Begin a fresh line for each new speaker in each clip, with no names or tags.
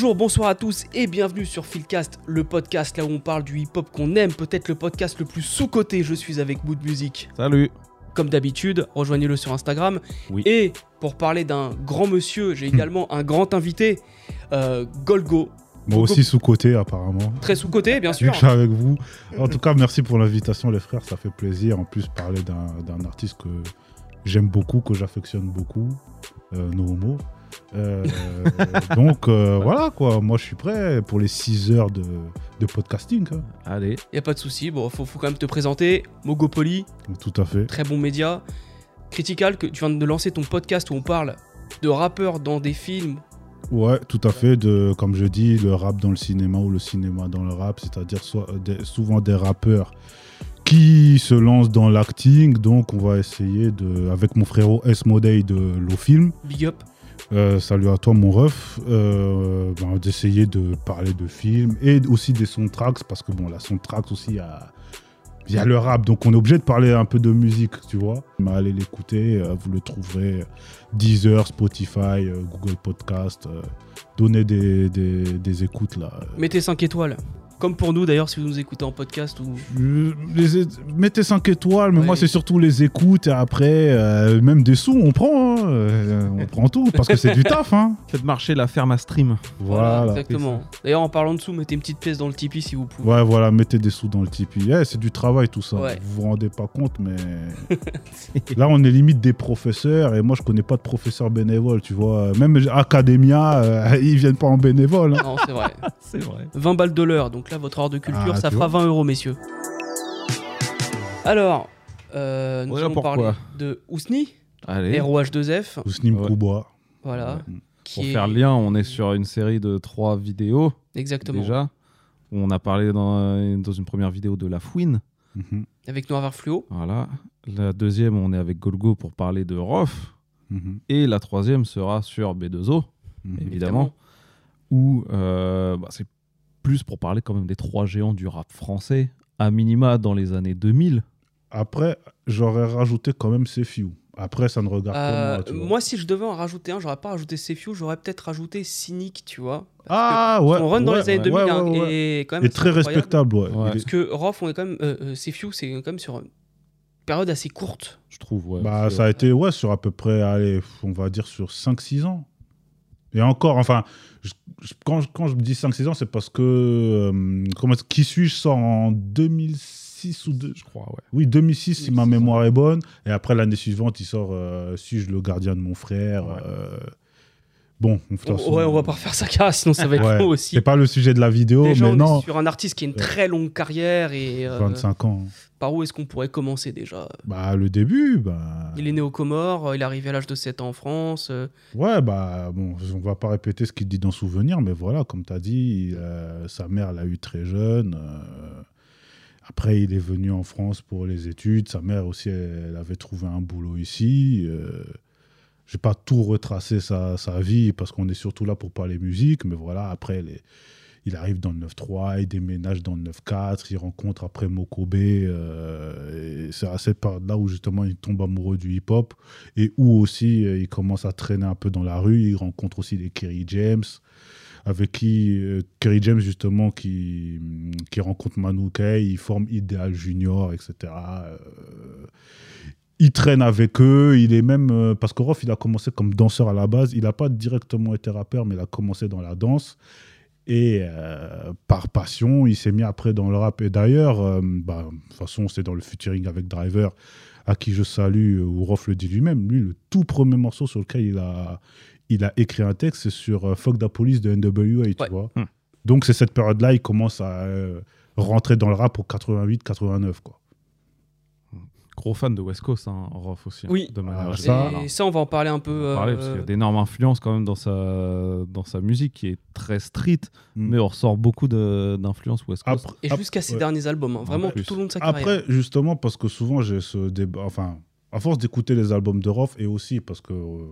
Bonjour, bonsoir à tous et bienvenue sur Philcast, le podcast là où on parle du hip-hop qu'on aime, peut-être le podcast le plus sous-coté. Je suis avec Mood Music.
Salut.
Comme d'habitude, rejoignez-le sur Instagram.
Oui.
Et pour parler d'un grand monsieur, j'ai également un grand invité, euh, Golgo.
Moi aussi sous-côté apparemment.
Très sous-coté, bien sûr.
je suis avec vous. En tout cas, merci pour l'invitation les frères, ça fait plaisir. En plus, parler d'un d'un artiste que j'aime beaucoup, que j'affectionne beaucoup, euh, No Homo. Euh, donc euh, voilà quoi, moi je suis prêt pour les 6 heures de, de podcasting. hein.
Allez.
Y a pas de souci. Bon, faut, faut quand même te présenter. Mogopoly,
Tout à fait.
très bon média. Critical, que tu viens de lancer ton podcast où on parle de rappeurs dans des films.
Ouais, tout à fait. De, comme je dis, le rap dans le cinéma ou le cinéma dans le rap, c'est-à-dire euh, souvent des rappeurs qui se lancent dans l'acting. Donc, on va essayer, de, avec mon frérot S. Modey de Lofilm,
Big up.
Euh, salut à toi, mon ref, euh, ben, d'essayer de parler de films et aussi des soundtracks, parce que bon, la soundtrack aussi, il y a, y a le rap, donc on est obligé de parler un peu de musique, tu vois. Allez l'écouter, euh, vous le trouverez Deezer, Spotify, Google Podcast. donnez des, des, des écoutes là.
Mettez 5 étoiles. Comme pour nous d'ailleurs, si vous nous écoutez en podcast ou.
Euh, les mettez 5 étoiles, mais
Ouais.
moi c'est surtout les écoutes et après, euh, même des sous, on prend, hein, euh, on prend tout, parce que c'est du taf. Hein.
Faites marcher la ferme à stream.
Voilà.
Exactement. D'ailleurs, en parlant de sous, mettez une petite pièce dans le Tipeee si vous pouvez.
Ouais, voilà, mettez des sous dans le Tipeee. Eh, c'est du travail tout ça.
Ouais.
Vous vous rendez pas compte, mais là, on est limite des professeurs et moi, je connais pas de professeurs bénévoles, tu vois. Même Academia, euh, ils viennent pas en bénévole. hein.
Non, c'est vrai.
C'est vrai.
20 balles de l'heure, donc là, votre heure de culture,
Ah,
ça fera
vois.
20 euros, messieurs. Alors, euh, nous allons parler de Ousni,
Allez.
ROH2F,
Ousnim
Ouais.
Koubois.
voilà.
Ouais.
Qui
Pour
est-
faire le lien, on est sur une série de trois vidéos
Exactement.
déjà. Où on a parlé dans, dans une première vidéo de La Fouine.
Mhm,
Avec Noir Vert Fluo.
Voilà. La deuxième, on est avec Golgo pour parler de Rof.
mhm,
Et la troisième sera sur B2O,
mhm.
évidemment. Où euh, bah, c'est plus pour parler quand même des trois géants du rap français, à minima dans les années 2000.
Après, j'aurais rajouté quand même Sefiu. Après, ça ne regarde
Euh,
pas moi, vois.
moi, si je devais en rajouter un, j'aurais pas rajouté Sefiu, j'aurais peut-être rajouté Cynic, tu vois.
ah, ouais.
on run dans
ouais,
les années
ouais,
2000
ouais,
hein,
ouais, ouais.
et quand même.
Et très
incroyable.
respectable, ouais.
Parce que Rof, on est quand même. Euh, euh, Sefiu, c'est quand même sur une période assez courte.
Je trouve, ouais.
Bah, ça a été ouais, sur à peu près, allez, on va dire sur 5-6 ans. Et encore, enfin, je- quand, je- quand je dis 5-6 ans, c'est parce que euh, comment, Qui suis-je sort en 2006 ou 2
je crois, ouais.
Oui, 2006, si ma
2006,
mémoire est bonne. Et après, l'année suivante, il sort euh, Suis-je le gardien de mon frère
Ouais.
Euh, Bon, de toute façon,
ouais, on va pas refaire sa carrière, sinon ça va être
Ouais,
long aussi.
C'est pas le sujet de la vidéo,
Déjà,
mais
on
non,
est sur un artiste qui a une très longue carrière et euh,
25 ans.
par où est-ce qu'on pourrait commencer déjà?
Bah, le début, bah.
Il est né aux Comores, il est arrivé à l'âge de 7 ans en France. euh,
Ouais, bah, bon, on va pas répéter ce qu'il dit dans Souvenir, mais voilà, comme tu as dit, euh, sa mère l'a eu très jeune. euh, après, il est venu en France pour les études. Sa mère aussi, elle, avait trouvé un boulot ici. Je pas tout retracer sa, sa vie parce qu'on est surtout là pour parler musique, mais voilà, après, les- il arrive dans le 9-3, il déménage dans le 9-4, il rencontre après Mokobe. euh, c'est à cette période-là où justement il tombe amoureux du hip-hop et où aussi euh, il commence à traîner un peu dans la rue. Il rencontre aussi des Kerry James, avec qui euh, Kerry James justement qui, qui rencontre Manu Kay, il forme Ideal Junior, etc. Il traîne avec eux, il est même euh, parce que Rof il a commencé comme danseur à la base, il n'a pas directement été rappeur, mais il a commencé dans la danse. Et euh, par passion, il s'est mis après dans le rap. Et d'ailleurs, euh, bah, de toute façon, c'est dans le featuring avec Driver, à qui je salue, où Rof le dit lui-même. Lui, le tout premier morceau sur lequel il a, il a écrit un texte, c'est sur Fuck the Police de NWA, tu vois.
Hmm.
Donc, c'est cette période-là, il commence à rentrer dans le rap pour 88-89, quoi.
Gros fan de West Coast, hein, Rof aussi. hein,
Oui.
De manière
Ah,
générale.
et ça, on va en parler un peu.
On va en parler, parce
euh,
qu'il y a d'énormes influences quand même dans sa, dans sa musique qui est très street,
Mm.
mais on ressort beaucoup de- d'influences West Coast.
Après,
Et jusqu'à ses
ouais.
derniers albums, hein, vraiment tout au long de sa carrière.
Après, justement, parce que souvent, j'ai ce débat. Enfin, à force d'écouter les albums de Rof, et aussi parce que euh,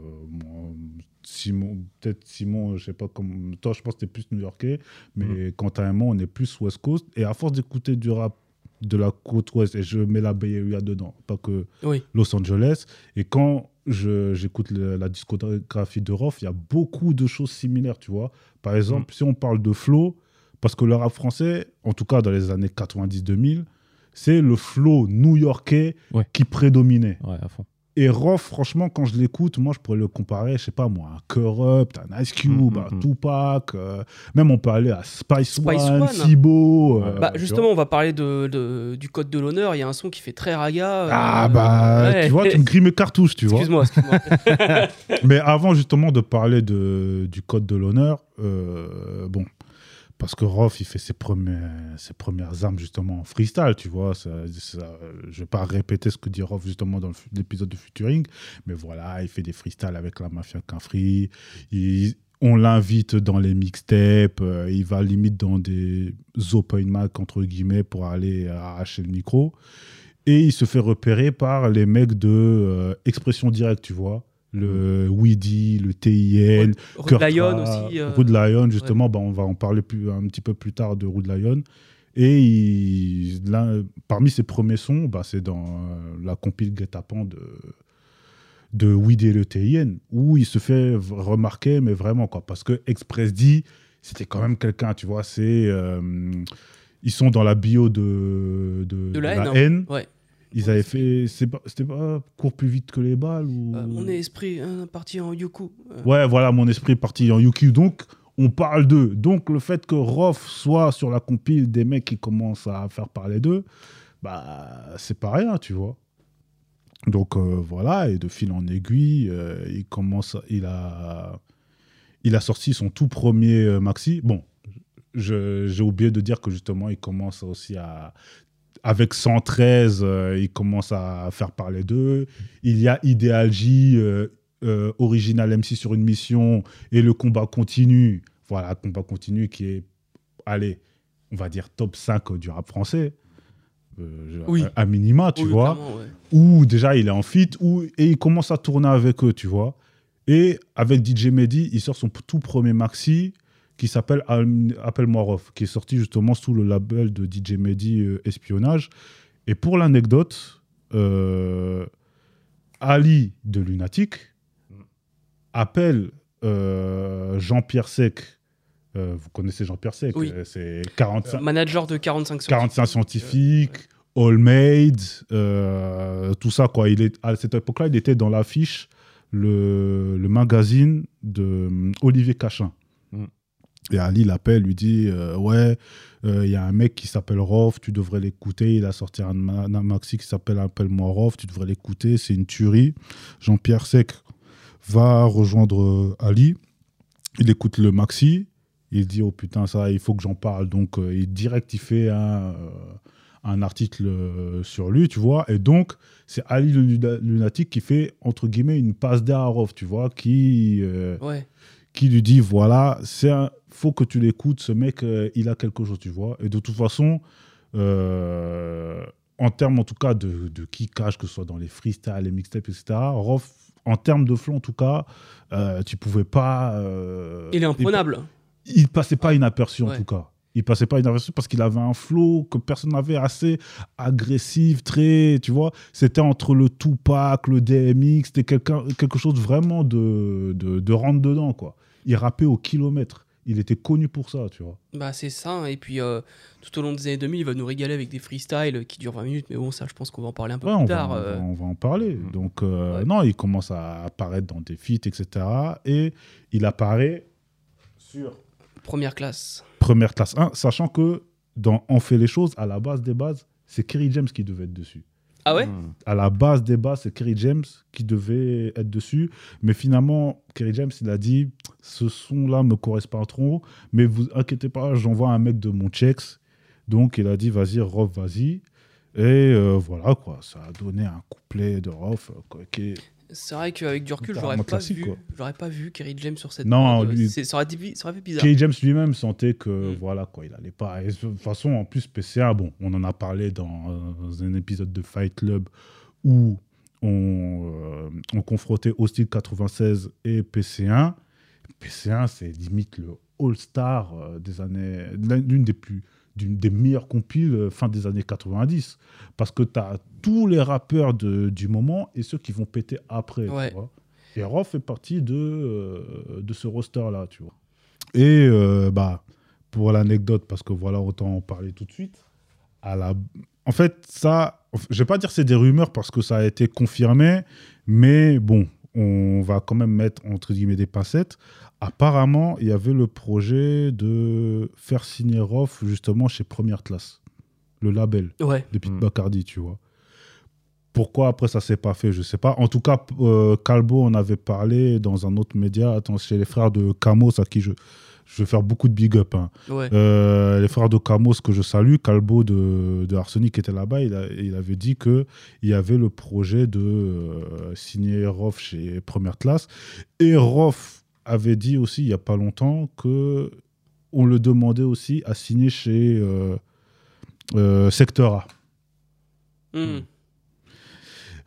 Simon, peut-être Simon, je sais pas comme. Toi, je pense que t'es plus new-yorkais, mais quant à moi, on est plus West Coast. Et à force d'écouter du rap de la côte ouest, et je mets la Bay Area dedans, pas que
Oui.
Los Angeles, et quand je- j'écoute la discographie de Rof, il y a beaucoup de choses similaires, tu vois. Par
Mm.
exemple, si on parle de flow, parce que le rap français, en tout cas dans les années 90-2000, c'est le flow new-yorkais
Ouais.
qui prédominait.
Ouais, à fond.
Et Rof, franchement, quand je l'écoute, moi, je pourrais le comparer, je sais pas moi, à Corrupt, à Ice Cube,
Mm, mm,
à
mm.
Tupac, euh, même on peut aller à Spice,
Spice
One,
One.
Sibo. euh,
Bah, justement, on va parler de, de- du code de l'honneur. Il y a un son qui fait très raga. euh,
Ah bah,
ouais.
tu vois, tu me grilles mes cartouches, tu vois.
Excuse-moi, excuse-moi.
Mais avant justement de parler de, du code de l'honneur, bon, parce que Rof, il fait ses premières, armes justement en freestyle, tu vois. Ça, ça- je vais pas répéter ce que dit Rof justement dans l'épisode de Futuring, mais voilà, il fait des freestyles avec la mafia Quinfree. Il- on l'invite dans les mixtapes, euh, il va limite dans des open mic entre guillemets pour aller arracher le micro. Et il se fait repérer par les mecs de euh, expression directe, tu vois. Le Weedy, le TIN,
Rude
Kurt
Lion aussi. euh,
Rude Lion, justement, bah, on va en parler plus, un petit peu plus tard de Rude Lion. Et il- l'un- parmi ses premiers sons, bah, c'est dans euh, la compile Guet-apens de, de Weedy et le TIN, où il se fait remarquer, mais vraiment, quoi. Parce que Express D, c'était quand même quelqu'un, tu vois, c'est. euh, ils sont dans la bio de, de,
De la
de
haine, hein.
haine.
Ouais.
Ils avaient fait. c'est pas- C'était pas court plus vite que les balles ou...
Euh, on est esprit hein, parti en Yuku. Euh,
Ouais, voilà, mon esprit est parti en Yuki. Donc, on parle d'eux. Donc, le fait que Rof soit sur la compile des mecs qui commencent à faire parler d'eux, bah, c'est pas rien, tu vois. Donc, euh, voilà, et de fil en aiguille, il commence, il a, il a sorti son tout premier maxi. Bon, j'ai oublié de dire que justement, il commence aussi à. Avec 113, euh, il commence à faire parler d'eux. Il y a Ideal J, euh, euh, original MC sur une mission et le combat continue. Voilà, combat continue qui est, allez, on va dire top 5 du rap français. Euh,
Oui.
À minima, tu
oui,
vois
ouais.
où déjà il est en fit, où, et il commence à tourner avec eux, tu vois. Et avec DJ Mehdi, il sort son tout premier maxi qui s'appelle Appelle-moi Rof, qui est sorti justement sous le label de DJ Mehdi euh, Espionnage. Et pour l'anecdote, euh, Ali de Lunatic appelle euh, Jean-Pierre Sec. vous connaissez Jean-Pierre Sec,
Oui.
c'est 45,
Manager de 45 secondes.
45 scientifiques, All Made, tout ça quoi. Il est à cette époque-là, il était dans l'affiche le, le magazine de Olivier Cachin. Et Ali l'appelle, lui dit euh, ouais, euh, il y a un mec qui s'appelle Rof, tu devrais l'écouter. Il a sorti un, ma- un maxi qui s'appelle Appelle-moi Rof, tu devrais l'écouter. C'est une tuerie. Jean-Pierre Sec va rejoindre euh, Ali. Il écoute le maxi. Il dit oh putain ça, il faut que j'en parle. Donc euh, il direct il fait un, euh, un article euh, sur lui, tu vois. Et donc c'est Ali le luna- lunatique qui fait entre guillemets une passe Rof, tu vois, qui euh,
Ouais.
Qui lui dit voilà, c'est faut que tu l'écoutes, ce mec, euh, il a quelque chose, tu vois. Et de toute façon, euh, en termes en tout cas de, de qui cache, que ce soit dans les freestyles, les mixtapes, etc., Rof, en termes de flow en tout cas, euh, tu pouvais pas. euh,
Il est imprenable.
Il, il passait pas inaperçu en tout cas. Il passait pas inaperçu parce qu'il avait un flow que personne n'avait assez agressif, très, tu vois. C'était entre le Tupac, le DMX, c'était quelque chose vraiment de, de, de rentre dedans, quoi. Il rappait au kilomètre. Il était connu pour ça, tu vois.
Bah, c'est ça. hein. Et puis, euh, tout au long des années 2000, il va nous régaler avec des freestyles qui durent 20 minutes. Mais bon, ça, je pense qu'on va en parler un peu
Ouais,
plus
on, va,
tard.
on va-
euh.
on va en parler.
Mm.
Donc, euh,
Ouais.
non, il commence à apparaître dans des feats, etc. Et il apparaît sur
Première classe.
première classe 1, sachant que dans On fait les choses, à la base des bases, c'est Kerry James qui devait être dessus.
Ah ouais
Hmm.
À la base des bases, c'est Kerry James qui devait être dessus. Mais finalement, Kerry James, il a dit ce son-là me correspond trop, mais vous inquiétez pas, j'envoie un mec de mon checks. Donc, il a dit vas-y, Rof, vas-y. Et euh, voilà, quoi. Ça a donné un couplet de Rof.
C'est vrai qu'avec du recul, j'aurais pas, vu, pas vu Kerry James sur cette
Non, lui-
C'est- ça, aurait été- ça aurait fait bizarre.
Kerry James lui-même sentait que
Mm.
voilà quoi, il allait pas. Et de toute façon, en plus PCA, bon, on en a parlé dans, euh, un épisode de Fight Club où on, euh, on confrontait Hostile 96 et PC1. PC1, c'est limite le all-star euh, des années. L'une des plus. D'une des meilleures compiles euh, fin des années 90. Parce que tu as tous les rappeurs de, du moment et ceux qui vont péter après.
Ouais.
Tu vois et Rof fait partie de, euh, de ce roster-là, tu vois. Et euh, bah, pour l'anecdote, parce que voilà, autant en parler tout de suite. À la... En fait, ça, je vais pas dire c'est des rumeurs parce que ça a été confirmé, mais bon, on va quand même mettre entre guillemets des pincettes. Apparemment, il y avait le projet de faire signer Rof justement chez Première Classe, le label
Ouais.
de Pete
Mm.
Bacardi, tu vois. Pourquoi après ça s'est pas fait, je sais pas. En tout cas, euh, Calbo en avait parlé dans un autre média, attends, chez les frères de Camos, à qui je, je vais faire beaucoup de big up. hein.
Ouais.
Euh, les frères de Camos que je salue, Calbo de, de Arsenic était là-bas, il, a- il avait dit que il y avait le projet de euh, signer Rof chez Première Classe. Et Rof avait dit aussi, il y a pas longtemps, que on le demandait aussi à signer chez euh, euh, Secteur A.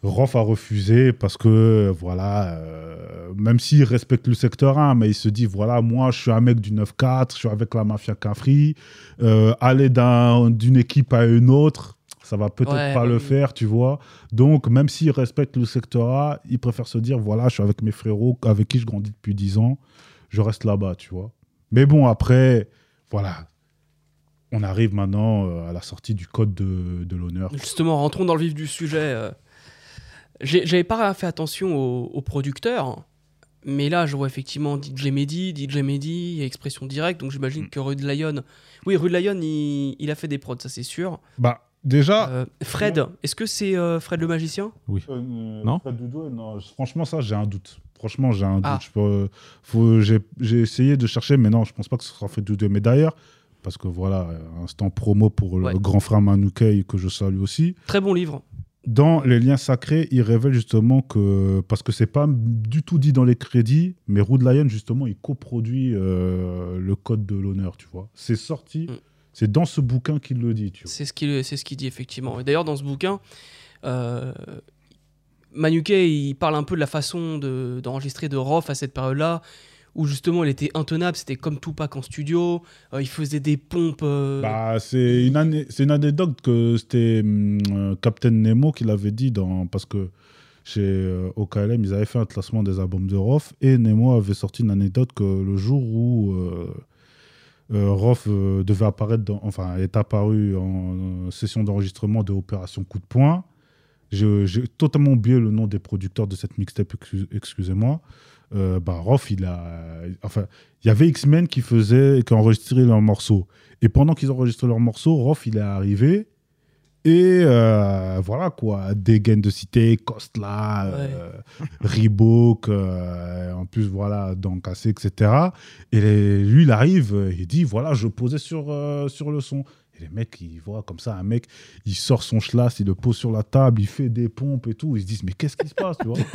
Rof a refusé parce que, voilà, euh, même s'il respecte le secteur 1, mais il se dit, voilà, moi, je suis un mec du 9-4, je suis avec la mafia Cafri, euh, aller d'un- d'une équipe à une autre, ça va peut-être
Ouais,
pas le faire, tu vois. Donc, même s'il respecte le secteur A, il préfère se dire, voilà, je suis avec mes frérots avec qui je grandis depuis 10 ans, je reste là-bas, tu vois. Mais bon, après, voilà. On arrive maintenant euh, à la sortie du code de, de l'honneur.
Justement, rentrons dans le vif du sujet. euh. J'avais pas fait attention aux, aux producteurs, mais là, je vois effectivement DJ Mehdi, DJ Mehdi, Expression Directe, donc j'imagine
Mm.
que Rude Lion. Oui, Rude Lion, il, il a fait des prods, ça c'est sûr.
Bah, déjà,
Euh, Fred, est-ce que c'est euh, Fred le magicien?
Euh,
Non
Fred Doudou, non. Franchement, ça, j'ai un doute. Franchement, j'ai un
Ah.
doute. J'ai essayé de chercher, mais non, je pense pas que ce sera Fred Doudou. Mais d'ailleurs, parce que voilà, instant promo pour
Ouais.
le grand frère Manoukei, que je salue aussi.
Très bon livre.
Dans les liens sacrés, il révèle justement que, parce que c'est pas du tout dit dans les crédits, mais Rude Lion, justement, il coproduit euh, le code de l'honneur, tu vois. C'est sorti,
Mm.
C'est dans ce bouquin qu'il le dit.
C'est ce qu'il ce dit effectivement. Et d'ailleurs dans ce bouquin, euh, Manuke il parle un peu de la façon de- d'enregistrer de, Roth à cette période-là, où justement il était intenable, c'était comme Tupac en studio, euh, il faisait des pompes. euh,
Bah, c'est une, anecdote que c'était hum, euh, Captain Nemo qui l'avait dit dans, parce que chez OKLM, ils avaient fait un classement des albums de Roth et Nemo avait sorti une anecdote que le jour où euh, Roth euh, devait apparaître, dans, enfin, est apparu en euh, session d'enregistrement de Opération Coup de Poing, j'ai totalement oublié le nom des producteurs de cette mixtape, excuse- excusez-moi. Euh, bah, il a. Enfin, il y avait X-Men qui faisaient, qui enregistraient leurs morceaux. Et pendant qu'ils enregistraient leurs morceaux, Roth, il est arrivé. Et euh, voilà quoi, des de cité, Costla, euh, Reebok, euh, en plus voilà, dans Cassé, etc. Et les- lui, il arrive, euh, il dit voilà, je posais sur, sur le son. Et les mecs, ils voient comme ça, un mec, il sort son schlass, il le pose sur la table, il fait des pompes et tout. Ils se disent mais qu'est-ce qui se passe, tu vois?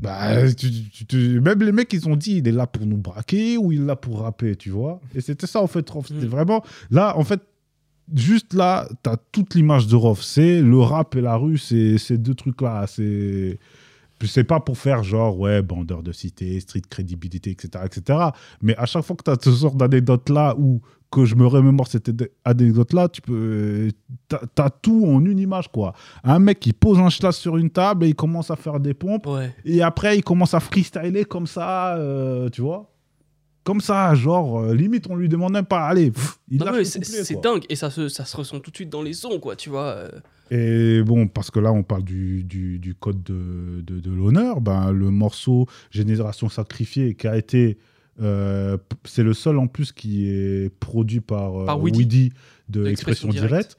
Bah, tu- tu- tu- même les mecs, ils ont dit, il est là pour nous braquer ou il est là pour rapper, tu vois? Et c'était ça, en fait, Rof. C'était
Mm.
vraiment. Là, en fait, juste là, t'as toute l'image de Rof. C'est le rap et la rue, c'est ces deux trucs-là. C'est. C'est pas pour faire genre, ouais, bandeur de cité, street crédibilité, etc., etc. Mais à chaque fois que tu as ce genre d'anecdote-là ou que je me remémore cette anecdote-là, tu peux. T'as as tout en une image, quoi. Un mec qui pose un schlass sur une table et il commence à faire des pompes.
Ouais.
Et après, il commence à freestyler comme ça, euh, tu vois Comme ça, genre, euh, limite, on lui demande même pas, allez, pff, il lâche le
c'est
couplet,
c'est
quoi.
dingue et ça se, ça se ressent tout de suite dans les sons, quoi, tu vois. euh.
Et bon, parce que là, on parle du, du, du code de, de, de l'honneur, ben, le morceau Génération Sacrifiée qui a été. euh, p- c'est le seul en plus qui est produit par, euh,
Par Weedy.
Weedy de
De
Expression
Expression
Directe.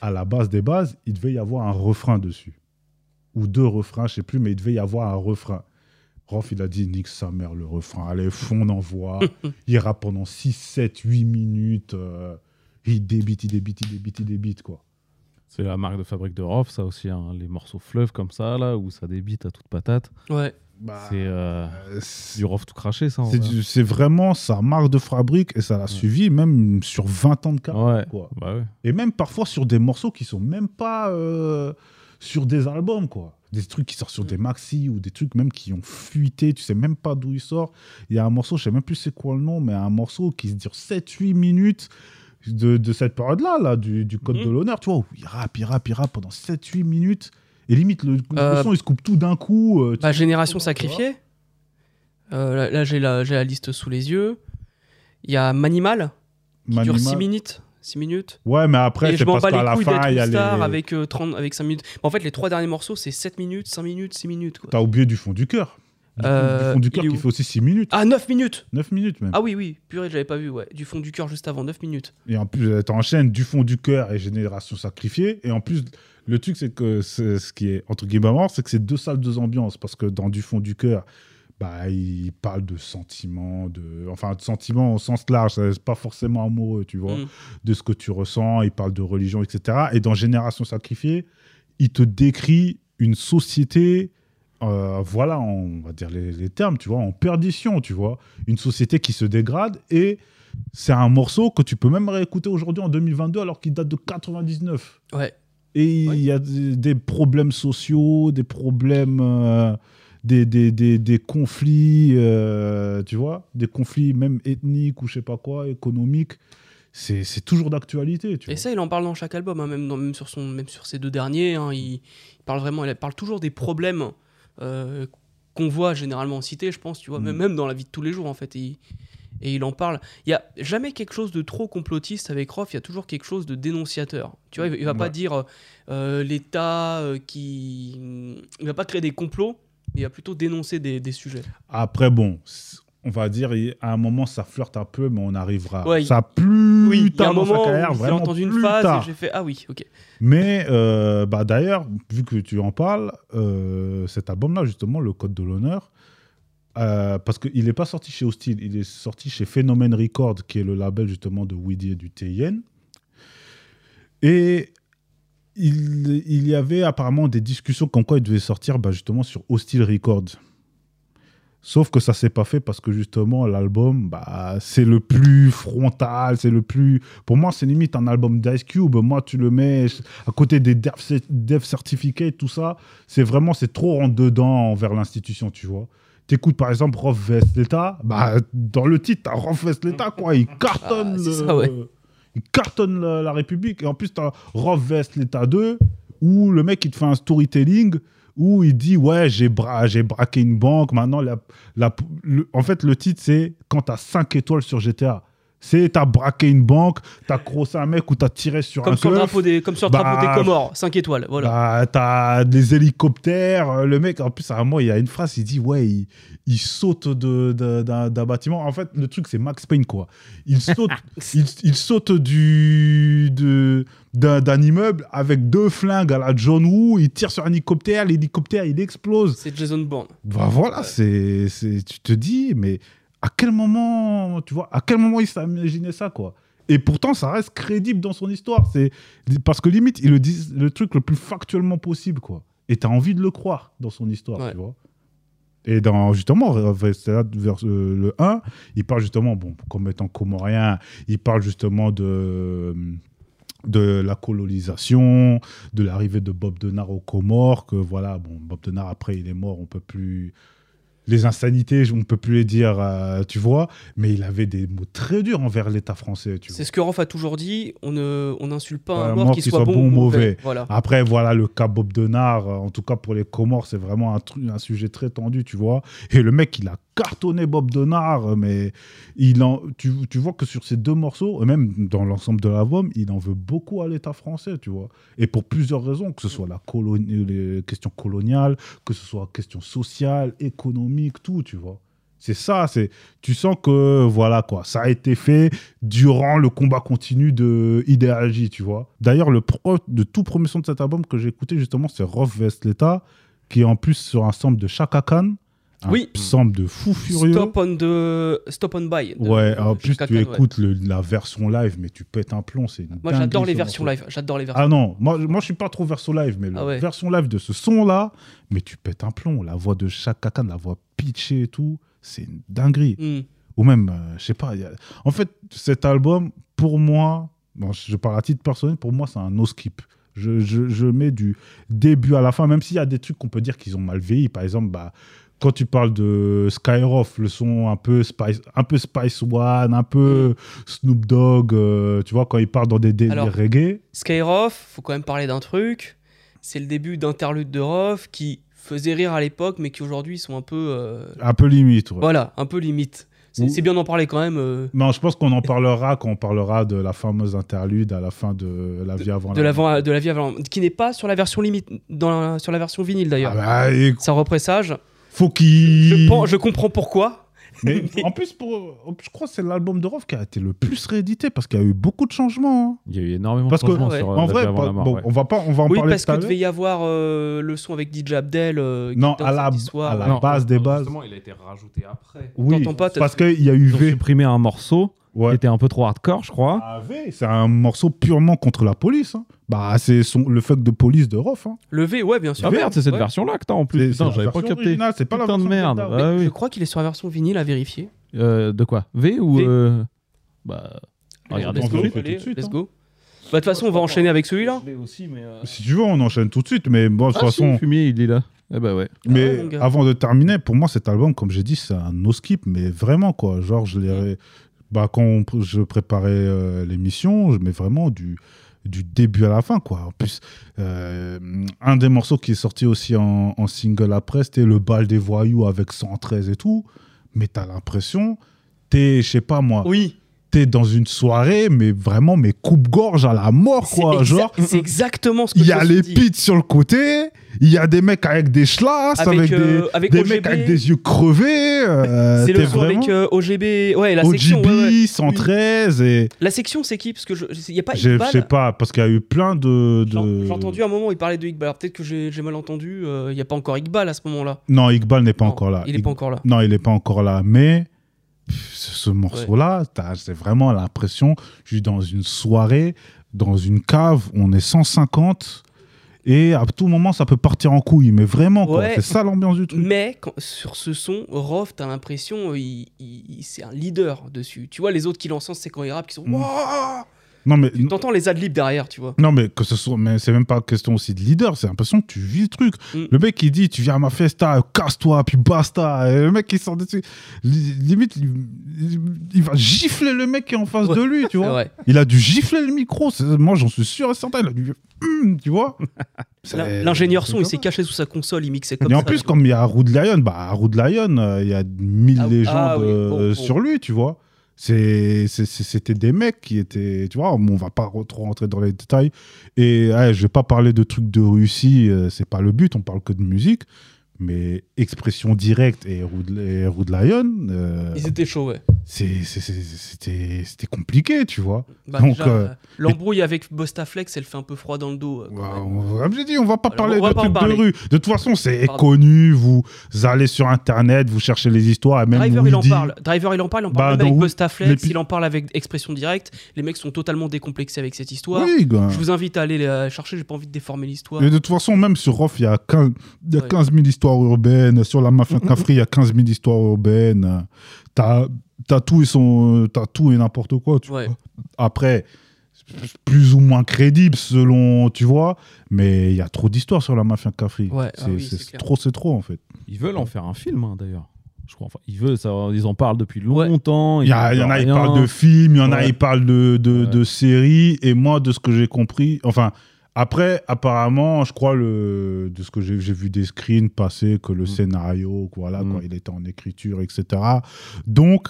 À la base des bases, il devait y avoir un refrain dessus. Ou deux refrains, je sais plus, mais il devait y avoir un refrain. Rof, il a dit nique sa mère le refrain. Allez, fond d'envoi. il rappe pendant 6, 7, 8 minutes. euh, il débite, il débite, il débite, il débite, quoi.
C'est la marque de fabrique de Rof, ça aussi, hein, les morceaux fleuves comme ça, là, où ça débite à toute patate.
Ouais.
Bah,
C'est euh, du Rof tout craché, ça.
c'est vraiment sa marque de fabrique et ça l'a suivi même sur 20 ans de carrière.
Ouais.
Quoi.
Bah ouais.
Et même parfois sur des morceaux qui sont même pas euh, sur des albums, quoi. Des trucs qui sortent sur des maxi ou des trucs même qui ont fuité, tu sais même pas d'où il sort. Il y a un morceau, je sais même plus c'est quoi le nom, mais un morceau qui se dure 7-8 minutes de, de cette période-là, là, du, du Code
Mhm.
de l'honneur, tu vois, où il rappe, il rappe, il rappe pendant 7-8 minutes. Et limite, le, le
Euh,
son, il se coupe tout d'un coup. euh, tu
Bah, Génération
vois.
sacrifiée. Euh, là, là, j'ai la, j'ai la liste sous les yeux. Il y a Manimal, qui dure
Manimal.
6 minutes. 6 minutes.
Ouais, mais après, c'est
je
parce qu'à
les
la fin, il y a les...
avec, euh, 30, avec 5 minutes. En fait, les trois derniers morceaux, c'est 7 minutes, 5 minutes, 6 minutes.
T'as oublié du fond du cœur. Du,
Euh,
du fond du cœur qui fait aussi 6 minutes.
Ah, 9 minutes
9 minutes même.
Ah oui, oui, purée, j'avais pas vu, ouais. Du fond du cœur juste avant, 9 minutes.
Et en plus, euh, t'enchaînes du fond du cœur et Génération Sacrifiée. Et en plus, le truc, c'est que c'est- ce qui est entre guillemets marrant, c'est que c'est deux salles, deux ambiances. Parce que dans du fond du cœur, bah, il parle de sentiments, de... enfin, de sentiments au sens large. C'est pas forcément amoureux, tu vois,
Mm.
de ce que tu ressens. Il parle de religion, etc. Et dans Génération Sacrifiée, il te décrit une société. euh, voilà, on va dire les, les termes, tu vois, en perdition, tu vois. Une société qui se dégrade et c'est un morceau que tu peux même réécouter aujourd'hui en 2022 alors qu'il date de 99.
Ouais.
Et
Ouais.
il y a des, des problèmes sociaux, des problèmes, euh, des, des, des, des conflits, euh, tu vois, des conflits même ethniques ou je sais pas quoi, économiques. C'est toujours d'actualité, tu
Et
vois.
ça, il en parle dans chaque album, hein, même, dans- même, sur son, même sur ses deux derniers. hein, il, il parle vraiment, il parle toujours des problèmes euh, qu'on voit généralement en cité, je pense, tu vois,
Mm.
même, dans la vie de tous les jours, en fait. Et, et il en parle. Il y a jamais quelque chose de trop complotiste avec Roth, il y a toujours quelque chose de dénonciateur. Tu vois, il, il va pas dire euh, l'État euh, qui. Il va pas créer des complots, mais il va plutôt dénoncer des, des sujets.
Après, bon, on va dire, à un moment, ça flirte un peu, mais on arrivera.
Ouais,
ça plus
Oui, a
tard dans sa carrière,
où j'ai
vraiment
entendu une
plus
phase
tard.
et j'ai fait Ah oui, ok.
Mais euh, bah, d'ailleurs, vu que tu en parles, euh, cet album-là, justement, Le Code de l'honneur, euh, parce qu'il n'est pas sorti chez Hostile, il est sorti chez Phénomène Record, qui est le label justement de Weedy et du TIN. Et il, il y avait apparemment des discussions comme quoi il devait sortir bah, justement sur Hostile Records. Sauf que ça s'est pas fait parce que justement l'album, bah, c'est le plus frontal, c'est le plus. Pour moi, c'est limite un album d'Ice Cube. Moi, tu le mets à côté des dev, certificates, tout ça. C'est vraiment, c'est trop en dedans envers l'institution, tu vois. T'écoutes par exemple Rof Vestleta, bah, dans le titre, t'as Rof Vestleta, quoi. Il cartonne,
Ah,
le-
ça, ouais.
Il cartonne la, République. Et en plus, t'as Rof Vestleta 2, où le mec, il te fait un storytelling où il dit ouais j'ai bra j'ai braqué une banque maintenant la, en fait le titre c'est quand t'as 5 étoiles sur GTA c'est t'as braqué une banque t'as crossé un mec ou t'as tiré sur
Comme
un
sur, le
keuf.
drapeau des, comme sur le
Bah,
drapeau des Comores, 5 étoiles. Voilà.
Bah, t'as des hélicoptères. euh, Le mec, en plus, à un moment, il y a une phrase, il dit Ouais, il, il saute de- de- d'un d'un bâtiment. En fait, le truc, c'est Max Payne, quoi. Il saute, il, il saute du, de- d'un d'un immeuble avec deux flingues à la John Woo. Il tire sur un hélicoptère. L'hélicoptère, il explose.
C'est Jason Bourne.
Bah voilà, c'est, c'est, tu te dis, mais à quel moment, tu vois, à quel moment il s'est imaginé ça, quoi? Et pourtant, ça reste crédible dans son histoire. C'est parce que limite, il le dit le truc le plus factuellement possible, quoi. Et t'as envie de le croire dans son histoire,
Ouais.
tu vois. Et dans justement vers euh, le 1, il parle justement, bon, comme étant comorien, il parle justement de de la colonisation, de l'arrivée de Bob Denard aux Comores, que voilà, bon, Bob Denard après il est mort, on peut plus les insanités, on peut plus les dire, euh, tu vois, mais il avait des mots très durs envers l'État français, tu vois.
C'est ce que Rof a toujours dit on ne on n'insulte pas un mort qui soit, bon ou mauvais. Voilà.
Après, voilà, le cas Bob Denard, en tout cas pour les Comores, c'est vraiment un, un sujet très tendu, tu vois. Et le mec, il a cartonné Bob Denard, mais il en, tu, tu vois que sur ces deux morceaux, et même dans l'ensemble de l'album, il en veut beaucoup à l'État français, tu vois. Et pour plusieurs raisons, que ce soit la coloni- les questions coloniales, que ce soit question sociale, économique, tout, tu vois. C'est ça, c'est tu sens que voilà quoi, ça a été fait durant le combat continu de Ideal J, tu vois. D'ailleurs, le tout premier son de cet album que j'ai écouté justement, c'est Rof Vestleta, qui est en plus sur un sample de Chaka Khan, un
Oui.
sample de fou furieux.
Stop on the stop on by. de-
ouais, en plus tu
ouais.
écoutes le- la version live, mais tu pètes un plomb, c'est une
Moi j'adore les versions live. J'adore les versions.
Ah non, moi, moi je suis pas trop version live, mais la
Ah ouais.
version live de ce son-là, mais tu pètes un plomb. La voix de Chaka Khan, la voix pitchée et tout, c'est une dinguerie.
Hmm.
Ou même, euh, je sais pas, a- en fait, cet album, pour moi, bon, je parle à titre personnel, pour moi, c'est un no skip. Je, je- je mets du début à la fin, même s'il y a des trucs qu'on peut dire qu'ils ont mal vieilli. Par exemple, bah, quand tu parles de Skyroff, le son un peu Spice, un peu Spice One, un peu Snoop Dogg, euh, tu vois, quand il part dans des délires reggae.
Skyroff, faut quand même parler d'un truc. C'est le début d'interlude de Rof qui faisait rire à l'époque, mais qui aujourd'hui sont un peu. euh,
Un peu limite. ouais.
Voilà, un peu limite. C'est bien d'en parler quand même. euh,
Non, je pense qu'on en parlera quand on parlera de la fameuse interlude à la fin de La vie avant
de, la, de la vie avant. Qui n'est pas sur la version limite, dans la- sur la version vinyle
Ah
d'ailleurs.
bah, écoute,
Ça repressage.
Faut qu'il.
Je, je comprends pourquoi.
Mais en plus, pour, je crois que c'est l'album de Rof qui a été le plus réédité parce qu'il y a eu beaucoup de changements. hein.
Il y a eu énormément
Parce
de
que,
changements
ouais.
sur euh,
en
La
vrai, pas-
mort.
bon,
ouais.
on va pas, on va en
Oui,
parler
parce
tout à
que
l'heure.
devait y avoir euh, le son avec DJ Abdel. euh, qui
Non, à la-
samedi soir,
à la
ouais.
Non,
base des bases.
Justement, il a été rajouté après.
Oui,
T'entends pas, t'as-
parce qu'il y a eu
Ils ont
V.
supprimé un morceau qui
Ouais.
était un peu trop hardcore, je crois.
Ah, V, c'est un morceau purement contre la police. hein. Bah, c'est son- le fuck de police de Rof. hein.
Le V, ouais, bien sûr.
Ah merde, c'est cette
Ouais.
version-là que t'as en plus. Putain, j'avais pas
version
capté.
c'est pas la
Putain de
version
merde. Ah
Je crois qu'il est sur la version vinyle à vérifier.
Euh, de quoi? V ou.
V.
euh, Bah. Regarde,
Let's
let's
on
go,
vérifie
allez,
tout de suite,
let's
hein.
go. Bah, De toute façon, on va enchaîner avec celui-là.
Euh,
Si tu veux, on enchaîne tout de suite. Mais bon, de toute
Ah,
façon.
si, Fumier, il est là. Eh bah ouais.
Mais
Ah,
avant de terminer, pour moi, cet album, comme j'ai dit, c'est un no skip, mais vraiment quoi. Genre, je l'ai, bah, quand je préparais euh, l'émission, je mets vraiment du du début à la fin quoi. En plus, euh, un des morceaux qui est sorti aussi en, en single après, c'était le bal des voyous avec 113 et tout. Mais t'as l'impression, t'es, je sais pas moi,
Oui.
T'es dans une soirée, mais vraiment, mais coupe-gorge à la mort quoi.
exa-
Genre,
c'est exactement ce que
il y a les pits sur le côté, il y a des mecs avec des schlass, avec,
Avec,
des,
euh, avec
des mecs avec des yeux crevés. euh,
C'est le son
vraiment
avec euh, OGB. Ouais, la section.
OGB,
ouais, ouais.
113 et
La section, c'est qui? Parce que je, il y a pas
je sais pas parce qu'il y a eu plein de,
J'ai
de...
j'ai entendu à un moment où il parlait de Iqbal. Alors peut-être que j'ai mal entendu. Il n'y a pas encore Iqbal à ce moment-là.
Non, Iqbal n'est pas
Non,
encore là.
Il est
Iq-
pas encore là.
Non, il n'est pas encore là, mais ce ce morceau-là, c'est vraiment l'impression, je suis dans une soirée, dans une cave, on est 150 et à tout moment ça peut partir en couille, mais vraiment
Ouais.
c'est ça l'ambiance du truc.
Mais quand- sur ce son, Rof, t'as l'impression, euh, il, il- il- c'est un leader dessus. Tu vois, les autres qui l'encensent, c'est quand ils rappent, qui sont.
Mm. Non mais
Tu T'entends les adlibs derrière, tu vois.
Non, mais que ce soit, mais c'est même pas question aussi de leader, c'est l'impression que tu vis le truc.
Mm.
Le mec, il dit, tu viens à ma festa, casse-toi, puis basta. Et le mec, il sort dessus. Li- Limite, il, va gifler le mec qui est en face
Ouais.
de lui, tu vois.
vrai.
Il a dû gifler le micro. Moi, j'en suis sûr et certain. Il a dû. Hum, tu vois
L'ingénieur son, il s'est caché sous sa console, il mixait comme
Et
ça.
en plus, comme il y a Rood Lion, bah, Rood Lion, euh, il y a mille
Ah,
légendes
ah oui,
euh,
bon.
sur lui, tu vois. C'était des mecs qui étaient. Tu vois, on va pas trop rentrer dans les détails. Et ouais, je vais pas parler de trucs de Russie, euh, c'est pas le but, on parle que de musique. Mais expression directe et Rood Lion, euh,
Ils étaient chauds, ouais.
c'était compliqué, tu vois.
Bah,
euh,
l'embrouille avec Bostaflex, elle fait un peu froid dans le dos. euh, quand
Ouais, Comme j'ai dit, on va pas
Alors,
parler
va
de
pas
trucs de rue. De toute façon, c'est connu. Vous allez sur Internet, vous cherchez les histoires. Et même
Driver, il en parle. Driver, il en parle. Il en
Bah,
parle même
dans
avec Bostaflex. Il en parle avec Expression Directe. Les mecs sont totalement décomplexés avec cette histoire.
Oui, gars.
Je vous invite à aller la chercher. J'ai pas envie de déformer l'histoire.
De toute façon, même sur Rof, il y a 15, il y a
Ouais.
15 000 histoires urbaines. Sur la mafia Cafri, il y a 15 000 histoires urbaines. T'as as tout et son, t'as tout et n'importe quoi. Tu
Ouais.
vois. Après, plus ou moins crédible selon, tu vois. Mais il y a trop d'histoires sur la mafia Cafri.
Ouais, ah
c'est
oui,
trop, c'est trop en fait.
Ils veulent en faire un film, hein, d'ailleurs. Je crois. Enfin, ils veulent, ça, ils en parlent depuis longtemps.
Il y, en a, ils parlent de films, il y en a, ils parlent de, de,
Ouais.
de séries. Et moi, de ce que j'ai compris, enfin, après, apparemment, je crois, le, de ce que j'ai vu des screens passer, que le
Mm.
scénario, voilà,
Mm.
quoi, il était en écriture, etc. Donc,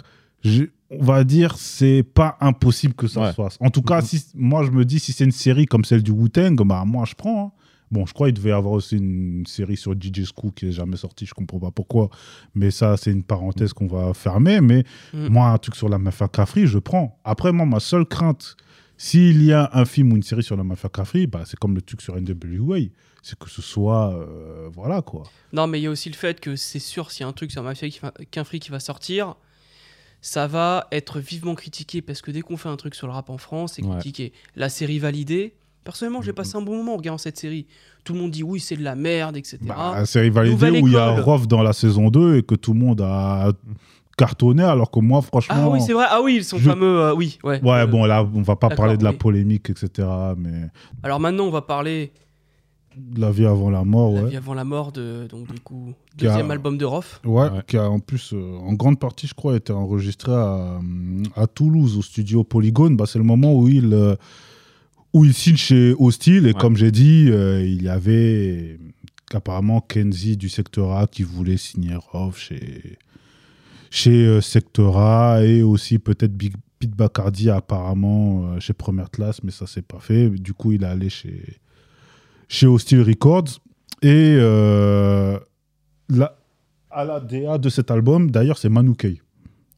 on va dire, c'est pas impossible que ça
Ouais.
se fasse. En tout cas, si, moi, je me dis, si c'est une série comme celle du Wu-Tang, bah, moi, je prends. hein. Bon, je crois qu'il devait y avoir aussi une série sur DJ Screw qui est jamais sortie, je comprends pas pourquoi. Mais ça, c'est une parenthèse qu'on va fermer. Mais
Mm.
moi, un truc sur la mafia Cafri, je prends. Après, moi, ma seule crainte, s'il y a un film ou une série sur la mafia Cafri, bah, c'est comme le truc sur NWA. C'est que ce soit. euh, voilà, quoi.
Non, mais il y a aussi le fait que c'est sûr, s'il y a un truc sur Mafia va- qu'un free qui va sortir, ça va être vivement critiqué parce que dès qu'on fait un truc sur le rap en France, c'est
Ouais.
critiqué. La série validée, personnellement, j'ai passé un bon moment en regardant cette série. Tout le monde dit oui, c'est de la merde, etc.
Bah, la série validée
Nouvelle
où il y a. Rof dans la saison 2 et que tout le monde a cartonné, alors que moi, franchement.
Ah oui, c'est vrai. Ah oui, son
Je-
fameux. euh, oui, ouais.
Ouais,
Euh,
bon, là, on va pas parler de la
oui.
polémique, etc. Mais
Alors maintenant, on va parler
la vie avant la mort,
de La
ouais.
vie avant la mort de donc du coup
a-
deuxième album de Rof.
Ouais,
Ouais.
qui a en plus, euh, en grande partie, je crois, été enregistré à, à Toulouse, au studio Polygone. Bah, c'est le moment où il, euh, où il signe chez Hostile. Et
Ouais.
comme j'ai dit, euh, il y avait apparemment Kenzie du Secteur A qui voulait signer Rof chez, chez euh, Secteur A et aussi peut-être Big Pete Bacardi apparemment euh, chez Première Classe, mais ça s'est pas fait. Du coup, il est allé chez, chez Hostile Records. Et euh, la- à la DA de cet album, d'ailleurs, c'est Manu Kay.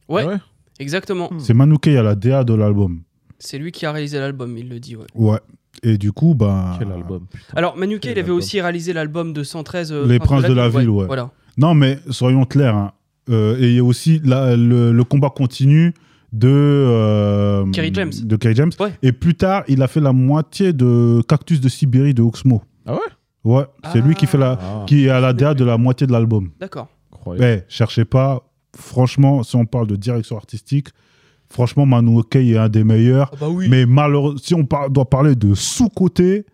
Ouais,
Ah ouais
exactement.
Hmm.
C'est Manu Kay à la DA de l'album.
C'est lui qui a réalisé l'album, il le dit. Ouais.
Ouais. Et du coup, ben.
Quel album putain.
Alors Manu Kay,
Quel
il avait aussi réalisé l'album de 113 euh,
Les Princes de la Ville, ouais.
Voilà.
Non, mais soyons clairs. hein. Euh, et il y a aussi la- le, le combat continu de. euh,
Kerry James.
De Kerry James.
Ouais.
Et plus tard, il a fait la moitié de Cactus de Sibérie de Oxmo.
Ah ouais?
Ouais. C'est lui qui fait la.
Ah,
Qui est à la DA de la moitié de l'album.
D'accord.
Mais cherchez pas. Franchement, si on parle de direction artistique, franchement, Manu Kay est un des meilleurs.
Ah bah oui.
Mais malheureusement, si on par- doit parler de sous-côté,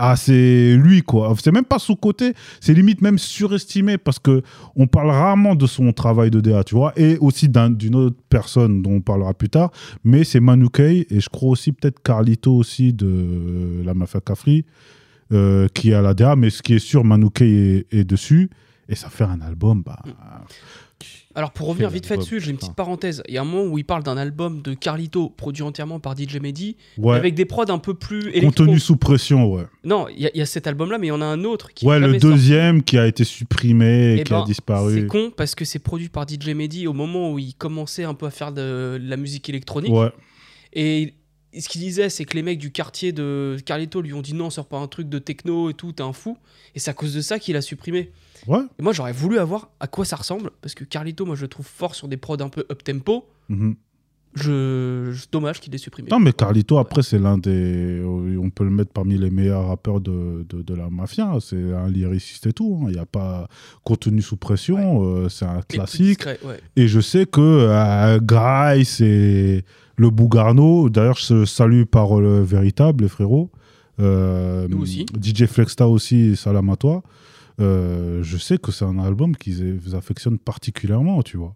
ah, c'est lui, quoi. C'est même pas sous-côté, c'est limite même surestimé parce que on parle rarement de son travail de DA, tu vois, et aussi d'un- d'une autre personne dont on parlera plus tard, mais c'est Manu Kay et je crois aussi peut-être Carlito aussi de la Mafia Cafri euh, qui est à la DA, mais ce qui est sûr, Manu Kay est, est dessus et ça fait un album, bah.
Alors pour revenir vite fait dessus, j'ai une petite parenthèse. Il y a un moment où il parle d'un album de Carlito produit entièrement par DJ Mehdi,
Ouais.
avec des prods un peu plus électro.
Contenu sous pression, ouais.
Non, il y, a- il y a cet album-là, mais il y en a un autre qui.
Ouais, le
sorti.
deuxième qui a été supprimé et
Eh
qui a
ben,
disparu.
C'est con parce que c'est produit par DJ Mehdi au moment où il commençait un peu à faire de la musique électronique.
Ouais.
Et ce qu'il disait, c'est que les mecs du quartier de Carlito lui ont dit non, sors pas un truc de techno et tout, t'es un fou. Et c'est à cause de ça qu'il a supprimé.
Ouais.
Et moi, j'aurais voulu avoir à quoi ça ressemble, parce que Carlito, moi, je le trouve fort sur des prods un peu up tempo.
Mhm.
Je... je- Dommage qu'il ait supprimé.
Non, mais Carlito, après, c'est l'un des. On peut le mettre parmi les meilleurs rappeurs de, de, de la mafia. C'est un lyriciste et tout. hein. Il n'y a pas contenu sous pression. euh, c'est un classique.
discret, ouais.
Et je sais que euh, Grice et le Bougarno, d'ailleurs, je salue par le véritable, les frérots. Euh,
Nous aussi.
DJ Flexta aussi, salam à toi. Euh, je sais que c'est un album qu'ils affectionnent particulièrement, tu vois.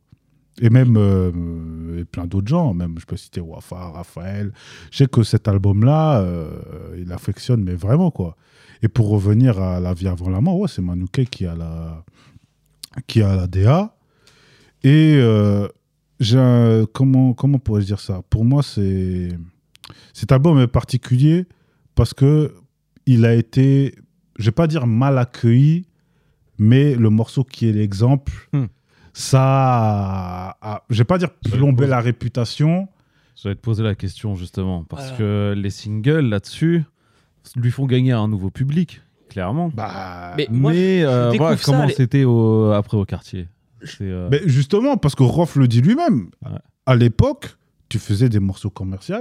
Et même euh, et plein d'autres gens, même je peux citer Wafa, Raphaël. Je sais que cet album-là, euh, il affectionne, mais vraiment quoi. Et pour revenir à La vie avant la mort, ouais, c'est Manouké qui a la, qui a la DA. Et euh, un- comment, comment pourrais-je dire ça? Pour moi, c'est cet album est particulier parce que il a été, je vais pas dire mal accueilli, mais le morceau qui est l'exemple,
Hmm.
ça, a, a- je vais pas dire
pose-
la réputation.
J'allais te poser la question justement, parce
Voilà.
que les singles là-dessus lui font gagner un nouveau public, clairement.
Bah,
Mais moi,
Mais euh,
découvre
voilà,
ça,
comment
les-
c'était au- après au quartier euh,
Mais justement, parce que Roth le dit lui-même,
Ouais.
à l'époque, tu faisais des morceaux commerciaux,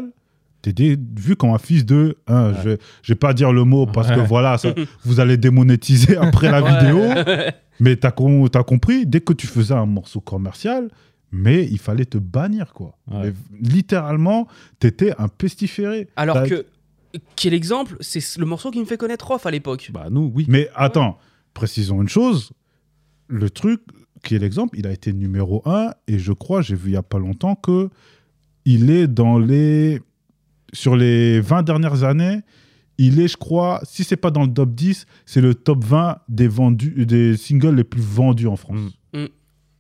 t'étais vu comme un fils de. hein,
Ouais.
Je je vais pas dire le mot parce que voilà, ça- vous allez démonétiser après la
Ouais.
vidéo. Mais t'as com- t'as compris, dès que tu faisais un morceau commercial, mais il fallait te bannir, quoi.
Ouais.
Mais littéralement, t'étais un pestiféré.
Alors que, quel exemple C'est le morceau qui me fait connaître Rof à l'époque.
bah nous, oui.
Mais attends, précisons une chose. Le truc qui est l'exemple, il a été numéro 1 et je crois, j'ai vu il y a pas longtemps que il est dans les sur les 20 dernières années, il est je crois, si c'est pas dans le top 10, c'est le top 20 des vendus des singles les plus vendus en France.
Mm. Mm.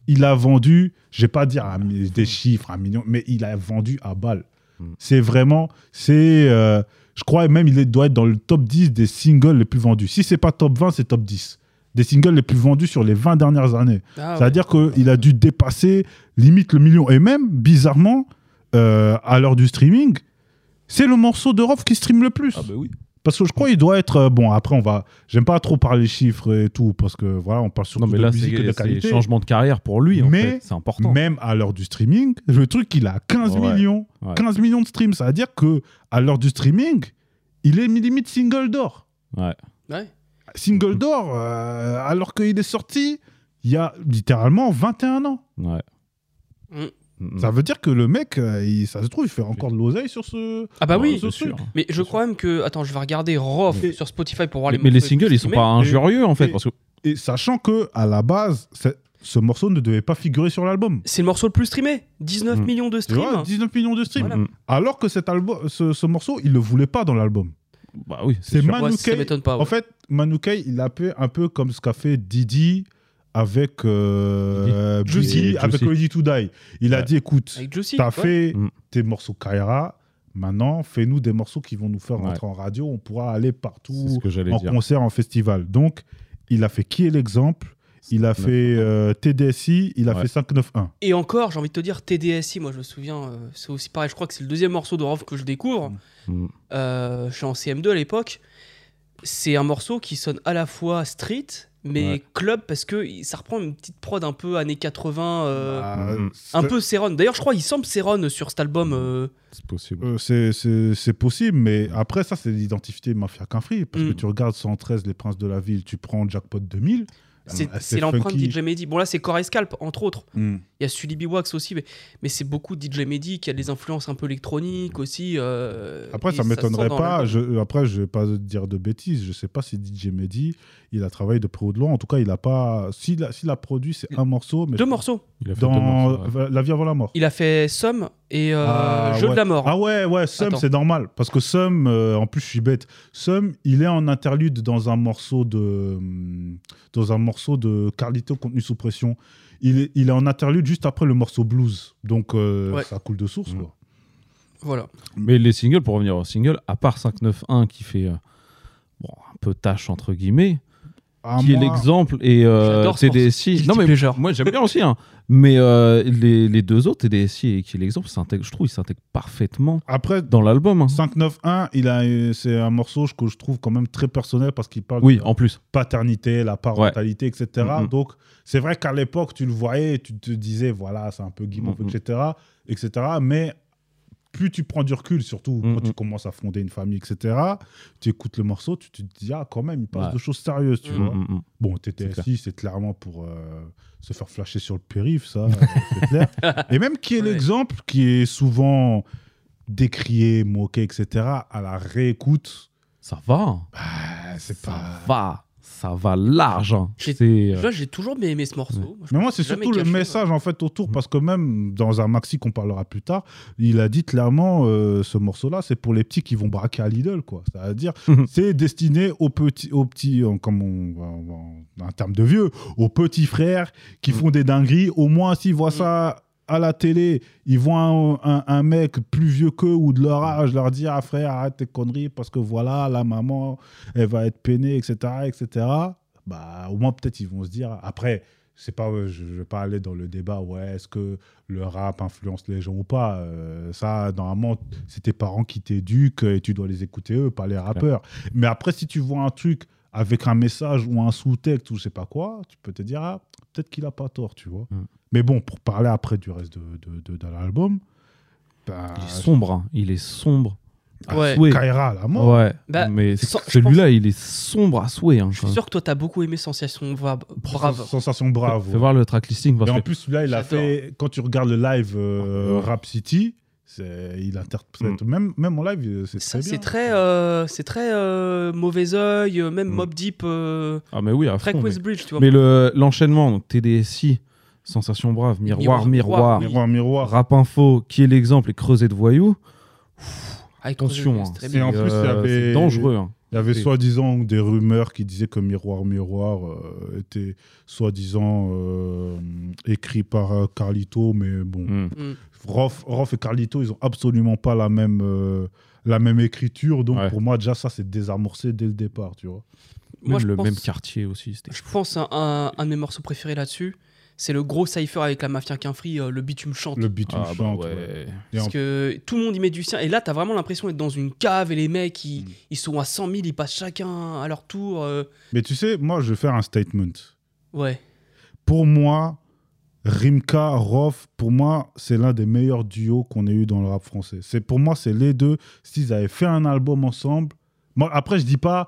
Il a vendu, je vais pas dire des chiffres, un million, mais il a vendu à balle.
Mm.
C'est vraiment, c'est, euh, je crois même il doit être dans le top 10 des singles les plus vendus. Si c'est pas top 20, c'est top 10. Des singles les plus vendus sur les 20 dernières années.
Ah ouais.
C'est-à-dire qu'il a dû dépasser limite le million. Et même, bizarrement, euh, à l'heure du streaming, c'est le morceau de Rof qui stream le plus.
Ah bah oui.
Parce que je crois qu'il doit être. euh, bon, après, on va. J'aime pas trop parler chiffres et tout, parce que voilà, on parle surtout
Non mais
de
là
musique et de qualité.
changement de carrière pour lui en
Mais-
fait, c'est important.
Même à l'heure du streaming, le truc, il a 15
Ouais.
millions.
Ouais.
15 millions de streams. Ça veut dire que à l'heure du streaming, il est limite single d'or.
Ouais.
Ouais.
Single d'or, euh, alors qu'il est sorti il y a littéralement 21 ans.
Ouais. Mm.
Ça veut dire que le mec, euh, il- ça se trouve, il fait encore de l'oseille sur ce.
Ah bah
Ouais,
oui,
ce truc.
mais je
sûr.
crois même que. Attends, je vais regarder Rof
Et-
sur Spotify pour voir les
Mais, mais les singles, ils sont pas injurieux en fait.
et-
Parce que
Et sachant que à la base, ce morceau ne devait pas figurer sur l'album.
C'est le morceau le plus streamé 19
Mm.
millions de streams.
19 millions de streams.
Voilà.
Mm.
Alors que cet album, ce, ce morceau, il le voulait pas dans l'album.
Bah oui,
C'est
sûr.
Manu
Ouais, ça
Kay-
m'étonne pas. ouais.
En fait, Manu Kay, il a fait un peu comme ce qu'a fait Didi avec euh,
Juicy.
Biggie,
Juicy.
avec Ready to Die. Il a dit écoute, t'as fait
Mm.
tes morceaux Kaira, maintenant fais-nous des morceaux qui vont nous faire
Ouais.
rentrer en radio, on pourra aller partout
ce que j'allais
en
dire.
concert, en festival. Donc, il a fait Qui est l'exemple? Il a
5-9-1.
fait euh, TDSI, il a
Ouais.
fait 591.
Et encore, j'ai envie de te dire, TDSI, moi je me souviens, euh, c'est aussi pareil, je crois que c'est le deuxième morceau de Rof que je découvre.
Mm.
Euh, je suis en CM2 à l'époque. C'est un morceau qui sonne à la fois street, mais
Ouais.
club, parce que il- ça reprend une petite prod un peu années 80, euh,
Bah,
Mm.
un peu Céron. D'ailleurs, je crois qu'il semble Céron sur cet album. euh,
C'est possible.
Euh, c'est- c'est c'est possible, mais après, ça, c'est l'identité Mafia Qu'un-Free. Parce
Mm.
que tu regardes 113, Les Princes de la Ville, tu prends Jackpot 2000.
C'est
euh,
c'est l'empreinte. DJ Mehdi. Bon, là, c'est Core et Scalp, entre autres.
Mm.
Il y a Sulibi Wax aussi, mais, mais c'est beaucoup DJ Mehdi qui a des influences un peu électroniques aussi. euh,
Après, ça m'étonnerait pas. Je, après, je vais pas dire de bêtises. Je sais pas si DJ Mehdi, il a travaillé de près ou de loin. En tout cas, il a pas. S'il a, produit, c'est un morceau. Mais
Deux morceaux.
Il a fait deux
Dans
morceaux, ouais.
La vie avant la mort.
Il a fait Somme et euh,
Ah,
Jeu
ouais.
de la mort.
Ah ouais, ouais, Sum,
Attends.
c'est normal. Parce que Sum, euh, en plus, je suis bête. Sum, il est en interlude dans un morceau de, hum, dans un morceau de Carlito contenu sous pression. Il est, il est en interlude juste après le morceau blues. Donc, euh,
Ouais.
ça coule de source,
Mm.
quoi.
Voilà.
Mais les singles, pour revenir aux singles, à part 591 qui fait euh, bon, un peu tâche entre guillemets,
Ah,
qui est l'exemple, et euh, TDSI. Non, mais
pleasure.
moi j'aime bien aussi, hein. mais euh, les, les deux autres, TDSI et qui est l'exemple, je trouve ils s'intègrent parfaitement
Après,
dans l'album. hein.
591, il a, c'est un morceau que je trouve quand même très personnel parce qu'il parle
Oui,
de
en plus.
paternité, la parentalité, etc.
Mhm.
Donc, c'est vrai qu'à l'époque, tu le voyais, tu te disais, voilà, c'est un peu guimauve, etc., etc. Mais plus tu prends du recul, surtout quand
Mhm.
tu commences à fonder une famille, etc., tu écoutes le morceau, tu te dis, ah, quand même, il passe
Ouais.
de choses sérieuses, tu
Mhm.
vois.
Mm, mm, mm.
Bon, TTSI, c'est clairement pour euh, se faire flasher sur le périph', ça, euh, c'est clair. Et même qui est
Ouais.
l'exemple qui est souvent décrié, moqué, etc., à la réécoute,
Ça va.
bah, c'est
Ça
pas.
va. Ça va large. hein.
J'ai-
euh,
j'ai toujours bien aimé ce morceau. Moi,
Mais moi, c'est surtout le message en fait autour,
Mhm.
parce que même dans un maxi qu'on parlera plus tard, il a dit clairement euh, ce morceau-là, c'est pour les petits qui vont braquer à Lidl, quoi. C'est-à-dire,
Mhm.
c'est destiné aux petits, aux petits, en- comme on, en termes de vieux, aux petits frères qui
Mhm.
font des dingueries. Au moins, s'ils voient
Mhm.
ça à la télé, ils voient un, un- un mec plus vieux qu'eux ou de leur âge leur dire ah frère arrête tes conneries parce que voilà la maman elle va être peinée etc etc bah au moins peut-être ils vont se dire après c'est pas euh, je, je vais pas aller dans le débat ouais est-ce que le rap influence les gens ou pas Euh, ça normalement c'est tes parents qui t'éduquent et tu dois les écouter eux pas les rappeurs. Mais après si tu vois un truc avec un message ou un sous-texte ou je sais pas quoi tu peux te dire ah peut-être qu'il a pas tort tu vois.
Mm.
Mais bon pour parler après du reste de, de, de- de l'album bah,
il est sombre. hein. Il est sombre. à
Ouais.
souhait.
Kaira à la mort
Ouais.
Bah,
mais celui-là, il est sombre à souhait. hein,
Je suis sûr que toi, t'as beaucoup aimé Sensation Bra- Brave.
sensation brave
Fais
ouais.
voir le tracklisting parce
Et en plus, celui-là, il a fait. Quand tu regardes le live euh,
Ouais.
Rap City, c'est- il interprète. Même, même en live, euh, c'est
Ça,
très
c'est très, euh, c'est très euh, mauvais oeil, euh, même
Mm.
Mob Deep, euh,
ah mais oui, à
très
fond, mais-
Queensbridge, tu vois.
Mais le- l'enchaînement, TDSI, Sensation Brave, Miroir,
Miroir,
Miroir,
oui.
Miroir, miroir.
Rap Info, qui est l'exemple et Creuset de Voyous,
Avec
attention, hein,
c'est très
c'est
bien.
Et en plus, il y
euh,
avait-
c'est dangereux. hein.
Il y avait soi-disant des rumeurs qui disaient que Miroir, miroir euh, était soi-disant euh, écrit par euh, Carlito, mais bon.
Mm.
Mm.
Rof, Rof et Carlito, ils ont absolument pas la même, euh, la même écriture. Donc
Ouais.
pour moi, déjà, ça, c'est désamorcé dès le départ, tu vois.
Même
Moi, je
le
pense-
même quartier aussi. c'était-
Je pense un, un de mes morceaux préférés là-dessus, c'est le gros cypher avec la mafia qu'un free, euh, le bitume chante.
Le beat
Ah, bah
chante.
ouais.
ouais. Et
Parce que tout le monde y met du sien. Et là, t'as vraiment l'impression d'être dans une cave et les mecs, ils,
Mm.
ils sont à 100 000, ils passent chacun à leur tour. euh,
Mais tu sais, moi, je vais faire un statement.
Ouais.
pour moi, Rimka, Rof, pour moi, c'est l'un des meilleurs duos qu'on ait eu dans le rap français. C'est pour moi, c'est les deux. S'ils avaient fait un album ensemble, moi, après, je dis pas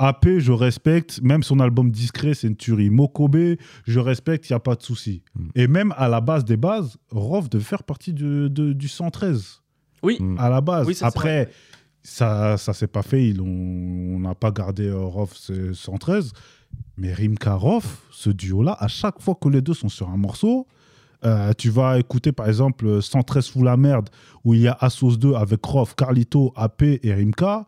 AP, je respecte. Même son album Discret, c'est une tuerie. Mokobe, je respecte, il n'y a pas de souci.
Mm.
Et même à la base des bases, Rof devait faire partie du, de- du 113.
Oui,
Mm.
À la base.
Oui, ça,
Après, ça ça s'est pas fait. Ils ont- on n'a pas gardé euh, Rof c'est 113. Mais Rimka Rof, ce duo-là, à chaque fois que les deux sont sur un morceau, euh, tu vas écouter par exemple 113 sous la merde, où il y a Assos 2 avec Rof, Carlito, AP et Rimka.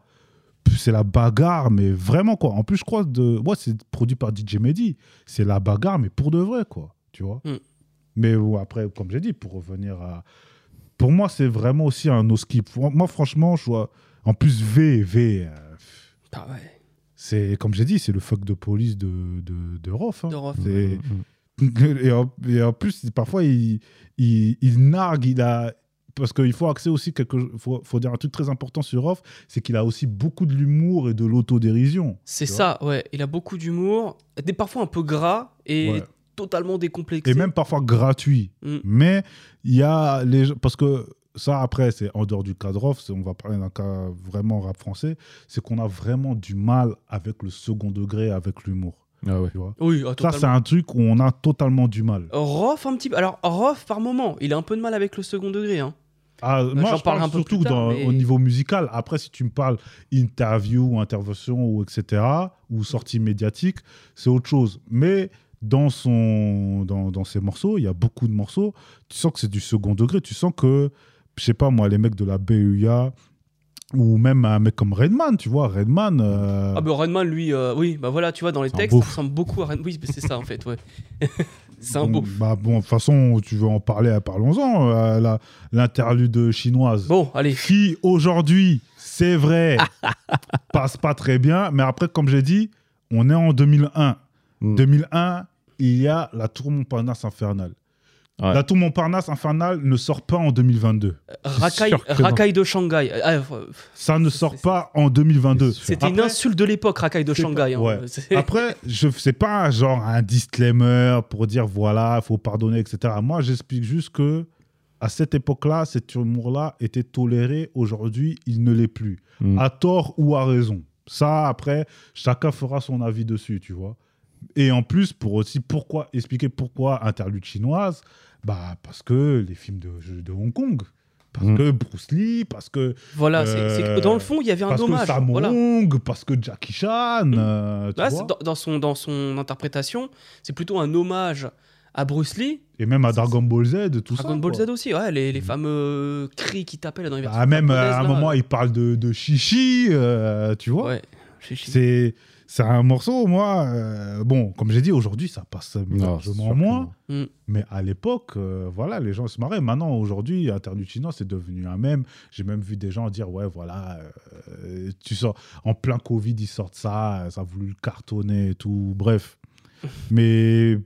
C'est la bagarre, mais vraiment quoi. En plus, je crois de. Ouais, c'est produit par DJ Mehdi. C'est la bagarre, mais pour de vrai, quoi. Tu vois
Mm.
Mais ouais, après, comme j'ai dit, pour revenir à. Pour moi, c'est vraiment aussi un no skip. Moi, franchement, je vois. En plus, V, V. euh,
Ah ouais,
c'est, comme j'ai dit, c'est le fuck de police de, de, de Rof. hein.
de Rof.
C'est-
Mm.
et, en, et en plus, parfois, il, il, il nargue, il a. Parce qu'il faut axer aussi quelque faut, faut dire un truc très important sur Rof, c'est qu'il a aussi beaucoup de l'humour et de l'autodérision.
C'est ça, ouais. Il a beaucoup d'humour, des parfois un peu gras et
Ouais.
totalement décomplexé.
Et même parfois gratuit.
Mm.
Mais il y a les gens- parce que ça après c'est en dehors du cadre off, c'est- on va parler d'un cas vraiment rap français, c'est qu'on a vraiment du mal avec le second degré, avec l'humour.
Ah ouais.
Tu vois
Oui, ah,
ça c'est un truc où on a totalement du mal.
Rof un petit peu. Alors Rof par moment, il a un peu de mal avec le second degré. Hein.
Ah, moi, je parle
un peu
surtout
plus tard,
dans-
mais-
au niveau musical. Après, si tu me parles interview ou intervention ou etc. ou sortie médiatique, c'est autre chose. Mais dans son dans, dans ses morceaux, il y a beaucoup de morceaux. Tu sens que c'est du second degré. Tu sens que, je sais pas moi, les mecs de la BUA ou même un mec comme Redman, tu vois, Redman. euh,
Ah bah Redman lui, euh, oui, bah voilà, tu vois dans les textes, ça ressemble beaucoup à Redman. Oui, c'est ça en fait, ouais. c'est un
bon,
beau.
bah, bon, de toute façon, tu veux en parler, parlons-en. euh, la- L'interlude chinoise.
Bon, allez.
qui aujourd'hui, c'est vrai, passe pas très bien. Mais après, comme j'ai dit, on est en 2001.
Mm.
2001, il y a la Tour Montparnasse infernale.
Ouais.
La Tour Montparnasse infernale ne sort pas en 2022.
Racaille,
sûr que non.
Racaille de Shanghai. Ah, euh,
Ça ne sort pas en 2022.
C'est sûr.
C'était une insulte de l'époque, Racaille de Shanghai.
pas-
hein.
ouais. Après, je c'est pas un genre un disclaimer pour dire voilà, il faut pardonner, etc. Moi, j'explique juste que à cette époque-là, cet humour-là était toléré. Aujourd'hui, il ne l'est plus.
Mm.
À tort ou à raison. Ça, après, chacun fera son avis dessus, tu vois. Et en plus, pour aussi pourquoi expliquer pourquoi interlude chinoise, bah parce que les films de, de Hong Kong, parce
Mm.
que Bruce Lee, parce que
Voilà, c'est- c'est que
Euh,
dans le fond, il y avait un
parce que
hommage.
Sam
Voilà.
Hong, parce que Jackie Chan, euh, tu
Là,
vois.
c'est dans, dans son, dans son interprétation, c'est plutôt un hommage à Bruce Lee,
Et même à Dragon Ball Z, tout ça.
Dragon Ball
quoi.
Z aussi, ouais, les, les
Mm.
fameux cris qui là dans les versions
Ah, même euh, à un
là.
moment, il parle de, de chichi, euh, tu vois.
Ouais, chichi.
C'est c'est un morceau, moi. euh, bon, comme j'ai dit, aujourd'hui, ça passe
c'est
largement moins.
Mm.
Mais à l'époque, euh, voilà, les gens se marraient. Maintenant, aujourd'hui, Interlude chinois, c'est devenu un mème. J'ai même vu des gens dire, ouais, voilà, euh, tu sors en plein Covid, ils sortent ça, ça a voulu le cartonner et tout. Bref. Mais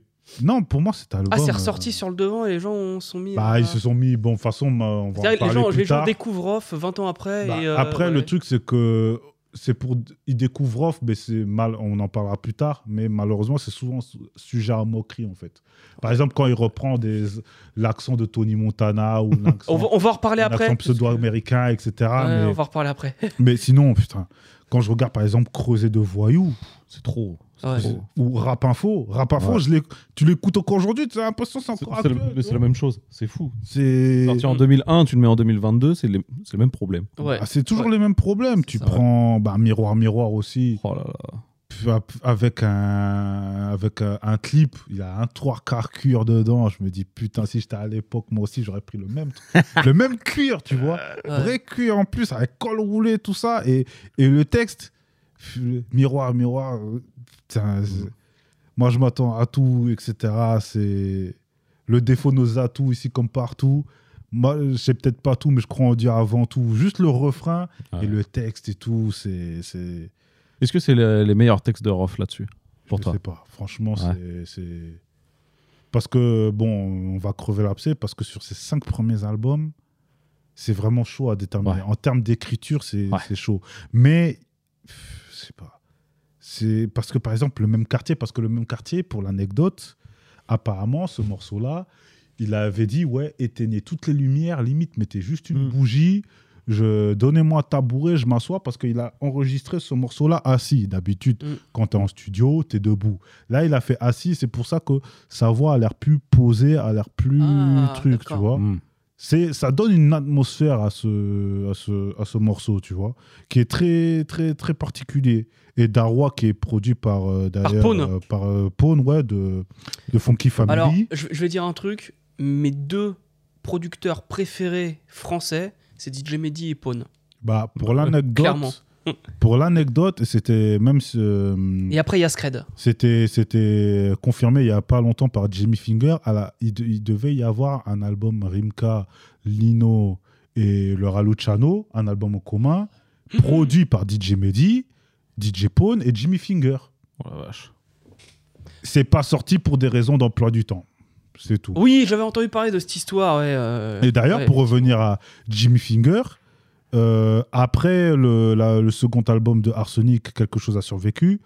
non, pour moi, cet album.
Ah, c'est
euh,
ressorti sur le devant et les gens ont- sont mis.
Bah, ils se sont mis. Bon, de toute façon, on va en
que les
parler
gens,
plus
les gens
tard.
découvrent Off 20 ans après.
Bah,
et, euh,
après,
ouais.
le truc, c'est que c'est pour ils découvrent off, mais c'est mal. On en parlera plus tard, mais malheureusement, c'est souvent su- sujet à moquerie en fait. Par exemple, quand il reprend des l'accent de Tony Montana ou l'accent
On va, on va en reparler après.
pseudo-américain, etc.
Ouais,
mais,
On va en reparler après.
mais sinon, putain, quand je regarde par exemple Creuset de voyous
C'est trop. C'est
Ouais.
trop.
ou Rap Info, Rap Info,
Ouais.
je l'éc- tu l'écoutes encore aujourd'hui, tu as l'impression que c'est
C'est
encore
c'est le-
actuel,
mais c'est la même chose. C'est fou.
C'est
Sorti en 2001, tu le mets en 2022, c'est les- c'est le même problème.
Ouais.
Ah, c'est toujours
Ouais.
les mêmes problèmes. Tu
ça.
prends bah, Miroir Miroir aussi.
Oh là là.
Avec un avec un, un clip, il a un trois quarts cuir dedans. Je me dis putain, si j'étais à l'époque, moi aussi j'aurais pris le même truc. le même cuir, tu vois,
Ouais.
vrai cuir en plus avec col roulé tout ça et, et le texte miroir miroir. euh, putain, moi je m'attends à tout, etc. C'est le défaut de nos atouts ici comme partout. Moi, je sais peut-être pas tout, mais je crois en dire avant tout. Juste le refrain
Ouais.
et le texte et tout, c'est c'est
Est-ce que c'est le- les meilleurs textes de Rof là-dessus pour
je
toi?
sais pas. Franchement,
Ouais.
c'est-. Parce que, bon, on va crever l'abcès, parce que sur ces cinq premiers albums, c'est vraiment chaud à déterminer.
Ouais.
En termes d'écriture, c'est chaud. Mais, je sais pas. C'est parce que, par exemple, le même quartier, parce que le même quartier, pour l'anecdote, apparemment, ce morceau-là, il avait dit, ouais, éteignez toutes les lumières, limite, mettez juste une
Mm.
bougie. je donnez-moi tabouret, je m'assois parce qu'il a enregistré ce morceau-là assis. D'habitude,
Mm.
quand tu es en studio, tu es debout. Là, il a fait assis, c'est pour ça que sa voix a l'air plus posée, a l'air plus
Ah,
truc, tu vois.
Mm.
C'est, ça donne une atmosphère à ce, à, ce, à ce morceau, tu vois, qui est très, très, très particulier. Et Darwa, qui est produit par, euh, d'ailleurs,
Pone.
euh, par euh, Pone, ouais, de, de Funky Family.
Alors, je, je vais dire un truc. Mes deux producteurs préférés français, c'est DJ Mehdi et Pone.
bah, pour
Clairement.
l'anecdote, pour l'anecdote, c'était même, euh,
Et après, il y a Scred.
c'était, c'était confirmé il y a pas longtemps par Jimmy Finger. À la, il, de- il devait y avoir un album Rimka, Lino et le Raluciano, un album en commun, produit par DJ Mehdi, DJ Pone et Jimmy Finger.
Oh la vache.
C'est pas sorti pour des raisons d'emploi du temps. C'est tout.
Oui, j'avais entendu parler de cette histoire. Ouais, euh,
Et d'ailleurs,
ouais.
pour revenir à Jimmy Finger, euh, après le, la- le second album de Arsenic, Quelque chose a survécu,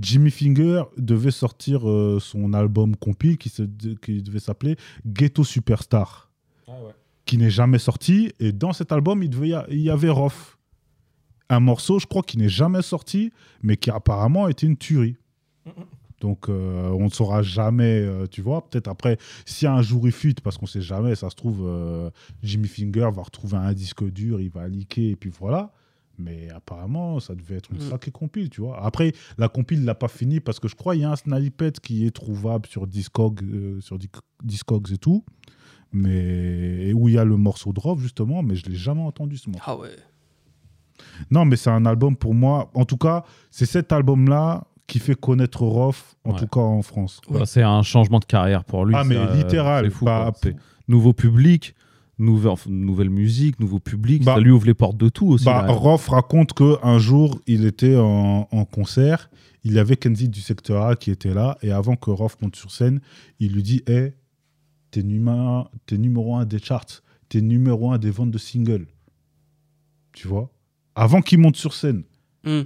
Jimmy Finger devait sortir euh, son album compil qui, se, qui devait s'appeler Ghetto Superstar, qui n'est jamais sorti. Et dans cet album, il, devait y a- il y avait Roth. Un morceau, je crois, qui n'est jamais sorti, mais qui apparemment était une tuerie. Donc, euh, on ne saura jamais, euh, tu vois. Peut-être après, si un jour il fuite, parce qu'on sait jamais, ça se trouve, euh, Jimmy Finger va retrouver un disque dur, il va liquer, et puis voilà. Mais apparemment, ça devait être une
Mm.
sacrée compile, tu vois. Après, la compile l'a pas fini parce que je crois qu'il y a un snippet qui est trouvable sur Discog, euh, sur Discogs et tout. Mais et où il y a le morceau de Rof, justement, mais je l'ai jamais entendu ce morceau.
Ah ouais.
Non, mais c'est un album pour moi. En tout cas, c'est cet album-là qui fait connaître Rof, en
Ouais.
tout cas en France.
Ouais.
C'est un changement de carrière pour lui.
Ah, mais
euh,
littéral,
c'est fou,
bah,
quoi. Nouveau public, nouvelle, enfin, nouvelle musique, nouveau public.
Bah,
ça lui ouvre les portes de tout aussi.
Bah. Rof raconte qu'un jour, il était en, en concert, il y avait Kenzie du secteur A qui était là, et avant que Rof monte sur scène, il lui dit Hé, t'es numéro, t'es numéro un des charts, t'es numéro un des ventes de singles. Tu vois? Avant qu'il monte sur scène.
Hmm.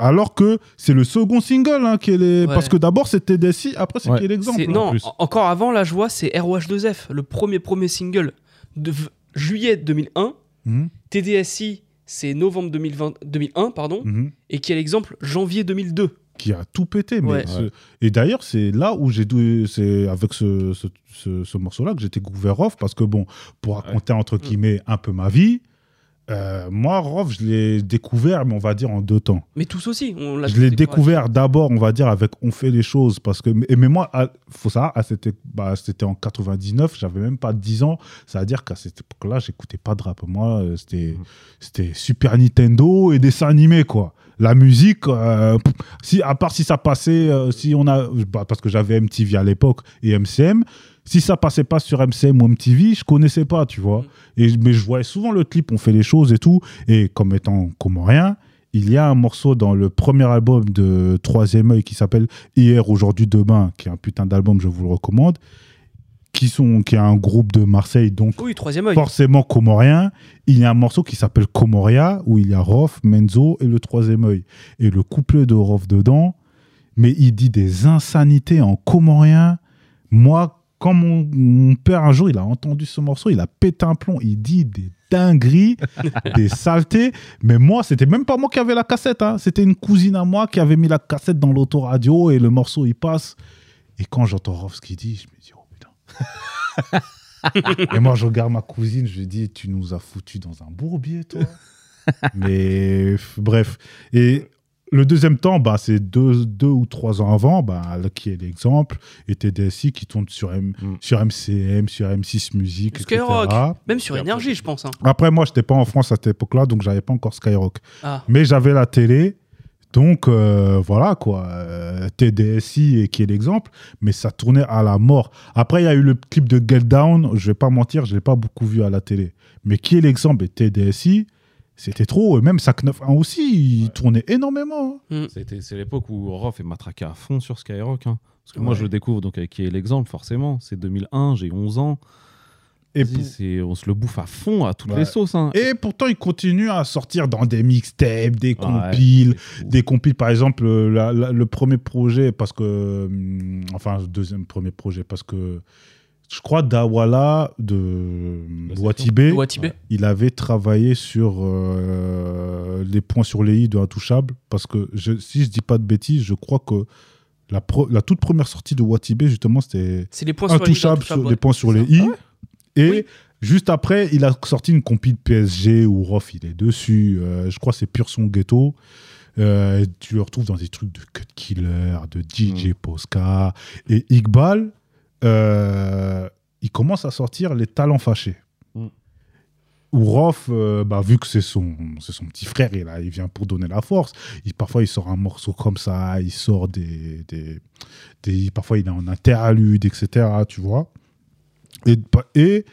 Alors que c'est le second single hein, qui est les...
Ouais.
Parce que d'abord c'était Desi, après c'est
Ouais.
qui est l'exemple.
Non,
plus.
encore avant, la joie, c'est ROH2F, le premier premier single de v- juillet 2001.
Mhm,
TDSI, c'est novembre 2020, 2001, pardon.
mhm.
Et qui est l'exemple janvier 2002.
qui a tout pété. Mais
Ouais.
ce- Et d'ailleurs, c'est là où j'ai dou- c'est avec ce, ce, ce- ce morceau-là que j'ai découvert Rof, parce que bon, pour raconter entre
Mm.
guillemets un peu ma vie, euh, moi, Rof, je l'ai découvert, mais on va dire en deux temps.
Mais tous aussi. On l'a
Je l'ai
découvert.
d'abord, on va dire, avec On fait les choses. Parce que, mais moi, à- faut savoir, bah, c'était en 99, j'avais même pas 10 ans. Ça veut dire qu'à cette époque-là, j'écoutais pas de rap. Moi, euh, c'était
Mhm.
c'était Super Nintendo et dessins animés, quoi. La musique, euh, si, à part si ça passait, euh, si on a, bah, parce que j'avais MTV à l'époque et MCM, si ça passait pas sur MCM ou MTV, je connaissais pas, tu vois.
Mhm.
Et, mais je voyais souvent le clip, on fait les choses et tout. Et comme étant comorien, il y a un morceau dans le premier album de Troisième œil qui s'appelle Hier, aujourd'hui, demain, qui est un putain d'album, je vous le recommande, qui, sont, qui est un groupe de Marseille, donc
Oui, troisième
forcément comorien. Il y a un morceau qui s'appelle Comoria, où il y a Rof, Menzo et le Troisième œil. Et le couplet de Rof dedans, mais il dit des insanités en comorien. Moi, quand mon, mon père un jour, il a entendu ce morceau, il a pété un plomb. Il dit des dingueries, des saletés. Mais moi, c'était même pas moi qui avais la cassette. hein. C'était une cousine à moi qui avait mis la cassette dans l'autoradio et le morceau, il passe. Et quand j'entends Rof ce qu'il dit, je me dis, oh putain. et moi, je regarde ma cousine, je lui dis, tu nous as foutu dans un bourbier, toi. Mais bref. Et le deuxième temps, bah, c'est deux, deux ou trois ans avant, bah, là, qui est l'exemple, et TDSI qui tourne sur, M,
Mm.
sur MCM, sur M6 Musique.
Skyrock. Même sur énergie, je pense. hein.
Après, moi, je n'étais pas en France à cette époque-là, donc j'avais pas encore Skyrock.
Ah.
Mais j'avais la télé. Donc euh, voilà quoi, euh, TDSI et qui est l'exemple, mais ça tournait à la mort. Après il y a eu le clip de Get Down, je vais pas mentir, je l'ai pas beaucoup vu à la télé. Mais qui est l'exemple? Et TDSI, c'était trop. Et même Sac 9.1 aussi, il tournait énormément. hein.
C'était- C'est l'époque où Rof est matraqué à fond sur Skyrock. hein. Parce que moi, je le découvre donc avec qui est l'exemple, forcément. C'est 2001, j'ai 11 ans.
Et,
Vas-y,
pour-
c'est- on se le bouffe à fond à toutes
Ouais.
les sauces. hein.
et pourtant il continue à sortir dans des mixtapes, des compiles, des compiles, par exemple, euh, la- la- le premier projet, parce que. hum, Enfin, le deuxième premier projet, parce que je crois, Dawala de Watibé, il avait travaillé sur euh, les points sur les i de Intouchable. Parce que je- si je dis pas de bêtises, je crois que la, pro- la toute première sortie de Watibé, justement, c'était
C'est les points sur les
Intouchable, sur, les points sur les i. Et
Oui.
juste après, il a sorti une compil PSG où Rof il est dessus. Euh, je crois que c'est Pur Son Ghetto. Euh, tu le retrouves dans des trucs de Cut Killer, de DJ Posca. Et Iqbal, euh, il commence à sortir les talents fâchés.
Mm.
Où Rof, euh, bah, vu que c'est son, son petit frère, il, a- il vient pour donner la force. Il, parfois, il sort un morceau comme ça, il sort des, des, des- Parfois, il est en interlude, etc. Tu vois et, et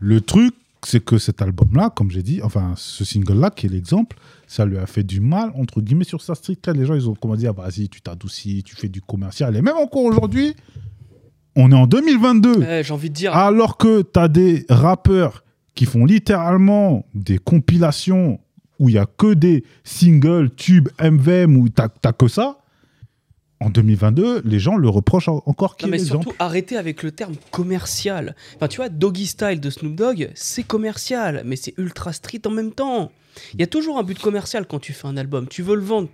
le truc, c'est que cet album-là, comme j'ai dit, enfin, ce single-là, qui est l'exemple, ça lui a fait du mal, entre guillemets, sur sa street. Les gens, ils ont commencé à dire, vas-y, tu t'adoucis, tu fais du commercial. Et même encore aujourd'hui, on est en 2022.
Ouais, J'ai envie de dire.
Alors que tu as des rappeurs qui font littéralement des compilations où il y a que des singles, tubes, MVM, où tu n'as que ça, en 2022, les gens le reprochent en- encore qui
Non,
est
mais surtout, arrêtez avec le terme commercial. Enfin, tu vois, Doggy Style de Snoop Dogg, c'est commercial, mais c'est ultra street en même temps. Il y a toujours un but commercial quand tu fais un album. Tu veux le vendre,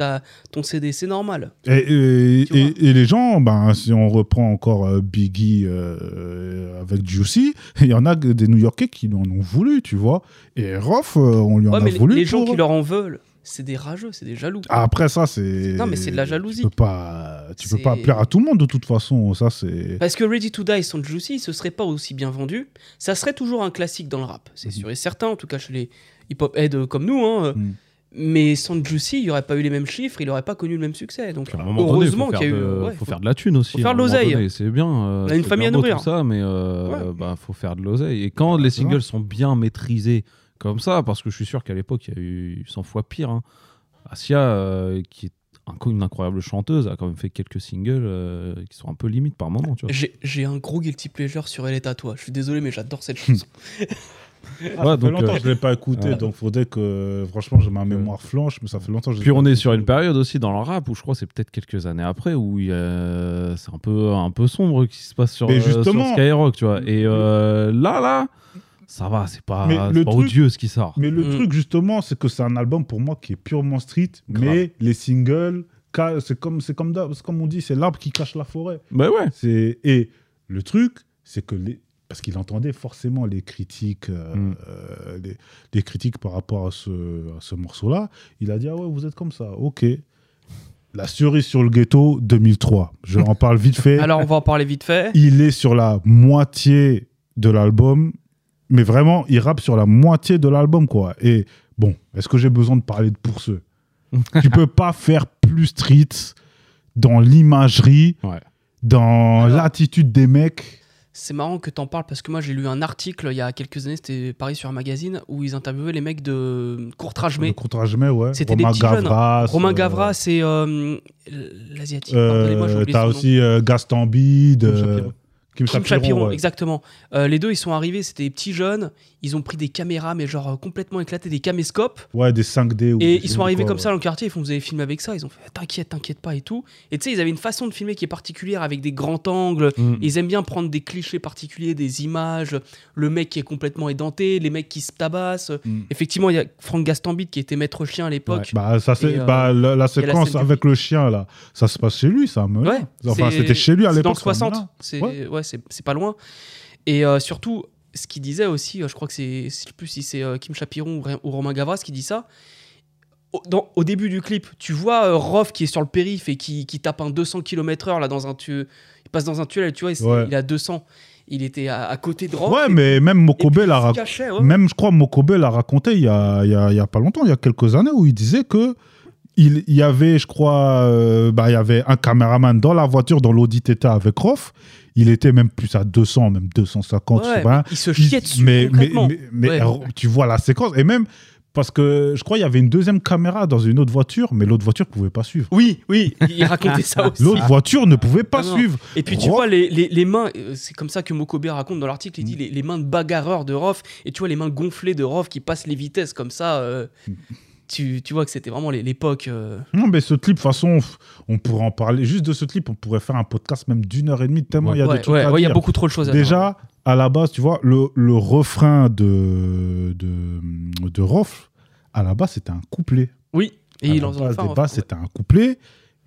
ton CD, c'est normal.
Et, et-
Tu vois.
et- et les gens, ben, si on reprend encore euh, Biggie euh, avec Juicy, il y en a des New-Yorkais qui en ont voulu, tu vois. Et Rof, euh, on lui en a
les-
voulu.
les gens
pour-
qui leur en veulent, c'est des rageux, c'est des jaloux.
Après ça, c'est.
Non, mais c'est de la jalousie.
Tu peux pas, tu peux pas plaire à tout le monde de toute façon. Ça, c'est.
Parce que Ready to Die sans Juicy, ce serait pas aussi bien vendu. Ça serait toujours un classique dans le rap, c'est
Mhm.
sûr et certain, en tout cas chez les hip-hop heads comme nous. hein.
Mhm.
Mais sans Juicy, il n'y aurait pas eu les mêmes chiffres, il n'aurait pas connu le même succès. Donc,
à un
heureusement qu'il y a eu.
de-
ouais,
faut
faut-
faire de la thune aussi.
faut faire de l'oseille.
C'est bien. euh,
On a une famille à nourrir.
Tout ça, mais euh,
Ouais.
bah, faut faire de l'oseille. Et quand les singles sont bien maîtrisés comme ça, parce que je suis sûr qu'à l'époque, il y a eu 100 fois pire. hein. Asia, euh, qui est un- une incroyable chanteuse, a quand même fait quelques singles euh, qui sont un peu limites par moment. Tu vois.
J'ai un gros guilty pleasure sur Elle est à toi. Je suis désolé, mais j'adore cette chanson.
Ah,
Ouais,
ça fait longtemps
euh,
que je l'ai pas écouté,
ouais.
donc faudrait que. Franchement, j'ai ma mémoire flanche, mais ça fait longtemps que je l'ai
Puis on est sur une période aussi dans le rap où je crois que c'est peut-être quelques années après où il y a- c'est un peu un peu sombre qui se passe sur,
Mais
euh, sur
justement-
Skyrock, tu vois. Et euh, là là, ça va, c'est pas, pas
truc-
odieux ce qui sort.
Mais le
Mm.
truc, justement, c'est que c'est un album pour moi qui est purement street,
Grave.
mais les singles, c'est comme, c'est comme, comme on dit, c'est l'arbre qui cache la forêt.
Bah ouais.
C'est Et le truc, c'est que les. Parce qu'il entendait forcément les critiques, euh,
Mm.
euh, les, les critiques par rapport à ce, à ce morceau-là. Il a dit Ah ouais, vous êtes comme ça, ok. La cerise sur le ghetto 2003. Je en parle vite fait.
Alors, on va en parler vite fait.
il est sur la moitié de l'album, mais vraiment, il rappe sur la moitié de l'album, quoi. Et bon, est-ce que j'ai besoin de parler de pour ceux Tu peux pas faire plus street dans l'imagerie,
Ouais.
dans l'attitude des mecs.
C'est marrant que t'en parles parce que moi j'ai lu un article il y a quelques années, c'était pareil sur un magazine, où ils interviewaient les mecs de Mais.
contre-jamais, ouais.
C'était des
Romain
petits jeunes.
Gavras.
Romain
euh,
Gavras, c'est euh, l'asiatique.
euh, T'as aussi euh, Gaston Bide.
Kim.
Kim Chapiron,
Chapiron,
ouais.
exactement. Euh, les deux, ils sont arrivés, c'était des petits jeunes. Ils ont pris des caméras, mais genre euh, complètement éclatées, des caméscopes.
Ouais, des 5D. ou
Et ils sont arrivés
quoi,
comme
ouais.
ça dans le quartier, ils font vous avez filmé avec ça, ils ont fait t'inquiète, t'inquiète pas et tout. Et tu sais, ils avaient une façon de filmer qui est particulière avec des grands angles.
Mm.
Ils aiment bien prendre des clichés particuliers, des images, le mec qui est complètement édenté, les mecs qui se tabassent.
Mm.
Effectivement, il y a Franck Gastambide qui était maître chien à l'époque.
Bah, ça, c'est,
Et, euh,
bah, la, la séquence
du
avec le chien, là, ça se passe chez lui, ça Enfin, c'était chez lui à
c'est dans
l'époque.
60. C'est
Ouais.
ouais, c'est pas loin. Et euh, surtout, ce qu'il disait aussi, euh, je crois que c'est, plus si c'est euh, Kim Chapiron ou, Romain Gavras qui dit ça. Au, dans- au début du clip, tu vois Rof qui est sur le périph et qui, qui tape un 200 km/h là dans un tu il passe dans un tunnel, tu vois, il,
Ouais.
il est à 200. Il était à, à côté de Rof.
Ouais, mais même Mokobe l'a raconté.
ouais.
Même, je crois, Mokobe l'a raconté il y a, il y, a, il y a pas longtemps, il y a quelques années, où il disait que il, y avait, je crois, euh, bah, il y avait un caméraman dans la voiture, dans l'Audi Theta avec Rof. Il était même plus à 200, même 250, je
Ouais,
sais pas.
il se chiait dessus
mais, mais, mais, mais,
Ouais.
euh, tu vois la séquence. Et même, parce que je crois qu'il y avait une deuxième caméra dans une autre voiture, mais l'autre voiture ne pouvait pas suivre.
Oui, oui, il racontait ça aussi.
L'autre voiture ne pouvait pas
non.
suivre.
Et puis tu
Rof-
vois les, les, les mains, euh, c'est comme ça que Mokobe raconte dans l'article, il
Mm.
dit les, les mains de bagarreur de Rof, et tu vois les mains gonflées de Rof qui passent les vitesses comme ça. euh, tu, tu vois que c'était vraiment l'époque. euh,
Non, mais ce clip, de toute façon, on pourrait en parler. Juste de ce clip, on pourrait faire un podcast même d'une heure et demie, tellement il y a
ouais, ouais, ouais, il y a beaucoup trop de choses à dire.
Déjà, à la base, tu vois, le, le refrain de, de, de Rof, à la base, c'était un couplet.
Oui, et
à
il
la
en
base des
ouais.
bases, c'était un couplet.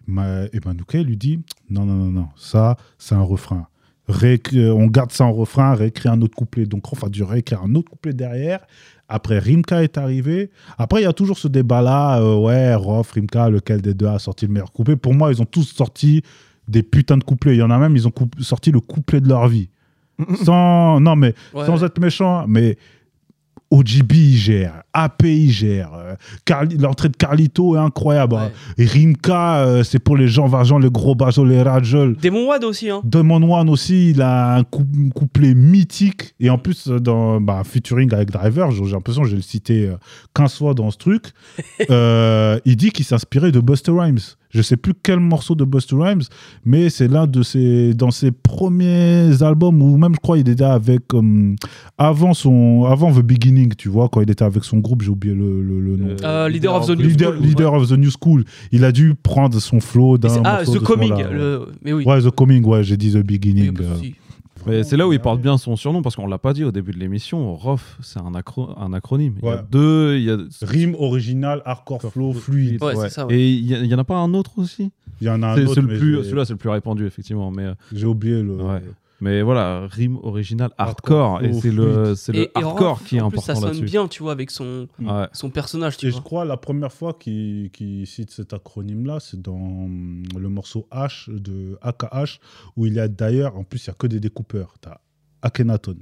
Ma- Et Manouké lui dit non, non, non, non, ça, c'est un refrain. Réécri- on garde ça en refrain, réécrire un autre couplet. Donc, Rof a dû réécrire un autre couplet derrière. Après, Rimka est arrivé. Après, il y a toujours ce débat-là. euh, ouais, Rof, Rimka, lequel des deux a sorti le meilleur couplet Pour moi, ils ont tous sorti des putains de couplets. Il y en a même, ils ont sorti le couplet de leur vie. Sans, non, mais
Ouais.
sans être méchant, mais OGB il gère, AP il gère, euh, l'entrée de Carlito est incroyable. hein.
Ouais.
Rimka, euh, c'est pour les gens Valjean, les gros bajos, les rajol.
Demon Wad aussi, hein.
Demon One aussi, il a un coup- couplet mythique. Et en plus, dans bah, featuring avec Driver, j'ai l'impression que je vais le citer euh, 15 fois dans ce truc, il dit qu'il s'inspirait de Buster Rhymes. Je sais plus quel morceau de Buster Rhymes, mais c'est l'un de ses dans ses premiers albums ou même je crois il était avec euh, avant son avant The Beginning, tu vois, quand il était avec son groupe, j'ai oublié le, le- le nom.
Euh, Leader of the New
Leader,
School,
leader of the New School. Il a dû prendre son flow d'un
Ah, The Coming. le- Mais oui.
Ouais, The Coming, ouais, j'ai dit The
Oui,
Beginning.
pas de
euh.
Mais c'est là où il porte bien son surnom parce qu'on l'a pas dit au début de l'émission. ROF, c'est un, acro- un acronyme. Il y a
Ouais.
deux. Il y a...
Rime original, hardcore flow, fluide.
Ouais, c'est ça, ouais.
Et il y, en a pas un autre aussi?
Il y en a un autre,
celui-là, c'est le plus répandu effectivement. Mais, euh,
j'ai oublié le.
Mais voilà, rime original
Hardcore,
hardcore et c'est le, c'est
Et-
le
et
hardcore
Rof,
qui est
en plus,
important
ça sonne
là-dessus.
bien, tu vois, avec son,
Ouais.
son personnage, tu
Et
vois.
je crois la première fois qu'il qu'il cite cet acronyme-là, c'est dans le morceau H de AKH, où il y a d'ailleurs, en plus, il n'y a que des découpeurs. Tu as Akhenaton,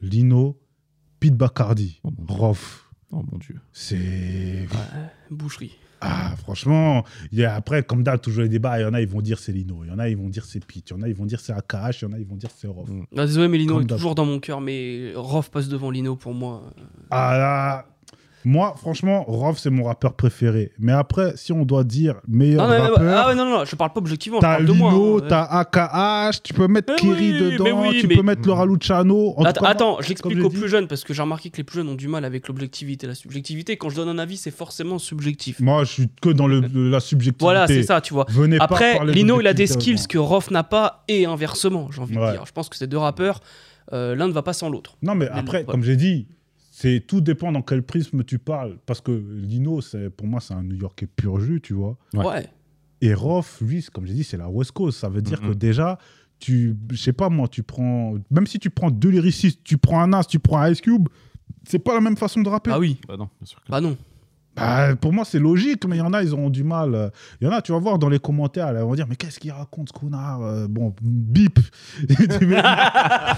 Lino, Pete Bacardi,
Oh.
Rof.
Oh mon dieu.
C'est.
Ouais, boucherie.
Ah, franchement, il y a, après, comme d'hab, toujours les débats, il y en a, ils vont dire c'est Lino, il y en a, ils vont dire c'est Pete, il y en a, ils vont dire c'est AKH, il y en a, ils vont dire c'est Rof.
Mm.
Ah, désolé, mais Lino
Comme
est toujours dans mon cœur, mais Rof passe devant Lino pour moi.
Ah là, moi, franchement, Rof, c'est mon rappeur préféré. Mais après, si on doit dire meilleur
Non, mais-
rappeur,
ah ouais, non, non, non, je parle pas objectivement, je
t'as. Lino,
hein.
t'as AKH, tu peux mettre
Mais
Kiri
oui,
dedans,
oui,
tu peux mettre Laura Luciano. En
Attends,
moi,
attends, aux plus jeunes parce que j'ai remarqué que les plus jeunes ont du mal avec l'objectivité. La subjectivité, quand je donne un avis, c'est forcément subjectif.
Moi, je suis que dans le, la subjectivité.
Voilà, c'est ça, tu vois.
Venez
Après, Lino, il a des skills que Rof n'a pas et inversement, j'ai envie
Ouais.
de dire. Je pense que ces deux rappeurs, euh, l'un ne va pas sans l'autre.
Non, mais
Mais
après,
ouais.
comme j'ai dit, c'est tout dépend dans quel prisme tu parles. Parce que Lino, c'est pour moi, c'est un New Yorkais pur jus, tu vois.
Ouais.
Et Rof, lui, comme j'ai dit, c'est la West Coast. Ça veut dire que déjà, tu, je sais pas moi, tu prends, même si tu prends deux lyricistes, tu prends un Nas, tu prends un Ice Cube, c'est pas la même façon de rapper.
Ah oui,
Bah non, bien sûr que
bah non.
Bah, pour moi, c'est logique, mais il y en a, ils auront du mal. Il y en a, tu vas voir dans les commentaires, là, ils vont dire, mais qu'est-ce qu'il raconte, ce connard Euh, Bon, bip.
Là,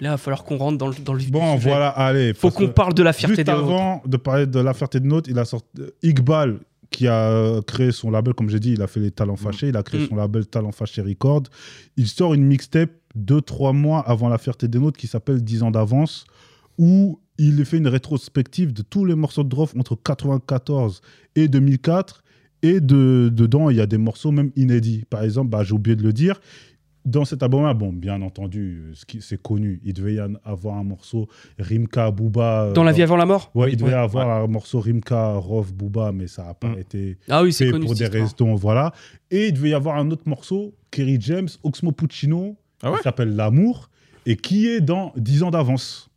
il va falloir qu'on rentre dans le, dans le
bon,
sujet.
voilà, allez.
Faut qu'on parle de la fierté
Juste
des autres.
avant de parler de la fierté de Note, il a sorti Iqbal, qui a euh, créé son label, comme j'ai dit, il a fait les Talents Fâchés, il a créé
Mm.
son label Talents Fâchés Record. Il sort une mixtape deux, trois mois avant la fierté des Nôtres qui s'appelle 10 ans d'avance, où il fait une rétrospective de tous les morceaux de Droff entre 94 et 2004. Et de, dedans, il y a des morceaux même inédits. Par exemple, bah, j'ai oublié de le dire, dans cet album-là, bon, bien entendu, euh, ce qui- c'est connu, il devait y avoir un morceau Rimka, Booba. euh,
Dans la vie avant la mort?
Ouais, il devait y avoir un morceau Rimka, Rov, Booba, mais ça n'a pas
Mm.
été
Ah oui, c'est
fait pour des raisons, voilà. Et il devait y avoir un autre morceau, Kerry James, Oxmo Puccino,
Ah
qui s'appelle L'amour, et qui est dans 10 ans d'avance.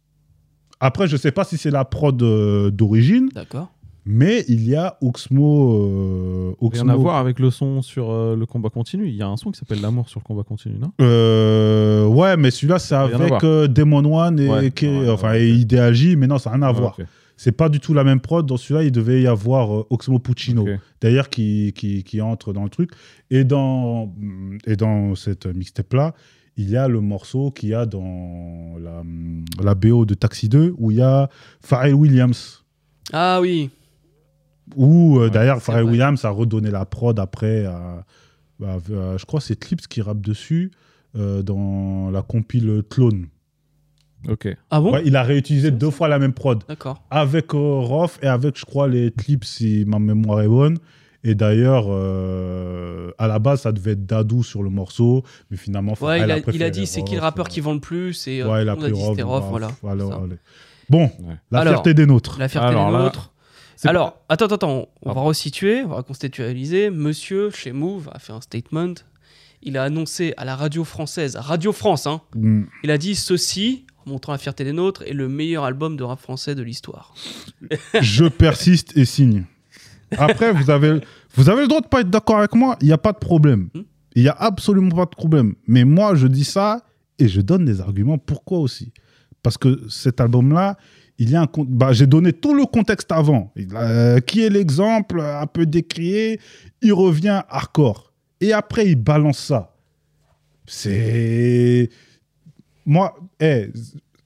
Après, je ne sais pas si c'est la prod euh, d'origine,
D'accord.
mais il y a Oxmo... euh,
Rien à voir avec le son sur euh, le combat continu. Il y a un son qui s'appelle L'amour sur le combat continu, non?
Euh, ouais, mais celui-là, c'est avec euh, Demon One et,
Ouais,
enfin,
ouais,
et
ok.
Ideal J, mais non, ça n'a rien à
Ouais,
voir.
ok.
C'est pas du tout la même prod. Dans celui-là, il devait y avoir euh, Oxmo Puccino, d'ailleurs, qui, qui, qui entre dans le truc. Et dans, et dans cette mixtape-là, il y a le morceau qu'il y a dans la, la BO de Taxi 2, où il y a Pharrell Williams.
Ah oui.
Où, euh,
Ouais,
d'ailleurs,
c'est
Pharrell
vrai.
Williams a redonné la prod après. à- à- à- je crois que c'est Clips qui rappe dessus euh, dans la compile Clone.
Ok.
Ah bon?
Ouais, il a réutilisé deux fois la même prod.
D'accord.
avec euh, Rof et avec, je crois, les clips, si ma mémoire est bonne. Et d'ailleurs, euh, à la base, ça devait être Dadou sur le morceau, mais finalement,
Ouais, il a,
préféré
il a dit c'est qui le rappeur
euh,
qui vend le plus et euh,
Ouais, il a
on a
pris
dit
Rof.
c'était Rof,
bref,
voilà.
alors,
Ça.
allez. Bon,
Ouais.
la
Alors,
fierté des nôtres.
La fierté
Alors
des nôtres. Alors, attends, attends, attends, on va resituer, on va contextualiser. Monsieur, chez Move, a fait un statement. Il a annoncé à la radio française, Radio France, hein,
Mm.
il a dit ceci, montrant la fierté des nôtres, est le meilleur album de rap français de l'histoire.
Je persiste et signe. Après, vous avez, vous avez le droit de pas être d'accord avec moi, il n'y a pas de problème.
Hmm?
Il n'y a absolument pas de problème. Mais moi, je dis ça et je donne des arguments. Pourquoi aussi Parce que cet album-là, il y a un bah, j'ai donné tout le contexte avant. A- qui est l'exemple un peu décrié? Il revient hardcore. Et après, il balance ça. C'est. Moi, eh,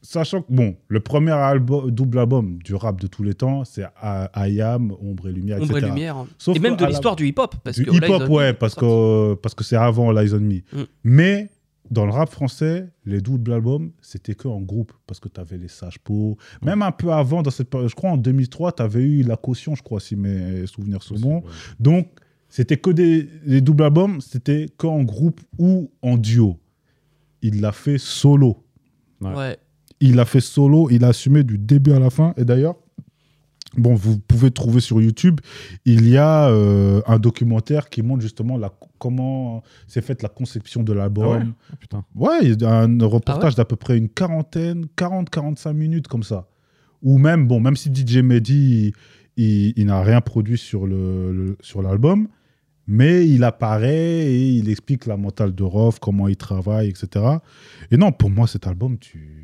sachant que, bon, le premier album, double album du rap de tous les temps, c'est I I Am, Ombre et Lumière,
Ombre et
etc.
lumière. hein.
Sauf
et même
que
de
la-
l'histoire du hip-hop. Parce
Du hip-hop,
on Me
ouais, parce que, parce que c'est avant Eyes on Me.
Mm.
Mais dans le rap français, les doubles albums, c'était que en groupe, parce que tu avais les Sages Po. Même un peu avant, dans cette période, je crois en 2003, tu avais eu la caution, je crois, si mes souvenirs sont bons. Donc, c'était que des les doubles albums, c'était que en groupe ou en duo. Il l'a fait solo.
Ouais.
Ouais.
Il l'a fait solo, il a assumé du début à la fin. Et d'ailleurs, bon, vous pouvez trouver sur YouTube, il y a euh, un documentaire qui montre justement la, comment s'est faite la conception de
Ah
l'album.
Ah.
Ouais, il y a un
Ah
reportage d'à peu près une quarantaine, 40-45 minutes comme ça. Ou même, bon, même si DJ Mehdi, il, il- il n'a rien produit sur le, le- sur l'album, mais il apparaît et il explique la mentale de Rof, comment il travaille, etc. Et non, pour moi, cet album, tu...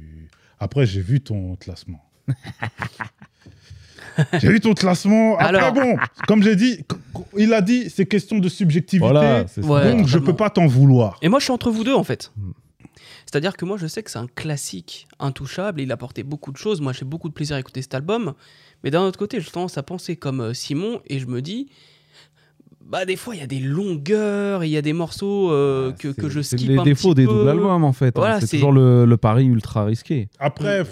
Après, j'ai vu ton classement. j'ai vu ton classement. Après,
Alors.
bon, comme j'ai dit, il a dit, c'est question de subjectivité.
Voilà, c'est ça.
Ouais.
donc, je
totalement.
peux pas t'en vouloir.
Et moi, je suis entre vous deux, en fait.
Hmm.
C'est-à-dire que moi, je sais que c'est un classique intouchable et il a apporté beaucoup de choses. Moi, j'ai beaucoup de plaisir à écouter cet album. Mais d'un autre côté, j'ai tendance à penser comme euh, Simon et je me dis, bah, des fois, il y a des longueurs, il y a des morceaux euh, que, que je
C'est
skip
les
un
défauts
petit
des
peu.
doubles albums, en fait. hein.
Voilà,
c'est
c'est-
toujours le, le pari ultra risqué.
Après,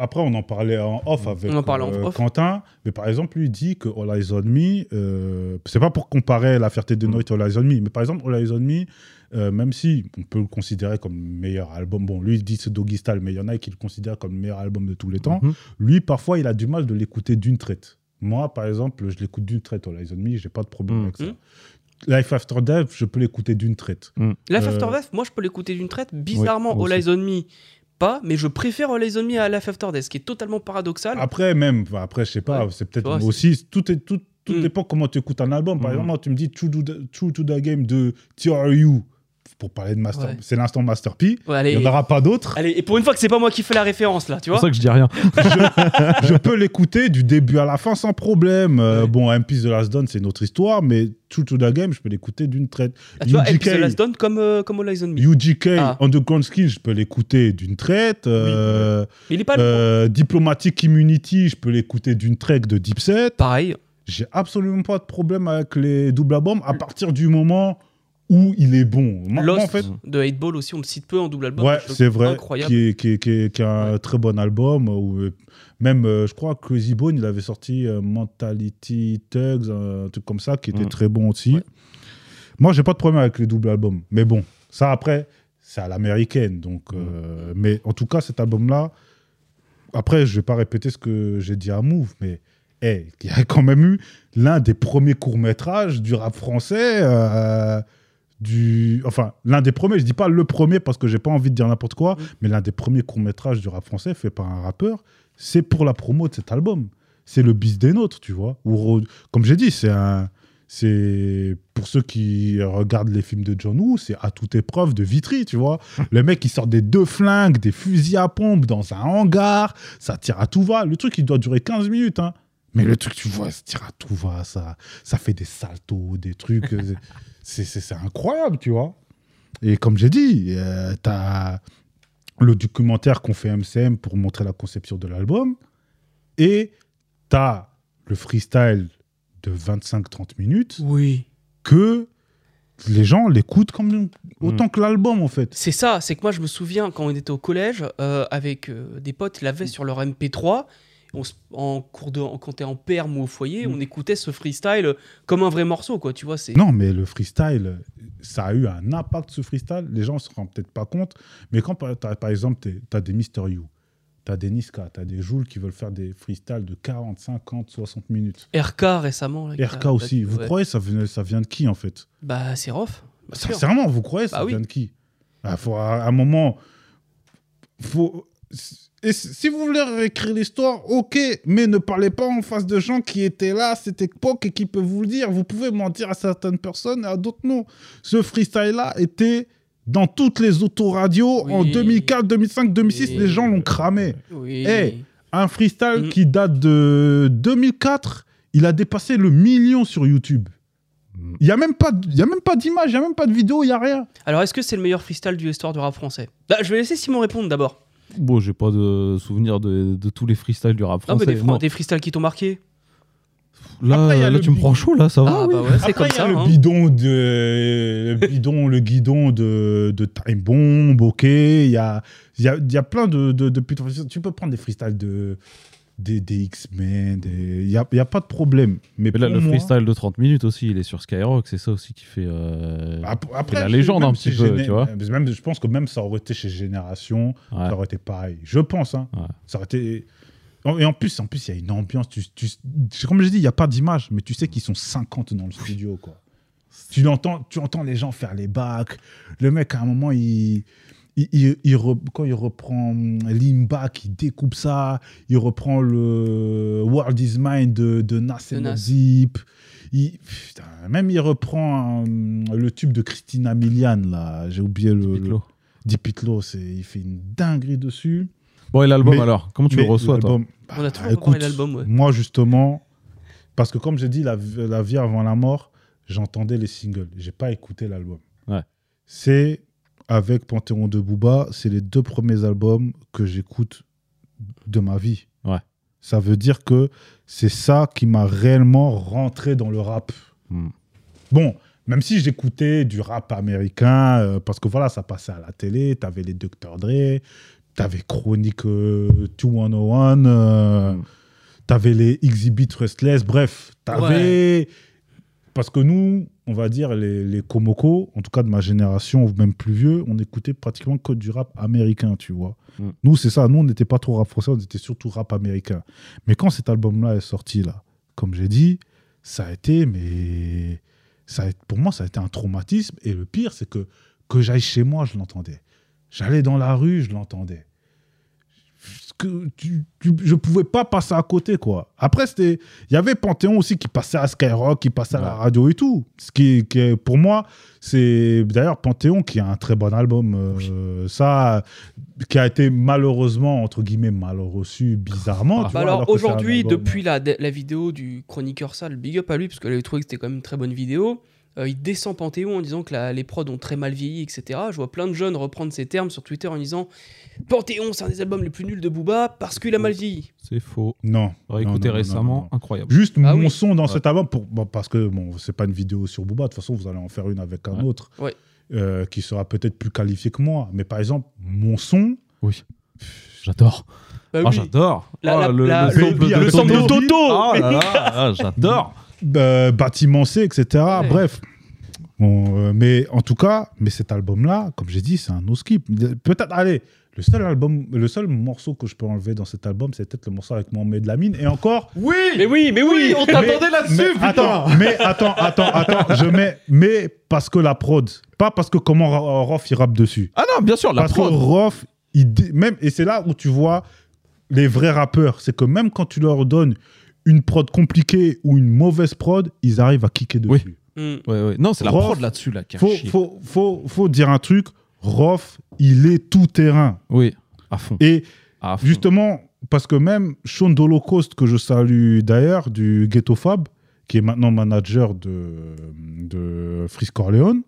après, on en parlait en off avec
On en parlait en
euh,
off.
Quentin, mais par exemple, lui dit que All Eyes on Me, euh, c'est pas pour comparer La Fierté de. Noite et All Eyes on Me, mais par exemple, All Eyes on Me, euh, même si on peut le considérer comme le meilleur album, bon, lui il dit c'est Doggy Style, mais il y en a qui le considèrent comme le meilleur album de tous les temps.
Mhm.
Lui, parfois, il a du mal de l'écouter d'une traite. Moi, par exemple, je l'écoute d'une traite, All Eyes on Me, j'ai pas de problème
Mm.
avec ça.
Mm.
Life After Death, je peux l'écouter d'une traite.
Life
Euh,
After Death, moi, je peux l'écouter d'une traite. Bizarrement,
moi
All. Eyes on Me, pas. Mais je préfère All Eyes on Me à Life After Death, ce qui est totalement paradoxal.
Après, même, après, je sais pas,
Ouais.
c'est peut-être moi aussi. Tout, est, tout, tout
Mm.
dépend comment tu écoutes un album. Par
Mm.
exemple, tu me dis True to, the, True to the Game de TRU, pour parler de Master,
Ouais.
c'est l'instant Master P.
Ouais, allez,
Il n'y en aura pas d'autres.
allez, et pour une fois que c'est pas moi qui fais la référence, là, tu
C'est
vois
pour ça que je dis rien.
je peux l'écouter du début à la fin sans problème. Euh,
Ouais.
Bon, MP The Last Done, c'est une autre histoire, mais True to the Game, je peux l'écouter d'une traite.
Ah, Tu vois,
UGK.
Episode Last Done comme, euh, comme All Eyes on Me.
UGK,
Ah.
Underground Skin, je peux l'écouter d'une traite. Euh,
Mais il est pas long.
euh, Diplomatic Immunity, je peux l'écouter d'une traite de Dipset.
Pareil.
J'ai absolument pas de problème avec les doubles albums à partir du moment où il est bon. Moi,
Lost
en fait,
de 8 Ball aussi, on le cite peu en double album.
ouais, c'est vrai,
Incroyable.
qui est, qui est- qui est- qui est un très bon album. Où, euh, même, euh, je crois, Crazy Bone, il avait sorti euh, Mentality Tugs, un truc comme ça, qui était
Mm.
très bon aussi.
Ouais.
Moi, j'ai pas de problème avec les doubles albums. Mais bon, ça après, c'est à l'américaine. Donc, euh, Mais en tout cas, cet album-là, après, je vais pas répéter ce que j'ai dit à Move, mais hey, il y a quand même eu l'un des premiers courts-métrages du rap français. Euh, du... Enfin, l'un des premiers, je dis pas le premier parce que j'ai pas envie de dire n'importe quoi,
Mm.
mais l'un des premiers courts-métrages du rap français fait par un rappeur, c'est pour la promo de cet album. C'est le bis des nôtres, tu vois. Ou comme j'ai dit, c'est un. C'est pour ceux qui regardent les films de John Woo, c'est à toute épreuve de Vitry, tu vois. Le mec, il sort des deux flingues, des fusils à pompe dans un hangar, ça tire à tout va. Le truc, il doit durer 15 minutes, hein. Mais le truc, tu vois, ça tire à tout va, ça, ça fait des saltos, des trucs. c'est- c'est c'est incroyable, tu vois. Et comme j'ai dit, euh, t'as le documentaire qu'on fait MCM pour montrer la conception de l'album, et t'as le freestyle de 25-30 minutes
Oui.
que les gens l'écoutent comme autant que l'album, en fait.
C'est ça, c'est que moi je me souviens quand on était au collège euh, avec euh, des potes, ils l'avaient sur leur MP3. On en cours de, en- quand t'es en perme ou au foyer,
Mm.
on écoutait ce freestyle comme un vrai morceau, quoi. Tu vois, c'est.
Non, mais le freestyle, ça a eu un impact, ce freestyle. Les gens ne se rendent peut-être pas compte. Mais quand, par, t'as- par exemple, tu as des Mister You, T'as des Niska, t'as des Joule qui veulent faire des freestyles de 40, 50, 60 minutes.
RK récemment. là,
RK aussi. Vous
ouais.
croyez ça vient, ça vient de qui en fait?
Bah, c'est Rof.
Sincèrement, vous croyez ça
Bah oui.
vient de qui? Ah, faut, à un moment, faut. Et si vous voulez réécrire l'histoire, ok, mais ne parlez pas en face de gens qui étaient là à cette époque et qui peuvent vous le dire. Vous pouvez mentir à certaines personnes et à d'autres non. Ce freestyle-là était dans toutes les autoradios en
Oui.
2004, 2005, 2006.
Oui.
Les gens l'ont cramé.
Oui.
Eh, Un freestyle qui date de 2004, il a dépassé le million sur YouTube.
Mm.
Il n'y a même pas, y a même pas d'image, il n'y a même pas de vidéo, il n'y a rien.
Alors, est-ce que c'est le meilleur freestyle du histoire du rap français? Bah, Je vais laisser Simon répondre d'abord.
Bon, j'ai pas de souvenir de, de tous les freestyles du rap
Non, mais
français.
des, des freestyles qui t'ont marqué.
Là,
Après,
là tu me prends chaud, là, ça va
Ah,
oui.
bah ouais, c'est
Après,
comme
il y a
ça.
le
hein.
bidon de le bidon, le guidon de, de Time Bomb, ok. Il y a, il y, a, il y a plein de, de, de putains de freestyles. Tu peux prendre des freestyles de des, des X-Men, des- il n'y a, y a pas de problème. Mais,
Mais là, le
moi-
freestyle de 30 minutes aussi, il est sur Skyrock, c'est ça aussi qui fait. euh,
Après,
la légende un petit peu,
Géné-
tu vois.
Même, je pense que même ça aurait été chez Génération,
ouais.
ça aurait été pareil. Je pense. Hein.
Ouais.
Ça aurait été. Et en plus, en plus, il y a une ambiance. Tu, tu- comme je dis, il n'y a pas d'image, mais tu sais qu'ils sont 50 dans le studio, quoi. Tu entends, tu entends les gens faire les bacs. Le mec, à un moment, il, il, il- il re- quand il reprend hum, Limback, il découpe ça. Il reprend le World is Mine de, de Nas et. Zip. Il, putain, même il reprend hum, le tube de Christina Milian, là. J'ai oublié le. Dipitlo, c'est, il fait une dinguerie dessus.
Bon, et l'album alors Comment tu le reçois, toi
On a
bah,
toujours pas
écoute,
l'album, ouais.
Moi, justement, parce que comme j'ai dit, la, la vie avant la mort, j'entendais les singles. J'ai pas écouté l'album.
Ouais.
C'est avec Panthéon de Booba, c'est les deux premiers albums que j'écoute de ma vie.
Ouais.
Ça veut dire que c'est ça qui m'a réellement rentré dans le rap.
Hmm.
Bon, même si j'écoutais du rap américain, euh, parce que voilà, ça passait à la télé, t'avais les Dr. Dre, t'avais Chronique euh, 201, euh,
Mm.
t'avais les Exhibit Restless, bref, t'avais... Parce que nous, on va dire, les, les Komoko, en tout cas de ma génération, ou même plus vieux, on écoutait pratiquement que du rap américain, tu vois.
Mm.
Nous, c'est ça, nous, on n'était pas trop rap français, on était surtout rap américain. Mais quand cet album-là est sorti, là, comme j'ai dit, ça a été, mais ça a, pour moi, ça a été un traumatisme. Et le pire, c'est que que j'aille chez moi, je l'entendais. J'allais dans la rue, je l'entendais. Que tu, tu- je pouvais pas passer à côté, quoi. Après, c'était, il y avait Panthéon aussi qui passait à Skyrock, qui passait à la radio et tout. Ce qui, qui est, pour moi, c'est d'ailleurs Panthéon qui a un très bon album. euh, Ça, qui a été malheureusement entre guillemets mal reçu, bizarrement.
Ah.
tu
Bah
vois,
alors
que
aujourd'hui, depuis la, la vidéo du chroniqueur sale, big up à lui, parce qu'elle avait trouvé que c'était quand même une très bonne vidéo. Euh, il descend Panthéon en disant que la- les prods ont très mal vieilli, etc. Je vois plein de jeunes reprendre ces termes sur Twitter en disant Panthéon, c'est un des albums les plus nuls de Booba parce qu'il a mal vieilli.
C'est faux.
Non. Non,
récemment,
non, non.
incroyable.
Juste
Ah
mon
oui.
son dans
Ouais.
cet album, pour, bon, parce que bon, c'est pas une vidéo sur Booba, de toute façon, vous allez en faire une avec un
Ouais.
autre
Ouais.
euh, qui sera peut-être plus qualifié que moi. Mais par exemple, mon son,
Oui. J'adore.
Bah
Ah, j'adore.
La- la-
le,
la-
le de
le
sample de
Toto.
Toto.
Ah là là, ah, j'adore.
Euh, Bâtiment C, etc.
Ouais.
Bref. Bon, euh, mais en tout cas, mais cet album-là, comme j'ai dit, c'est un no skip. Peut-être, allez, le seul album, le seul morceau que je peux enlever dans cet album, c'est peut-être le morceau avec Mohamed Lamine. Et encore,
Oui
Mais oui, mais oui,
on
Mais-
t'attendait là-dessus,
mais
putain
attends, mais attends, attends, attends, je mets, mais parce que la prod, pas parce que comment Rof il rappe dessus.
Ah non, bien sûr, la
parce
prod.
que Rof, il même, et c'est là où tu vois les vrais rappeurs, c'est que même quand tu leur donnes une prod compliquée ou une mauvaise prod, ils arrivent à kicker
Oui.
dessus.
Hmm.
Ouais, ouais. Non, c'est la
Rof,
prod là-dessus, là, qui a
Faut, faut, faut, faut dire un truc, Rof, il est tout terrain.
Oui, à fond.
Et
À fond.
Justement, parce que même Sean d'Holocaust, que je salue d'ailleurs, du Ghetto Fab, qui est maintenant manager de, de Freeze Corleone,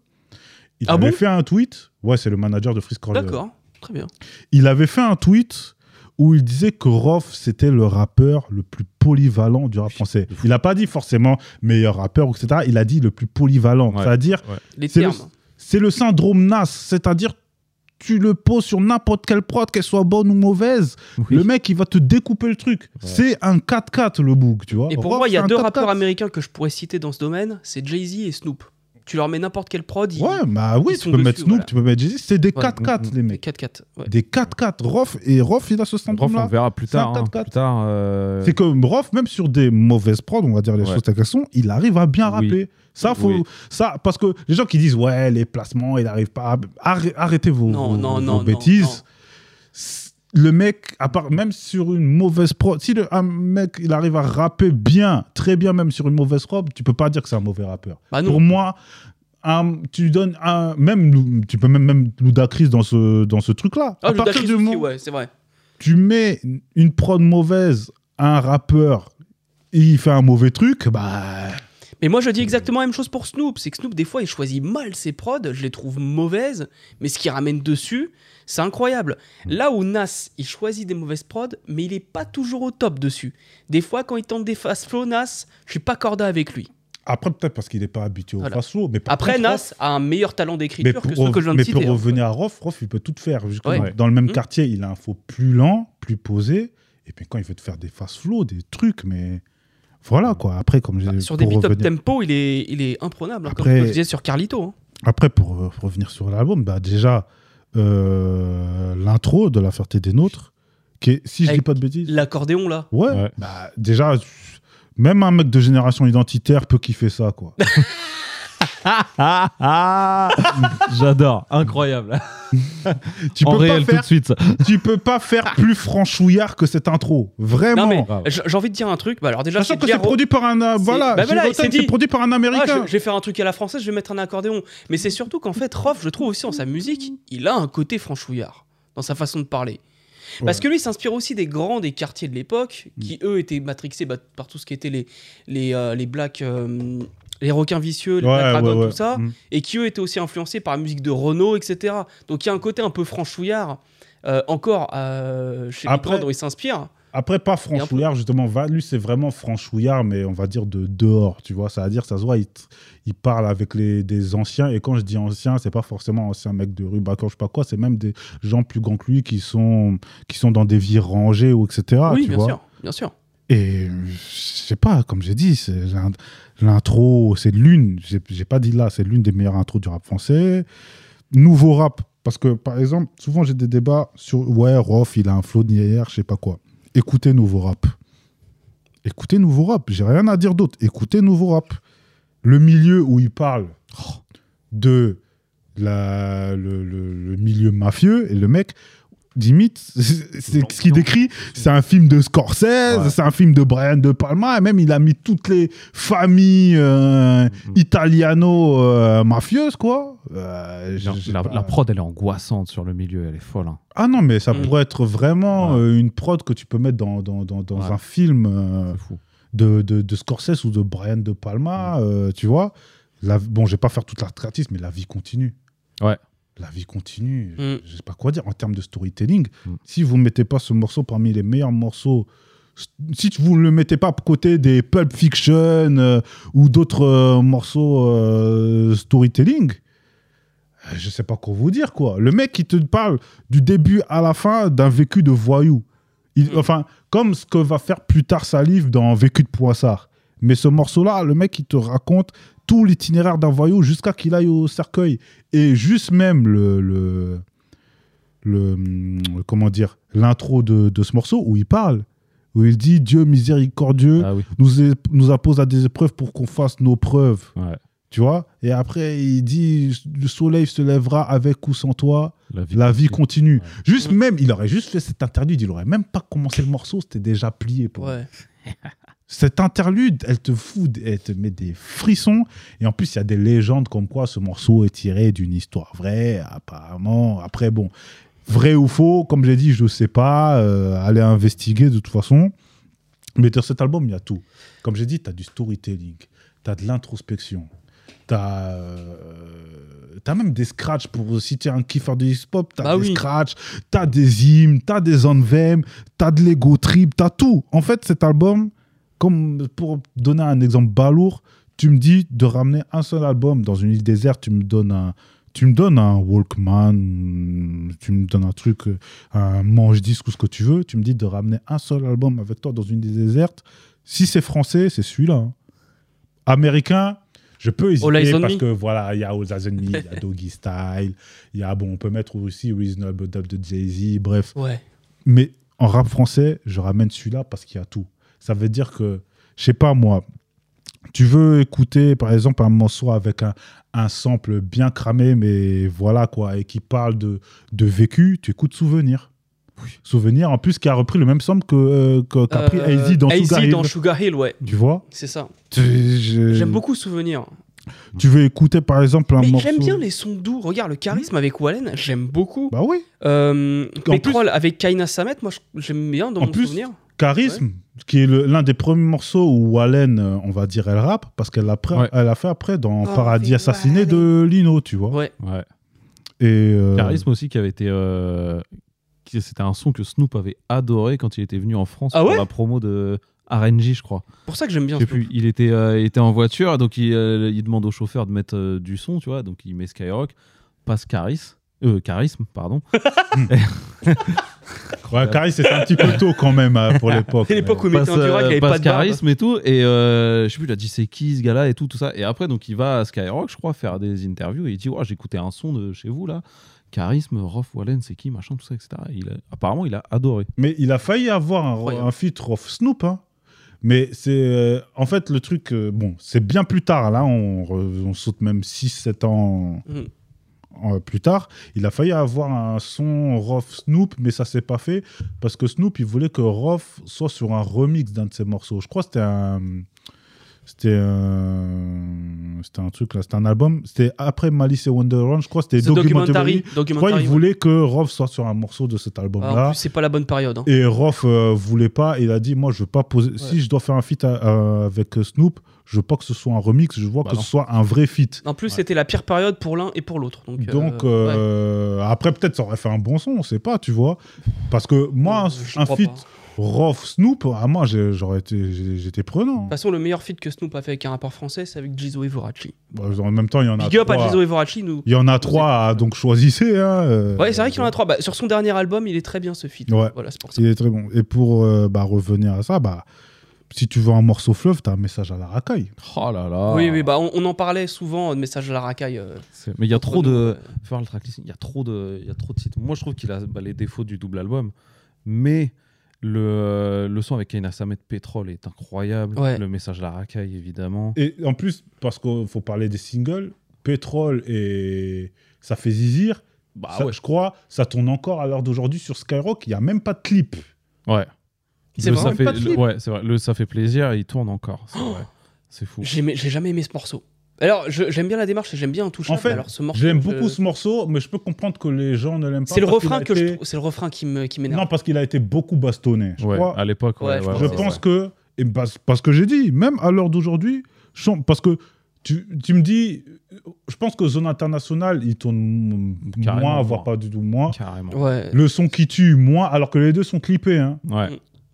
il
Ah
avait
bon?
fait un tweet. Ouais, c'est le manager de Freeze Corleone.
D'accord, très bien.
Il avait fait un tweet où il disait que Rof, c'était le rappeur le plus polyvalent du rap français. Il n'a pas dit forcément meilleur rappeur, etc. Il a dit le plus polyvalent.
Ouais.
C'est-à-dire, C'est le- syndrome NAS. C'est-à-dire, tu le poses sur n'importe quelle prod, qu'elle soit bonne ou mauvaise,
Oui.
le mec, il va te découper le truc.
Ouais.
C'est un 4-4, le book, tu vois.
Et pour
Rof,
moi, il y a deux
4-4.
rappeurs américains que je pourrais citer dans ce domaine, c'est Jay-Z et Snoop. Tu leur mets n'importe quelle prod. ils-
Ouais, bah oui, tu peux mettre Snoop,
voilà.
tu peux mettre Jay-Z. C'est des
Ouais.
4-4, les
Les
mecs.
4-4. ouais.
Des 4-4. Rof, et Rof, il a ce
Rof,
syndrome-là.
on verra plus tard. hein,
4-4.
plus tard euh,
C'est que Rof, même sur des mauvaises prods, on va dire les
Ouais.
choses telles qu'elles sont, il arrive à bien
Oui.
rapper. Ça, faut,
Oui.
ça, parce que les gens qui disent, ouais, les placements, il n'arrive pas à... Arrê- Arrêtez vos,
Non,
vos-
non,
vos
non, non,
bêtises. Le mec, à part, même sur une mauvaise prod, si le, un mec, il arrive à rapper bien, très bien, même sur une mauvaise robe, tu peux pas dire que c'est un mauvais rappeur.
Bah.
Pour moi, un- tu donnes un, même, tu peux même, même Ludacris dans ce, dans ce truc-là.
Ah,
à partir du moment
ouais, c'est vrai.
tu mets une prod mauvaise à un rappeur et il fait un mauvais truc, bah.
Mais moi, je dis exactement la même chose pour Snoop. C'est que Snoop, des fois, il choisit mal ses prods. Je les trouve mauvaises. Mais ce qu'il ramène dessus, c'est incroyable. Là où Nas, il choisit des mauvaises prods, mais il est pas toujours au top dessus. Des fois, quand il tente des fast flow, Nas, je suis pas corda avec lui.
Après, peut-être parce qu'il n'est pas habitué au
Voilà.
fast flow. Mais
Après,
contre,
Nas
Rof-
a un meilleur talent d'écriture que ceux que je viens de
mais
citer.
pour
hein.
revenir à Rof, Rof, il peut tout faire.
Ouais.
Dans le même
Mhm.
quartier, il a un flow plus lent, plus posé. Et puis quand il veut te faire des fast flow, des trucs, mais. Voilà quoi. Après, comme j'ai.
Bah, sur des
pour
up
revenir-
tempo, il est, il est imprenable. hein, comme
Après-
je disais sur Carlito. hein.
Après, pour euh, revenir sur l'album, bah, déjà, euh, l'intro de La Ferté des Nôtres, qui est, si je
Avec
dis pas de bêtises.
L'accordéon, là.
Ouais,
Ouais.
Bah, déjà, même un mec de génération identitaire peut kiffer ça, quoi.
J'adore, incroyable.
tu,
en
peux
réel
pas faire,
tout de suite. ça.
tu peux pas faire plus franchouillard que cette intro. Vraiment.
J'ai envie de dire un truc. Bah, alors, déjà,
Sachant que c'est produit par un. euh, Voilà,
bah voilà, dit-
produit par un
Ah,
américain.
je, je vais faire un truc à la française, je vais mettre un accordéon. Mais c'est surtout qu'en fait, Rof, je trouve aussi dans sa musique, il a un côté franchouillard dans sa façon de parler. Parce
Ouais.
que lui il s'inspire aussi des grands des quartiers de l'époque, qui eux étaient matrixés bah, par tout ce qui était les, les, euh, les blacks, euh, les requins vicieux, les
Ouais,
Black Dragons,
ouais, ouais.
tout ça,
Mm.
et qui eux étaient aussi influencés par la musique de Renault, etc. Donc il y a un côté un peu franchouillard, euh, encore euh, chez
Après-
dont il s'inspire.
Après, pas franchouillard, justement. Va, lui, c'est vraiment franchouillard, mais on va dire de dehors, tu vois. Ça veut dire, ça se voit, il, parle avec les, des anciens. Et quand je dis anciens, c'est pas forcément anciens mecs de rue, Bacor, je sais pas quoi. C'est même des gens plus grands que lui qui sont, qui sont dans des vies rangées, ou etc.
oui,
tu
bien
vois.
sûr, bien sûr.
Et je sais pas, comme j'ai dit, l'intro, c'est l'une, j'ai pas dit là, c'est l'une des meilleures intros du rap français. Nouveau rap, parce que par exemple, souvent j'ai des débats sur ouais, Rof, il a un flow hier, je sais pas quoi. Écoutez nouveau rap. Écoutez nouveau rap, j'ai rien à dire d'autre. Écoutez nouveau rap. Le milieu où il parle de la, le, le- le milieu mafieux et le mec limite c'est ce qu'il décrit c'est un film de Scorsese
Ouais.
c'est un film de Brian De Palma et même il a mis toutes les familles euh,
Mhm.
italiano euh, mafieuses quoi Euh,
La, la- prod, elle est angoissante sur le milieu, elle est folle. hein.
ah non mais ça
Mhm.
pourrait être vraiment
Ouais.
euh, une prod que tu peux mettre dans, dans, dans, dans
Ouais.
un film euh, de, de, de Scorsese ou de Brian De Palma, euh, tu vois. La, bon, je vais pas faire toute la mais la vie continue.
Ouais.
La vie continue.
Mm.
Je sais pas quoi dire en termes de storytelling.
Mm.
Si vous mettez pas ce morceau parmi les meilleurs morceaux, si vous ne le mettez pas à côté des Pulp Fiction euh, ou d'autres euh, morceaux euh, storytelling, euh, je sais pas quoi vous dire quoi. Le mec qui te parle du début à la fin d'un vécu de voyou. Il-
Mm.
Enfin, comme ce que va faire plus tard Salif dans Vécu de Poissard. Mais ce morceau-là, le mec, il te raconte tout l'itinéraire d'un voyou jusqu'à qu'il aille au cercueil. Et juste même le. le, le- hum, comment dire L'intro de, de ce morceau où il parle. Où il dit Dieu miséricordieux
Ah oui.
nous, é- nous appose à des épreuves pour qu'on fasse nos preuves.
Ouais.
Tu vois? Et après, il dit Le soleil se lèvera avec ou sans toi.
La vie,
La vie
continue.
continue.
Ouais.
Juste même, il aurait juste fait cette interlude, il aurait même pas commencé le morceau, c'était déjà plié pour.
Ouais.
Cette interlude, elle te fout, elle te met des frissons. Et en plus, il y a des légendes comme quoi ce morceau est tiré d'une histoire vraie, apparemment. Après, bon, vrai ou faux, comme j'ai dit, je ne sais pas. euh, allez investiguer de toute façon. Mais dans cet album, il y a tout. Comme j'ai dit, tu as du storytelling, tu as de l'introspection, tu as, même des scratchs pour si tu es un kiffeur de hip-hop, tu as
Bah
des
oui.
scratchs, tu as des hymnes, tu as des anthems, tu as de l'ego trip, tu as tout. En fait, cet album, comme pour donner un exemple balourd, tu me dis de ramener un seul album dans une île déserte, tu me donnes un, tu me donnes un Walkman, tu me donnes un truc, euh, un manche-disque ou ce que tu veux, tu me dis de ramener un seul album avec toi dans une île déserte. Si c'est français, c'est celui-là. hein. Américain, Je peux hésiter parce que voilà, il y a All il y a Doggy Style, il y a, bon, on peut mettre aussi Reasonable Doubt de Jay-Z, bref.
Ouais.
Mais en rap français, je ramène celui-là parce qu'il y a tout. Ça veut dire que, je sais pas moi, tu veux écouter par exemple un morceau avec un, un sample bien cramé, mais voilà quoi, et qui parle de, de vécu, tu écoutes Souvenir. Souvenir, en plus, qui a repris le même sample que, euh, que- qu'a pris
Euh,
AZ dans
AZ
Sugar Hill.
dans Sugar Hill, ouais.
Tu vois?
C'est ça.
Je-
J'aime beaucoup Souvenir.
Tu veux écouter par exemple un
Mais
morceau.
j'aime bien les sons doux. Regarde, le charisme avec Wallen, j'aime beaucoup.
Bah oui.
Euh, Pétrole avec Kaina Samet, moi j'aime bien dans
En
mon
plus,
souvenir.
Charisme, qui est l'un des premiers morceaux où Wallen, euh, on va dire, elle rappe, parce qu'elle a, pré-
Ouais.
elle a fait après dans
Oh,
Paradis Assassiné de Lino, tu vois.
Ouais.
Ouais.
Et, euh,
Charisme aussi qui avait été. euh, C'était un son que Snoop avait adoré quand il était venu en France
Ah
pour
ouais
la promo de RNG, je crois.
Pour ça que j'aime bien
Je sais
Snoop.
plus, il était, euh, il était en voiture, donc il, euh, il demande au chauffeur de mettre euh, du son, tu vois, donc il met Skyrock, passe Charisme, euh, Charisme, pardon.
ouais, Charisme, c'était un petit peu tôt quand même euh, pour l'époque.
C'est l'époque où il mettait un Durac, il avait
passe
pas de barbe.
charisme et tout et euh, je sais plus il a dit c'est qui ce gars-là et tout tout ça et après donc il va à Skyrock je crois faire des interviews et il dit ouais j'ai écouté un son de chez vous là charisme Rof Wallen c'est qui machin tout ça etc Et il a- apparemment il a adoré
Mais il a failli avoir un, un feat of Snoop. hein. Mais c'est. euh, en fait, le truc. euh, bon, c'est bien plus tard. Là, on, re- on saute même 6-7 ans
Mhm.
Plus tard. Il a failli avoir un son Rof Snoop, mais ça s'est pas fait. Parce que Snoop, il voulait que Rof soit sur un remix d'un de ses morceaux. Je crois que c'était un. C'était un. C'était un truc là. C'était un album. C'était après Malice et Wonderland. Je crois que c'était Documentary.
Documentary.
Je crois voulait que Rof soit sur un morceau de cet album-là.
Ah, en plus, c'est pas la bonne période. hein.
Et Rof euh, voulait pas, il a dit moi je veux pas poser si je dois faire un feat à- à- avec euh, Snoop, je veux pas que ce soit un remix, je veux
Bah
que
non.
ce soit un vrai feat.
En plus,
Ouais.
c'était la pire période pour l'un et pour l'autre. Donc, euh, ouais.
euh, après peut-être ça aurait fait un bon son, on sait pas, tu vois. Parce que moi
Euh,
un feat. Rof Snoop, à moi j'ai- j'aurais été j'étais
De
prenant.
toute façon, le meilleur feat que Snoop a fait avec un rappeur français, c'est avec Jizo et Vorachi.
Bah, en même temps il y en a
Big up à. Jizo et Vorachi. Nous...
Il y en a trois, donc choisissez. Hein, euh,
Ouais, c'est vrai qu'il y en a trois. Bah, sur son dernier album, il est très bien ce feat.
Ouais.
Voilà, c'est pour ça.
Il est très bon. Et pour euh, bah, revenir à ça, bah, si tu veux un morceau fleuve, t'as un message à la racaille.
oh là là
Oui, oui, bah on, on en parlait souvent de message à la racaille. euh,
mais il y a trop de
euh.
faire le il y a trop de il y a trop de titres moi je trouve qu'il a bah, les défauts du double album mais le, le son avec Kaina Samet Pétrole est incroyable
Ouais.
le message de la racaille évidemment
Et en plus, parce qu'il faut parler des singles, Pétrole et Ça fait zizir,
bah
ça,
ouais
je crois, ça tourne encore à l'heure d'aujourd'hui sur Skyrock. Il n'y a même pas de clip.
ouais Le ça fait ouais c'est vrai le ça fait plaisir il tourne encore c'est
Oh
vrai fou
J'ai jamais aimé ce morceau. Alors, j'aime bien la démarche j'aime bien Intouchable.
En fait,
alors, ce morceau,
J'aime
je-
beaucoup ce morceau, mais je peux comprendre que les gens ne l'aiment pas.
C'est le refrain
a
que
été-
c'est le refrain qui me qui m'énerve.
Non, parce qu'il a été beaucoup bastonné. Je
ouais
crois.
à l'époque
Ouais,
ouais,
je
ouais,
pense
je
ouais,
pense
ouais.
que, et parce, parce que j'ai dit, même à l'heure d'aujourd'hui, parce que tu, tu me dis, je pense que Zone Internationale, il tourne
Carrément
moins,
moins.
voire pas du tout moins.
carrément
Ouais.
Le son qui tue, moins, alors que les deux sont clippés. Hein.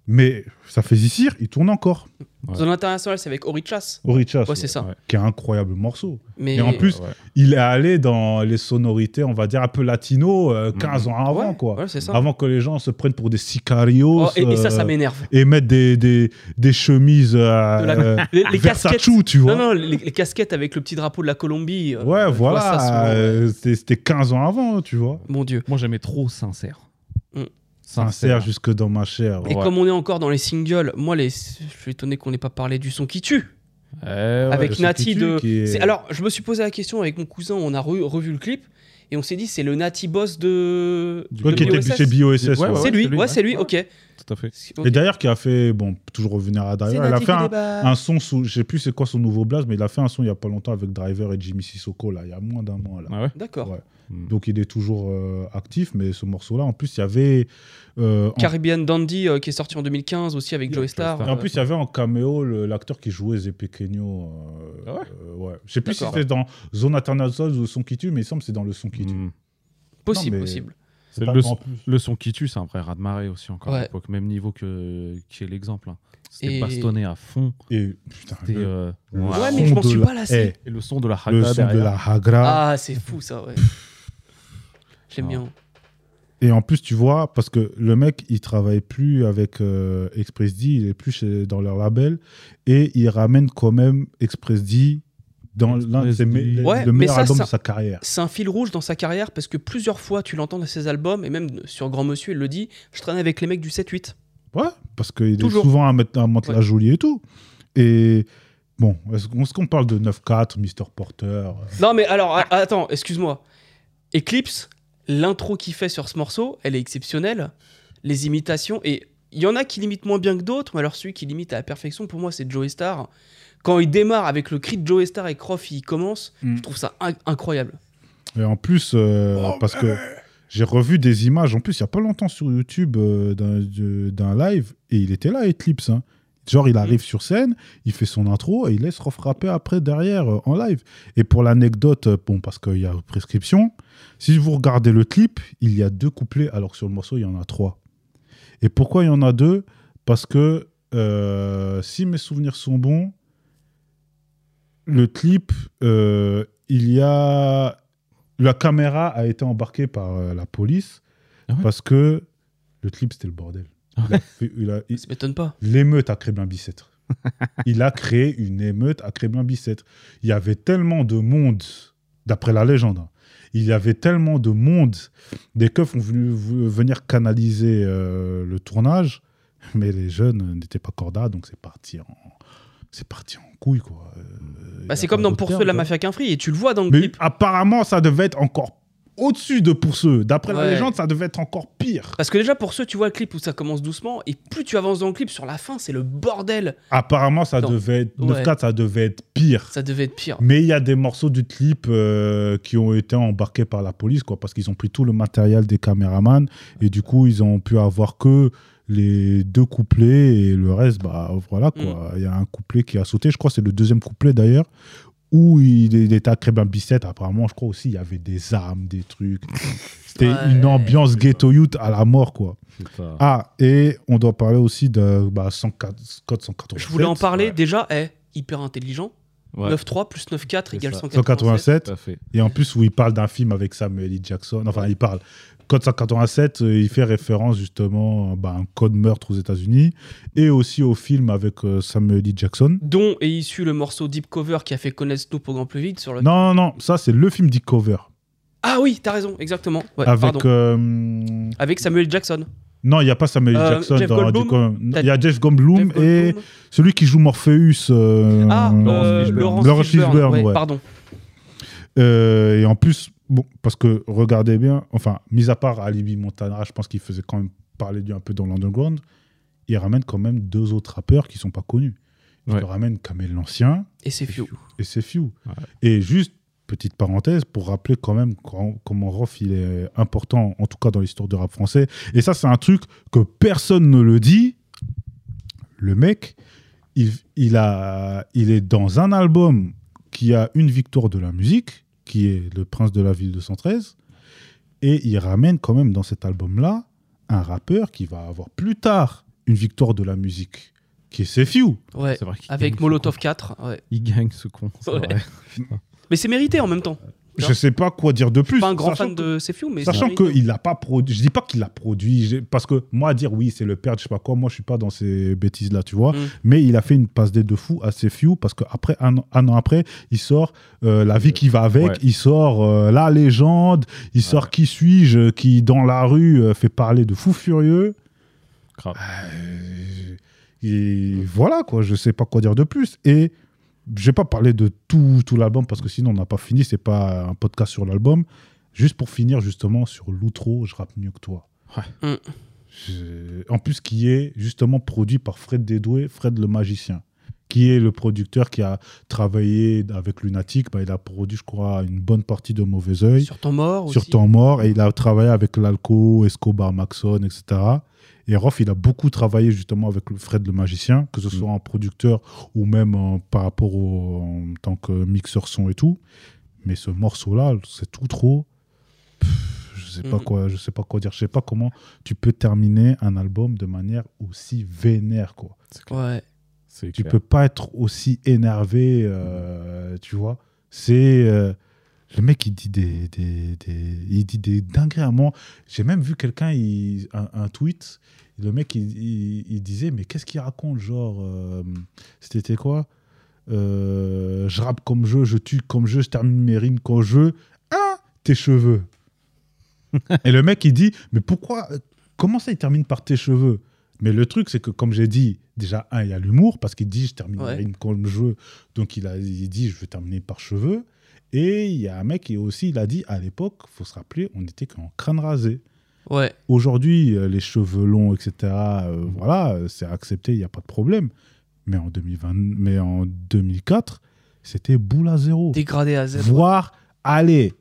Mais ça fait Zizir, il tourne encore.
Ouais.
Zone internationale, c'est avec Orichas.
Orichas,
Ouais, c'est ça.
ouais.
qui est un incroyable morceau.
Mais
Et en plus,
ouais.
Il est allé dans les sonorités, on va dire, un peu latino, euh, 15 ans avant,
ouais,
quoi.
ouais, c'est ça.
Avant que les gens se prennent pour des sicarios.
Oh, et, et ça, ça
euh,
m'énerve.
et mettre des, des, des chemises euh,
De la-
euh,
Les, les
Versace,
casquettes.
tu vois.
Non, non, les, les casquettes avec le petit drapeau de la Colombie. euh,
Ouais, voilà. euh, c'était c'était 15 ans avant, tu vois.
Mon Dieu.
moi j'aimais trop sincère
Mm.
Sincère jusque dans ma chair.
Et
Ouais.
comme on est encore dans les singles, moi, les... je suis étonné qu'on n'ait pas parlé du son qui tue.
Eh ouais,
avec Nati de.
est-
Alors, je me suis posé la question avec mon cousin, on a re- revu le clip, et on s'est dit, c'est le Nati boss de. De
qui était chez BOSS.
Ouais,
ouais.
ouais,
C'est lui,
c'est lui,
ouais, c'est lui, ok.
tout à fait.
Et d'ailleurs, qui a fait, bon, toujours revenir à Driver, il a fait un, son sous, je sais plus c'est quoi son nouveau blast, mais il a fait un son il y a pas longtemps avec Driver et Jimmy Sissoko, là, il y a moins d'un mois, là.
ah ouais
D'accord.
Ouais.
Mm.
Donc il est toujours euh, actif, mais ce morceau-là, en plus, il y avait. euh, en-
Caribbean Dandy euh, qui est sorti en 2015 aussi avec
Yeah,
Joe Star.
Et en plus, il y avait en caméo le- l'acteur qui jouait euh,
Ah ouais
euh, ouais. Je sais plus si c'était dans Zone Internationale ou Le Son qui tue, mais il semble que c'est dans Le Son qui tue.
Mm.
possible,
non, mais-
possible.
C'est le,
plus.
le son qui tue, c'est un vrai raz de marée aussi encore à l'époque, même niveau que qui est l'exemple. hein. C'était
Et-
bastonné à fond.
Et putain, le-
euh,
le
ouais.
Ouais, mais
son
je m'en
de
suis
la-
pas lassé.
Et le son de la
le
Haga
son de la Hagra.
Ah, c'est fou ça, ouais. J'aime bien.
Et en plus, tu vois, parce que le mec, il travaille plus avec euh, Express D, il est plus chez- dans leur label, et il ramène quand même Express D dans l'un de ses me-
Ouais,
le meilleur album de sa carrière.
C'est un fil rouge dans sa carrière parce que plusieurs fois tu l'entends dans ses albums et même sur Grand Monsieur il le dit, je traînais avec les mecs du 7-8.
Ouais, parce qu'il est
Toujours.
souvent à mettre un matelas
Ouais.
joli et tout. Et bon, est-ce qu'on parle de 9-4, Mr. Porter? Euh,
Non mais alors, attends, excuse-moi. Eclipse, l'intro qu'il fait sur ce morceau, elle est exceptionnelle. Les imitations, et il y en a qui limitent moins bien que d'autres, mais alors celui qui limite à la perfection, pour moi, c'est Joey Star. Quand il démarre avec le cri de Joey Star et Croft, il commence,
Mm.
je trouve ça in- incroyable.
Et en plus, euh,
Oh,
parce que j'ai revu des images, en plus, il n'y a pas longtemps sur YouTube euh, d'un- live, et il était là, Eclipse. hein. Genre, il arrive sur scène, il fait son intro, et il laisse refrapper après, derrière, euh, en live. Et pour l'anecdote, bon, parce qu'il y a prescription, si vous regardez le clip, il y a deux couplets, alors que sur le morceau, il y en a trois. Et pourquoi il y en a deux? Parce que, euh, si mes souvenirs sont bons, le clip, euh, il y a la caméra a été embarquée par euh, la police
Ah ouais?
parce que le clip c'était le bordel. Il a fait- il a- il-
Ça m'étonne pas.
L'émeute à Créblin-Bicêtre. il a créé une émeute à Créblin-Bicêtre. Il y avait tellement de monde, d'après la légende, hein, il y avait tellement de monde, des keufs ont voulu vou- venir canaliser euh, le tournage, mais les jeunes n'étaient pas cordas, donc c'est parti en, c'est parti en couille quoi. Euh,
Bah, c'est comme dans Pour ceux de la mafia qu'un free, et tu le vois dans le
Mais
clip.
apparemment, ça devait être encore au-dessus de pour ceux. D'après la légende, ça devait être encore pire.
Parce que déjà, pour ceux, tu vois le clip où ça commence doucement, et plus tu avances dans le clip, sur la fin, c'est le bordel.
Apparemment, ça devait être
Ouais.
9-4, ça devait être pire.
Ça devait être pire.
Mais il y a des morceaux du clip euh, qui ont été embarqués par la police, quoi, parce qu'ils ont pris tout le matériel des caméramans et du coup, ils ont pu avoir que les deux couplets et le reste, bah voilà quoi.
Mm.
Il y a un couplet qui a sauté, je crois que c'est le deuxième couplet d'ailleurs, où il, était à Crébin Bicêtre. Apparemment, je crois aussi, il y avait des armes, des trucs. C'était
Ouais.
une ambiance ghetto youth à la mort, quoi. Ah, et on doit parler aussi de bah, 104, code 187.
Je voulais en parler.
Ouais.
Déjà, est hyper intelligent.
Ouais,
9-3 plus 9-4
C'est
égale
ça.
187.
187.
tout à fait.
Et en plus, où il parle d'un film avec Samuel L. Jackson. Enfin, il parle. Code 187, euh, il fait référence justement bah, à un code meurtre aux États-Unis et aussi au film avec euh, Samuel L. Jackson.
Dont est issu le morceau Deep Cover qui a fait connaître Snoop au grand plus vite sur le.
Non, non, non, ça c'est le film Dick Cover.
Ah oui, t'as raison, exactement. Ouais,
avec. euh,
Avec Samuel Jackson.
Non, il n'y a pas Samuel.
Euh,
Jackson
Jeff
dans. Il y a Jeff Goldblum
Jeff
et celui qui joue Morpheus. euh,
Ah, euh,
Fishburne.
Laurence, Fishburne,
Fishburne,
ouais,
ouais.
Pardon.
Euh, et en plus, bon, parce que regardez bien, enfin, mis à part Alibi Montana, je pense qu'il faisait quand même parler du un peu dans l'underground, il ramène quand même deux autres rappeurs qui sont pas connus. Il
Ouais.
ramène Kamel l'Ancien
Et c'est Few.
et c'est Few.
Ouais.
Et juste, petite parenthèse, pour rappeler quand même quand- comment Rof il est important, en tout cas dans l'histoire du rap français. Et ça, c'est un truc que personne ne le dit. Le mec, il, il, a, il est dans un album qui a une victoire de la musique, qui est Le Prince de la Ville de 113. Et il ramène quand même dans cet album-là un rappeur qui va avoir plus tard une victoire de la musique, qui est Sefiu.
Ouais.
C'est vrai qu'il
Avec Molotov
con.
4. Ouais.
Il gagne ce con. c'est
Ouais.
vrai.
Mais c'est mérité en même temps.
Je sais pas quoi dire de
Je
plus.
suis pas un grand fan
que-
de Sefiu, mais
Sachant qu'il l'a pas produit, je dis pas qu'il l'a produit, parce que moi dire oui c'est le père, de je sais pas quoi, moi je suis pas dans ces bêtises là, tu vois.
Mm.
Mais il a fait une passe des de fou assez few parce qu'après un, an- un an après, il sort euh, la vie qui va avec,
Ouais.
il sort euh, la légende, il sort qui suis-je, qui dans la rue euh, fait parler de fou furieux.
Grave.
Euh, et voilà quoi, je sais pas quoi dire de plus. Et je vais pas parler de tout, tout l'album parce que sinon on n'a pas fini, c'est pas un podcast sur l'album. Juste pour finir justement sur l'outro, je rappe mieux que toi.
Mm.
Je- En plus, qui est justement produit par Fred Dédoué, Fred le magicien, qui est le producteur qui a travaillé avec Lunatic. Bah, il a produit, je crois, une bonne partie de Mauvais Oeil
Sur ton mort
sur
aussi.
Temps Mort et il a travaillé avec l'Alco, Escobar, Maxon, etc. Et Rof, il a beaucoup travaillé justement avec le Fred le magicien, que ce soit en producteur ou même en- par rapport au, en tant que mixeur son et tout. Mais ce morceau-là, c'est tout trop. Pff, je sais pas
Mhm.
quoi, je sais pas quoi dire. Je sais pas comment tu peux terminer un album de manière aussi vénère, quoi.
Ouais.
Tu
clair.
peux pas être aussi énervé, euh, tu vois. C'est euh, le mec, il dit des, des, des- il dit des dingueries à moi. J'ai même vu quelqu'un, il- un, un tweet. Le mec, il, il- il disait, mais qu'est-ce qu'il raconte, genre, euh, c'était quoi? Euh, je rappe comme je, je tue comme je, je termine mes rimes quand je. Ah, tes cheveux. Et le mec, il dit, mais pourquoi Comment ça, il termine par tes cheveux? Mais le truc, c'est que, comme j'ai dit, déjà, un, il y a l'humour, parce qu'il dit, je termine
Ouais.
mes rimes comme je veux. Donc, il, a, il dit, je veux terminer par cheveux. Et il y a un mec qui aussi, il a dit, à l'époque, faut se rappeler, on était qu'en crâne rasé.
Ouais.
Aujourd'hui, euh, les cheveux longs, etc., euh, voilà, euh, c'est accepté, il n'y a pas de problème. Mais en, 2020, mais en 2004, c'était boule à zéro.
Dégradé à zéro.
Voire, allez,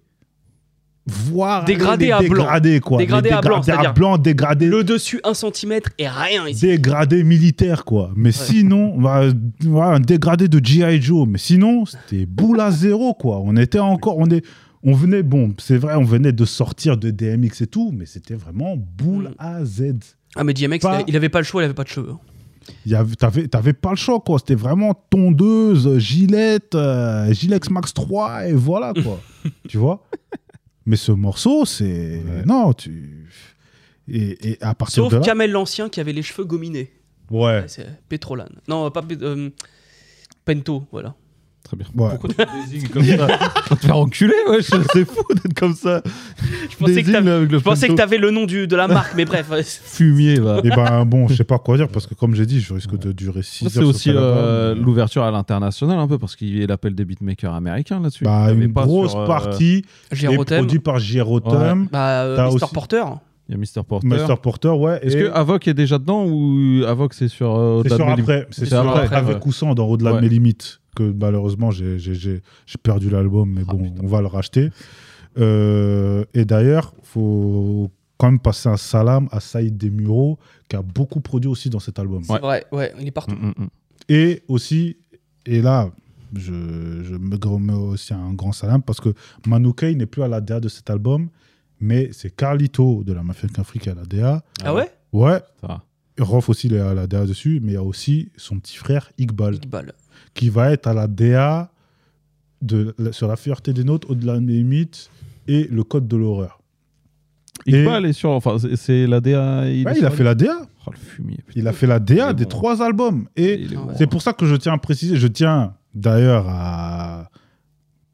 voir
Dégradé à blanc.
dégradés, quoi.
Dégradé à blanc,
à blanc, dégradé,
Le dessus, un centimètre et rien ici.
dégradé militaire, quoi. Mais sinon, bah, voilà, un dégradé de G.I. Joe. Mais sinon, c'était boule à zéro, quoi. On était encore, on est, on venait, bon, c'est vrai, on venait de sortir de DMX et tout, mais c'était vraiment boule
Mm.
à Z.
Ah, mais DMX,
Pas-
il- avait pas le choix, il avait pas de cheveux.
T'avais pas le choix, quoi. C'était vraiment tondeuse, gilette, euh, Gilex Max 3, et voilà, quoi. tu vois? Mais ce morceau, c'est.
Ouais.
Non, tu. Et, et à partir
Sauf
de là.
Kamel l'Ancien qui avait les cheveux gominés.
Ouais.
Ouais, c'est Petrolan. Non, pas euh, Pento, voilà.
Très bien.
ouais.
Pourquoi tu me désignes comme ça On te faire enculer, ouais, c'est fou d'être comme ça.
Je pensais que
Désigne
t'avais-
avec le
que t'avais nom du, de la marque, mais bref.
fumier, va.
Et ben bon, je sais pas quoi dire parce que comme j'ai dit, je risque de durer 6 heures.
C'est
sur
aussi euh, l'ouverture à l'international un peu parce qu'il appelle des beatmakers américains là-dessus.
Bah,
Il y avait
une
pas
grosse
sur, euh,
partie est
Jérotem.
produit par Jérotem,
Bah, euh,
T'as
Mr.
aussi-
Porter.
Il y a Mr. Porter.
Mr. Porter, ouais.
Est-ce
et
que Avoc est déjà dedans ou Avoc c'est sur euh,
c'est
au-delà
sur
de mes limites
après, c'est
C'est
sur
après,
après, avec
ouais.
ou sans dans Au-delà
Ouais.
de mes limites que malheureusement j'ai j'ai- j'ai- j'ai perdu l'album, mais
Ah,
bon,
putain.
on va le racheter. Euh, et d'ailleurs, faut quand même passer un salam à Saïd Desmureaux qui a beaucoup produit aussi dans cet album.
C'est vrai, ouais, il est partout.
Mm, mm, mm.
Et aussi, et là, je, je me remets aussi un grand salam parce que Manoukai n'est plus à la DA de cet album, mais c'est Carlito de la Mafia Afrique à la DA.
Ah ouais?
Ouais. Rof aussi il est à la DA dessus, mais il y a aussi son petit frère Iqbal
Iqbal.
Qui va être à la DA de, sur la fierté des nôtres, au-delà des limites et le code de l'horreur. Et-
Iqbal est sur. Enfin, c'est- la DA. Il,
Ouais,
est
il a fait la DA.
Oh, le fumier.
Il a fait la DA des
bon.
trois albums. Et
bon.
C'est pour ça que je tiens à préciser, je tiens d'ailleurs à...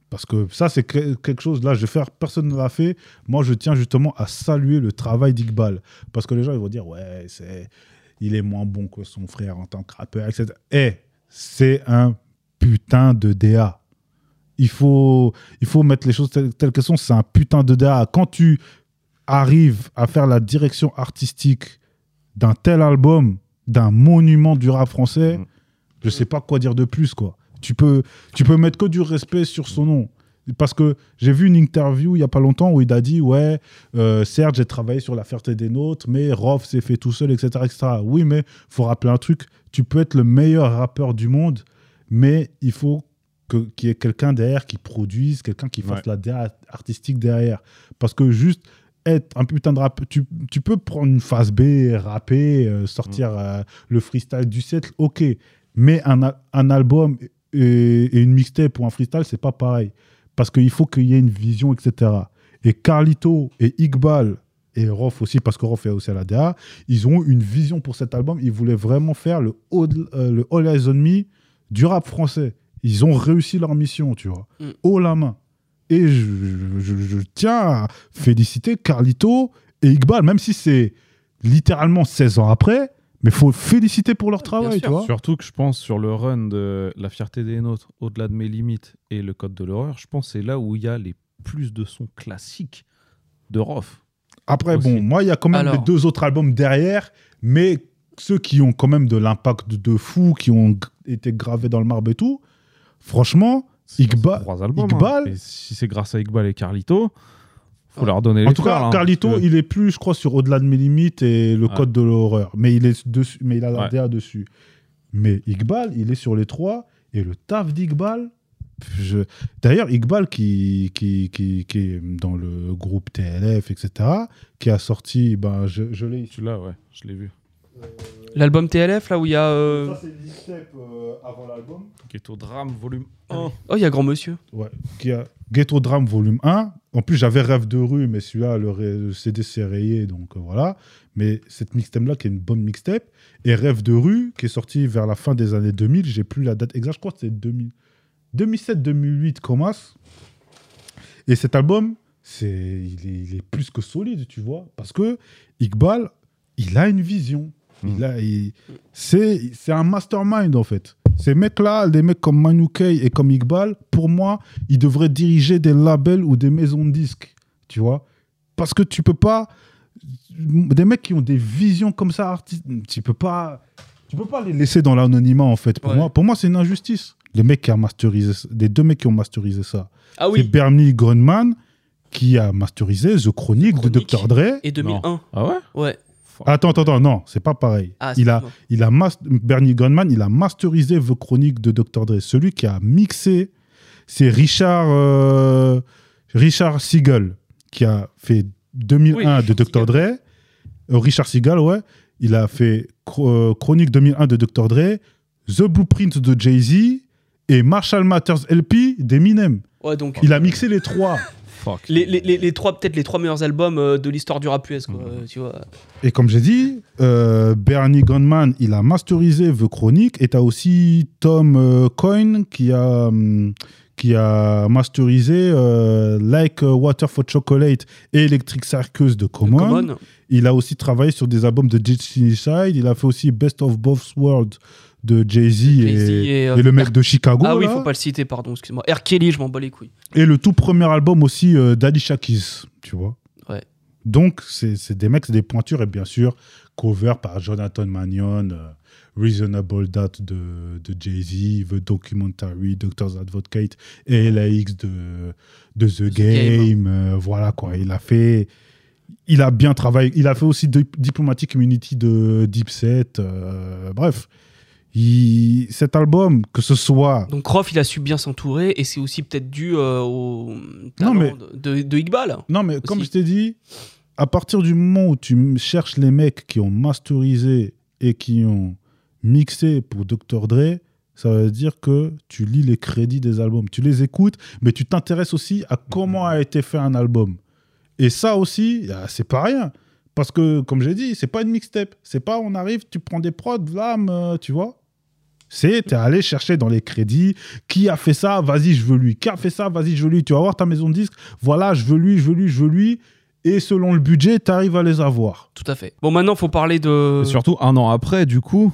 Parce que ça, c'est que- quelque chose, là, je vais faire, personne ne l'a fait. Moi, je tiens justement à saluer le travail d'Iqbal. Parce que les gens, ils vont dire, ouais, c'est... il est moins bon que son frère en tant que rappeur, etc. Eh, c'est un putain de DA. Il faut, il faut mettre les choses telles, telles qu'elles sont. C'est un putain de DA. Quand tu arrives à faire la direction artistique d'un tel album, d'un monument du rap français,
Mm.
je sais pas quoi dire de plus, quoi. Tu peux, tu peux mettre que du respect sur son nom. Parce que j'ai vu une interview il y a pas longtemps où il a dit Ouais, euh, certes, j'ai travaillé sur la fierté des nôtres, mais Rof s'est fait tout seul, etc., etc. Oui, mais faut rappeler un truc tu peux être le meilleur rappeur du monde, mais il faut qu'il y ait quelqu'un derrière qui produise, quelqu'un qui fasse
Ouais.
la DA artistique derrière. Parce que juste être un putain de rappeur, tu, tu peux prendre une phase B, rapper, euh, sortir euh, le freestyle du siècle, ok. Mais un, un album et, et une mixtape ou un freestyle, c'est pas pareil. Parce qu'il faut qu'il y ait une vision, etc. Et Carlito et Iqbal et Rof aussi, parce que Rof est aussi à la DA, ils ont une vision pour cet album. Ils voulaient vraiment faire le All, euh, le All Eyes on Me du rap français. Ils ont réussi leur mission, tu vois.
Mm.
Haut la main. Et je, je- je- je tiens à féliciter Carlito et Iqbal, même si c'est littéralement 16 ans après, mais faut féliciter pour leur travail, tu vois.
Surtout que je pense sur le run de La fierté des nôtres, au-delà de mes limites et le code de l'horreur, je pense que c'est là où il y a les plus de sons classiques de Rof.
Après,
Aussi.
bon, moi, il y a quand même
Alors.
les deux autres albums derrière, mais ceux qui ont quand même de l'impact de, fou, qui ont été gravés dans le marbre et tout, franchement, Iqbal-
trois albums,
Iqbal-
hein. Et si c'est grâce à Iqbal et Carlito, faut leur donner les
en tout
fleurs,
cas,
hein,
Carlito,
parce que-
il est plus, je crois, sur Au-delà de mes limites et le
Ouais.
code de l'horreur, mais il est dessus, mais il a la
Ouais.
DA dessus. Mais Iqbal, il est sur les trois, et le taf d'Iqbal, je... d'ailleurs, Iqbal qui, qui, qui, qui est dans le groupe TLF, etc., qui a sorti, ben, je, je l'ai ici.
Celui-là, ouais, je l'ai vu.
L'album TLF, là où il y a. euh,
c'est le mixtape avant l'album.
Ghetto Drame, volume
Ah
1.
Oh, il y a Grand Monsieur.
Ouais, qui a Ghetto Drame volume 1. En plus, j'avais Rêve de rue, mais celui-là, le, ré- le CD s'est rayé, donc euh, voilà. Mais cette mixtape-là, qui est une bonne mixtape, et Rêve de rue, qui est sorti vers la fin des années 2000, j'ai plus la date exacte, je crois que c'est 2000 2007-2008, Comas. Et cet album, c'est, il, est, il est plus que solide, tu vois, parce que Iqbal, il a une vision. Il a, il- c'est, c'est un mastermind, en fait. Ces mecs-là, des mecs comme Manu Kay et comme Iqbal, pour moi, ils devraient diriger des labels ou des maisons de disques, tu vois. Parce que tu peux pas... Des mecs qui ont des visions comme ça, artistes, tu peux pas... Tu peux pas les laisser dans l'anonymat, en fait. Pour
Ouais.
moi, pour moi c'est une injustice. Les mecs qui ont masterisé... Les deux mecs qui ont masterisé ça.
Ah
C'est
oui,
Bernie Grunman qui a masterisé The Chronic, de. Dr. Dre.
et 2001.
Ah ouais?
Ouais.
Attends, attends, attends, non, c'est pas pareil.
Ah,
il a, il a Bernie Gunman, il a masterisé The Chronic de Dr. Dre. Celui qui a mixé, c'est Richard, euh, Richard Siegel, qui a fait 2001
Oui,
de Dr. Dre. Euh, Richard Siegel, ouais. Il a fait euh, Chronique 2001 de Dr. Dre, The Blueprint de Jay-Z et Marshall Matters LP d'Eminem.
Ouais, donc.
Il a mixé les trois.
Fuck.
Les, les, les, les trois, peut-être les trois meilleurs albums euh, de l'histoire du rap US, quoi.
Mhm.
euh, Tu vois.
Et comme j'ai dit, euh, Bernie Gunman, il a masterisé The Chronic. Et tu as aussi Tom euh, Coyne qui a, hum, qui a masterisé euh, Like Water for Chocolate et Electric Circus de Common.
Common.
Il a aussi travaillé sur des albums de Destiny Side. Il a fait aussi Best of Both Worlds de Jay-Z et,
Jay-Z et, euh,
et le mec de Chicago.
Ah oui,
là.
faut pas le citer, pardon, excuse-moi. R. Kelly, je m'en bats les couilles.
Et le tout premier album aussi euh, d'Alicia Keys, tu vois.
Ouais.
Donc, c'est des mecs, c'est des pointures, et bien sûr, cover par Jonathan Mannion, euh, Reasonable Doubt de, de Jay-Z, The Documentary, Doctor's Advocate, et LAX de, de The,
The
Game.
Game.
euh, voilà, quoi. Il a fait... Il a bien travaillé. Il a fait aussi Dip- Diplomatic Immunity de Dipset. euh, bref. Il- cet album, que ce soit
Donc Roth, il a su bien s'entourer et c'est aussi peut-être dû euh, au talent
mais-
de, de Iqbal.
Non, mais comme je t'ai dit, à partir du moment où tu cherches les mecs qui ont masterisé et qui ont mixé pour Dr. Dre, ça veut dire que tu lis les crédits des albums. Tu les écoutes, mais tu t'intéresses aussi à comment a été fait un album. Et ça aussi, ah, c'est pas rien. Parce que, comme j'ai dit, c'est pas une mixtape. C'est pas on arrive, tu prends des prods, euh, tu vois. C'est, t'es allé chercher dans les crédits, qui a fait ça, vas-y, je veux lui. Qui a fait ça, vas-y, je veux lui. Tu vas voir ta maison de disques, voilà, je veux lui, je veux lui, je veux lui. Et selon le budget, tu arrives à les avoir.
Tout à fait. Bon, maintenant, faut parler de.
Et surtout, un an après, du coup,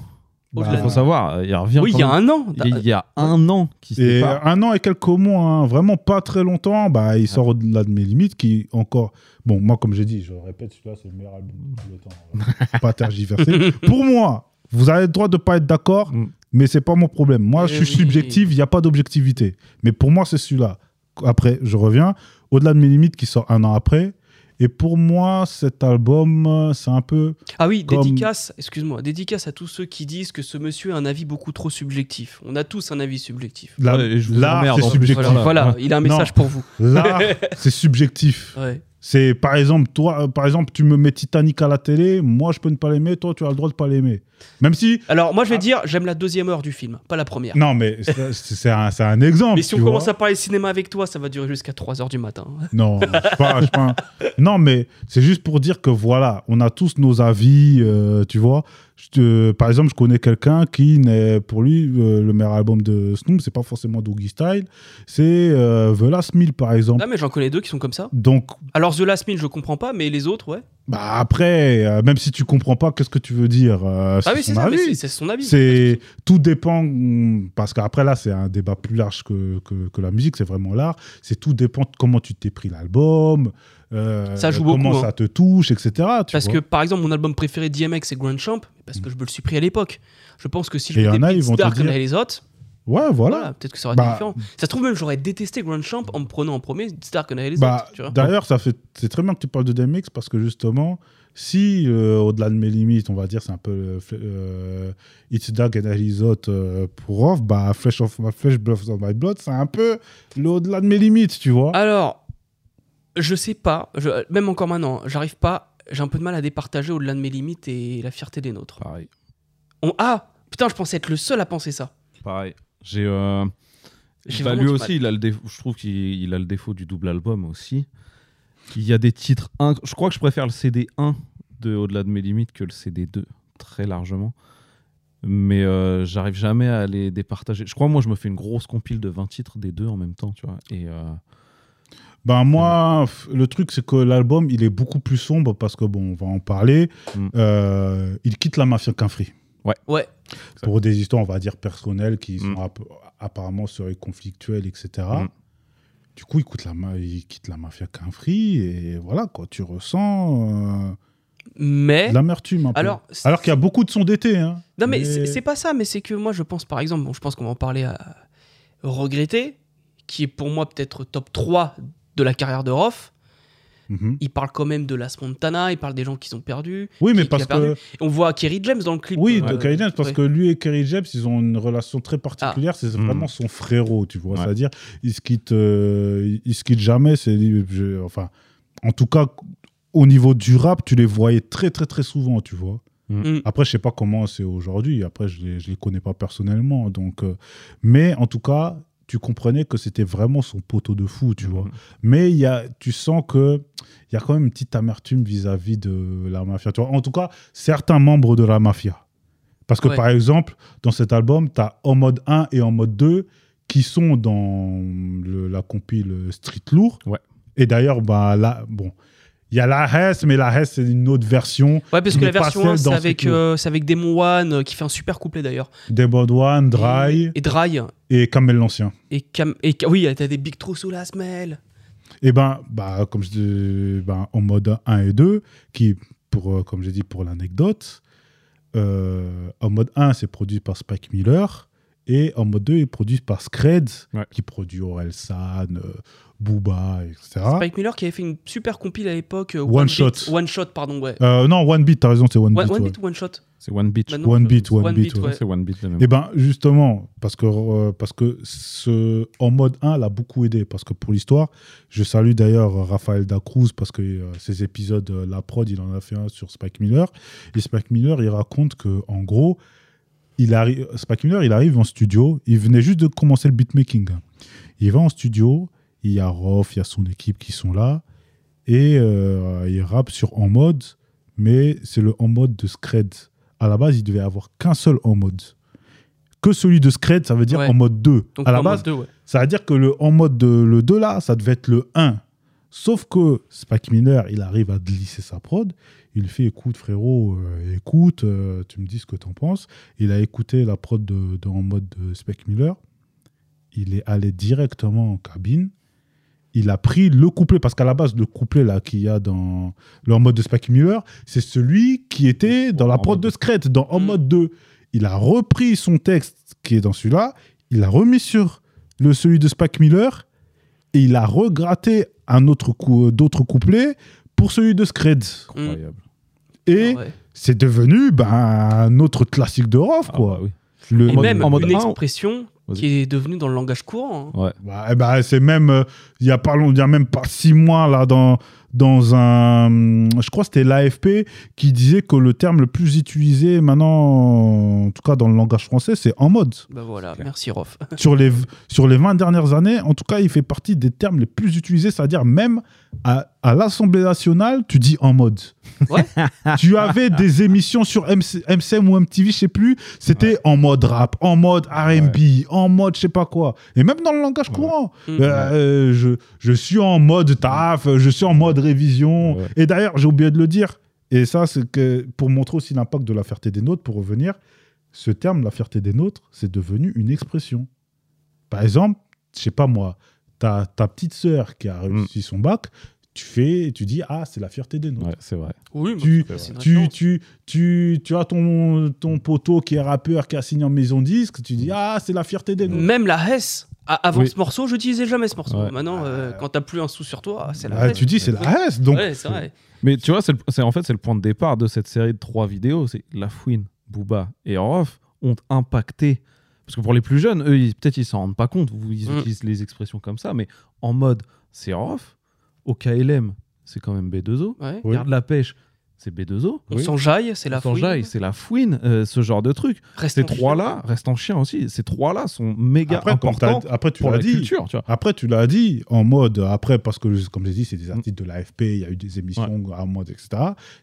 Au-delà
Bah,
il faut savoir, il revient.
oui, il y a un an.
Il y a- il un an qui se
un an et quelques mois, hein, vraiment pas très longtemps, bah, il sort au-delà de mes limites, qui encore... Bon, moi, comme j'ai dit, je répète, celui-là, c'est le meilleur album de tous les temps. Voilà. pas tergiverser. Pour moi, vous avez le droit de pas être d'accord,
Mm.
Mais c'est pas mon problème. Moi,
Eh
je suis
oui.
subjectif, il n'y a pas d'objectivité. Mais pour moi, c'est celui-là. Après, je reviens. Au-delà de mes limites, qui sort un an après. Et pour moi, cet album, c'est un peu...
Ah oui,
Comme-
dédicace, excuse-moi, dédicace à tous ceux qui disent que ce monsieur a un avis beaucoup trop subjectif. On a tous un avis subjectif.
Ouais, je vous emmerde
c'est subjectif.
Voilà, il a un message pour vous.
L'art, c'est subjectif.
Ouais.
C'est par exemple, toi, euh, par exemple, tu me mets Titanic à la télé, moi je peux ne pas l'aimer, toi tu as le droit de pas l'aimer. Même si.
Alors, moi, je vais
Ah.
dire, j'aime la deuxième heure du film, pas la première.
Non, mais c'est un, un exemple.
Mais si on commence à parler cinéma avec toi, ça va durer jusqu'à 3h du matin.
Non, je pas, je pas. Non, mais c'est juste pour dire que voilà, on a tous nos avis, euh, tu vois. Je par exemple, je connais quelqu'un qui n'est, pour lui, euh, le meilleur album de Snoop, c'est pas forcément Doogie Style, c'est euh, The Last Meal, par exemple.
Ah, mais j'en connais deux qui sont comme ça.
Donc,
Alors, The Last Meal, je comprends pas, mais les autres, ouais.
Bah après, euh, même si tu comprends pas, qu'est-ce que tu veux dire euh,
Ah oui, c'est ça, c'est- son avis.
C'est tout dépend parce qu'après là c'est un débat plus large que, que, que la musique, c'est vraiment l'art. C'est tout dépend de comment tu t'es pris l'album, euh,
Ça joue
comment
beaucoup,
ça
hein.
te touche, etc. tu
Parce
vois.
que, par exemple, mon album préféré d'IMX, c'est Grand Champ, parce que je me le suis pris à l'époque. Je pense que si je
dire-
les autres,
ouais,
voilà,
voilà.
peut-être que ça aurait été
Bah,
différent. Ça se trouve même, j'aurais détesté Grand Champ en me prenant en premier Star comme les
Bah, D'ailleurs, ça fait c'est très bien que tu parles de DMX parce que justement, si euh, au-delà de mes limites, on va dire, c'est un peu euh, euh, It's Dark and euh, pour Off, bah Flesh of My Flesh, Blood of My Blood, c'est un peu le au-delà de mes limites, tu vois.
Alors, je sais pas, je- même encore maintenant, j'arrive pas, j'ai un peu de mal à départager au-delà de mes limites et la fierté des nôtres.
Pareil.
On... Ah Putain, je pensais être le seul à penser ça.
Pareil. J'ai. euh, bah, lui aussi,
mal.
il a le défaut, je trouve qu'il il a le défaut du double album aussi. Il y a des titres. inc- Je crois que je préfère le CD 1 de Au-delà de mes limites que le CD 2, très largement. Mais euh, j'arrive jamais à les départager. Je crois, moi, je me fais une grosse compile de 20 titres des deux en même temps, tu vois. Et euh,
Ben moi, le truc, c'est que l'album, il est beaucoup plus sombre parce que, bon, on va en parler.
Mm.
Euh, il quitte la mafia qu'un free.
Ouais.
Pour des histoires, on va dire, personnelles qui sont
Mm.
app- apparemment seraient conflictuelles, etc.
Mm.
Du coup, il, coûte la ma- il quitte la mafia qu'un free et voilà, quoi. Tu ressens euh,
Mais.
de l'amertume.
Alors,
Alors qu'il y a beaucoup de sons d'été. Hein.
Non, mais, c'est c'est pas ça, mais c'est que moi, je pense, par exemple, bon, je pense qu'on va en parler à Regretter, qui est pour moi peut-être top 3 de la carrière de Roth.
Mhm.
Il parle quand même de la Montana, il parle des gens qui sont perdus.
Oui, mais
qui-
parce que.
On voit Kerry James dans le clip.
Oui, de Kerry James, parce
ouais.
que lui et Kerry James, ils ont une relation très particulière. C'est
Mm.
vraiment son frérot, tu vois.
Ouais.
C'est-à-dire, ils se quittent, euh, ils se quittent jamais. C'est, je- enfin, en tout cas, au niveau du rap, tu les voyais très, très, très souvent, tu vois.
Mm.
Après, je sais pas comment c'est aujourd'hui. Après, je les, je les connais pas personnellement. Donc, euh, mais en tout cas, tu comprenais que c'était vraiment son poteau de fou, tu vois.
Mhm.
Mais il y a, tu sens que il y a quand même une petite amertume vis-à-vis de la mafia. Tu vois. En tout cas, certains membres de la mafia. Parce que
Ouais.
par exemple, dans cet album, tu as en mode 1 et en mode 2 qui sont dans le- la compile Street Lourd.
Ouais.
Et d'ailleurs, bah, là, bon, il y a la Hess, mais la Hess, c'est une autre version.
Ouais, parce que la version
celle
1, c'est avec, euh, avec Demon One, euh, qui fait un super couplet d'ailleurs.
Debord One, Dry
Et Dry.
et Kamel l'Ancien.
Et, Cam... et oui, t'as des big trous sous la semelle.
Et ben, bah, comme je dis, ben, en mode 1 et 2, qui, pour, euh, comme j'ai dit pour l'anecdote, euh, en mode 1, c'est produit par Spike Miller, et en mode 2, il est produit par Scred,
Ouais.
qui produit Orelsan, euh, Booba, etc.
Spike Miller qui avait fait une super compile à l'époque. euh,
One
Beat-
Shot.
One Shot, pardon, ouais.
Euh, non, One Beat, t'as raison, c'est One,
One,
Beat.
One
ouais.
Beat ou One Shot
C'est One Beat.
Maintenant,
One Beat, One
One
Beat,
Beat,
ouais.
ouais.
C'est One Beat.
Et ben justement, parce que, euh, parce que ce, en mode 1 l'a beaucoup aidé. Parce que pour l'histoire, je salue d'ailleurs Raphaël Dacruz parce que euh, ces épisodes, euh, la prod, il en a fait un sur Spike Miller. Et Spike Miller, il raconte que en gros, il arrive, Spike Miller, il arrive en studio. Il venait juste de commencer le beatmaking. Il va en studio. Il y a Roth, il y a son équipe qui sont là. Et euh, il rappe sur en mode, mais c'est le en mode de Scred. À la base, il devait avoir qu'un seul en mode. Que celui de Scred, ça veut dire
Ouais.
en mode 2.
Donc
à la base,
mode 2, ouais.
ça veut dire que le en mode de le 2 là, ça devait être le 1. Sauf que Spike Miller, il arrive à glisser sa prod. Il fait écoute, frérot, euh, écoute, euh, tu me dis ce que t'en penses. Il a écouté la prod de, de- en mode de Spike Miller. Il est allé directement en cabine. Il a pris le couplet, parce qu'à la base, le couplet là qu'il y a dans le en mode de Spike Miller, c'est celui qui était dans la prod de Scred, dans En
Mm.
mode 2. Il a repris son texte qui est dans celui-là, il l'a remis sur le, celui de Spike Miller, et il a regratté un autre coup, d'autres couplets pour celui de Scred.
Incroyable.
Et
Ah ouais.
c'est devenu ben, un autre classique de Roth,
Ah
quoi.
bah oui.
Le-
Et
En mode-
même
en mode
une expression. Qui est devenue dans le langage courant. hein.
Ouais.
Bah, eh ben, c'est même, euh, il y a pas long- il y a même pas six mois là dans dans un, je crois que c'était l'AFP qui disait que le terme le plus utilisé maintenant, en tout cas dans le langage français, c'est en mode.
Bah voilà, merci Rof.
sur les sur les 20 dernières années, en tout cas, il fait partie des termes les plus utilisés, c'est-à-dire même à, à l'Assemblée nationale, tu dis en mode.
Ouais.
tu avais des émissions sur MC, MCM ou MTV, je sais plus, c'était en mode rap, en mode R&B, en mode je sais pas quoi. Et même dans le langage courant,
Mm.
euh, je, je suis en mode taf, je suis en mode révision.
Ouais.
Et d'ailleurs, j'ai oublié de le dire. Et ça, c'est que pour montrer aussi l'impact de la fierté des nôtres, pour revenir, ce terme, la fierté des nôtres, c'est devenu une expression. Par exemple, je sais pas moi, ta, ta petite sœur qui a réussi son bac, tu fais, tu dis ah c'est la fierté des nôtres.
Ouais, c'est vrai.
Oui,
Tu,
c'est une
tu, tu, tu, tu as ton, ton poteau qui est rappeur qui a signé en maison disque, tu dis ah c'est la fierté des nôtres.
Même la Hess, a- avant
Oui.
ce morceau, je n'utilisais jamais ce morceau.
Ouais.
Maintenant, euh, quand t'as plus un sou sur toi, c'est la
Ah, tu dis c'est la S donc
Ouais, c'est vrai.
Mais tu vois, c'est en fait, c'est le point de départ de cette série de trois vidéos. C'est La Fouine, Booba et Rof ont impacté. Parce que pour les plus jeunes, eux, peut-être ils s'en rendent pas compte. Ils
Mm.
utilisent les expressions comme ça, mais en mode c'est Rof, au KLM, c'est quand même B2O.
Ouais.
Garde la pêche, c'est B2O.
On
Oui.
s'enjaille, c'est la fouine.
Sanjay, c'est la fouine, ce genre de truc.
Reste
Ces trois-là, restent en chien aussi, ces trois-là sont méga
Après,
importants
après, tu
pour
l'as
la
dit.
culture, tu vois.
Après, tu l'as dit en mode, après, parce que, comme j'ai dit, c'est des articles de l'AFP, il y a eu des émissions en mode, etc.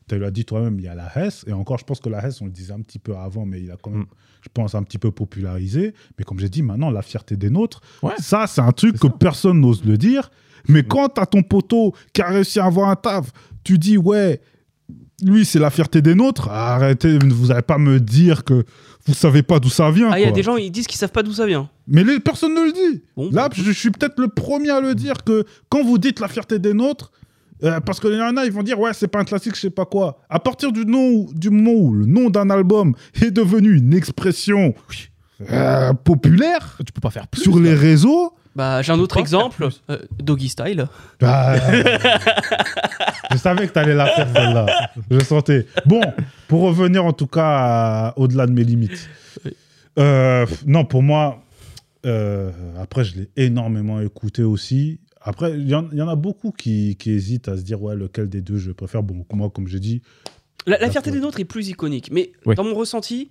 Tu l'as dit toi-même, il y a la HES. Et encore, je pense que la HES, on le disait un petit peu avant, mais il a quand même,
Mm.
je pense, un petit peu popularisé. Mais comme j'ai dit, maintenant, la fierté des nôtres,
Ouais.
ça, c'est un truc que
ça.
personne n'ose le dire. Mais
Mm.
quand t'as ton poteau qui a réussi à avoir un taf, tu dis, ouais, lui, c'est la fierté des nôtres. Arrêtez, vous n'allez pas me dire que vous savez pas d'où ça vient.
Ah, il y a des gens, ils disent qu'ils savent pas d'où ça vient.
Mais les, personne ne le dit.
Bon,
Là,
bah,
je, suis peut-être le premier à le dire que quand vous dites la fierté des nôtres, euh, parce que y en a, ils vont dire ouais, c'est pas un classique, je sais pas quoi. À partir du nom, du moment où le nom d'un album est devenu une expression euh, populaire
Tu peux pas faire plus.
sur les réseaux,
Bah, j'ai un autre exemple, euh, Doggy Style.
bah, je savais que t'allais la faire celle-là. Je sentais. Bon, pour revenir en tout cas au-delà de mes limites. Euh, non, pour moi, euh, après, je l'ai énormément écouté aussi. Après, il y, en il y en a beaucoup qui, qui hésitent à se dire, ouais, lequel des deux je préfère. Bon, moi, comme j'ai dit,
La, la fierté des nôtres est plus iconique, mais
Oui.
dans mon ressenti,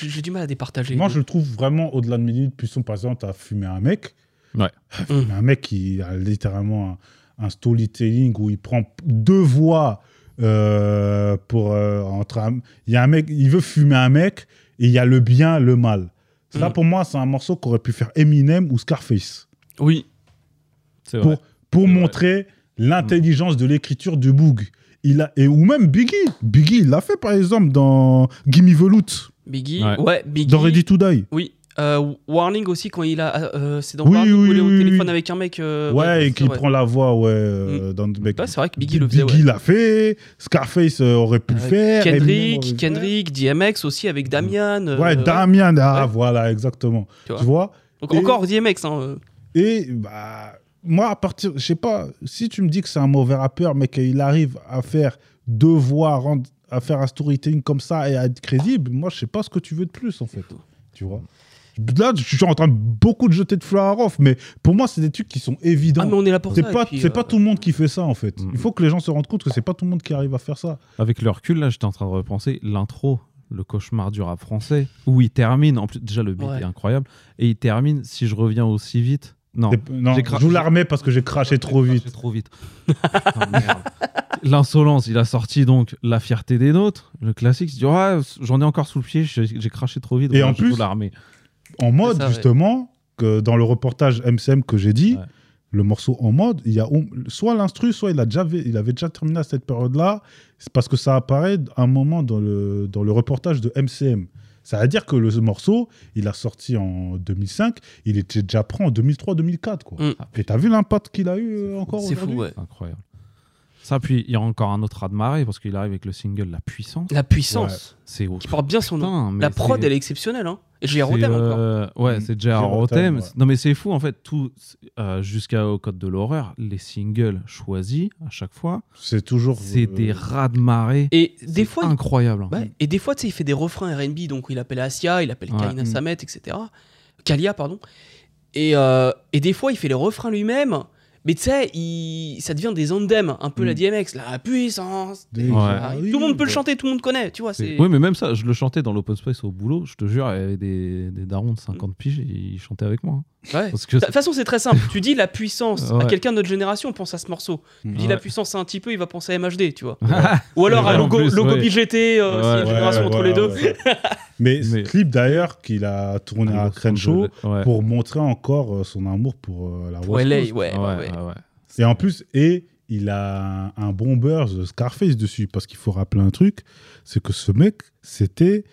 j'ai j'ai du mal à départager.
moi, je le trouve vraiment au-delà de mes limites. Puisson, par exemple, t'as fumé un mec.
Ouais.
Fumer un mec qui a littéralement un, un storytelling où il prend deux voix euh, pour euh, entre un- il y a un mec il veut fumer un mec et il y a le bien le mal ça
Mm.
pour moi c'est un morceau qu'aurait pu faire Eminem ou Scarface
Oui,
C'est vrai.
pour pour
C'est vrai.
montrer l'intelligence de l'écriture du Boog il a et ou même Biggie Biggie il l'a fait par exemple dans Gimme the Loot
Biggie.
Ouais.
Ouais, Biggie.
dans Ready to Die
Oui. Euh, Warning aussi, quand il a. euh, c'est dans
Oui,
Warning
oui,
où il est au
oui,
téléphone avec un mec. euh,
ouais, et
c'est
qui
vrai.
prend la voix ouais euh, dans le mec
Ouais, c'est vrai que Biggie le faisait. Ouais.
l'a fait Scarface aurait pu le faire aurait
Kendrick. Kendrick, DMX aussi avec Damian. euh,
Ouais, Damien, ah
ouais.
voilà, exactement.
Tu vois.
Tu vois?
Donc
Et-
encore DMX. Hein.
Et bah, moi, à partir, je sais pas, si tu me dis que c'est un mauvais rappeur, mais qu'il arrive à faire deux voix, rendre- à faire un storytelling comme ça et à être crédible, moi, je sais pas ce que tu veux de plus, en fait. Tu vois? Là, je suis en train de beaucoup de jeter de fleurs à Rof, mais pour moi, c'est des trucs qui sont évidents.
Ah, mais on est là pour
c'est pas, c'est
euh,
pas tout le monde qui fait ça, en fait.
Mm.
Il faut que les gens se rendent compte que c'est pas tout le monde qui arrive à faire ça.
Avec le recul, là, j'étais en train de repenser l'intro, le cauchemar du rap français, où il termine. En plus, déjà, le beat
Ouais.
est incroyable. Et il termine, si je reviens aussi vite. Non,
Non,
j'ai cra-
joue l'armée parce que j'ai craché trop
J'ai
vite.
trop vite. Ah. L'insolence, il a sorti donc La fierté des nôtres, le classique. Il se dit Ouais, j'en ai encore sous le pied, j'ai j'ai craché trop vite.
Et en
je
plus-
l'armée.
En mode,
ça, ouais.
justement, que dans le reportage MCM que j'ai dit,
Ouais.
le morceau en mode, il y a soit l'instru, soit il, a déjà, il avait déjà terminé à cette période-là. C'est parce que ça apparaît un moment dans le, dans le reportage de MCM. Ça veut dire que le morceau, il a sorti en 2005, il était déjà prêt en 2003-2004. Quoi.
Mm.
Et t'as vu l'impact qu'il a eu euh, encore
C'est fou,
aujourd'hui?
ouais.
Incroyable. Ça, puis il y a encore un autre raz de marée parce qu'il arrive avec le single La Puissance.
La puissance.
C'est
Qui porte bien son nom.
Putain,
La prod, elle est exceptionnelle. Hein. Et j'ai
c'est,
Rotem encore.
euh, Ouais,
Mm.
c'est J.R.
J.R.
Rotem.
Ouais.
Non, mais c'est fou en fait, tout euh, jusqu'au Code de l'horreur, les singles choisis à chaque fois,
C'est toujours.
c'est
euh,
des raz de marée.
Et des
C'est
fois,
incroyable.
Ouais, et des fois, tu sais, il fait des refrains RB, donc il appelle Asia, il appelle
Ouais.
Karina
Mm.
Samet, etc. Kalia, pardon. Et, euh, et des fois, il fait les refrains lui-même, mais tu sais, il... ça devient des anthems, un peu la
Mm.
DMX, la puissance.
des-
Ouais.
Ah, Tout le monde peut le chanter, tout le monde connaît, tu vois.
Oui, mais même ça, je le chantais dans l'open space au boulot, je te jure, il y avait des, des darons de 50 piges et ils chantaient avec moi. hein.
Ouais.
Parce que
De toute façon, c'est très simple. tu dis la puissance à quelqu'un de notre génération, on pense à ce morceau. Tu dis
Ouais.
la puissance à un petit peu, il va penser à MHD, tu vois. Ou alors à Logo,
plus,
Logo
ouais.
BGT, euh,
Ouais,
c'est une
ouais,
génération
ouais,
entre les deux.
ouais. Mais ce
Mais-
clip d'ailleurs qu'il a tourné à Crenshaw
Ouais.
pour montrer encore euh, son amour pour euh, la
Pour
West
LA,
Coast.
ouais, ouais,
Ouais,
ouais.
Et en plus, et il a un, buzz de Scarface dessus, parce qu'il faut rappeler un truc, c'est que ce mec, c'était...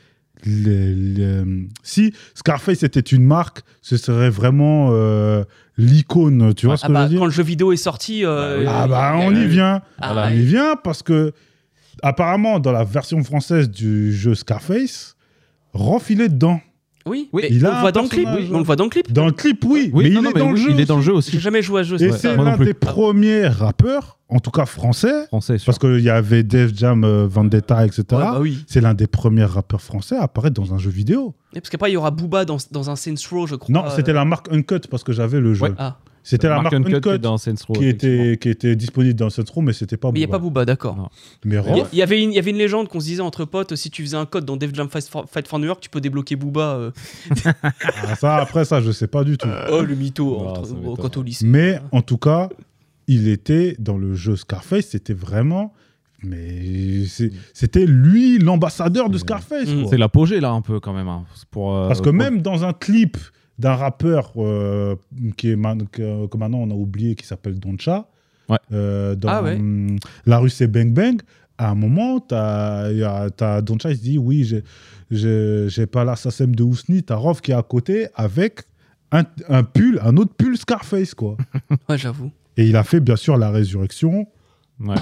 le- le- Si Scarface était une marque, ce serait vraiment euh, l'icône, tu vois ce
Ah
que je
bah,
veux dire?
quand le jeu vidéo est sorti, euh,
Ah
il-
bah on y vient
Ah.
On
ouais.
y vient parce que apparemment dans la version française du jeu Scarface, Est dedans.
Oui,
Oui,
il
on
a
le
un
voit dans le clip.
personnage,
On le voit dans le clip.
Dans le clip, oui,
Oui,
mais
non,
il
non,
est
mais
dans le
oui,
jeu.
Il est dans le
aussi.
J'ai jamais joué à ce jeu.
Et c'est l'un des premiers rappeurs, en tout cas français,
Français, sûr.
parce qu'il y avait Def Jam, euh, Vendetta, etc.
Ouais, bah oui.
C'est l'un des premiers rappeurs français à apparaître dans un jeu vidéo.
Et parce qu'après, il y aura Booba dans, dans un Saints Row, je crois.
Non, c'était
euh,
la marque Uncut parce que j'avais le jeu.
Ouais.
Ah,
C'était la marque
Uncut dans Saints Row,
qui était, qui était disponible dans Saints Row, mais c'était pas
Mais il n'y a
Booba.
pas Booba, d'accord.
Mais
Il y, avait une, il y avait une légende qu'on se disait entre potes, si tu faisais un code dans Def Jam Fight for, Fight for New York, tu peux débloquer Booba. euh.
ah, ça, après ça, je sais pas du tout.
Oh, le mytho, entre- quand au lycée.
Mais en tout cas, il était dans le jeu Scarface, c'était vraiment. Mais c'était lui l'ambassadeur de Scarface.
Mm.
C'est l'apogée là un peu quand même. hein, pour, euh,
Parce que
pour-
même dans un clip d'un rappeur euh, qui est man- que, que maintenant on a oublié, qui s'appelle Doncha,
Ouais.
euh, dans
Ah ouais.
hum, La rue c'est Bang Bang, à un moment, t'as Doncha, il se dit Oui, j'ai- j'ai j'ai pas l'assassin de Ousni, t'as Rof qui est à côté avec un, un pull, un autre pull Scarface, quoi.
Ouais, j'avoue.
Et il a fait bien sûr la résurrection.
Ouais.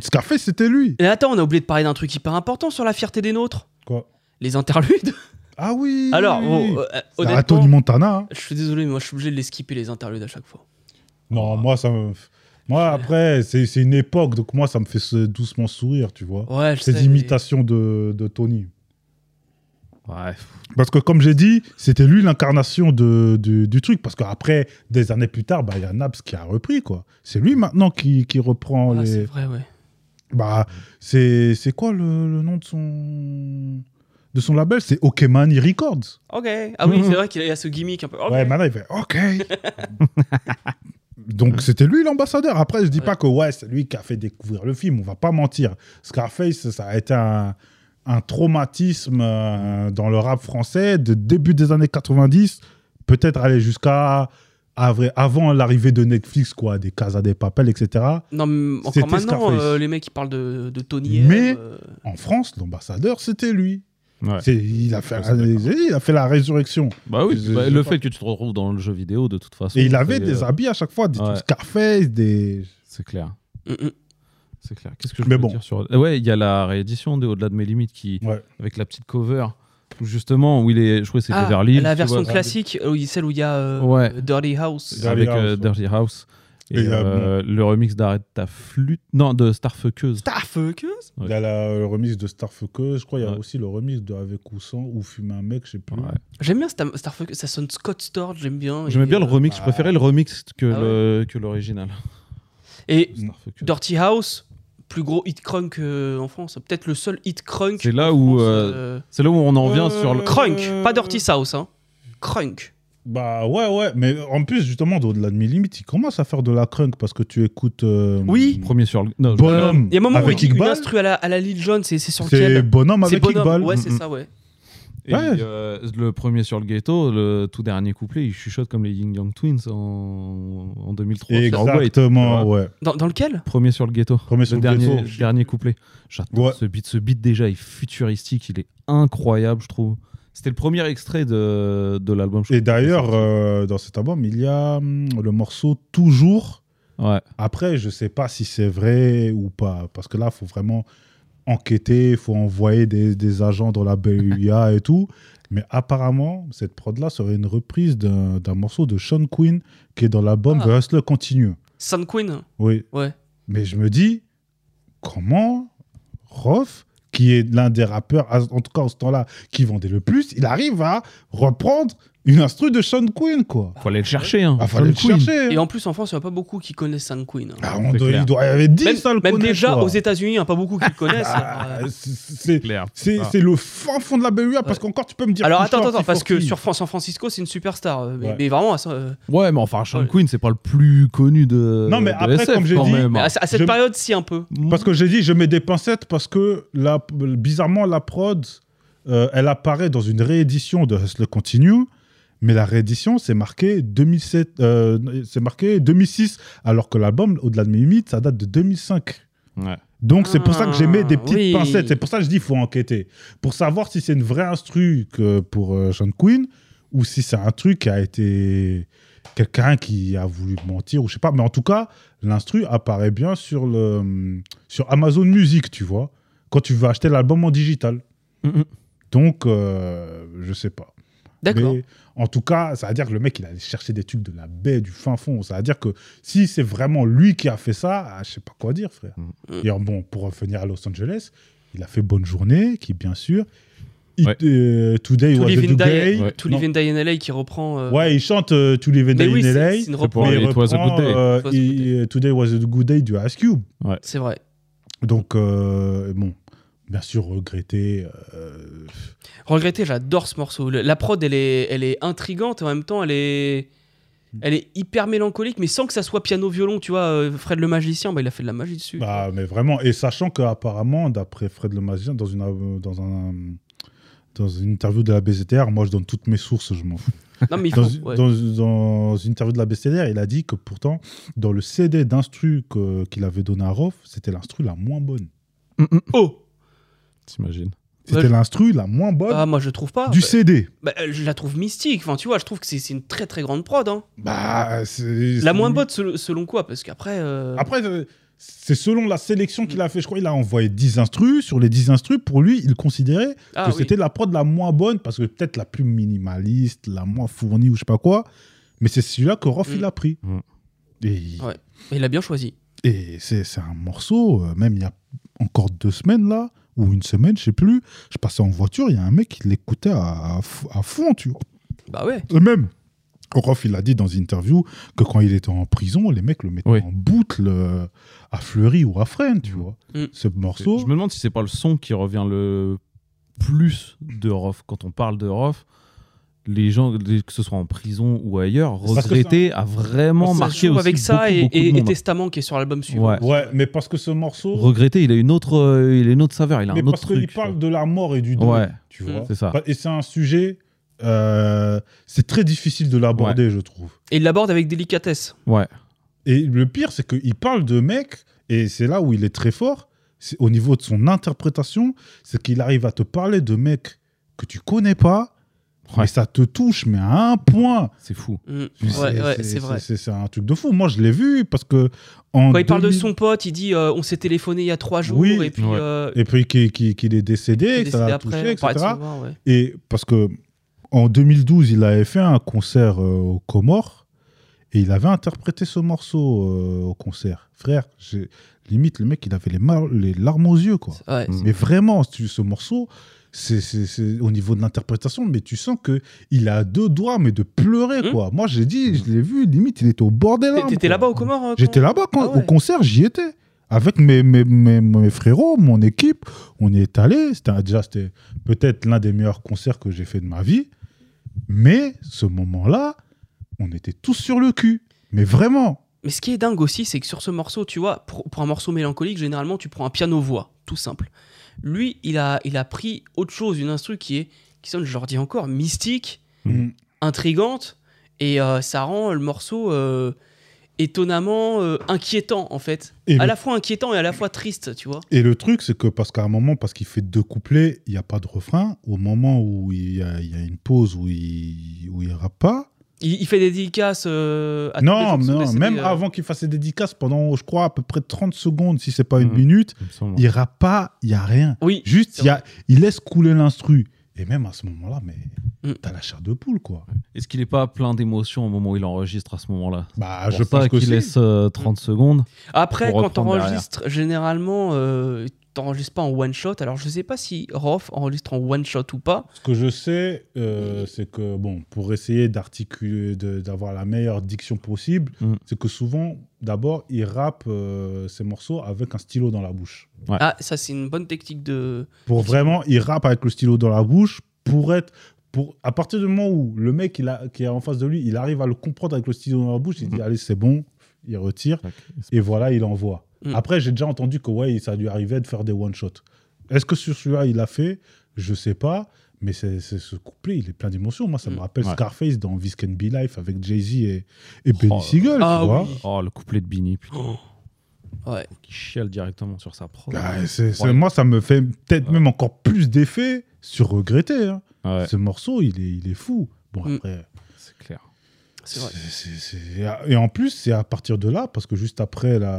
Scarface, c'était lui.
Et attends, on a oublié de parler d'un truc hyper important sur la fierté des nôtres.
Quoi?
Les interludes.
Ah oui
Alors, bon,
oui.
euh,
C'est à Tony Montana. hein.
je suis désolé, mais moi je suis obligé de les skipper les interludes à chaque fois.
Non, moi, ça me... Moi, après, c'est c'est une époque, donc moi, ça me fait se- doucement sourire, tu vois.
Ouais, je
Ces
sais.
imitations de, de Tony.
Ouais.
Parce que, comme j'ai dit, c'était lui l'incarnation de, du, du truc. Parce qu'après, des années plus tard, bah, il y a Naps qui a repris, quoi. C'est lui maintenant qui, qui reprend
Ah, c'est
les.
vrai, ouais.
Bah, c'est c'est quoi le, le nom de son. De son label C'est Okemani Records.
Ok. Ah oui,
Mhm.
c'est vrai qu'il y a ce gimmick un peu. Ok.
Ouais, maintenant il fait OK. Donc c'était lui l'ambassadeur. Après, je dis
Ouais.
pas que ouais, c'est lui qui a fait découvrir le film. On va pas mentir. Scarface, ça a été un, un traumatisme euh, dans le rap français de début des années 90, peut-être aller jusqu'à avant l'arrivée de Netflix, quoi, des Casa des Papel, etc.
Non, mais encore maintenant, euh, les mecs ils parlent de, de Tony
Mais-
euh,
En France, l'ambassadeur, c'était lui.
Ouais.
Il, a fait, il a fait la résurrection.
Bah oui,
Je-
bah,
je
le fait que tu te retrouves dans le jeu vidéo, de toute façon.
Et il avait des
euh,
habits à chaque fois, des
ouais.
trucs Scarface, des.
C'est clair. C'est clair. Qu'est-ce que je
Mais
peux
bon.
dire sur. Ouais, il y a la réédition de Au-delà de mes limites qui,
Ouais.
avec la petite cover, où justement, où il est. Je crois que c'est
Ah,
Beverly
la version
vois,
classique, celle où il y a euh,
Ouais.
Dirty House.
Dirty
avec euh,
House, ouais.
Dirty House. Et,
Et, euh,
euh, le remix d'Arrête ta flûte. Non, de Starfuckeuse.
Starfuckers?
Ouais.
Il y a la- le remix de Starfucker, je crois il y a
Ouais.
aussi le remix de Avec ou sans, ou Fumer un mec, je sais plus.
Ouais.
J'aime bien Star- Starfuckers, ça sonne Scott Storch, j'aime bien.
J'aimais bien le
euh,
remix, je
bah-
préférais le remix que
Ah
l'original.
Et. Dirty House, plus gros hit crunk euh, en France. Peut-être le seul hit crunk.
C'est là où, euh,
euh,
C'est là où on en vient
Euh,
sur le.
Crunk, pas Dirty South, hein. Crunk.
Bah ouais, ouais, mais en plus, justement, au-delà de mes limites, il commence à faire de la crunk parce que tu écoutes. euh,
Oui.
Premier sur le. Non,
Bonhomme
Il y a un moment où il
avec
dit une
Iqbal.
instru à la, à la Lil Jon, c'est c'est sur
C'est
lequel
Bonhomme
C'est
avec
Bonhomme,
Iqbal.
Ouais, c'est
Mm,
ça, ouais.
Et
Ouais.
euh, le premier sur le ghetto, le tout dernier couplet, il chuchote comme les Ying Yang Twins en, en 2003. sur Wait,
Exactement, ouais.
Dans, dans lequel?
Premier sur le ghetto.
Premier sur
le
le
dernier,
ghetto.
dernier couplet. J'adore
Ouais.
ce beat. Ce beat déjà est futuristique, il est incroyable, je trouve. C'était le premier extrait de, de l'album.
Et d'ailleurs, euh, dans cet album, il y a hum, le morceau Toujours.
ouais.
Après, je sais pas si c'est vrai ou pas, parce que là, il faut vraiment enquêter, il faut envoyer des, des agents dans la BUIA et tout. Mais apparemment, cette prod-là serait une reprise d'un d'un morceau de Sean Quinn qui est dans l'album
Ah.
The Hustler Continue.
Sun Queen
Oui.
Ouais.
Mais je me dis, comment Roth, qui est l'un des rappeurs, en tout cas en ce temps-là, qui vendait le plus, il arrive à reprendre une instru de Sean Quinn, quoi.
Faut aller le chercher. Hein.
Ah, fallait le
Quinn.
chercher.
Et en plus, en France, il n'y a pas beaucoup qui connaissent Queen. hein.
Ah, on
C'est
doit-
clair.
il doit y avoir 10
même
ça le
même déjà
quoi.
aux États-Unis, il n'y a pas beaucoup qui le connaissent.
Ah,
euh.
c'est- c'est
Clair.
c'est-
Ah.
c'est le fin fond de la BUA parce qu'encore tu peux me dire.
Alors attends, attends, parce que sur San Francisco, c'est une superstar. euh, Mais,
Ouais.
mais vraiment, à ça, euh,
Ouais, mais enfin, Sean
Ouais.
Quinn, c'est pas le plus connu de.
Non, mais
de
après,
SF,
comme j'ai
quand
dit-
même.
mais à, à cette
Je-
période, si un peu.
Parce que j'ai dit, je mets des pincettes parce que la, bizarrement, la prod, euh, elle apparaît dans une réédition de Hustle Continue, mais la réédition, c'est marqué 2007, euh, c'est marqué 2006, alors que l'album, au-delà de mes limites, ça date de 2005.
Ouais.
Donc c'est pour ça que j'ai mis des petites
Ah, oui.
pincettes. C'est pour ça que je dis qu'il faut enquêter. Pour savoir si c'est une vraie instru que pour euh, Sean Quinn ou si c'est un truc qui a été quelqu'un qui a voulu mentir ou je sais pas. Mais en tout cas, l'instru apparaît bien sur, le, sur Amazon Music, tu vois, quand tu veux acheter l'album en digital. Donc, euh, je sais pas.
D'accord.
En tout cas, ça veut dire que le mec, il allait chercher des trucs de la baie, du fin fond. Ça veut dire que si c'est vraiment lui qui a fait ça, ah, je sais pas quoi dire, frère.
Mm.
Et alors, bon, pour revenir à Los Angeles, il a fait Bonne Journée, qui, bien sûr, It-
Ouais.
euh, Today
To
was
Live
a day.
Ouais.
To. Live and Die in LA qui reprend. euh,
Ouais, il chante euh, To Live and
mais
Die
oui,
in LA.
c'est une
mais
was a good
reprend,
day.
euh,
It was a good
il- Today was a good day du Ice Cube.
C'est vrai.
Donc, euh, bon, bien sûr, regretté. euh,
Regretté, j'adore ce morceau. Le- La prod, elle est, elle est intrigante et en même temps, elle est, elle est hyper mélancolique, mais sans que ça soit piano-violon. Tu vois, euh, Fred le magicien, bah, il a fait de la magie dessus.
bah, mais vraiment, et sachant qu'apparemment, d'après Fred le Magicien, dans une, euh, dans, un, dans une interview de la BZTR, moi je donne toutes mes sources, je m'en fous.
non, mais il
Dans,
faut. ouais.
dans- dans une interview de la BZTR, il a dit que pourtant, dans le CD d'instru qu'il avait donné à Rof, c'était l'instru la moins bonne.
Oh
T'imagines
C'était
Ouais, je-
l'instru la moins bonne
Ah, moi, je trouve pas.
du
Bah,
CD.
bah, euh, je la trouve mystique. Enfin, tu vois, je trouve que c'est c'est une très très grande prod. Hein.
Bah, c'est-
La moins bonne selon, selon quoi? Parce qu'après. euh,
Après, euh, c'est selon la sélection qu'il a fait. Je crois qu'il a envoyé 10 instrus. Sur les 10 instrus, pour lui, il considérait
ah,
que
oui.
c'était la prod la moins bonne parce que peut-être la plus minimaliste, la moins fournie ou je sais pas quoi. Mais c'est celui-là que Rof
Mm.
il a pris.
Mm.
Et,
Ouais. Mais il a bien choisi.
et c'est c'est un morceau, euh, même il y a encore deux semaines là, ou une semaine, je sais plus. Je passais en voiture, il y a un mec qui l'écoutait à, à fond, tu vois.
Bah ouais.
Et même, Rof, il a dit dans une interview que quand il était en prison, les mecs le mettaient
Oui.
en boucle euh, à Fleury ou à Fresnes, tu vois.
Mm.
Ce morceau.
Je me demande si c'est pas le son qui revient le plus de Rof. Quand on parle de Rof, les gens, que ce soit en prison ou ailleurs,
Parce
regretter a vraiment marqué aussi
avec ça
beaucoup,
et,
beaucoup de
et- et
monde.
Testament qui est sur l'album suivant.
Ouais.
Ouais, mais parce que ce morceau.
Regretter, il a une autre, euh, il a une autre saveur, il a
mais
un autre
parce qu'il
truc.
parle de la mort et du deuil,
Ouais.
tu vois.
C'est ça.
Et c'est un sujet. euh, c'est très difficile de l'aborder, je trouve.
Et il l'aborde avec délicatesse.
Ouais.
Et le pire, c'est qu'il parle de mecs, et c'est là où il est très fort, c'est au niveau de son interprétation, c'est qu'il arrive à te parler de mecs que tu connais pas,
Ouais.
mais ça te touche, mais à un point.
C'est fou.
Mm.
C'est-
Ouais, ouais, c'est vrai.
C'est un truc de fou. Moi, je l'ai vu parce que. En
Quand il parle de
2000
son pote, il dit euh, on s'est téléphoné il y a trois jours
Oui.
et puis
Ouais.
euh,
Et puis qu'il qu'il- qu'il est décédé, que ça l'a touché, etc. Et parce que en 2012, il avait fait un concert euh, au Comores et il avait interprété ce morceau euh, au concert. Frère, j'ai- limite, le mec, il avait les, mar- les larmes aux yeux, quoi.
Ouais.
Mais vraiment, ce morceau, c'est au niveau de l'interprétation, mais tu sens que il a deux doigts, mais de pleurer,
Hmm.
quoi. Moi, j'ai dit, je l'ai vu, limite, il était au bord des larmes.
T'étais là-bas au Comores quand-
J'étais là-bas quand,
Ah ouais.
au concert, j'y étais. Avec mes, mes, mes, mes frérots, mon équipe, on y est allé. Déjà c'était peut-être l'un des meilleurs concerts que j'ai fait de ma vie. Mais ce moment-là, on était tous sur le cul. Mais vraiment.
Mais ce qui est dingue aussi, c'est que sur ce morceau, tu vois, pour, pour un morceau mélancolique, généralement, tu prends un piano-voix, tout simple. Lui, il a, il a pris autre chose, une instru qui est, qui sonne, je leur dis encore, mystique,
Mm.
intrigante, et euh, ça rend le morceau euh, étonnamment euh, inquiétant, en fait.
Et
à
le-
la fois inquiétant et à la fois triste, tu vois.
Et le truc, c'est que parce qu'à un moment, parce qu'il fait deux couplets, il n'y a pas de refrain. Au moment où il y a, il y a une pause où il où il rappe pas.
Il, il fait des dédicaces euh, à
Non, non même
euh.
avant qu'il fasse ses dédicaces, pendant, je crois, à peu près 30 secondes, si c'est pas une
Mhm.
minute,
il
rappe pas, il n'y a rien.
Oui,
Juste, il, y a, il laisse couler l'instru. Et même à ce moment-là, mais
Mm.
t'as la chair de poule, quoi.
Est-ce qu'il n'est pas plein d'émotions au moment où il enregistre à ce moment-là?
Bah, je pense
qu'il laisse euh, 30 secondes.
Après, quand t'enregistres, généralement, euh, t'enregistres pas en one shot. Alors, je sais pas si Rof enregistre en one shot ou pas.
Ce que je sais, euh, c'est que, bon, pour essayer d'articuler, de- d'avoir la meilleure diction possible,
Mm.
c'est que souvent, d'abord, il rappe euh, ses morceaux avec un stylo dans la bouche.
Ouais.
Ah, ça, c'est une bonne technique de.
Pour vraiment, il rappe avec le stylo dans la bouche pour être. Pour, à partir du moment où le mec il a, qui est en face de lui, il arrive à le comprendre avec le stylo dans la bouche, il dit
Mhm.
Allez, c'est bon, il retire. Et voilà, il envoie.
Mm.
Après, j'ai déjà entendu que ouais, ça lui arrivait de faire des one-shots. Est-ce que sur celui-là, il l'a fait? Je sais pas. Mais c'est ce couplet, il est plein d'émotions. Moi, ça me
Mm.
rappelle
Ouais.
Scarface dans This Can Be Life avec Jay-Z et, et Benny
Oh.
Siegel,
Ah
tu vois.
oui.
Oh, le couplet de Bini, putain.
Ouais.
Qui chiale directement sur sa prod.
Ah,
Ouais.
Moi, ça me fait peut-être
Ouais.
même encore plus d'effet sur regretter. hein.
Ouais,
Ce morceau, il est, il est fou. Bon,
Mm.
après.
C'est
vrai.
Et en plus, c'est à partir de là, parce que juste après la,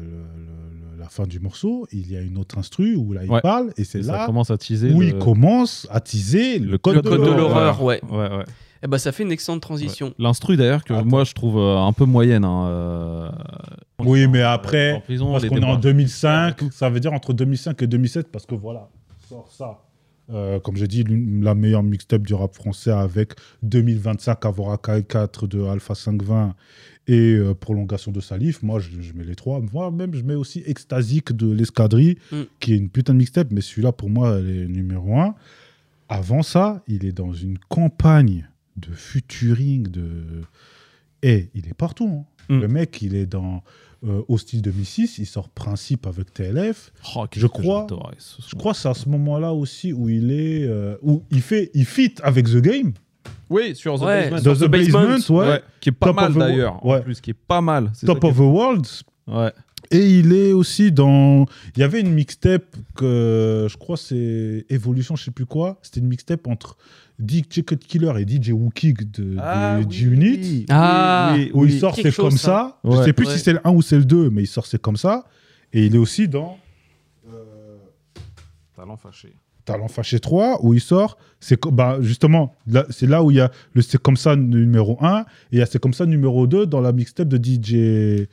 le- le- la fin du morceau, il y a une autre instru où là, il
Ouais.
parle, et c'est
Et ça
là
commence à teaser.
où
le...
il commence à teaser le,
le
code,
Le code de l'horreur, ouais.
Ouais, ouais.
Eh ben, ça fait une excellente transition.
L'instru d'ailleurs que
Attends.
moi je trouve euh, un peu moyenne. hein, euh,
Oui, mais
en
après,
prison,
parce qu'on est en
débats.
2005, ça veut dire entre 2005 et 2007, parce que voilà, sort ça. Euh, comme j'ai dit, la meilleure mixtape du rap français avec 2025 Avorakai 4 de Alpha 520 et euh, Prolongation de Salif. Moi, je, je mets les trois. Moi, même, je mets aussi Extasique de l'Escadrille,
Mm.
qui est une putain de mixtape, mais celui-là, pour moi, elle est numéro un. Avant ça, il est dans une campagne de futuring, de. Et il est partout. hein.
Mm.
Le mec, il est dans euh, Hostile 2006, il sort Principe avec TLF.
Oh,
Je crois-
ce
Je crois que c'est à ce moment-là aussi où il est. euh, où il fait. Il fit avec The Game.
Oui, sur The
Ouais,
Basement.
The
The
Basement,
Basement, ouais.
Ouais, qui est pas
Top
mal
of the
d'ailleurs. En
Ouais.
plus, qui est pas mal.
Top of
est-
the World.
Ouais.
Et il est aussi dans. Il y avait une mixtape que je crois c'est Evolution, je sais plus quoi. C'était une mixtape entre DJ Cut Killer et DJ Wookie de, de G-Unit.
Ah,
oui,
Où
oui.
il sort C'est comme
chose,
ça.
ça.
Je sais
Ouais.
plus
Ouais.
si c'est le 1 ou c'est le 2, mais il sort C'est comme ça. Et il est aussi dans
Talent fâché.
Talent Fâché 3 où il sort. C'est bah, justement, là- c'est là où il y a le C'est comme ça numéro 1 et il y a C'est comme ça numéro 2 dans la mixtape de DJ.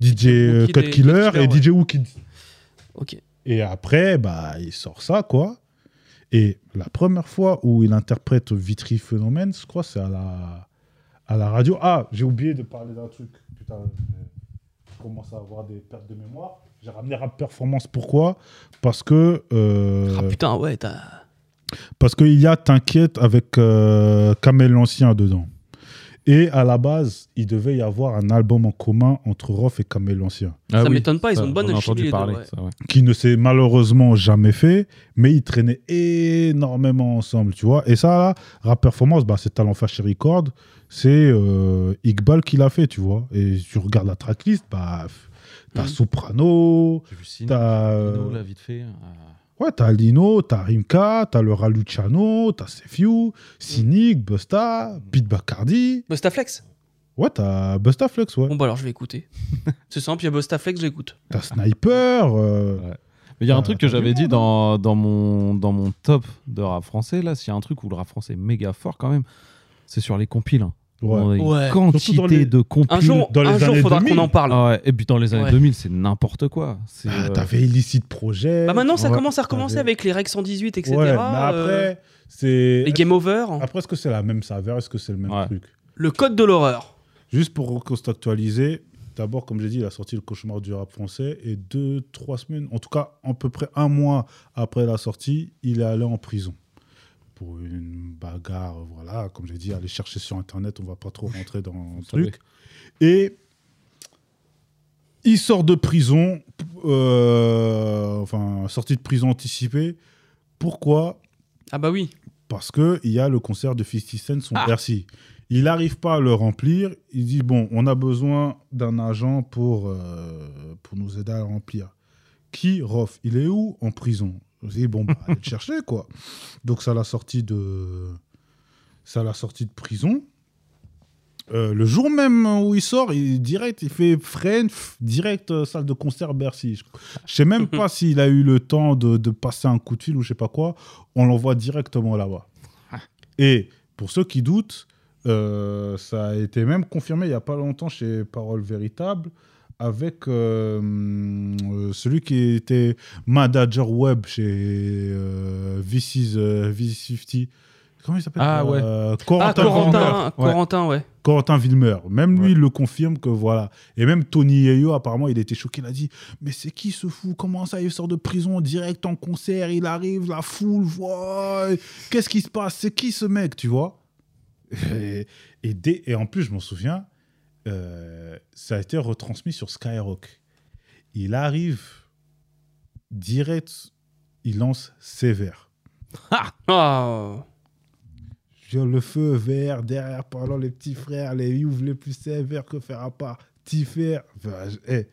DJ euh, Cut
et-
Killer et DJ Wookie.
Ok.
Et après, bah, il sort ça, quoi. Et la première fois où il interprète Vitry Phénomène, je crois, c'est à la, à la radio. Ah, j'ai oublié de parler d'un truc. Putain, je commence à avoir des pertes de mémoire. J'ai ramené Rap Performance. Pourquoi? Parce que. euh,
Ah putain, ouais, t'as.
parce qu'il y a T'inquiète avec euh, Kamel l'Ancien dedans. Et à la base, il devait y avoir un album en commun entre Rof et Kamel l'Ancien.
Ah
Ça
oui,
m'étonne pas, ils ont une bonne
j'en ai
chimie,
entendu
les deux,
parler.
ouais.
ça, ouais.
qui ne s'est malheureusement jamais fait, mais ils traînaient énormément ensemble, tu vois. Et ça, là, Rap Performance, bah, c'est Talent Fâché Record, c'est euh, Iqbal qui l'a fait, tu vois. Et tu regardes la tracklist, bah, t'as
Mhm.
Soprano, t'as euh,
vite fait. euh,
ouais, t'as Lino, t'as Rimka, t'as le Raluciano, t'as Sefiu, Cynic, Busta, Pete Bacardi.
Bustaflex
Ouais, t'as Busta Flex, ouais.
Bon, bah alors je vais écouter. C'est simple, il y a Bustaflex, j'écoute.
T'as Sniper. euh,
Mais il y a un truc que j'avais dit dans, dans, mon, dans mon top de rap français, là, s'il y a un truc où le rap français est méga fort quand même, c'est sur les compiles. hein.
Ouais.
On a une
Ouais.
quantité
les-
de compiles.
Un jour,
dans les
un jour
années
faudra
2000.
qu'on en parle.
Ah ouais, Et puis dans les années
Ouais.
2000, c'est n'importe quoi.
Ah,
euh,
T'avais Illicit Project.
Bah maintenant, ça
Ouais,
commence à recommencer avec les règles 118, etc.
Ouais, mais
euh,
après, c'est.
les game over.
Après, est-ce que c'est la même saveur? Est-ce que c'est le même
Ouais.
truc?
Le code de l'horreur.
Juste pour recontextualiser, d'abord, comme j'ai dit, il a sorti le cauchemar du rap français et deux, trois semaines, en tout cas, à peu près un mois après la sortie, il est allé en prison. Pour une bagarre, voilà, comme j'ai dit, aller chercher sur Internet, on va pas trop rentrer dans le truc. Et il sort de prison, euh, enfin, sortie de prison anticipée. Pourquoi?
Ah bah oui.
parce qu'il y a le concert de 50 Cent, son
Ah.
Bercy. Il n'arrive pas à le remplir. Il dit Bon, on a besoin d'un agent pour, euh, pour nous aider à le remplir. Qui Rof Il est où En prison? Je dis Bon, bah, allez le chercher, quoi. Donc, ça l'a sorti de. Ça l'a sorti de prison. Euh, le jour même où il sort, il direct, il fait freine, direct euh, salle de concert Bercy. Je, je sais même pas s'il a eu le temps de, de passer un coup de fil ou je sais pas quoi. On l'envoie directement là-bas. Et pour ceux qui doutent, euh, ça a été même confirmé il y a pas longtemps chez Parole Véritable avec euh, euh, celui qui était manager web chez euh, VC's, euh, VC50. Comment il s'appelle
Ah, ouais.
Euh,
Ah,
Corentin
Corentin, Corentin, ouais.
Corentin Villemeur. Même lui,
Ouais.
il le confirme que voilà. Et même Tony Yeyo, apparemment, il était choqué. Il a dit Mais c'est qui ce fou? Comment ça, il sort de prison direct en concert? Il arrive, la foule, voit. Qu'est-ce qui se passe? C'est qui ce mec Tu vois? Et, et, dès- et en plus, je m'en souviens, euh, ça a été retransmis sur Skyrock. Il arrive direct, il lance Sévère.
Ah.
Sur le feu vert, derrière, parlant les petits frères, les youves les plus sévères que faire à part. Frère. Enfin, je- eh.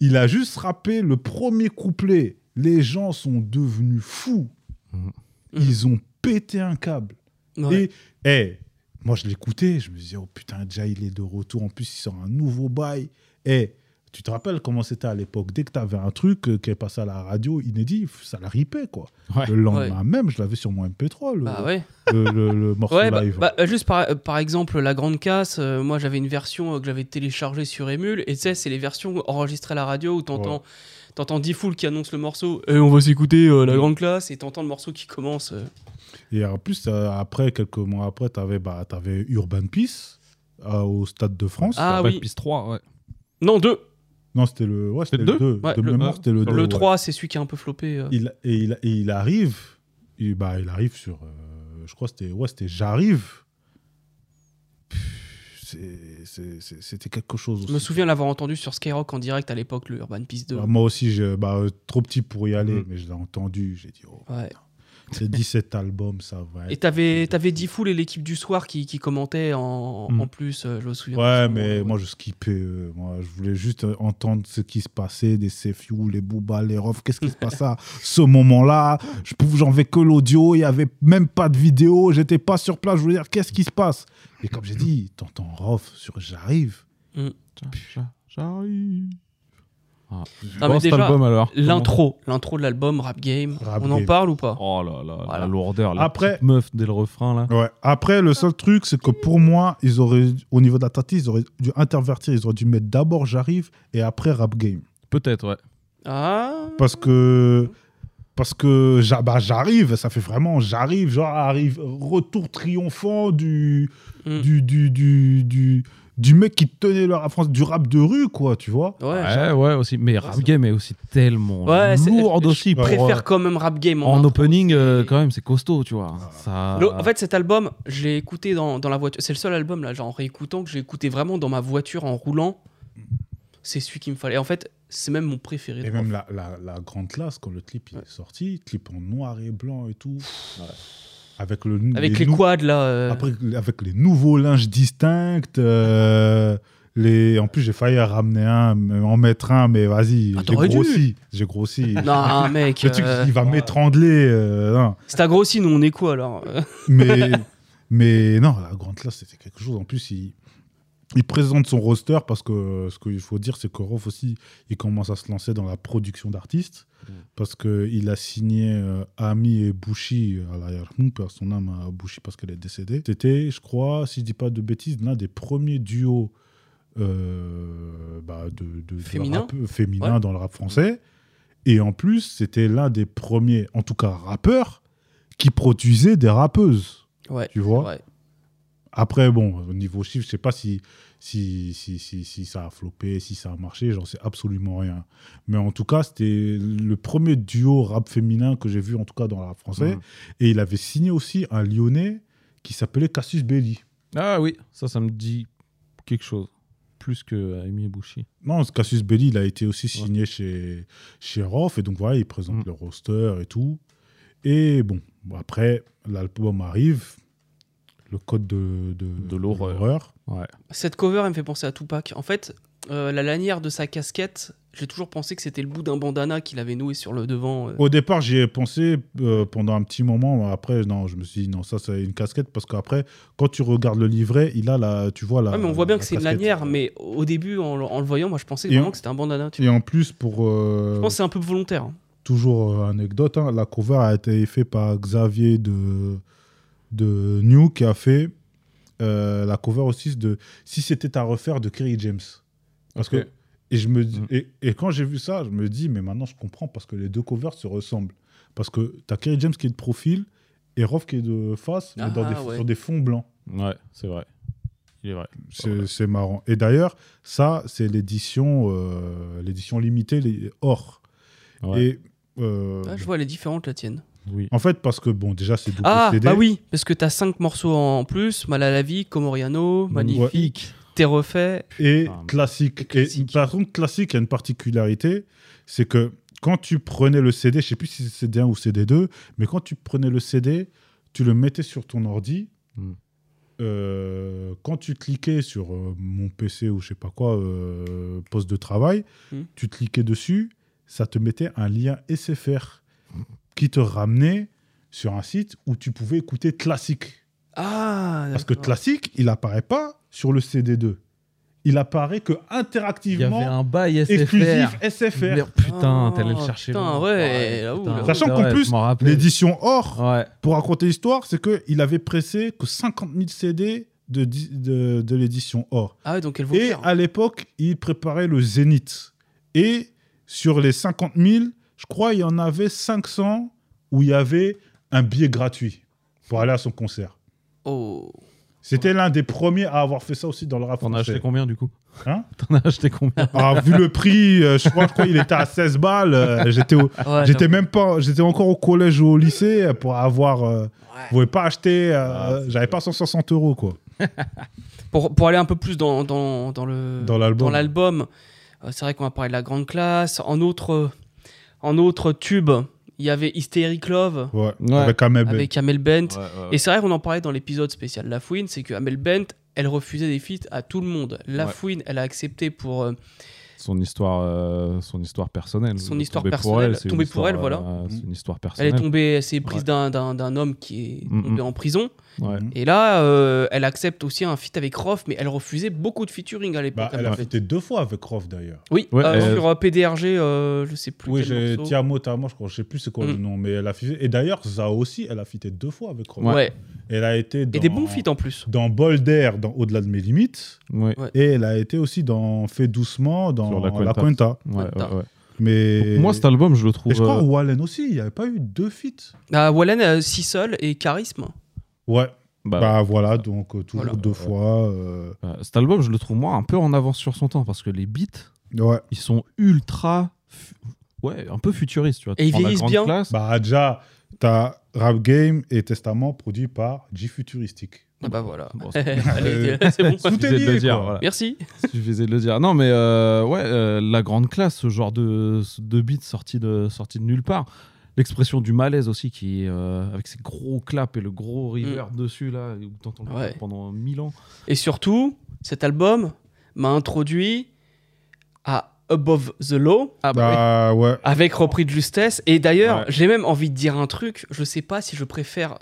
Il a juste rappé le premier couplet. Les gens sont devenus fous.
Mhm.
Ils ont pété un câble.
Ouais.
Et, eh, moi, je l'écoutais. Je me disais, oh putain, déjà, il est de retour. En plus, il sort un nouveau bail. Eh, tu te rappelles comment c'était à l'époque? Dès que tu avais un truc euh, qui est passé à la radio inédit, ça la ripait, quoi.
Ouais.
Le lendemain même, je l'avais sur mon MP3, le,
Bah ouais.
le, le- le morceau
Ouais, bah,
live.
bah, juste par, euh, par exemple, la Grande Casse, euh, moi j'avais une version euh, que j'avais téléchargée sur Emule, et tu sais, c'est les versions enregistrées à la radio où t'entends. T'entends D-Fool qui annonce le morceau, et on va s'écouter euh, la grande classe, et t'entends le morceau qui commence. euh.
Et en plus, euh, après, quelques mois après, tu avais, bah, t'avais Urban Peace euh, au Stade de France.
Ah
Pas
oui.
piste 3, ouais.
Non, 2
Non, c'était le, ouais, le
le
2.
Ouais,
de
le-
mémoire, c'était le 2.
Le 3, c'est celui qui a un peu floppé. euh.
Il, et, il, et il arrive, il, bah, il arrive sur, euh, je crois que c'était, ouais, c'était J'arrive. C'était quelque chose aussi.
Je me souviens l'avoir entendu sur Skyrock en direct à l'époque, le Urban Peace 2.
Bah, moi aussi, je, bah, trop petit pour y aller,
Mm.
mais je l'ai entendu. J'ai dit, oh,
Ouais.
C'est 17 albums, ça va.
Et t'avais t'avais D-Fool et l'équipe du soir qui, qui commentaient en,
Mm.
en plus, euh, je me souviens.
Ouais, mais moi je skippais. euh, moi, je voulais juste euh, entendre ce qui se passait, des Sefiu, les Booba, les Rof. Qu'est-ce qui se passait à ce moment-là? Je pouvais, j'en avais que l'audio. Il y avait même pas de vidéo. J'étais pas sur place. Je voulais dire qu'est-ce qui se passe? Et comme j'ai dit, t'entends Rof sur J'arrive.
J'arrive. Ah.
mais
Bon, cet
déjà,
album alors
L'intro, l'intro de l'album Rap Game,
Rap
on en parle ou pas
Oh là là,
Voilà.
la lourdeur. La
Après-
meuf dès le refrain là.
Ouais. Après, le seul truc, c'est que pour moi, ils auraient, au niveau de la tati, ils auraient dû intervertir. Ils auraient dû mettre d'abord J'arrive et après Rap Game.
Peut-être, ouais.
Ah
Parce que. Parce que bah, j'arrive, ça fait vraiment j'arrive, genre arrive, retour triomphant du,
Mm.
du, du, du, du, du mec qui tenait le rap français, du rap de rue, quoi, tu vois.
Ouais,
Ouais, ouais, aussi. Mais Rap Game est aussi tellement
Ouais, c'est-
lourde
je
aussi.
Je préfère
euh,
quand même Rap Game en,
en opening, euh, quand même, c'est costaud, tu vois. Ça...
Le- en fait, cet album, je l'ai écouté dans, dans la voiture. C'est le seul album, là, genre en réécoutant, que j'ai écouté vraiment dans ma voiture en roulant. C'est celui qu'il me fallait. En fait, c'est même mon préféré.
Et même la, la, la grande classe, quand le clip il
Ouais.
est sorti, clip en noir et blanc et tout. Avec, le,
Avec les
nou-
quads, là. euh,
Après, avec les nouveaux linges distincts. euh, les... En plus, j'ai failli ramener un, en mettre un, mais vas-y,
Ah,
j'ai grossi. J'ai grossi.
Non, mec.
Le truc,
euh,
il va m'étrangler.
Si t'as grossi, nous on est quoi alors
mais, mais non, la grande classe, c'était quelque chose. En plus, il, il présente son roster parce que ce qu'il faut dire, c'est que Rof aussi, il commence à se lancer dans la production d'artistes
Mm.
parce qu'il a signé euh, Ami et Bouchi à l'arrière nous, perd son âme à Bouchi parce qu'elle est décédée. C'était, je crois, si je dis pas de bêtises, l'un des premiers duos euh, bah, de, de- de
Féminin
rap- féminin
Ouais.
dans le rap français. Et en plus, c'était l'un des premiers, en tout cas rappeurs, qui produisait des rappeuses.
Ouais.
Tu vois? Après, bon, au niveau chiffre, je sais pas si, si, si, si, si ça a floppé, si ça a marché, j'en sais absolument rien. Mais en tout cas, c'était le premier duo rap féminin que j'ai vu, en tout cas dans le rap français. Et il avait signé aussi un Lyonnais qui s'appelait Cassius Belli.
Ah oui, ça, ça me dit quelque chose. Plus que Amy Bouchy.
Non, Cassius Belli, il a été aussi signé chez, chez Rof. Et donc voilà, il présente
Mhm.
le roster et tout. Et bon, après, l'album arrive. Le code de, de,
De l'horreur. Ouais.
Cette cover, elle me fait penser à Tupac. En fait, euh, la lanière de sa casquette, j'ai toujours pensé que c'était le bout d'un bandana qu'il avait noué sur le devant. euh.
Au départ, j'y ai pensé euh, pendant un petit moment. Après, non, je me suis dit, non, ça, c'est une casquette. Parce qu'après, quand tu regardes le livret, il a la. Tu vois la.
Ouais, mais on voit bien
la
que c'est une lanière, mais au début, en, le- en le voyant, moi je pensais
Et
vraiment
en-
que c'était un bandana. tu vois.
Et en plus, pour. euh,
Je pense que c'est un peu volontaire. hein.
toujours anecdote, hein, la cover a été faite par Xavier de, de New qui a fait euh, la cover aussi de Si c'était à refaire de Kerry James. Parce que. Et, je me
Mm.
et, et quand j'ai vu ça, je me dis, mais maintenant je comprends parce que les deux covers se ressemblent. Parce que tu as Kerry James qui est de profil et Rof qui est de face, mais dans
Ah,
des-
ouais.
sur des fonds blancs.
Ouais, c'est vrai. Il est vrai.
C'est c'est marrant. Et d'ailleurs, ça, c'est l'édition euh, l'édition limitée, les or.
Ouais.
Et. euh,
Ah, je vois, elle est différente la tienne.
Oui.
En fait, parce que, bon, déjà, c'est double
Ah,
CD.
bah oui, parce que t'as 5 morceaux en plus Mal à la vie, Comoriano, Magnifique, T'es refait.
Et
Ah,
classique.
et classique.
Et par contre, classique a une particularité, c'est que quand tu prenais le CD, je sais plus si c'est CD1 ou CD2, mais quand tu prenais le CD, tu le mettais sur ton ordi.
Hmm.
Euh, quand tu cliquais sur euh, mon PC ou je sais pas quoi, euh, poste de travail,
Hmm.
tu cliquais dessus, ça te mettait un lien SFR qui te ramenait sur un site où tu pouvais écouter classique.
Ah,
Parce que classique, il apparaît pas sur le CD2. il apparaît que
Il y avait
interactivement
un bail SFR.
exclusif SFR.
Putain,
Oh,
t'allais le chercher.
putain, ouais,
putain.
Sachant qu'en plus. L'édition or,
Ouais.
pour raconter l'histoire, c'est qu'il avait pressé que 50 000 CD de, de, de l'édition or.
Ah ouais, donc elle vaut
Et à l'époque, il préparait le Zénith. Et sur les 50 000, je crois il y en avait 500 où il y avait un billet gratuit pour aller à son concert.
Oh.
C'était l'un des premiers à avoir fait ça aussi dans le rap
T'en as acheté combien du coup
Hein
T'en as acheté combien
Ah, vu le prix, euh, je crois, je crois qu'il était à 16 balles. euh, j'étais, au-
Ouais,
j'étais même pas, j'étais encore au collège ou au lycée pour avoir. euh,
Ouais.
je pouvais pas acheter, euh,
Ah,
j'avais pas 160 euros quoi.
Pour, pour aller un peu plus dans, dans, dans le,
Dans l'album.
dans l'album, euh, c'est vrai qu'on va parler de la grande classe. En autre, euh, en autre tube, il y avait Hysteric Love
Ouais.
Ouais.
Avec Amel Ben.
avec Amel Bent.
Ouais, ouais, ouais.
Et c'est vrai qu'on en parlait dans l'épisode spécial La Fouine, c'est que Amel Bent, elle refusait des feats à tout le monde. La
Ouais.
Fouine, elle a accepté pour euh,
Son histoire, euh, son histoire personnelle.
Son histoire
Tomber
personnelle,
c'est une
tomber pour
histoire,
elle, voilà.
euh, c'est une histoire
elle est
personnelle.
tombée, elle s'est prise
Ouais.
d'un- d'un d'un homme qui est
Mm,
tombé
mm.
en prison.
Ouais.
Mhm.
Et là, euh, elle accepte aussi un feat avec Rof, mais elle refusait beaucoup de featuring à l'époque.
Bah, elle a fêté deux fois avec Rof d'ailleurs.
Oui,
Ouais,
euh,
elle-
sur euh, PDRG, euh, je sais plus.
Oui, j'ai. Tiamo Tamo, je crois, je sais plus c'est quoi le
Mm.
nom, mais elle a fêté. Et d'ailleurs, Zao aussi, elle a fêté deux fois avec Rof.
Ouais.
Elle a été dans,
Et des bons feats en plus.
dans Boulder, dans Au-delà de mes limites,
Ouais.
Et elle a été aussi dans Fait doucement, dans
Sur La
La
Cuenta.
Cuenta.
Ouais,
Attends.
ouais, ouais.
Mais
Moi, cet album, je le trouve.
et je crois
euh,
Wallen aussi, il n'y avait pas eu deux feats.
Ah, Wallen, euh, Si Seul et Charisme.
Ouais.
bah,
Bah, voilà, donc euh, toujours
Voilà.
deux fois. euh,
euh, cet album, je le trouve moi un peu en avance sur son temps parce que les beats,
Ouais.
ils sont ultra, ouais, un peu futuristes, tu vois.
Et ils vieillissent
grande
bien.
classe,
Bah, déjà, t'as Rap Game et Testament produit par J Futuristique.
Ah bah voilà.
Bon, c'est-
bon.
Tout est
Suffisait de le dire, voilà.
Merci.
Suffisait de le dire. Non, mais euh, ouais, euh, la grande classe, ce genre de, de beat sorti de, sorti de nulle part. L'expression du malaise aussi, qui est, euh, avec ses gros claps et le gros reverb dessus, là, où t'entends le
Mm. Ouais.
pendant mille ans.
Et surtout, cet album m'a introduit à Above the Law
Ah
Bah, ouais.
avec repris de justesse. Et d'ailleurs,
Ouais.
j'ai même envie de dire un truc. Je sais pas si je préfère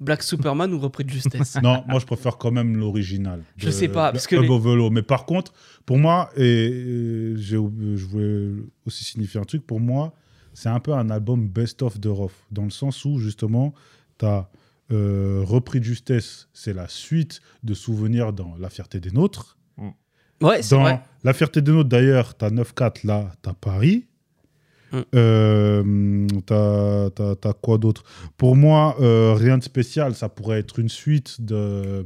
Black Superman ou repris de justesse.
Non, moi je préfère quand même l'original.
Je sais pas, parce que les-
Above the Law. Mais par contre, pour moi, et, et j'ai- je voulais aussi signifier un truc, pour moi, c'est un peu un album best-of de Roth, dans le sens où justement, tu as repris de justesse, c'est la suite de souvenirs dans La fierté des nôtres.
Ouais, c'est
Dans
vrai.
La fierté des nôtres, d'ailleurs, tu as 9-4, là, tu as Paris.
Mm.
Euh, t'as, quoi d'autre? Pour moi, euh, rien de spécial. Ça pourrait être une suite de.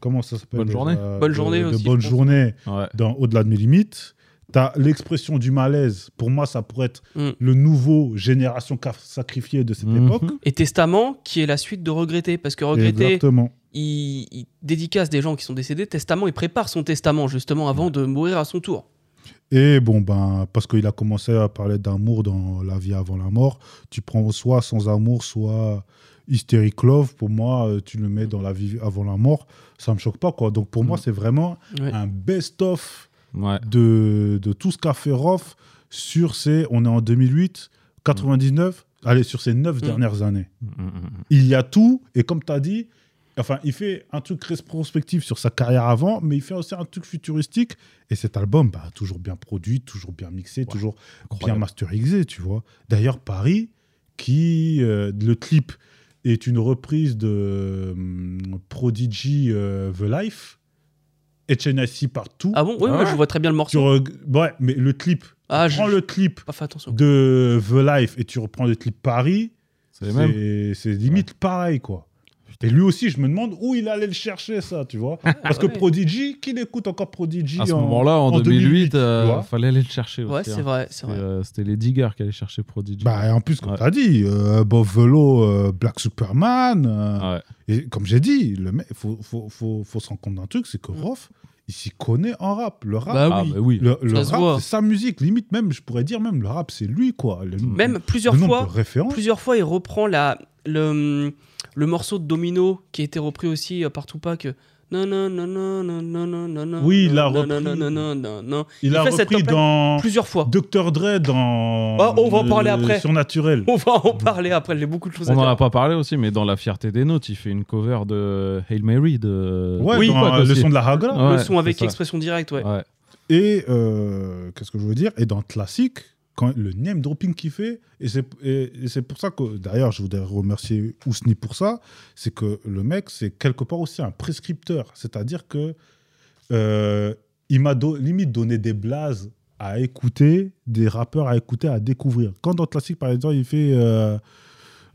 Comment ça s'appelle
Bonne journée.
Bonne
De-
journée
de
aussi,
Bonne journée
Ouais.
dans Au-delà de mes limites. T'as l'expression du malaise. Pour moi, ça pourrait être
Mm.
le nouveau Génération Sacrifiée de cette
Mhm.
époque.
Et Testament, qui est la suite de Regretter. Parce que Regretter,
Exactement.
il, il dédicace des gens qui sont décédés. Testament, il prépare son testament justement avant de mourir à son tour.
Et bon, ben, parce qu'il a commencé à parler d'amour dans La vie avant la mort, tu prends soit Sans amour, soit Hysteric Love. Pour moi, euh, tu le mets dans La vie avant la mort. Ça me choque pas, quoi. Donc pour moi,
Mm.
c'est vraiment
Ouais.
un best-of
Ouais.
de, de tout ce qu'a fait Roth sur ces. On est en 2008, 99. Allez, sur ces neuf
Mm.
dernières années.
Mm, mm.
Il y a tout. Et comme tu as dit, enfin, il fait un truc rétrospectif sur sa carrière avant, mais il fait aussi un truc futuristique. Et cet album, bah, toujours bien produit, toujours bien mixé, toujours bien masterisé, tu vois. D'ailleurs, Paris, qui. euh, le clip est une reprise de hum, Prodigy euh, The Life. HNIC partout.
Ah bon? Oui,
Ah ouais
je vois très bien le
Tu
morceau.
Ouais, mais le clip.
Ah,
tu
je
prends le clip
pas fait attention.
de The Life et tu reprends le clip Paris.
C'est
limite pareil, quoi. Et lui aussi, je me demande où il allait le chercher, ça, tu vois. Parce que
ouais.
Prodigy, qui l'écoute encore Prodigy
À ce
en-
moment-là, en,
en
2008, euh, fallait aller le chercher
Ouais,
aussi.
c'est
hein.
vrai,
C'était, euh, C'était les diggers qui allaient chercher Prodigy.
Bah, et en plus, comme
Ouais.
tu as dit, euh, Above the Law, euh, Black Superman. euh,
Ouais.
Et comme j'ai dit, il faut, faut, faut, faut se rendre compte d'un truc, c'est que Roth, il s'y connaît en rap. Le rap,
Bah
Ah,
oui.
bah oui.
le, rap, c'est sa musique. Limite, même, je pourrais dire, même le rap, c'est lui, quoi. Le,
Même plusieurs fois, plusieurs fois, il reprend la, le, le morceau de Domino qui a été repris aussi euh, par Tupac. Euh, Non, non, non, non, non, non, non, non, non.
Oui, il
non,
repris.
Non, non, non, non, non, non.
Il, a repris dans
Plusieurs fois.
Dr. Dre dans.
Ah, on va en parler
euh,
après.
Surnaturel.
On va en parler après, j'ai beaucoup de choses
On n'en a pas parlé aussi, mais dans La fierté des notes, il fait une cover de Hail Mary de.
Oui,
euh, le son de la.
Ouais,
Le son avec expression directe, ouais.
Et euh, qu'est-ce que je veux dire Et dans Classique, le name dropping qu'il fait, et c'est pour ça que, d'ailleurs, je voudrais remercier Ousni pour ça, c'est que le mec, c'est quelque part aussi un prescripteur. C'est-à-dire que euh, il m'a limite donné des blazes à écouter, des rappeurs à écouter, à découvrir. Quand dans Classique, par exemple, il fait euh,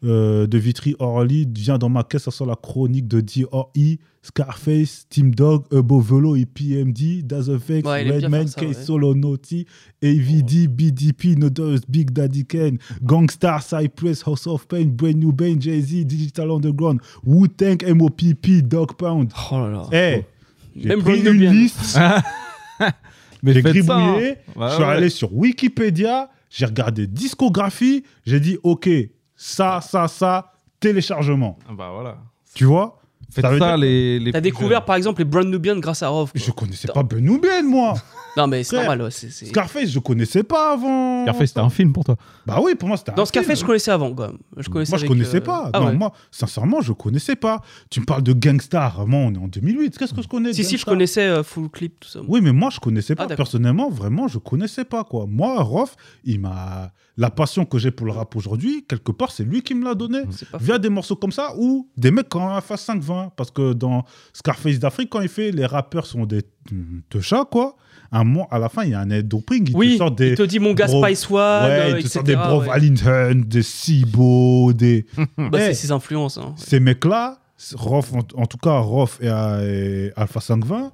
euh, de Vitry Orly, vient dans ma caisse, ça sent la chronique de D.O.I., Scarface, Team Dog, Ebo Velo et PMD, Das Effects,
Ouais,
Redman, K
ouais.
Solo Naughty, AVD, BDP, Notorious Big Daddy Kane, Gangstar, Cypress, House of Pain, Brand New Bane, Jay-Z, Digital Underground, Wu-Tang, MOPP, Dog Pound.
Oh là là.
Eh, j'ai
Même
pris une
Bien.
liste,
Mais
j'ai
hein.
gribouillé,
Ouais,
je suis
ouais.
allé sur Wikipédia, j'ai regardé discographie, j'ai dit, OK, ça, ça, ça, téléchargement.
Bah voilà.
Tu vois?
Faites
Ça veut
ça,
dire-
les, les
T'as découvert
jeunes.
par exemple les Brand Nubian grâce à Rov.
Je connaissais pas Benouben, moi.
Non mais c'est
Frère,
normal, ouais, c'est- c'est-
Scarface, je connaissais pas avant.
Scarface, c'était un film pour toi.
Bah oui, pour moi, c'était un
Dans Scarface,
film.
je connaissais avant quand même. Je connaissais
Moi, je
avec,
connaissais
euh,
pas.
Ah
non,
ouais.
moi, sincèrement, je connaissais pas. Tu me parles de Gangstar, vraiment, on est en 2008. Qu'est-ce que je connais de
Si, si, je
Gangstar
connaissais euh, Full Clip, tout ça.
Oui, mais moi, je connaissais pas.
Ah, d'accord.
Personnellement, vraiment, je connaissais pas, quoi. Moi, Rof, il m'a... La passion que j'ai pour le rap aujourd'hui, quelque part, c'est lui qui me l'a donné.
C'est pas
Via des morceaux comme ça, ou des mecs quand même face 5-20. Parce que dans Scarface d'Afrique, quand il fait les rappeurs sont des de chats, quoi. Un moment, à la fin, il y a un doping. Il
Oui,
te sort des...
il te dit mon gars
Bro-
Spice One,
Ouais,
euh,
il te
etc.
sort des Bro
ouais.
Valentine, des Sibo, des...
Bah,
Eh,
c'est ses influences. hein.
ces mecs-là, Rof, en, en tout cas Rof et, et Alpha 520,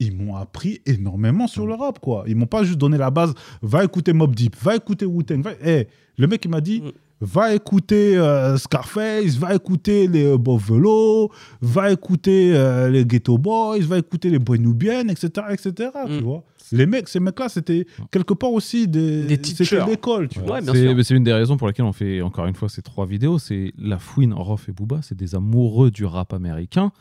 ils m'ont appris énormément sur le rap, quoi. Ils m'ont pas juste donné la base, va écouter Mob Deep, va écouter Wu-Tang. va- Eh, le mec, il m'a dit,
Mm.
Va écouter euh, Scarface, va écouter les euh, Buffalo, va écouter euh, les Ghetto Boys, va écouter les Boy Nubian, etc., etc., tu
Mm.
vois. Les mecs, ces mecs-là, c'était quelque part aussi des...
Des
C'était
teachers.
l'école, tu vois.
Ouais, bien
C'est une des raisons pour lesquelles on fait encore une fois ces trois vidéos. C'est La Fouine, Rof et Booba. C'est des amoureux du rap américain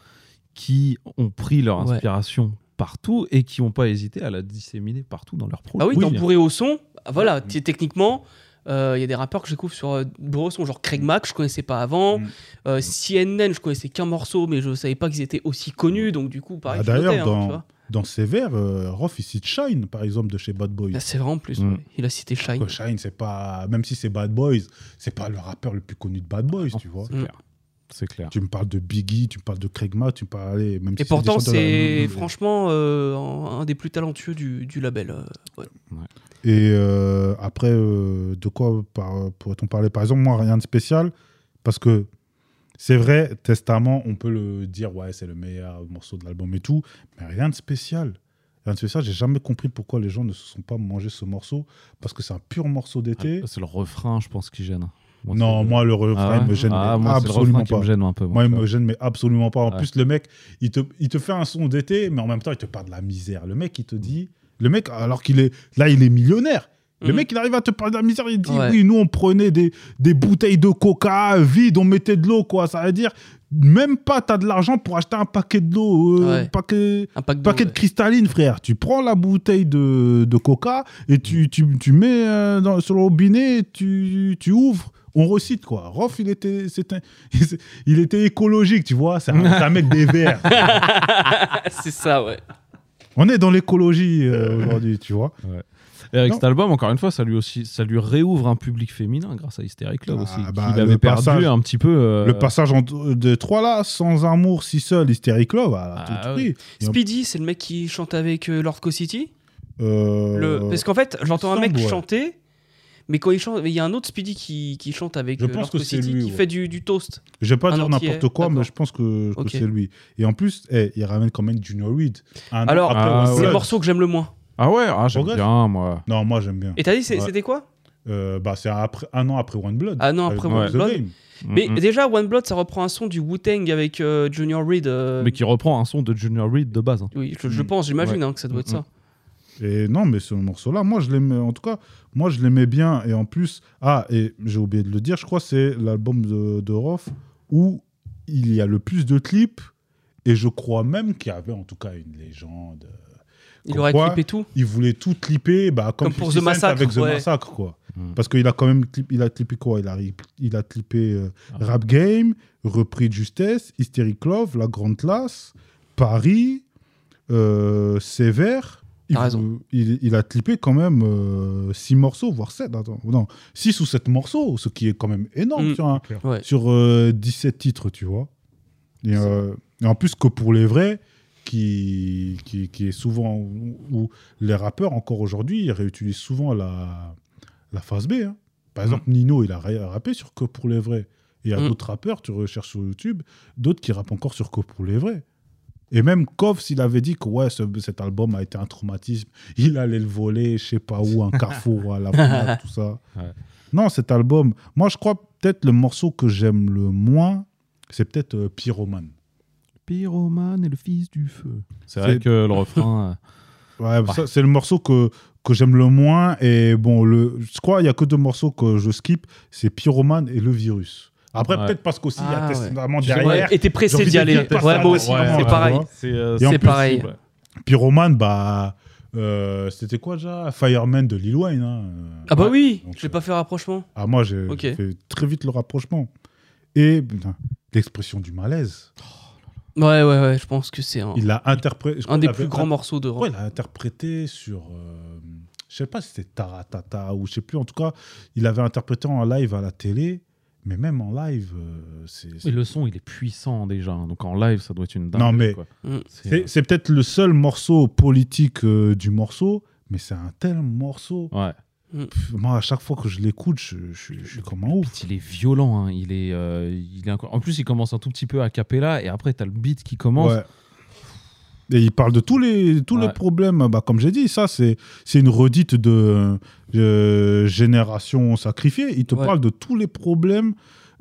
qui ont pris leur
Ouais.
inspiration partout et qui n'ont pas hésité à la disséminer partout dans leur projet.
Ah oui,
Oui,
dans
bien.
Bourré au son, voilà, t- techniquement, euh, il y a des rappeurs que je découvre sur euh, Bourré au son, genre Craig Mack, je connaissais pas avant.
Mm.
Euh, CNN, je connaissais qu'un morceau, mais je savais pas qu'ils étaient aussi connus, donc du coup, pareil,
Ah, d'ailleurs,
hein,
dans-
vois.
Dans Sévère, euh, Rof, il cite Shine, par exemple, de chez Bad Boy.
Là, c'est vrai en plus,
Mm.
ouais. il a cité Shine.
Que Shine, c'est pas. Même si c'est Bad Boys, c'est pas le rappeur le plus connu de Bad Boys, tu vois.
C'est
Mm.
clair. C'est clair.
Tu me parles de Biggie, tu me parles de Craig Mack, tu me parles. allez, Même si
Et pourtant,
la
c'est franchement euh, un des plus talentueux du, du label. euh, ouais.
Et euh, après, euh, de quoi pourrait-on parler? Par exemple, moi, rien de spécial, parce que c'est vrai, Testament, on peut le dire, ouais, c'est le meilleur morceau de l'album et tout, mais rien de spécial. Rien de spécial, j'ai jamais compris pourquoi les gens ne se sont pas mangé ce morceau, parce que c'est un pur morceau d'été.
Ah, C'est le refrain, je pense, qui gêne. Moi,
non, moi, le refrain,
Ah
il me gêne
Ah, moi, le
absolument pas.
me gêne un peu.
Moi, il me gêne, mais absolument pas. En
Ouais.
plus, le mec, il te, il te fait un son d'été, mais en même temps, il te parle de la misère. Le mec, il te dit. Le mec, alors qu'il est. Là, il est millionnaire. Le
Mhm.
mec, il arrive à te parler de la misère. Il dit
Ouais.
Oui, nous, on prenait des, des bouteilles de coca vides, on mettait de l'eau, quoi. Ça veut dire, même pas, t'as de l'argent pour acheter un paquet de l'eau, euh,
Ouais.
paquet,
Un
paquet de cristalline, frère. Tu prends la bouteille de, de coca et tu, tu, tu mets euh, dans, sur le robinet, tu, tu ouvres. On recite quoi. Rof, il était, il était écologique, tu vois. C'est un, c'est un mec des verts.
c'est ça, ouais.
On est dans l'écologie euh, aujourd'hui, tu vois.
Et avec
Non.
cet album, encore une fois, ça lui, aussi, ça lui réouvre un public fémin grâce à Hysteric Club
Ah,
aussi.
bah, le
avait perdu
passage-
un petit peu. euh,
Le passage entre de trois là, sans amour, si seul, Hysteric Love, a
Ah,
tout
ouais.
en-
Speedy, c'est le mec qui chante avec euh, Lord Co City?
euh,
Le... Parce qu'en fait, j'entends un mec
ouais.
chanter, mais quand il chante, il y a un autre Speedy qui, qui chante avec
Je
euh,
pense que c'est
City,
lui,
qui
ouais.
fait du, du toast.
Je vais pas
un
dire n'importe quoi, mais je pense que, c'est lui. Et en plus, eh, il ramène quand même Junior Reed. Un an
Alors,
Ah,
c'est
ouais.
le morceau que j'aime le moins.
Ah ouais, ah, j'aime bien, moi.
Non, moi j'aime bien.
Et t'as dit, c'est-
Ouais.
c'était quoi
Euh, bah, c'est après, un an après One Blood.
Non,
Avec
après
The
One Blood.
Game.
Mais déjà, One Blood, ça reprend un son du Wu-Tang avec euh, Junior Reed. euh,
Mais qui reprend un son de Junior Reed de base. hein.
Oui, je, je
Mm.
pense, j'imagine
Ouais.
hein, que ça doit être
Mm,
ça.
Et non, mais ce morceau-là, moi je l'aimais. En tout cas, moi je l'aimais bien. Et en plus, ah, et j'ai oublié de le dire, je crois que c'est l'album de, de Rof où il y a le plus de clips Et je crois même qu'il y avait en tout cas une légende.
Il
Comme
aurait
quoi,
clippé tout.
Il voulait tout clipper, bah, comme,
Comme pour
50
The Massacre,
avec The
ouais.
Massacre, quoi.
Mm.
Parce qu'il a quand même clip- il a clippé quoi? Il a, il a clippé euh,
Ah.
Rap Game, Repris de Justesse, Hysteric Love, La Grande Classe, Paris, euh, Sévère. Il,
T'as raison.
veut- il, il a clippé quand même 6 morceaux, voire 7. Attends, non, 6 ou 7 morceaux, ce qui est quand même énorme
Mm.
sur, un-
Ouais.
sur euh, 17 titres, tu vois. Et, euh, et en plus que pour les vrais, qui, qui, qui est souvent où, où les rappeurs encore aujourd'hui, ils réutilisent souvent la, la phase B. hein. Par
Mm.
exemple, Nino, il a ra- rappé sur que pour les vrais. Et il y a
Mm.
d'autres rappeurs, tu recherches sur YouTube, d'autres qui rappent encore sur que pour les vrais. Et même Kov, s'il avait dit que ouais, ce- cet album a été un traumatisme, il allait le voler, je sais pas où, un carrefour, à la Fnac, tout ça.
Ouais.
Non, cet album, moi je crois peut-être le morceau que j'aime le moins, c'est peut-être euh, Pyromane.
Pyromane et le fils du feu. C'est vrai que le refrain. euh,
Ouais, c'est le morceau que, que j'aime le moins. Et bon, le, je crois qu'il n'y a que deux morceaux que je skip c'est Pyromane et Le Virus. Après,
Ouais.
peut-être parce qu'aussi, il y a
Ah, ouais.
Testament derrière.
Et t'es pressé d'y aller. Ouais, moi aussi,
ouais,
c'est pareil.
C'est euh,
pareil.
ouais.
Pyromane, bah, euh, c'était quoi déjà Fireman de Lil Wayne. hein.
Ah bah oui,
Donc,
je vais pas fait rapprochement.
Ah, moi, j'ai fait très vite le rapprochement. Et l'expression du malaise.
Ouais, ouais, ouais, je pense que c'est un,
Il l'a interprété.
un des
avait
plus grands morceaux de
Ouais,
rock.
il a interprété sur. euh, je sais pas si c'était Taratata ou je sais plus. En tout cas, il avait interprété en live à la télé. Mais même en live, euh, c'est.
Et le son, il est puissant déjà. hein. Donc en live, ça doit être une dingue.
Non, mais- C'est c'est peut-être le seul morceau politique euh, du morceau, mais c'est un tel morceau.
Ouais.
Pff, moi, à chaque fois que je l'écoute, je, je- je suis comme un ouf.
Il est violent. hein. Il est, euh, il est incro- En plus, il commence un tout petit peu à cappella et après, t'as le beat qui commence.
Ouais. Et il parle de tous les, tous les problèmes. Bah, comme j'ai dit, ça, c'est c'est une redite de euh, Génération Sacrifiée. Il te
Ouais.
parle de tous les problèmes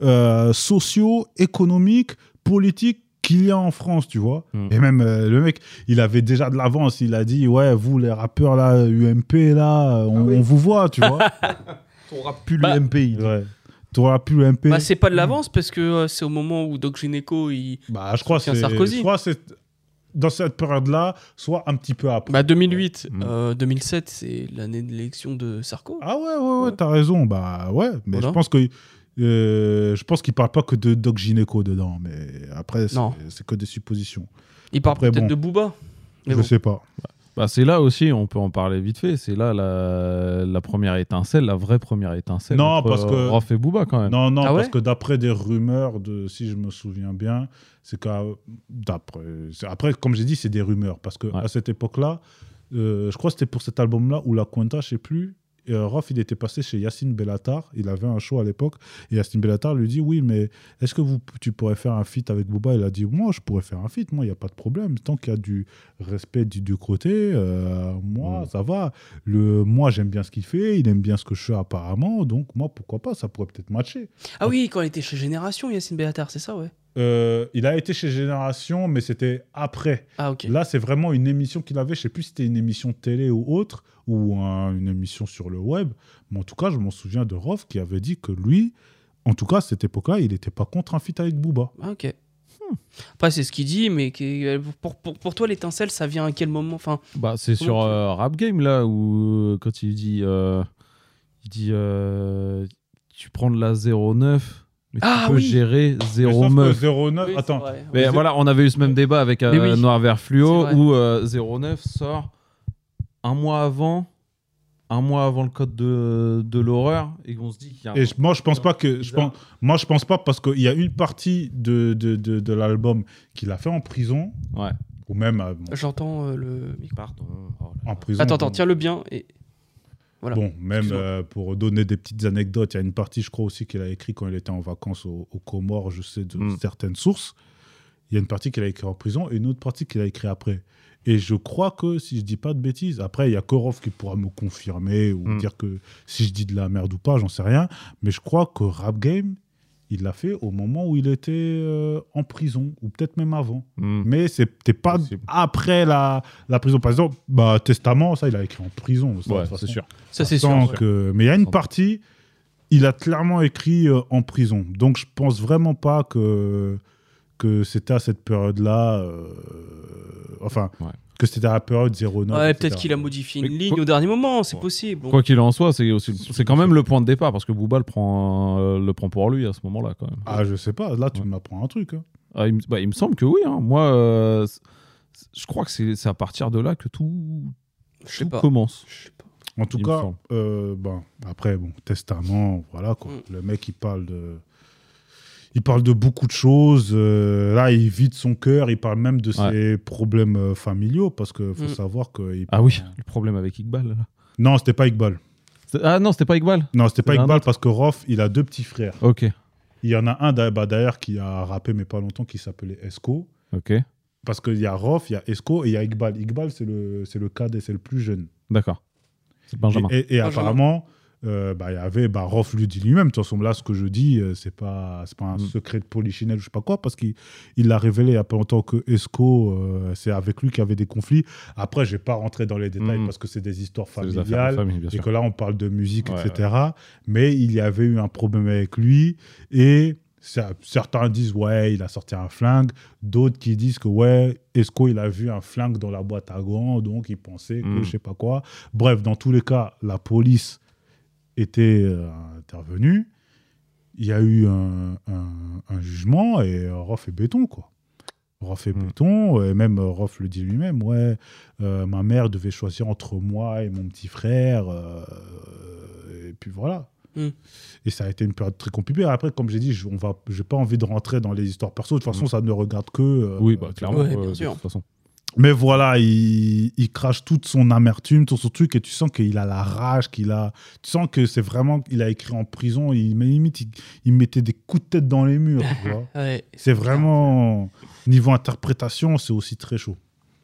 euh, sociaux, économiques, politiques qu'il y a en France, tu vois.
Mm.
Et même euh, le mec, il avait déjà de l'avance. Il a dit, ouais, vous, les rappeurs, là, UMP, là, on,
oui.
on vous voit, tu vois.
T'auras plus
Bah,
l'UMP.
ouais. Tu auras plus le MP.
Bah, c'est pas de l'avance parce que euh, c'est au moment où Doc Gynéco, il...
Bah, je crois que
soutient
c'est
Sarkozy.
soit c'est dans cette période-là, soit un petit peu après.
Bah 2008,
Mm.
euh, 2007, c'est l'année de l'élection de Sarko.
Ah ouais, ouais, ouais,
Ouais.
t'as raison. Bah ouais, mais
Voilà.
je pense que euh, je pense qu'il parle pas que de Doc Gynéco dedans, mais après c'est
Non.
c'est que des suppositions.
Il parle
Après,
peut-être
bon.
de Booba. Mais
je
bon.
sais pas.
Bah, c'est là aussi, on peut en parler vite fait. C'est là la, la première étincelle, la vraie première étincelle.
Non,
entre,
parce que-
Rof et Booba quand même.
Non, non,
Ah ouais
parce que d'après des rumeurs de, si je me souviens bien, c'est qu'à d'après, c'est- après comme j'ai dit, c'est des rumeurs parce que
Ouais.
à cette époque-là, euh, je crois que c'était pour cet album-là ou la Quinta, je sais plus. Et, euh, Rof, il était passé chez Yacine Bellatar. Il avait un show à l'époque. Et Yacine Bellatar lui dit Oui, mais est-ce que vous, tu pourrais faire un feat avec Booba? Il a dit Moi, je pourrais faire un feat. Moi, il n'y a pas de problème. Tant qu'il y a du respect du, du côté, euh, moi,
Mm.
ça va. Le, moi, j'aime bien ce qu'il fait. Il aime bien ce que je fais apparemment. Donc, moi, pourquoi pas? Ça pourrait peut-être matcher.
Ah oui, quand il était chez Génération, Yacine Bellatar, c'est ça, ouais.
Euh, il a été chez Génération, mais c'était après.
Ah.
Là, c'est vraiment une émission qu'il avait. Je sais plus si c'était une émission télé ou autre, ou un- une émission sur le web. Mais en tout cas, je m'en souviens de Rof qui avait dit que lui, en tout cas, à cette époque-là, il n'était pas contre un feat avec Booba.
Ah, ok. Après, c'est ce qu'il dit, mais euh, pour, pour, pour toi, l'étincelle, ça vient à quel moment? Enfin,
Bah, c'est sur euh, Rap Game là où euh, quand il dit, euh, il dit, euh, tu prends de la 09, mais
Ah
tu peux
oui.
gérer
Mais
0
sauf que
meuf.
09,
Oui,
attends.
vrai.
Mais voilà, on avait eu ce même débat avec euh. Noir Vert Fluo où euh, 09 sort un mois avant, un mois avant le code de, de l'horreur et on se dit qu'il y a un-
Et moi, je pense pas que. Je pense, moi, je pense pas parce qu'il y a une partie de, de, de, de l'album qu'il a fait en prison,
Ouais.
ou même euh, bon,
J'entends euh, le micro.
Pardon. Oh
en prison.
Attends, attends, tiens-le bien. Et... Voilà.
Bon, même euh, pour donner des petites anecdotes, il y a une partie, je crois aussi, qu'il a écrit quand il était en vacances au- aux Comores, je sais de
Mm.
certaines sources. Il y a une partie qu'il a écrit en prison et une autre partie qu'il a écrit après. Et je crois que, si je dis pas de bêtises, après, il y a Korov qui pourra me confirmer ou
Mm.
dire que si je dis de la merde ou pas, j'en sais rien. Mais je crois que Rap Game, il l'a fait au moment où il était euh, en prison, ou peut-être même avant.
Hmm.
Mais c'était pas
Possible.
après la, la prison. Par exemple, bah, Testament, ça, il a écrit en prison.
Ouais, c'est sûr.
Ça, c'est sûr.
que- Mais il y a une partie, il a clairement écrit euh, en prison. Donc je pense vraiment pas que, que c'était à cette période-là. euh, enfin,
Ouais.
que c'était à la période 09.
Ouais, peut-être qu'il a modifié une
Mais
ligne
quoi-
au dernier moment, c'est
Ouais.
possible. Bon.
Quoi qu'il en soit, c'est aussi c'est quand même le point de départ parce que Booba le prend, euh, le prend pour lui à ce moment-là quand même.
Ah, je sais pas. Là, tu
Ouais.
m'apprends un truc. hein.
Ah, il, me- bah, il me semble que oui. hein. Moi, euh, je crois que c'est c'est à partir de là que tout,
Je
commence.
Je sais pas.
En tout
Il
cas, euh, ben, après, bon, testament, voilà quoi.
Mm.
Le mec, il parle de. Il parle de beaucoup de choses. euh, là, il vide son cœur. Il parle même de
Ouais.
ses problèmes euh, familiaux parce qu'il faut
Mm.
savoir que. il
Ah oui, le problème avec Iqbal. là.
Non, c'était pas Iqbal.
Ah non, c'était pas Iqbal
Non, c'était pas Iqbal parce que Rof, il a deux petits frères.
Ok,
Il y en a un bah, d'ailleurs qui a rappé, mais pas longtemps, qui s'appelait Esco.
ok,
Parce qu'il y a Rof, il y a Esco et il y a Iqbal. Iqbal, c'est le, c'est le cadet, c'est le plus jeune.
d'accord. C'est Benjamin.
Et, et
Benjamin.
apparemment, euh, bah, il y avait bah, lui dit lui-même. De toute façon, là, ce que je dis, euh, c'est pas, c'est pas un
Mm.
secret de polichinelle ou je sais pas quoi, parce qu'il il l'a révélé il y a pas longtemps que Esco, euh, c'est avec lui qu'il y avait des conflits. Après, je vais pas rentrer dans les détails
Mm.
parce que c'est des histoires
des
familiales.
famille, bien
Et que là, on parle de musique,
Ouais,
etc. Mais il y avait eu un problème avec lui. Et certains disent, ouais, il a sorti un flingue. D'autres qui disent que, ouais, Esco, il a vu un flingue dans la boîte à gants. Donc, il pensait que
Mm.
je sais pas quoi. Bref, dans tous les cas, la police était euh, intervenue. Il y a eu un, un- un jugement et euh, Rof est béton, quoi. Rof est
Mm.
béton, et même euh, Rof le dit lui-même, ouais, euh, ma mère devait choisir entre moi et mon petit frère, euh, et puis voilà.
Mm.
Et ça a été une période très compliquée. Après, comme j'ai dit, je n'ai j'ai pas envie de rentrer dans les histoires perso. De toute façon,
Mm.
ça ne regarde que. euh,
Oui, bah, clairement,
Ouais,
euh,
bien
de
sûr.
toute façon.
Mais voilà, il, il crache toute son amertume, tout son truc, et tu sens qu'il a la rage, qu'il a. Tu sens que c'est vraiment. Il a écrit en prison, il, mais limite, il, il mettait des coups de tête dans les murs, tu vois.
Ouais.
C'est vraiment. Niveau interprétation, c'est aussi très chaud.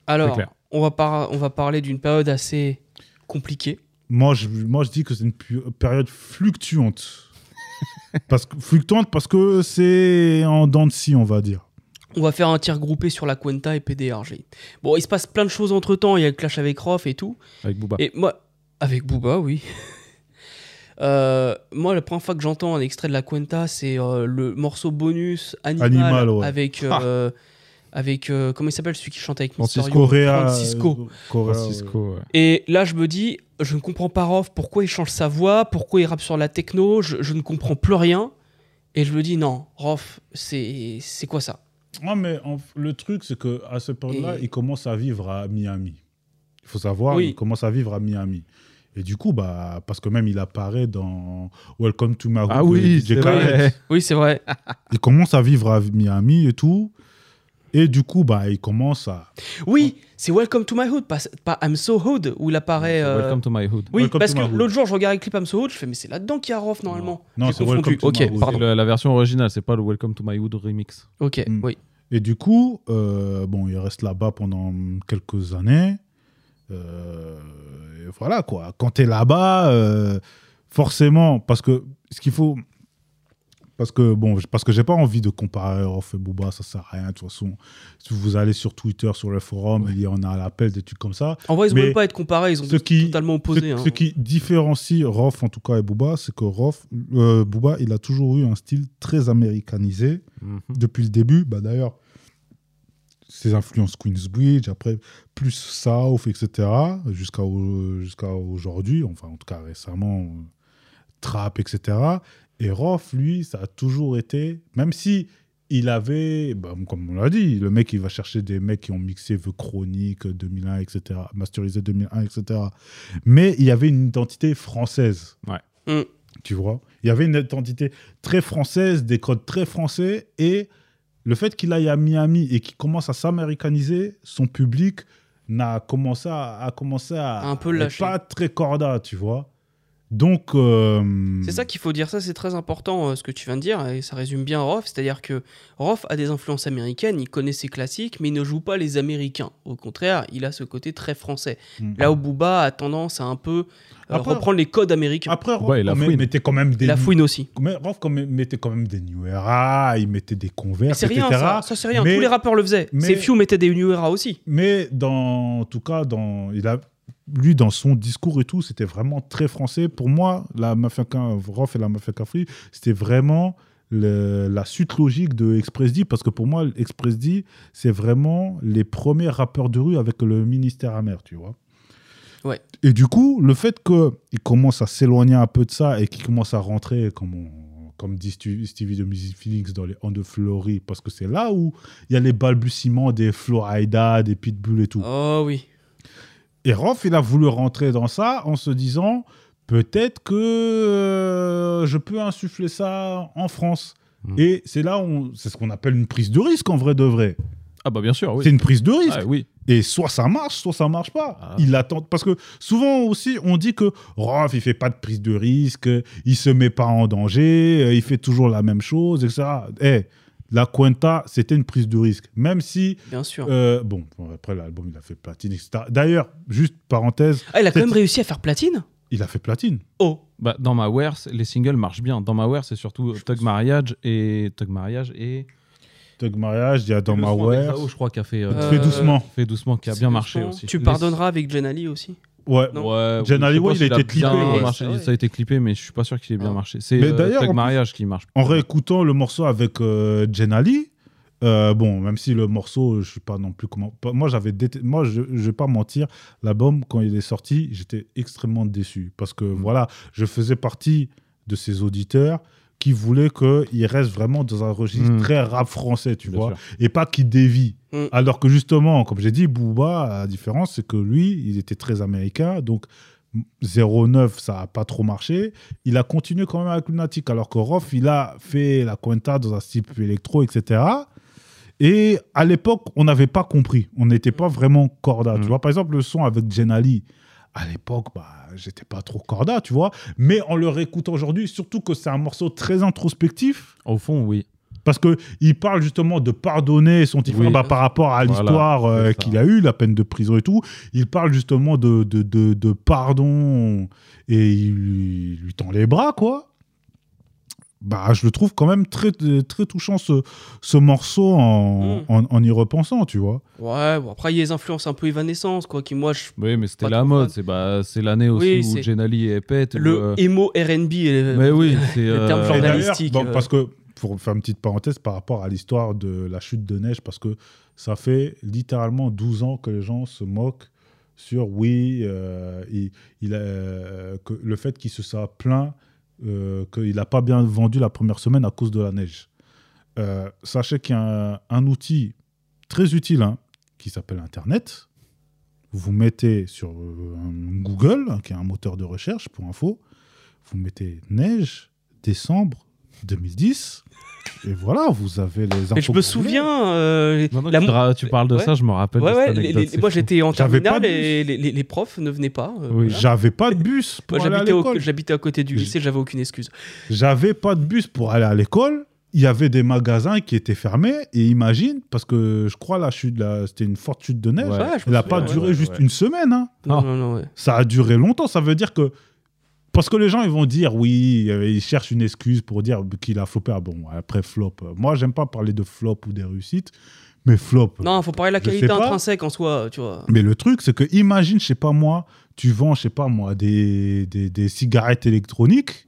Alors, on va, par- on va parler d'une période assez compliquée.
Moi, je, moi, je dis que c'est une période fluctuante. parce que, fluctuante parce que c'est en dents de scie, on va dire.
On va faire un tir groupé sur la Cuenta et PDRG. Bon, il se passe plein de choses entre temps. Il y a le clash avec Rof et tout.
Avec Booba.
Et moi, avec Booba, oui. Euh, moi, la première fois que j'entends un extrait de la Cuenta, c'est euh, le morceau bonus Animal,
Animal, ouais.
avec. euh, avec euh, comment il s'appelle celui qui chante avec
Francisco
Mysterio
Correa.
Francisco.
Correa,
Francisco, ouais.
Et là, je me dis, je ne comprends pas Rof, pourquoi il change sa voix, pourquoi il rappe sur la techno, je, je ne comprends plus rien. Et je me dis, non, Rof, c'est c'est quoi ça?
Ouais, mais en- le truc, c'est que à cette période-là,
Et-
il commence à vivre à Miami. Il faut savoir,
Oui.
il commence à vivre à Miami. Et du coup, bah, parce que même il apparaît dans Welcome to My
Ah oui, c'est vrai.
Oui, c'est vrai.
Il commence à vivre à Miami et tout. Et du coup, bah, il commence à.
Oui, c'est Welcome to My Hood, pas, pas I'm So Hood, où il apparaît. euh,
Welcome to my hood.
Oui,
Welcome
parce que l'autre jour, je regardais le clip I'm So Hood, je fais, mais c'est là-dedans qu'il y a Rof normalement.
Non, c'est. Welcome to
Ok,
My Hood.
le- la version originale, c'est pas le Welcome to my hood remix.
Ok,
Mm.
oui.
Et du coup, euh, bon, il reste là-bas pendant quelques années. Euh, et voilà, quoi. Quand tu es là-bas, euh, forcément, parce que ce qu'il faut. Parce que, bon, parce que j'ai pas envie de comparer Rof et Booba, ça sert à rien. De toute façon, si vous allez sur Twitter, sur le forum, il y en a à l'appel, des trucs comme ça.
En vrai, ils
Mais
même pas être comparés, ils ont
ce qui-
totalement
Ce,
opposés. hein.
ce qui différencie Rof, en tout cas, et Booba, c'est que Rof, euh, Booba, il a toujours eu un style très américanisé depuis le début. Bah, D'ailleurs, ses influences Queensbridge, après plus South, etc., jusqu'à au- jusqu'à aujourd'hui, enfin en tout cas récemment, euh, Trap, etc. Et Rof, lui, ça a toujours été, même si il avait, bah, comme on l'a dit, le mec, il va chercher des mecs qui ont mixé The Chronic 2001, etc., masterisé 2001, etc. Mais il y avait une identité française.
Ouais.
Mm.
Tu vois? Il y avait une identité très française, des codes très français, et le fait qu'il aille à Miami et qu'il commence à s'américaniser, son public n'a commencé à, a commencé à
Un peu lâcher.
pas très corda, tu vois? Donc euh,
C'est ça qu'il faut dire, ça c'est très important euh, ce que tu viens de dire, et ça résume bien Rof, c'est-à-dire que Rof a des influences américaines, il connaît ses classiques, mais il ne joue pas les américains. Au contraire, il a ce côté très français.
Mm.
Là où Booba a tendance à un peu euh,
Après-
reprendre les codes américains.
après Rof
Ouais,
mettait quand même des
la fouine aussi.
mais Rof quand même mettait quand même des New Era, il mettait des Converse,
c'est rien
etc.
ça, ça c'est rien,
Mais-
tous les rappeurs le faisaient.
mais-
Few mettait des New Era aussi.
Mais dans, en tout cas, dans, il a, lui, dans son discours et tout, c'était vraiment très français. Pour moi, la Mafia Rof et la Mafia Cafri, c'était vraiment le- la suite logique de Express D, parce que pour moi, Express D, c'est vraiment les premiers rappeurs de rue avec le ministère amer, tu vois.
Ouais.
Et du coup, le fait qu'il commence à s'éloigner un peu de ça et qu'il commence à rentrer, comme, on- comme dit Stevie de Music Feelings, dans les On the Flory, parce que c'est là où il y a les balbutiements des Florida, des Pitbull et tout.
Oh oui.
Et Rof, il a voulu rentrer dans ça en se disant peut-être que euh, je peux insuffler ça en France.
Mm.
Et c'est là où c'est ce qu'on appelle une prise de risque en vrai de vrai.
Ah bah bien sûr,
C'est
oui.
une prise de risque.
Ah, oui.
Et soit ça marche, soit ça marche pas.
Ah.
Il attend parce que souvent aussi on dit que Rof il fait pas de prise de risque, il se met pas en danger, euh, il fait toujours la même chose, etc. Eh, la Cuenta c'était une prise de risque, même si
Bien sûr.
euh, bon après l'album il a fait platine, etc. D'ailleurs juste parenthèse,
Ah, il a quand même réussi à faire platine?
Il a fait platine.
Oh.
Bah, dans ma Wear, les singles marchent bien. Dans ma Wear, c'est surtout Tug Mariage et Tug Mariage et
Thug Mariage, il y a dans ma Wear.
Je crois qu'a fait euh,
Fais doucement.
fait doucement qui a bien marché aussi.
Tu
Les-
pardonneras avec Jen Ali aussi
Ouais.
Ouais,
ouais, il a été clippé,
bien
ouais.
marché.
Ah ouais.
Ça a été clippé, mais je suis pas sûr qu'il ait bien
Ah.
marché. C'est euh, Mariage qui marche.
En réécoutant le morceau avec euh, Jen Ali, euh, bon, même si le morceau, je suis pas non plus comment. Moi, j'avais déte- moi, je, je vais pas mentir, l'album quand il est sorti, j'étais extrêmement déçu parce que voilà, je faisais partie de ces auditeurs qui voulaient qu'il reste vraiment dans un registre
Mm.
très rap français, tu
Bien
vois,
sûr.
et pas qu'il dévie.
Mm.
Alors que justement, comme j'ai dit, Booba, la différence, c'est que lui, il était très américain, donc 09, ça n'a pas trop marché. Il a continué quand même avec Lunatic, alors que Roth, il a fait la Cuenta dans un style plus électro, etc. Et à l'époque, on n'avait pas compris. On n'était pas vraiment corda. Tu vois, par exemple, le son avec Jenali, à l'époque, bah, j'étais pas trop corda, tu vois. Mais en le réécoutant aujourd'hui, surtout que c'est un morceau très introspectif,
Au fond, oui.
parce que il parle justement de pardonner son petit
Oui.
frère bah, par rapport à
Voilà,
l'histoire euh, qu'il a eu, la peine de prison et tout. Il parle justement de, de, de, de pardon et il lui, lui tend les bras, quoi. Bah, je le trouve quand même très, très touchant ce, ce morceau en,
Mm.
en, en y repensant, tu vois.
Ouais, bon, après, il y a des influences un peu évanescence, quoi, qui, moi, je...
Oui, mais c'était la mode. C'est bah, c'est l'année aussi
Oui,
où est pète. où,
Le
euh,
emo R&B... est-
Mais oui, c'est.
le terme
euh,
Et
journalistique.
bon,
euh.
parce que, pour faire une petite parenthèse par rapport à l'histoire de la chute de neige, parce que ça fait littéralement 12 ans que les gens se moquent sur, oui, euh, il, il a, que le fait qu'il se soit plaint euh, qu'il n'a pas bien vendu la première semaine à cause de la neige. Euh, sachez qu'il y a un, outil très utile hein, qui s'appelle Internet. Vous mettez sur euh, Google, hein, qui est un moteur de recherche pour info, vous mettez neige, décembre 2010, et voilà, vous avez les infos.
Mais je me souviens... euh, la
tu, parles de
Ouais.
ça, je me rappelle.
Ouais,
de
ouais,
cette
les-
anecdote,
les-
c'est
moi j'étais en
J'avais pas
terminale
de
et les, les- les profs ne venaient pas. euh,
Oui,
voilà.
J'avais pas de bus pour
Moi
aller à
j'habitais, au-
l'école.
j'habitais à côté du lycée, j'avais aucune excuse.
J'avais pas de bus pour aller à l'école. Il y avait des magasins qui étaient fermés. Et imagine, parce que je crois la chute, là, c'était une forte chute de neige. Elle n'a pas
ouais.
duré
ouais,
juste
ouais.
une semaine. hein.
Non,
Ah.
non, non, ouais.
Ça a duré longtemps. Ça veut dire que. Parce que les gens, ils vont dire, oui, euh, ils cherchent une excuse pour dire qu'il a flopé. Ah bon, après flop. Moi, j'aime pas parler de flop ou des réussites, mais flop.
Non, faut parler de la qualité intrinsèque en soi, tu vois.
Mais le truc, c'est que imagine, je sais pas moi, tu vends, je sais pas moi, des, des, des cigarettes électroniques.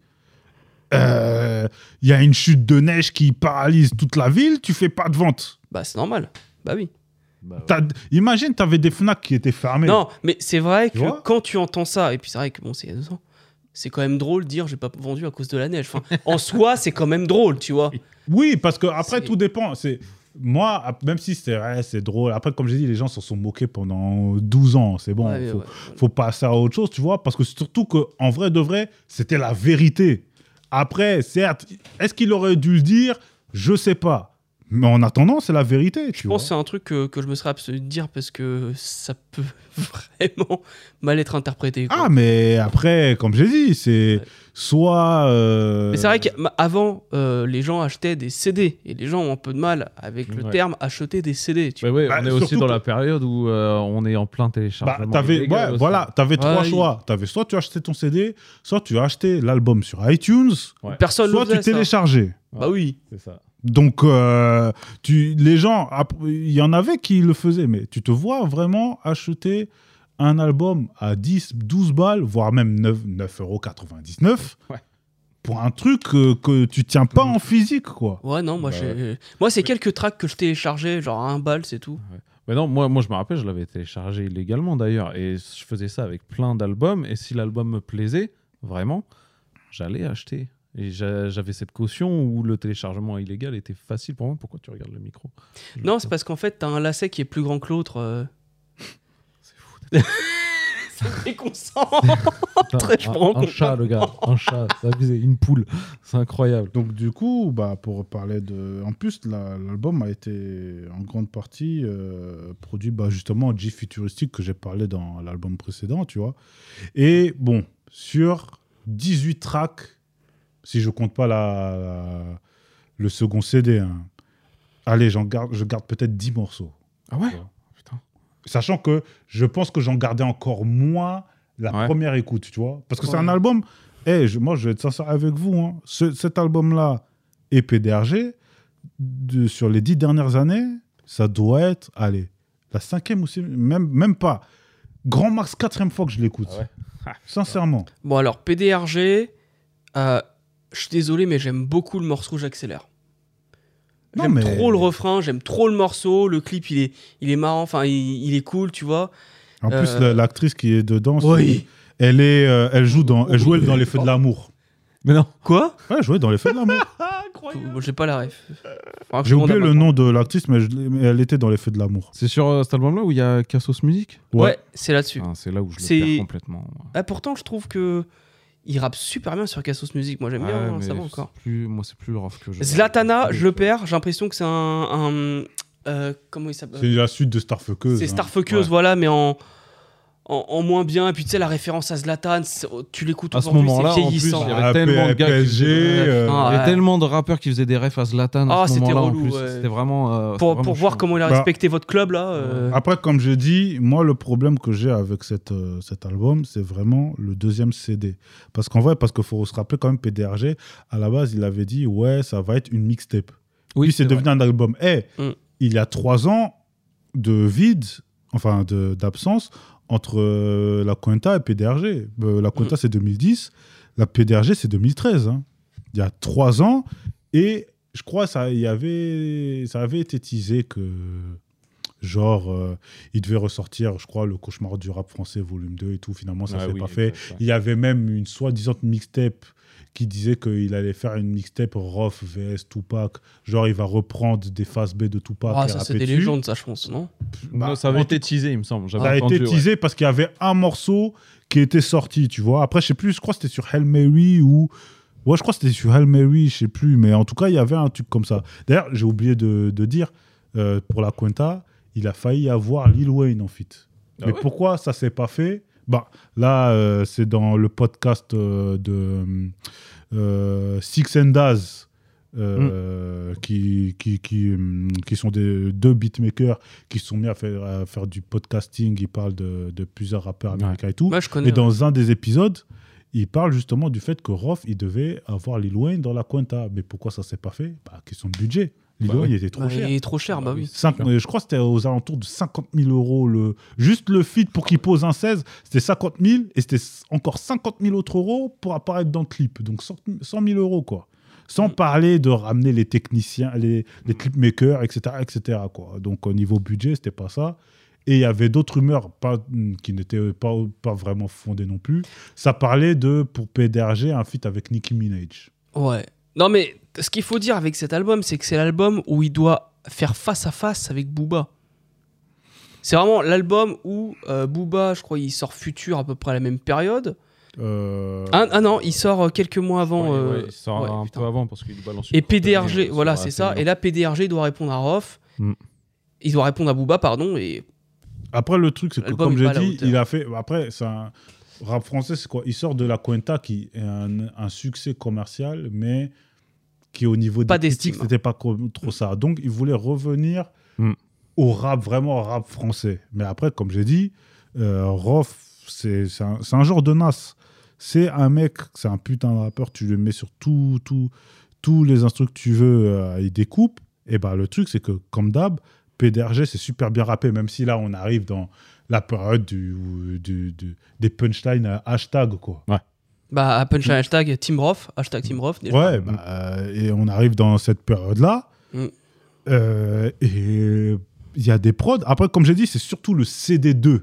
Euh, il y a une chute de neige qui paralyse toute la ville, tu fais pas de vente.
Bah, c'est normal. Bah oui.
Bah
imagine, tu avais des FNAC qui étaient fermés.
Non, mais c'est vrai que quand tu entends ça, et puis c'est vrai que bon, c'est 200, c'est quand même drôle de dire j'ai pas vendu à cause de la neige. Enfin, en soi, c'est quand même drôle, tu vois.
Oui, parce que après tout dépend. C'est moi, même si c'est drôle. Après, comme j'ai dit, les gens s'en sont moqués pendant 12 ans. C'est bon,
Ouais,
faut,
ouais.
faut passer à autre chose, tu vois, parce que surtout que en vrai de vrai, c'était la vérité. Après, certes, est-ce qu'il aurait dû le dire? Je sais pas. Mais en attendant, c'est la vérité. Tu
Je
vois.
pense que c'est un truc que, que je me serais abstenu de dire parce que ça peut vraiment mal être interprété. quoi.
Ah, mais après, comme j'ai dit, c'est
Ouais.
soit. euh,
Mais c'est vrai qu'avant, les gens achetaient des CD et les gens ont un peu de mal avec le
Ouais.
terme acheter des CD. Tu
Ouais, ouais,
Bah,
on est aussi dans la période où euh, on est en plein
Bah,
téléchargement.
ouais,
aussi.
voilà, t'avais trois choix. T'avais soit tu achetais ton CD, soit tu achetais l'album sur iTunes,
Ouais.
Personne
soit tu
ça.
téléchargeais.
Bah oui.
C'est ça.
Donc, euh, tu, les gens, il y en avait qui le faisaient, mais tu te vois vraiment acheter un album à 10, 12 balles, voire même 9, 9,99
Ouais.
pour un truc que, que tu tiens pas en physique, quoi.
Ouais, non, moi,
Bah
moi c'est quelques tracks que je téléchargeais, genre à un bal, c'est tout.
Mais non, moi, moi je me rappelle, je l'avais téléchargé illégalement d'ailleurs. Et je faisais ça avec plein d'albums. Et si l'album me plaisait, vraiment, j'allais acheter. Et j'a- j'avais cette caution où le téléchargement illégal était facile pour moi. Pourquoi tu regardes le micro?
Non, c'est parce qu'en fait, t'as un lacet qui est plus grand que l'autre. euh.
C'est fou.
c'est déconcentrant. Très, je me rends
un, un
compte.
chat, le gars. Un chat. C'est abusé. Une poule. C'est incroyable.
Donc du coup, bah, pour parler de... En plus, la- l'album a été en grande partie euh, produit bah, justement en G Futuristique que j'ai parlé dans l'album précédent, tu vois. Et bon, sur 18 tracks, si je compte pas la, la- le second CD, hein, allez, j'en garde, je garde peut-être 10 morceaux.
Ah ouais
Ouais. Sachant que je pense que j'en gardais encore moins la
Ouais.
première écoute, tu vois. Parce que c'est un album. Eh, je- moi, je vais être sincère avec vous. hein. Ce- cet album-là et PDRG, de- sur les dix dernières années, ça doit être, allez, la cinquième ou sixième, même, même pas. Grand max quatrième fois que je l'écoute.
Ah ouais.
Sincèrement.
Bon, alors, PDRG, euh, je suis désolé, mais j'aime beaucoup le morceau J'accélère. J'aime
mais-
trop le refrain, j'aime trop le morceau, le clip il est, il est marrant, enfin il, il est cool, tu vois.
En plus,
Euh,
la- l'actrice qui est dedans,
Oui.
elle, est, euh, elle, joue dans, elle jouait dans Les Feux de l'amour.
Mais non.
Quoi?
Ouais, elle jouait dans Les Feux de l'amour.
Moi, J'ai pas la ref.
J'ai oublié le nom de l'actrice, mais, elle était dans Les Feux de l'amour.
C'est sur euh, cet album-là où il y a Cassos Music?
Ouais, c'est là-dessus.
Ah, C'est là où je le perds complètement.
Ah, pourtant, je trouve que il rappe super bien sur Cassos Music. Moi, j'aime bien, hein, ça va encore.
Plus, moi, c'est plus le rough que je.
Zlatana, je le perds. J'ai l'impression que c'est un. un- euh, comment il s'appelle?
C'est la suite de Starfuckers.
C'est
hein.
Ouais.
voilà, mais en, en, en moins bien. Et puis, tu sais, la référence à Zlatan, c'est- tu l'écoutes aujourd'hui,
moment-là,
c'est vieillissant.
il y avait
Ah,
tellement de gars qui
PSG,
faisaient-
euh,
Ah,
Il y a
ouais.
tellement de rappeurs qui faisaient des refs à Zlatan
Ah, c'était relou, ouais.
C'était vraiment. euh,
pour, voir comment il a
Bah,
respecté votre club, là. euh,
Après, comme j'ai dit, moi, le problème que j'ai avec cette, cet album, c'est vraiment le deuxième CD. Parce qu'en vrai, parce qu'il faut se rappeler quand même, PDRG, à la base, il avait dit, ouais, ça va être une mixtape.
Oui,
Puis c'est devenu un album. Eh,
Mm.
il y a trois ans de vide, enfin de- d'absence, entre euh, la Cuenta et PDRG. Euh, la Cuenta, c'est 2010. La PDRG, c'est 2013. hein. Il y a trois ans. Et je crois ça, y avait, ça avait été teasé que, genre, euh, il devait ressortir, je crois, le cauchemar du rap français, volume 2 et tout. Finalement, ça
Ah
s'est
oui,
pas fait. Il y avait même une soi-disant mixtape qui disait qu'il allait faire une mixtape Roth vs Tupac. Genre, il va reprendre des phases B de Tupac.
Ah,
et
ça, c'est des légendes, ça, je pense, non
Bah,
Non, ça avait été teasé, il me semble.
Ça a
entendu,
été
ouais.
teasé parce qu'il y avait un morceau qui était sorti, tu vois. Après, je sais plus, je crois que c'était sur Hail Mary ou. Ouais, je crois que c'était sur Hail Mary, je sais plus. Mais en tout cas, il y avait un truc comme ça. D'ailleurs, j'ai oublié de, de dire, euh, pour la Cuenta, il a failli avoir Lil Wayne en fit.
Ah
mais
ouais?
pourquoi ça s'est pas fait? Bah, Là, euh, c'est dans le podcast euh, de euh, Six and Daz. euh,
Hmm.
qui, qui, qui, hum, qui sont des deux beatmakers qui se sont mis à faire, à faire du podcasting. Ils parlent de, de plusieurs rappeurs
Ouais.
américains et tout.
Connais.
Et dans un des épisodes, il parle justement du fait que Roth, il devait avoir Lil Wayne dans la Cuenta. Mais pourquoi ça s'est pas fait? Bah, Question de budget.
Bah oui.
il était trop
Bah,
cher.
Il est trop cher, bah
Bah
oui.
oui.
Cinq- euh, je crois que c'était aux alentours de 50 000 euros. Le... Juste le feed pour qu'il pose un 16, c'était 50 000 et c'était encore 50 000 autres euros pour apparaître dans le clip. Donc 100 100 000 euros, quoi. Sans parler de ramener les techniciens, les, les clipmakers, etc., etc., quoi. Donc au niveau budget, c'était pas ça. Et il y avait d'autres rumeurs pas, qui n'étaient pas, pas vraiment fondées non plus. Ça parlait de, pour PDRG, un feat avec Nicki Minaj.
Ouais. Non, mais ce qu'il faut dire avec cet album, c'est que c'est l'album où il doit faire face à face avec Booba. C'est vraiment l'album où euh, Booba, je crois, il sort Futur à peu près à la même période.
Euh,
Ah, ah non, il sort euh, quelques mois avant.
Ouais,
euh,
ouais, il sort
ouais,
un
putain.
peu avant parce qu'il balance.
Et PDRG,
année,
voilà, c'est ça.
bien.
Et là, PDRG doit répondre à Rof.
Mm.
Il doit répondre à Booba, pardon. Et
Après, le truc, c'est que, comme j'ai dit, il a fait. Après, c'est un. Rap français, c'est quoi? Il sort de la Cuenta qui est un, un succès commercial, mais qui, au niveau
Pas
des critiques,
d'estime.
c'était pas trop ça. Donc, il voulait revenir
Mm.
au rap, vraiment au rap français. Mais après, comme j'ai dit, euh, Rof, c'est un, genre de nas. C'est un mec, c'est un putain de rappeur, tu le mets sur tout, tout, tous les instruments que tu veux, euh, il découpe. Et ben le truc, c'est que, comme d'hab, PDRG, c'est super bien rappé, même si là, on arrive dans la période du, du- du- des punchlines hashtag, quoi.
Ouais.
Bah, punchline hashtag Team Roth, hashtag Team Roth. déjà.
Ouais, bah, euh, et on arrive dans cette période-là.
Mm.
Euh, et il y a des prods. Après, comme j'ai dit, c'est surtout le CD2.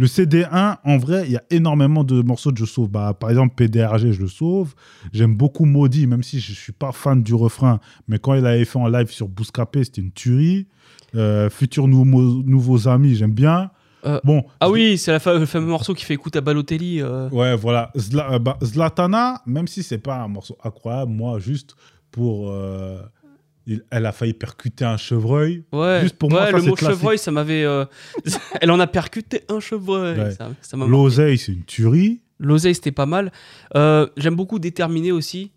Le CD1, en vrai, il y a énormément de morceaux que je sauve. Bah, par exemple, PDRG, je le sauve. J'aime beaucoup Maudit, même si je ne suis pas fan du refrain. Mais quand il avait fait en live sur Bouscapé, c'était une tuerie. Euh, Futur nouveau- Nouveaux Amis, j'aime bien.
Euh,
bon,
Ah oui, c'est fa- le fameux morceau qui fait écoute à Balotelli. euh.
Ouais, voilà. Zla- euh, bah, Zlatana, même si c'est pas un morceau incroyable, moi, juste pour. euh, il- elle a failli percuter un chevreuil.
Ouais,
Juste pour
ouais
moi, ça,
le mot
classique.
chevreuil, ça m'avait. Elle en a percuté un chevreuil.
Ouais.
Ça, ça.
L'oseille, c'est une tuerie.
L'oseille, c'était pas mal. J'aime beaucoup Déterminé aussi.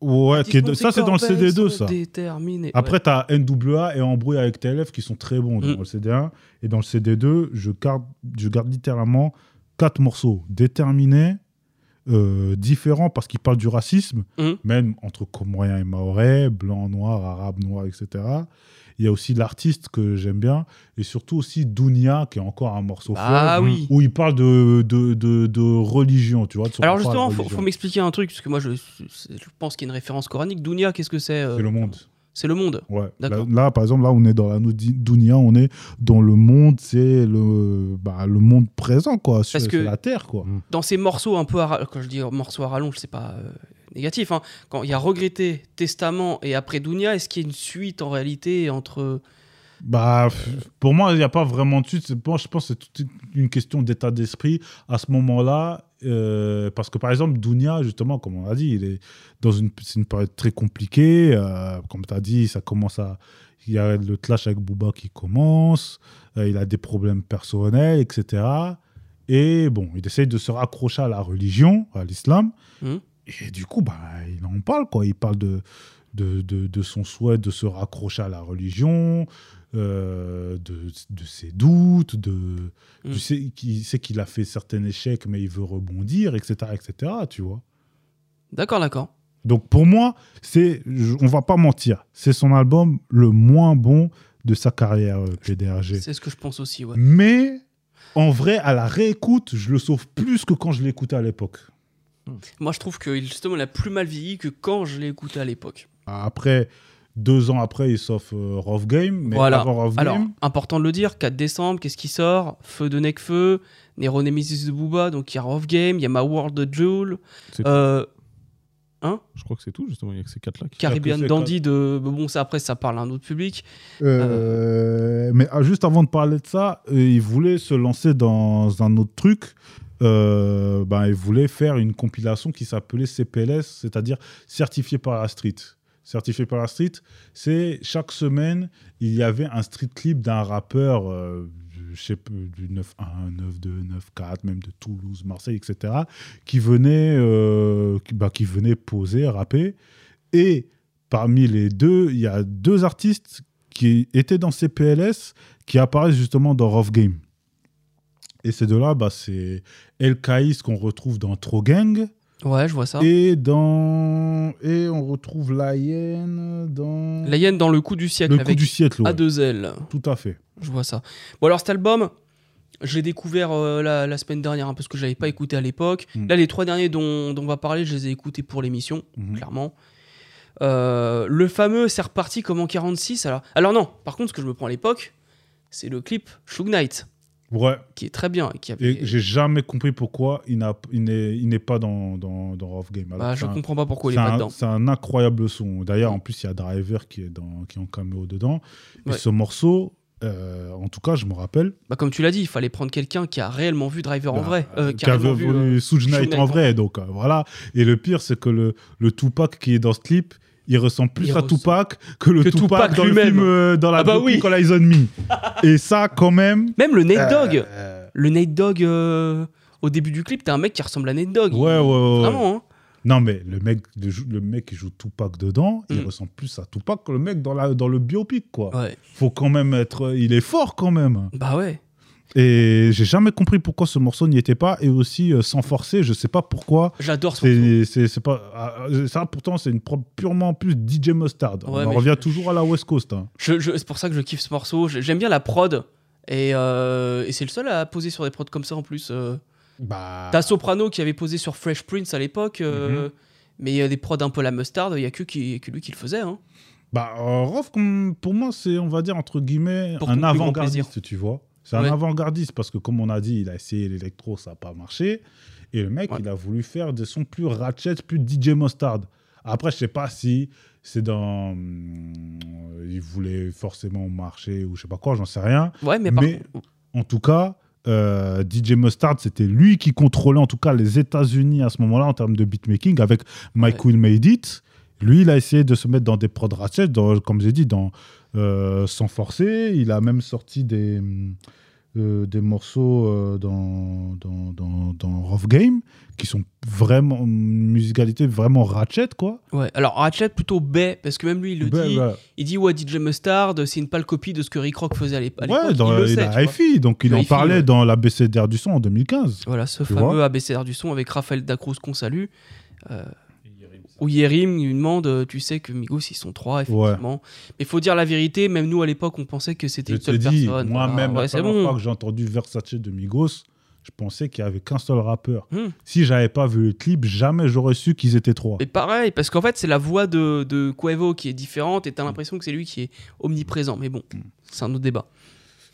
Ouais, qui est de-
Disons,
ça, c'est dans le
corbeilles
CD2,
sont
ça.
Déterminées.
Après, tu as NWA et Embrouille avec TLF qui sont très bons dans
Mm.
le CD1. Et dans le CD2, je garde, je garde littéralement quatre morceaux déterminés, euh, différents parce qu'ils parlent du racisme,
Mm.
même entre Comoriens et Maorais, blanc, noir, arabe, noir, etc. Il y a aussi l'artiste que j'aime bien, et surtout aussi Dounia, qui est encore un morceau
Ah
fort,
oui.
où il parle de, de, de, de religion, tu vois.
Alors justement, faut,
religion.
faut m'expliquer un truc, parce que moi, je, je pense qu'il y a une référence coranique. Dounia, qu'est-ce que c'est euh,
C'est le monde.
C'est le monde.
Ouais. Là,
D'accord.
là, par exemple, là, on est dans la Dounia, on est dans le monde, c'est le, bah, le monde présent, quoi. sur-
Parce que-
la Terre, quoi.
Dans ces morceaux un peu, à, quand je dis morceaux à rallonge, c'est pas euh, négatif. hein. Quand il y a Regretté, Testament et après Dounia, est-ce qu'il y a une suite en réalité entre.
Bah, pour moi, il n'y a pas vraiment de suite. Je pense que c'est toute une question d'état d'esprit à ce moment-là. Euh, parce que, par exemple, Dounia, justement, comme on l'a dit, il est dans une, c'est une période très compliquée. euh, comme tu as dit, ça commence à. Il y a le clash avec Booba qui commence. euh, il a des problèmes personnels, etc. Et bon, il essaye de se raccrocher à la religion, à l'islam.
Mhm.
Et du coup, bah, il en parle, quoi. Il parle de, de, de, de son souhait de se raccrocher à la religion, euh, de, de ses doutes, de,
Mm.
tu sais, qu'il sait qu'il a fait certains échecs, mais il veut rebondir, etc., etc., tu vois.
D'accord, d'accord.
Donc pour moi, c'est, on va pas mentir, c'est son album le moins bon de sa carrière, euh, PDRG.
C'est ce que je pense aussi, ouais.
Mais en vrai, à la réécoute, je le sauve plus que quand je l'écoutais à l'époque.
Moi, je trouve que justement, il a plus mal vieilli que quand je l'ai écouté à l'époque.
Après, deux ans après, il sauve euh, Rough Game. Mais
Voilà.
avant Rough
Alors,
Game,
important de le dire, 4 décembre, qu'est-ce qui sort? Feu de Necfeu, Nero Nemesis de Booba, donc il y a Rough Game, il y a My World de Jewel, euh,
Je crois que c'est tout, justement. Il y a que ces quatre-là. qui-
Caribbean
que c'est
Dandy de. Bon, ça après, ça parle à un autre public.
Euh, Mais ah, juste avant de parler de ça, euh, il voulait se lancer dans un autre truc. Euh, ben, il voulait faire une compilation qui s'appelait CPLS, c'est-à-dire certifié par la street. Certifié par la street, c'est chaque semaine, il y avait un street clip d'un rappeur, euh, je sais plus, du 9-1, 9-2, 9-4, même de Toulouse, Marseille, etc., qui venait, euh, qui, bah, qui venait poser, rapper. Et parmi les deux, il y a deux artistes qui étaient dans CPLS qui apparaissent justement dans Rough Game. Et ces deux-là, bah, c'est El Kaïs qu'on retrouve dans Tro Gang
Ouais, je vois ça.
et dans et on retrouve La Hyène dans
La hyène dans le coup du siècle
Le coup
avec
du siècle. ouais.
A2L.
Tout à fait.
Je vois ça. Bon, alors cet album, je l'ai découvert euh, la, la semaine dernière, hein, parce que je l'avais pas écouté à l'époque.
Mm.
Là, les trois derniers dont, dont on va parler, je les ai écoutés pour l'émission,
Mhm.
clairement. Euh, le fameux C'est reparti comme en 46. Alors, alors non, par contre, ce que je me prends à l'époque, c'est le clip Shug Knight,
Ouais.
qui est très bien. et Qui avait...
Et j'ai jamais compris pourquoi il n'a il n'est il n'est pas dans dans dans Rough Game.
Bah, je
un-
comprends pas pourquoi il
C'est
est pas
un,
dedans.
c'est un incroyable son. D'ailleurs, en plus, il y a Driver qui est, dans, qui est en caméo dedans. Et
Ouais.
ce morceau, euh, en tout cas, je me rappelle.
Bah, comme tu l'as dit, il fallait prendre quelqu'un qui a réellement vu Driver en
bah,
vrai. euh,
qui avait
réellement vu, euh,
vu Suge Knight en vrai. Donc, euh, voilà. Et le pire, c'est que le, le Tupac qui est dans ce clip, il ressemble plus
Il
à
ressemble-
Tupac que le
que
Tupac,
Tupac
dans le
lui-même.
film euh, dans la
Ah bah oui.
Eyes on Me. Et ça, quand même.
Même le Nate Dogg,
euh,
le Nate Dogg euh, au début du clip, t'as un mec qui ressemble à Nate Dogg.
Ouais, ouais, ouais.
Vraiment, hein.
Non, mais le mec, le, mec qui joue Tupac dedans, il
Mm.
ressemble plus à Tupac que le mec dans, la, dans le biopic, quoi.
Ouais.
Faut quand même être. Il est fort quand même.
Bah ouais.
Et j'ai jamais compris pourquoi ce morceau n'y était pas. Et aussi, euh, sans forcer, je sais pas pourquoi.
J'adore ce morceau.
C'est pas. ah, ça, pourtant, c'est une prod purement plus DJ Mustard.
Ouais,
On revient
je-
toujours à la West Coast. hein.
Je- je- c'est pour ça que je kiffe ce morceau. J'ai- J'aime bien la prod. Et, euh, et c'est le seul à poser sur des prods comme ça en plus. euh.
Bah,
T'as Soprano qui avait posé sur Fresh Prince à l'époque, euh,
Mhm.
mais il y a des prods un peu la mustard, il y a que, qui, que lui qui le faisait. Hein.
Bah, euh, Rof, pour moi, c'est, on va dire, entre guillemets,
Pour
un avant-gardiste, tu vois. C'est
Ouais.
un avant-gardiste parce que, comme on a dit, il a essayé l'électro, ça n'a pas marché. Et le mec,
Ouais.
il a voulu faire des sons plus ratchet, plus DJ Mustard. Après, je sais pas si c'est dans. hum, Il voulait forcément marcher ou je sais pas quoi, j'en sais rien.
Ouais, mais
Mais- En tout cas, euh, DJ Mustard, c'était lui qui contrôlait en tout cas les États-Unis à ce moment-là en termes de beatmaking avec Mike Will Made It. Lui, il a essayé de se mettre dans des prods ratchet, dans- comme j'ai dit, dans, euh, sans forcer. Il a même sorti des, euh, des morceaux euh, dans, dans, dans, dans Rough Game qui sont vraiment, une musicalité vraiment ratchet, quoi.
Ouais, alors Ratchet plutôt baie, parce que même lui il le dit,
ouais.
il dit ouais DJ Mustard, c'est une pâle copie de ce que Rick Rock faisait à l'ép- à l'époque.
Ouais, dans,
il le
il
sait,
a
tu vois.
hi-fi, donc il
Le
en parlait
ouais.
dans l'ABCDR du son en 2015.
Voilà, ce fameux ABCR du son avec Raphaël Dacruz qu'on salue. Euh, où Yerim lui demande, euh, tu sais que Migos ils sont trois effectivement. Mais faut dire la vérité, même nous à l'époque on pensait que c'était une seule personne.
moi-même,
Voilà.
la
ouais, c'est
première fois
bon.
que j'ai entendu Versace de Migos, je pensais qu'il y avait qu'un seul rappeur.
Hmm.
Si j'avais pas vu le clip, jamais j'aurais su qu'ils étaient trois.
Mais pareil, parce qu'en fait c'est la voix de, de Quavo qui est différente et t'as l'impression que c'est lui qui est omniprésent. Mais bon,
Hmm.
c'est un autre débat.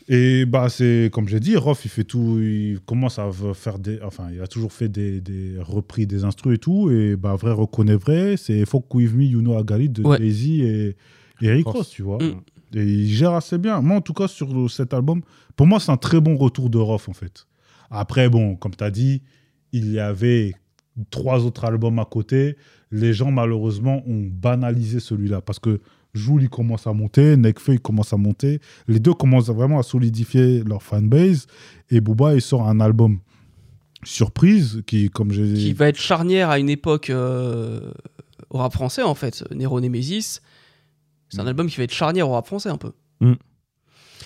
Et bah c'est comme j'ai dit, Rof il fait tout, il commence à faire des, enfin il a toujours fait des, des repris des instrus et tout. Et bah vrai reconnaît vrai, c'est Fuck With Me, You Know Agali de
Ouais.
Jay-Z et,
Ross.
Ross, tu vois.
Mm.
Et il gère assez bien. Moi en tout cas sur cet album, pour moi c'est un très bon retour de Rof en fait. Après bon, comme tu as dit, il y avait trois autres albums à côté. Les gens malheureusement ont banalisé celui-là parce que Joule il commence à monter, Nekfeu il commence à monter. Les deux commencent vraiment à solidifier leur fanbase. Et Booba il sort un album surprise qui, comme j'ai
Qui va être charnière à une époque euh, au rap français en fait. Nero Nemesis, c'est un
Mm.
album qui va être charnière au rap français un peu.
Bah,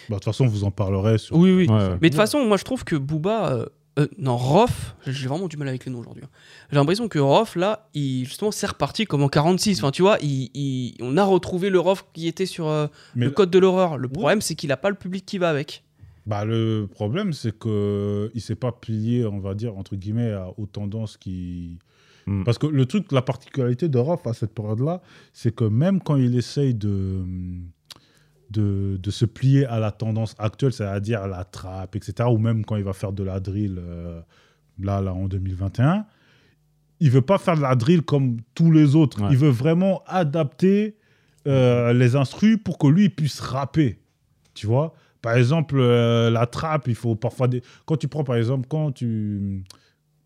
de toute façon vous en parlerez. Sur...
Oui, oui.
Ouais, ouais.
Mais de toute façon, moi je trouve que Booba. euh, euh, non, Rof, j'ai vraiment du mal avec les noms aujourd'hui. hein. J'ai l'impression que Rof, là, il, justement, c'est reparti comme en 46. Enfin, tu vois, il, il- on a retrouvé le Rof qui était sur euh, le code de l'horreur. Le problème, c'est qu'il a pas le public qui va avec.
bah, le problème c'est que il s'est pas plié, on va dire entre guillemets, à- aux tendances qui.
Mm.
Parce que le truc, la particularité de Rof à cette période-là, c'est que même quand il essaye de, de, de se plier à la tendance actuelle, c'est-à-dire la trappe, etc., ou même quand il va faire de la drill, euh, là, là, en 2021, il veut pas faire de la drill comme tous les autres.
Ouais.
Il veut vraiment adapter euh, les instrus pour que lui puisse rapper. Tu vois? Par exemple, euh, la trappe, il faut parfois... Des... Quand tu prends, par exemple, quand tu...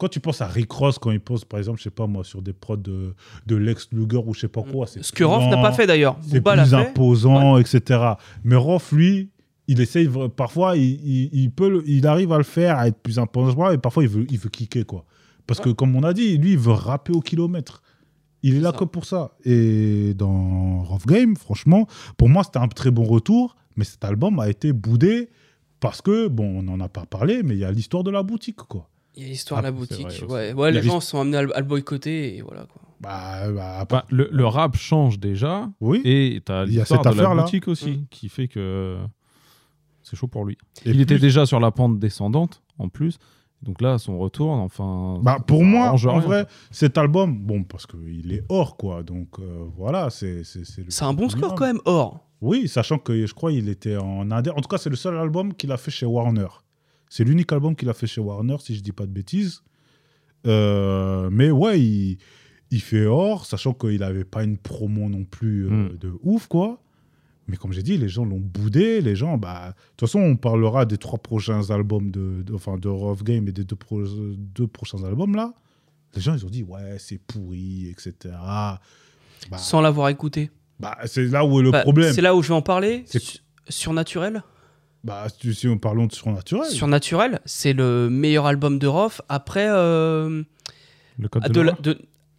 Quand tu penses à Rick Ross, quand il pose, par exemple, je sais pas moi, sur des prods de, de Lex Luger ou je sais pas quoi, c'est
Ce que Rof n'a pas fait d'ailleurs.
c'est plus
fait.
imposant, etc. Mais Rof, lui, il essaye parfois, il, il, il peut, il arrive à le faire, à être plus imposant, et parfois il veut, il veut kicker quoi. Parce que comme on a dit, lui, il veut rapper au kilomètre. Il est là
ça.
que pour ça. Et dans Rough Game, franchement, pour moi, c'était un très bon retour, mais cet album a été boudé parce que, bon, on n'en a pas parlé, mais il y a l'histoire de la boutique, quoi.
Il y a l'histoire de
Ah,
la boutique.
vrai
ouais,
Il
les gens sont amenés à le, à le boycotter et voilà quoi.
Bah, bah, à part-
Bah, le, le rap change déjà,
oui.
et t'as
Il y a
l'histoire
cette
de la
affaire-là.
boutique aussi,
Mm.
qui fait que c'est chaud pour lui.
Et
il était déjà sur la pente descendante, en plus. Donc là, son retour, enfin...
Bah, pour moi, en
rien,
vrai, cet album, bon, parce qu'il est hors, quoi. Donc euh, voilà, c'est. C'est
un bon score quand même, or.
Oui, sachant que je crois qu'il était en Inde. En tout cas, c'est le seul album qu'il a fait chez Warner. C'est l'unique album qu'il a fait chez Warner, si je dis pas de bêtises. Euh, mais ouais, il, il fait hors, sachant qu'il n'avait pas une promo non plus euh,
Mm.
de ouf, quoi. Mais comme j'ai dit, les gens l'ont boudé. Les gens, bah, de toute façon, on parlera des trois prochains albums de, de- enfin, de Rough Game et des deux, pro- deux prochains albums là. Les gens, ils ont dit, ouais, c'est pourri, etc. Bah,
Sans l'avoir écouté.
bah, c'est là où est le
Bah,
problème.
C'est là où je vais en parler. Surnaturel?
Bah, si on parlons de surnaturel.
Surnaturel, c'est le meilleur album de Rof après euh,
Le code
de,
de,
la,
l'horreur
de,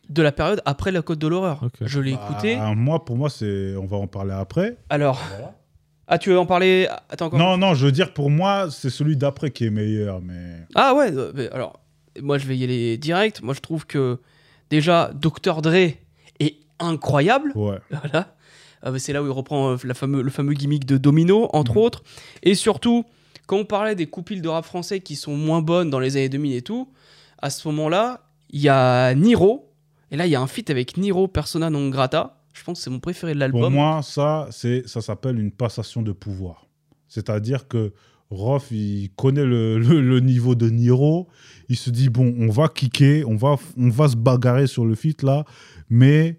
de la période après la Côte de l'horreur. Je l'ai
Bah,
écouté.
Moi, pour moi, c'est. On va en parler après.
Alors, ah tu veux en parler Attends encore.
Non, non, je veux dire, pour moi, c'est celui d'après qui est meilleur. Mais
Ah ouais. euh, mais alors, moi je vais y aller direct. Moi je trouve que déjà Dr Dre est incroyable.
ouais.
Voilà. Euh, c'est là où il reprend euh, la fameux, le fameux gimmick de Domino, entre autres. Et surtout, quand on parlait des compiles de rap français qui sont moins bonnes dans les années 2000 et tout, à ce moment-là, il y a Niro. Et là, il y a un feat avec Niro, Persona non grata. Je pense que c'est mon préféré de
Pour
l'album.
moi, ça, c'est, ça s'appelle une passation de pouvoir. C'est-à-dire que Roth, il connaît le, le- le niveau de Niro. Il se dit, bon, on va kicker, on va, on va se bagarrer sur le feat là, mais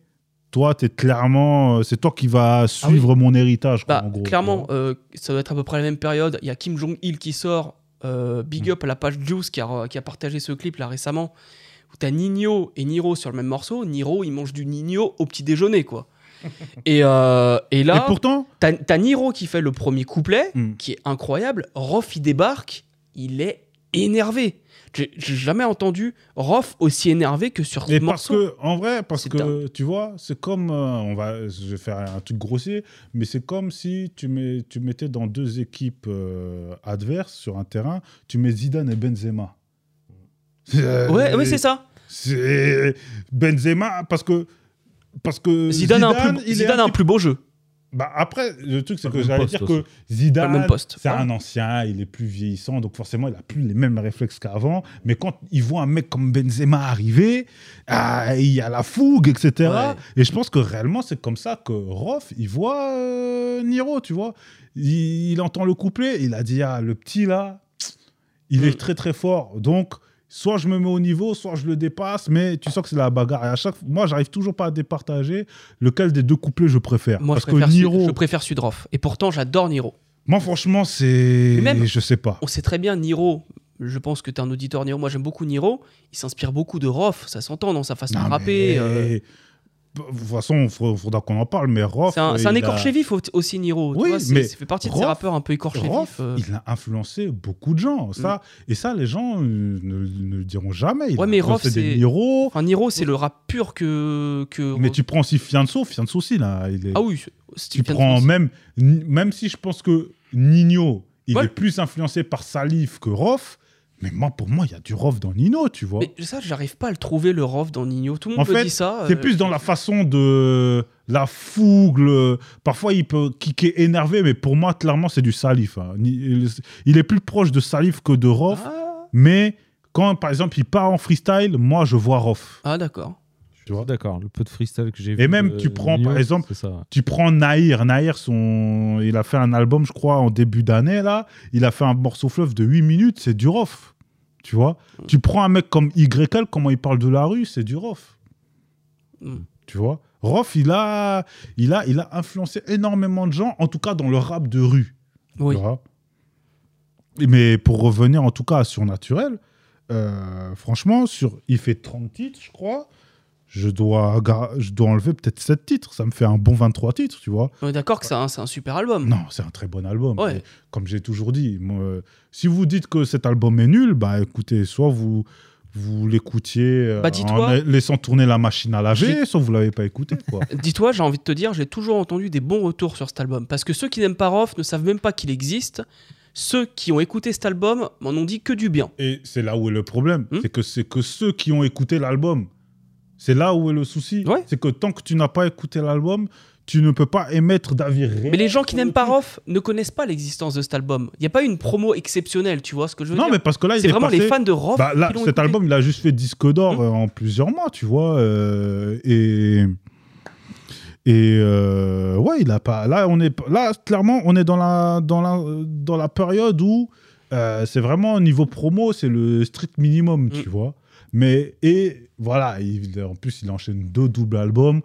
toi, t'es clairement, c'est toi qui vas suivre mon héritage. quoi,
Ah Bah,
en gros,
clairement, euh, ça doit être à peu près la même période. Il y a Kim Jong-il qui sort. euh, big up à la page Juice qui a, qui a partagé ce clip là récemment. Où t'as Nino et Niro sur le même morceau. Niro, il mange du Nino au petit déjeuner, quoi. et, euh, et
Et
là,
pourtant,
t'as Niro qui fait le premier couplet,
Hmm.
qui est incroyable. Rof, il débarque, il est énervé. J'ai jamais entendu Rof aussi énervé que sur ce
Et parce
morceau.
que, en vrai, parce que,
dingue.
tu vois, c'est comme, euh, on va, je vais faire un truc grossier, mais c'est comme si tu, mets, tu mettais dans deux équipes euh, adverses sur un terrain, tu mets Zidane et Benzema. Euh,
Ouais, ouais c'est ça.
C'est Benzema, parce que, parce que
Zidane, a un plus, Zidane a un plus beau jeu.
Bah après, le truc, c'est que j'allais dire
aussi.
que Zidane, c'est
Ouais.
un ancien, il est plus vieillissant, donc forcément, il a plus les mêmes réflexes qu'avant. Mais quand il voit un mec comme Benzema arriver, ah, il y a la fougue, etc.
Ouais.
Et je pense que réellement, c'est comme ça que Roth, il voit euh, Niro, tu vois. Il, il entend le couplet, il a dit, ah, le petit là, il
Mm.
est très très fort. Donc, soit je me mets au niveau, soit je le dépasse, mais tu sens que c'est la bagarre. Et à chaque moi, j'arrive toujours pas à départager lequel des deux couplets je préfère.
Moi,
Parce
je préfère,
que
Sud-
Niro,
je préfère Sudroff. Et pourtant, j'adore Niro.
moi, franchement, c'est. Je sais pas.
On sait très bien, Niro, je pense que tu es un auditeur Niro, moi j'aime beaucoup Niro, il s'inspire beaucoup de Rof, ça s'entend dans sa façon
Non,
de rapper.
mais-
euh,
De toute façon, il faudra qu'on en parle, mais Roth.
c'est un,
a-
écorché vif au- aussi, Niro. tu
Oui,
vois,
mais
ça fait partie de ces
Rof-
rappeurs un peu écorchés vifs. euh.
il a influencé beaucoup de gens. Ça, Et ça, les gens euh, ne, ne le diront jamais. Il
Ouais, mais
des
c'est-
Niro.
Enfin, Niro, c'est le rap pur que. que...
Mais tu prends aussi Fianso. Fianso aussi, là. Il est...
Ah oui,
tu prends même. Même si je pense que Nino, il
Ouais.
est plus influencé par Salif que Roth. Mais moi, pour moi, il y a du Roth dans Nino, tu vois.
Mais ça, j'arrive pas à le trouver, le Rof dans Nino. Tout le
En
monde me
fait,
dit ça.
C'est
euh,
plus dans la façon de la fougue. Parfois, il peut kicker énervé, mais pour moi, clairement, c'est du Salif. hein. Il est plus proche de Salif que de Roth.
Ah,
Mais quand, par exemple, il part en freestyle, moi, je vois Roth.
ah, d'accord.
Tu vois
D'accord, le peu de freestyle que j'ai vu.
Et même, tu prends,
Nio,
par exemple,
ça.
Tu prends Naïr. Naïr, son... il a fait un album, je crois, en début d'année, là. Il a fait un morceau fleuve de 8 minutes, c'est du Roth. Tu vois Tu prends un mec comme YL, comment il parle de la rue, c'est du Roth.
Hmm.
Tu vois Roth, il a, il, a, il a influencé énormément de gens, en tout cas dans le rap de rue.
Oui.
Mais pour revenir en tout cas à Surnaturel, euh, franchement, sur, il fait 30 titres, je crois. Je dois, je dois enlever peut-être 7 titres. Ça me fait un bon 23 titres, tu vois.
On est d'accord que c'est un, un super album.
Non, c'est un très bon album.
Ouais.
Comme j'ai toujours dit, moi, si vous dites que cet album est nul, bah écoutez, soit vous, vous l'écoutiez euh,
Bah,
en la- laissant tourner la machine à laver, soit vous l'avez pas écouté.
Dis-toi, j'ai envie de te dire, j'ai toujours entendu des bons retours sur cet album. Parce que ceux qui n'aiment pas Rof ne savent même pas qu'il existe. Ceux qui ont écouté cet album m'en ont dit que du bien.
Et c'est là où est le problème.
Hmm.
C'est que c'est que ceux qui ont écouté l'album, c'est là où est le souci.
Ouais.
C'est que tant que tu n'as pas écouté l'album, tu ne peux pas émettre d'avis réel
Mais les gens qui n'aiment pas. Rof ne connaissent pas l'existence de cet album. Il n'y a pas une promo exceptionnelle, tu vois ce que je veux
Non,
dire?
mais parce que là,
C'est
est
vraiment
passé-
les fans de Rof
Bah, là,
qui
cet
écouté.
album, il a juste fait disque d'or
Hmm.
euh, en plusieurs mois, tu vois. euh, et et euh, ouais, il a pas. Là, on est là clairement, on est dans la dans la dans la période où euh, c'est vraiment au niveau promo, c'est le strict minimum, tu
Mm.
vois. Mais et voilà, il- en plus, il enchaîne deux doubles albums.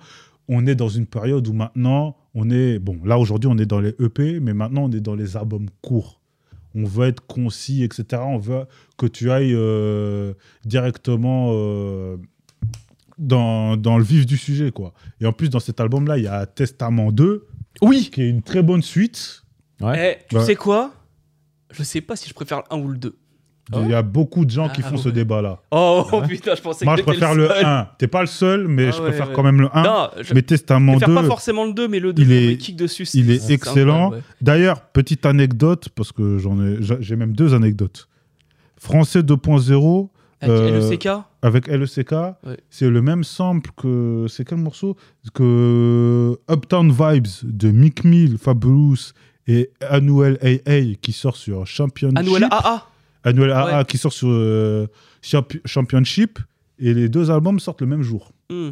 On est dans une période où maintenant, on est bon. Là aujourd'hui, on est dans les EP, mais maintenant, on est dans les albums courts. On veut être concis, etc. On veut que tu ailles euh, directement euh, dans, dans le vif du sujet, quoi. Et en plus, dans cet album-là, il y a Testament 2,
Oui
qui est une très bonne suite.
Ouais.
Eh, Tu
Ouais.
sais quoi? Je sais pas si je préfère le 1 ou le 2.
Ah
Il y a beaucoup de gens qui
Ah,
font ce
ouais.
débat-là.
Oh,
Ah ouais
putain, je pensais
Moi,
que
je
t'étais
préfère le
seul.
1. T'es pas le seul, mais
Ah
je
ouais,
préfère quand même le 1.
Non, je
mais Testament
préfère
2,
pas forcément le 2, mais le 2,
il est-
est... kick dessus.
il est
c'est
excellent. D'ailleurs, petite anecdote, parce que j'en ai, j'a- j'ai même deux anecdotes. Français 2.0
Avec
Euh,
LECK
avec LECK,
Ouais.
c'est le même sample que. C'est quel morceau? Que Uptown Vibes de Mick Mill, Fabulous et Annuel AA qui sort sur Championship.
Annuel AA.
Annuel AA
Ouais.
qui sort sur euh, Champ- Championship. Et les deux albums sortent le même jour.
Hmm.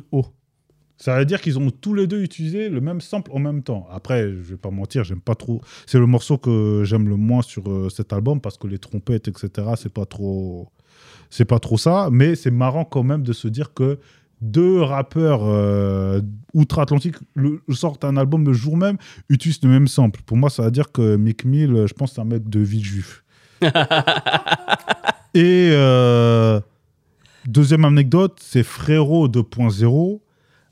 Ça veut dire qu'ils ont tous les deux utilisé le même sample en même temps. Après, je vais pas mentir, j'aime pas trop. C'est le morceau que j'aime le moins sur euh, cet album parce que les trompettes, etc., c'est pas trop, c'est pas trop ça. Mais c'est marrant quand même de se dire que deux rappeurs euh, outre-Atlantique sortent un album le jour même, utilisent le même sample. Pour moi, ça veut dire que Mick Mill, je pense, c'est un mec de vie juif. Et euh, deuxième anecdote, c'est Frérot 2.0.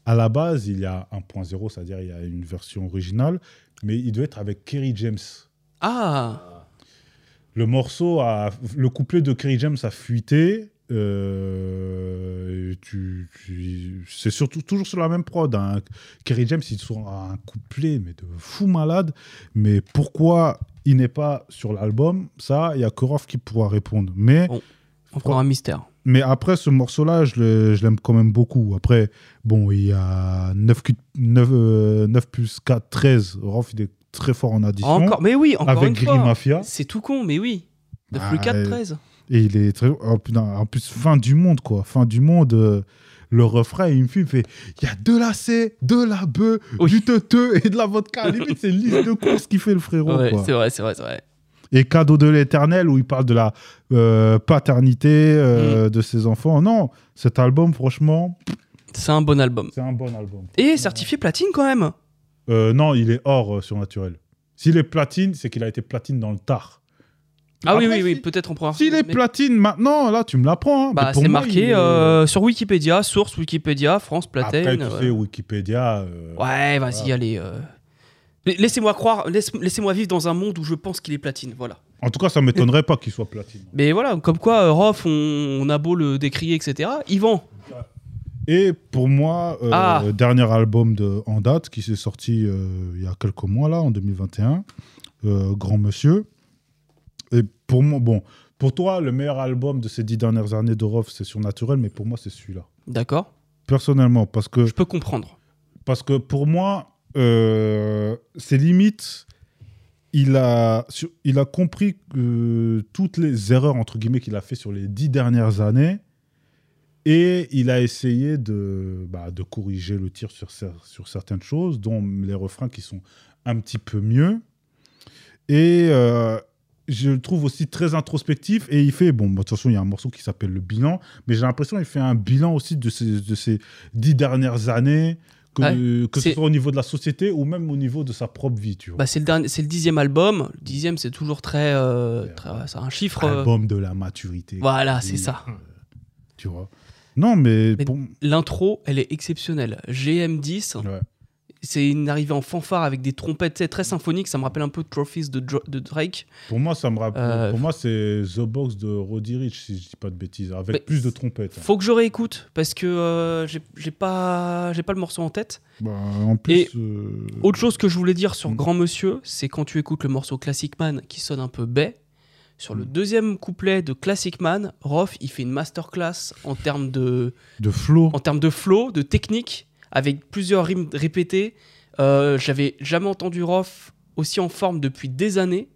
À la base, il y a 1.0, c'est-à-dire il y a une version originale, mais il doit être avec Kerry James.
Ah.
Le morceau, a, le couplet de Kerry James a fuité. euh, tu, tu- c'est surtout toujours sur la même prod. Hein. Kerry James, il sort un couplet, mais de fou malade. Mais pourquoi il n'est pas sur l'album Ça, il y a Korov qui pourra répondre. Mais
Encore un mystère.
mais après, ce morceau-là, je l'aime quand même beaucoup. Après, bon, il y a 9, 9, euh, 9 plus 4, 13. Rof, il est très fort en addition.
Encore, mais oui, encore
avec
fois.
Mafia.
C'est tout con, mais oui. De
Bah,
plus 4,
euh,
13.
Et il est très. oh, putain, en plus, fin du monde, quoi. Fin du monde. euh, le refrain, il me fume, il fait il y a de la C, de la
Oui.
du teuteux et de la vodka. Limite, c'est liste de courses qui fait le frérot.
Ouais, c'est vrai, c'est vrai, c'est vrai.
Et cadeau de l'éternel, où il parle de la euh, paternité
Mm.
euh, de ses enfants. Non, cet album, franchement,
C'est un bon album.
c'est un bon album.
Et certifié platine quand même.
Euh, non, il est hors surnaturel. S'il est platine, c'est qu'il a été platine dans le tard.
Ah oui,
Après,
oui, oui,
si-
peut-être on pourra.
S'il est
mais-
platine maintenant, là, tu me l'apprends. hein.
Bah, c'est marqué
est-
euh, sur Wikipédia, source Wikipédia, France Platine.
Après, tu
ouais.
sais, Wikipédia. euh,
Ouais, vas-y,
Voilà.
allez. euh. La- Laissez-moi croire, laisse- laissez-moi vivre dans un monde où je pense qu'il est platine, voilà.
En tout cas, ça m'étonnerait pas qu'il soit platine.
Mais voilà, comme quoi, euh, Rof, on, on a beau le décrier, etc. Vend.
Et pour moi, euh,
Ah.
le dernier album de, en date qui s'est sorti euh, il y a quelques mois, là, en 2021, euh, Grand Monsieur. Et pour moi, bon, pour toi, le meilleur album de ces dix dernières années de Rof, c'est Surnaturel, mais pour moi, c'est celui-là.
D'accord
Personnellement, parce que
Je peux comprendre.
Parce que pour moi, euh, c'est limite. Il a, il a compris que toutes les erreurs, entre guillemets, qu'il a fait sur les dix dernières années. Et il a essayé de, bah, de corriger le tir sur certaines choses, dont les refrains qui sont un petit peu mieux. Et euh, je le trouve aussi très introspectif. Et il fait, bon, de toute façon, il y a un morceau qui s'appelle Le Bilan. Mais j'ai l'impression qu'il fait un bilan aussi de ces, de ces dix dernières années, que, que ce soit au niveau de la société ou même au niveau de sa propre vie, tu vois.
Bah, c'est le, dernier- c'est le dixième album. Le dixième, c'est toujours très. euh,
Ouais.
très- c'est un chiffre. euh,
Album de la maturité.
Voilà, c'est ça.
Tu vois. Non, mais,
Mais-
pour-
L'intro, elle est exceptionnelle. GM10,
ouais.
C'est une arrivée en fanfare avec des trompettes très symphoniques. Ça me rappelle un peu Trophies de, Drake.
pour moi, ça me rappelle.
Euh,
pour moi, c'est The Box de Roddy Rich, si je dis pas de bêtises, avec plus de trompettes. hein.
Faut que je réécoute parce que euh, j'ai pas, j'ai pas le morceau en tête.
Bah, en plus,
Et
euh,
Autre chose que je voulais dire sur
Mm.
Grand Monsieur, c'est quand tu écoutes le morceau Classic Man qui sonne un peu baie. Sur le
Mm.
deuxième couplet de Classic Man, Rof, il fait une masterclass en termes de,
de flow.
en termes de flow, de technique, avec plusieurs rimes répétées. Euh, J'avais jamais entendu Rof aussi en forme depuis des années.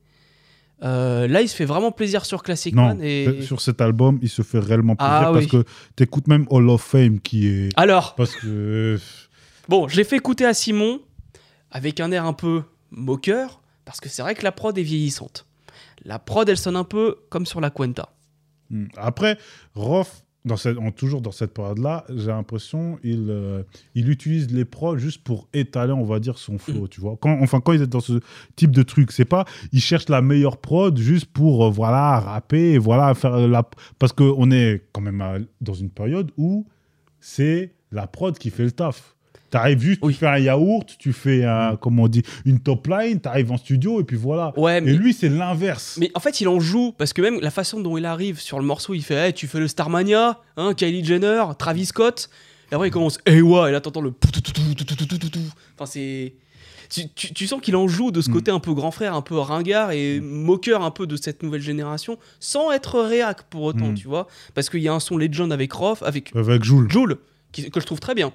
Euh, là, il se fait vraiment plaisir sur Classic
Non,
Man. Et...
sur cet album, il se fait réellement plaisir
Ah
parce
oui.
que t'écoutes même Hall of Fame qui est.
Alors,
Parce que.
bon, je l'ai fait écouter à Simon avec un air un peu moqueur, parce que c'est vrai que la prod est vieillissante. La prod, elle sonne un peu comme sur la Cuenta.
Hmm. Après, Roth, dans cette, en- toujours dans cette période-là, j'ai l'impression il, euh, il utilise les prods juste pour étaler, on va dire, son flow,
Mm.
tu vois. Quand, enfin, quand il est dans ce type de truc, c'est pas, il cherche la meilleure prod juste pour, euh, voilà, rapper, et voilà, faire la... Parce qu'on est quand même à- dans une période où c'est la prod qui fait le taf. T'arrives juste,
Oui.
tu fais un yaourt, tu fais, un, comment on dit, une top line, t'arrives en studio, et puis voilà.
Ouais, mais,
Et lui, c'est l'inverse.
mais en fait, il en joue, parce que même la façon dont il arrive sur le morceau, il fait hey, Tu fais le Starmania, hein, Kylie Jenner, Travis Scott. Et après, il commence Hey, ouais, et là, t'entends le. Enfin, c'est. Tu, tu- tu sens qu'il en joue de ce
Mm.
côté un peu grand frère, un peu ringard et moqueur un peu de cette nouvelle génération, sans être réac pour autant,
Mm.
tu vois. Parce qu'il y a un son Legend avec Roth, avec
Avec Jules.
Joule, qui- que je trouve très bien.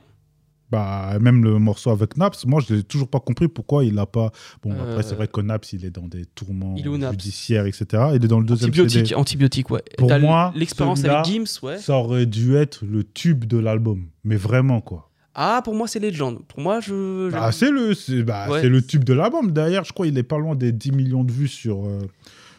Bah, même le morceau avec Naps, moi, je n'ai toujours pas compris pourquoi il n'a pas. Bon,
Euh,
après, c'est vrai que Naps, il est dans des tourments judiciaires, etc. Il est dans le deuxième
Antibiotique,
CD.
antibiotique, ouais.
Pour
T'as
moi,
l'expérience avec Gims, ouais.
Ça aurait dû être le tube de l'album. Mais vraiment, quoi.
Ah, pour moi, c'est Legend. Pour moi, je.
Bah, c'est le, c'est bah,
Ouais.
c'est le tube de l'album. Derrière, je crois il est pas loin des 10 millions de vues sur. euh,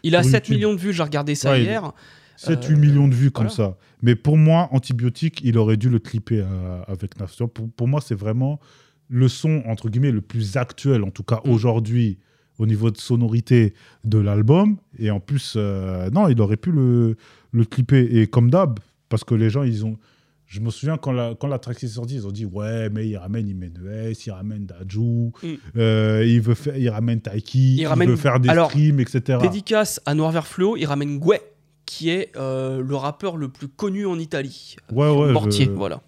il a
sur
7
YouTube.
millions de vues, j'ai regardé ça
Ouais, il-
hier.
7-8
Euh,
millions de vues comme
voilà.
ça. Mais pour moi, Antibiotique, il aurait dû le clipper euh, avec Nafs. Pour, pour moi, c'est vraiment le son, entre guillemets, le plus actuel, en tout cas
Mm.
aujourd'hui, au niveau de sonorité de l'album. Et en plus, euh, non, il aurait pu le, le clipper. Et comme d'hab, parce que les gens, ils ont. Je me souviens quand la, quand la track est sortie, ils ont dit Ouais, mais il ramène Imenes, il ramène Dajou,
Mm.
euh, il, veut faire, il ramène Taiki,
Il
il,
ramène-
veut faire des
Alors,
streams, etc.
Dédicace à Noir Vert Fluo, il ramène Guay, qui est euh, le rappeur le plus connu en Italie.
Ouais, ouais,
Mortier,
je-
voilà.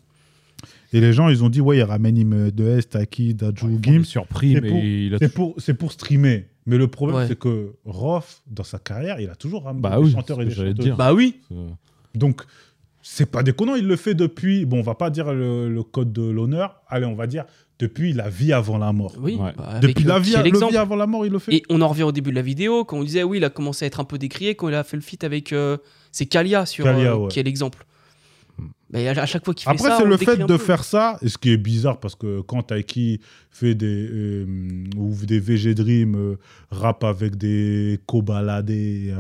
Et les gens, ils ont dit, ouais, il ramène Imenes, Taiki, Dajou,
Ils font
Gims.
des surpris,
C'est
mais
pour-
il a
C'est pour, c'est pour streamer. Mais le problème,
Ouais.
c'est que Roth, dans sa carrière, il a toujours ramené
Bah
des
oui,
chanteurs et
ce
des chanteuses.
dire.
Bah oui,
Donc, c'est pas déconnant, il le fait depuis, bon, on va pas dire le, le code de l'honneur, allez, on va dire depuis la vie avant la mort.
oui.
Ouais.
bah,
depuis la vie, le avant la mort, il le fait.
Et on en revient au début de la vidéo, quand on disait oui, il a commencé à être un peu décrié quand il a fait le feat avec. euh, c'est Kalia, sur,
Kalia,
euh,
ouais.
qui est l'exemple. Mais à, à chaque fois qu'il fait
Après,
ça.
c'est
on
le fait de
peu.
faire ça, et ce qui est bizarre parce que quand Taiki fait des euh, ou des VG Dream euh, rap avec des Kobalade,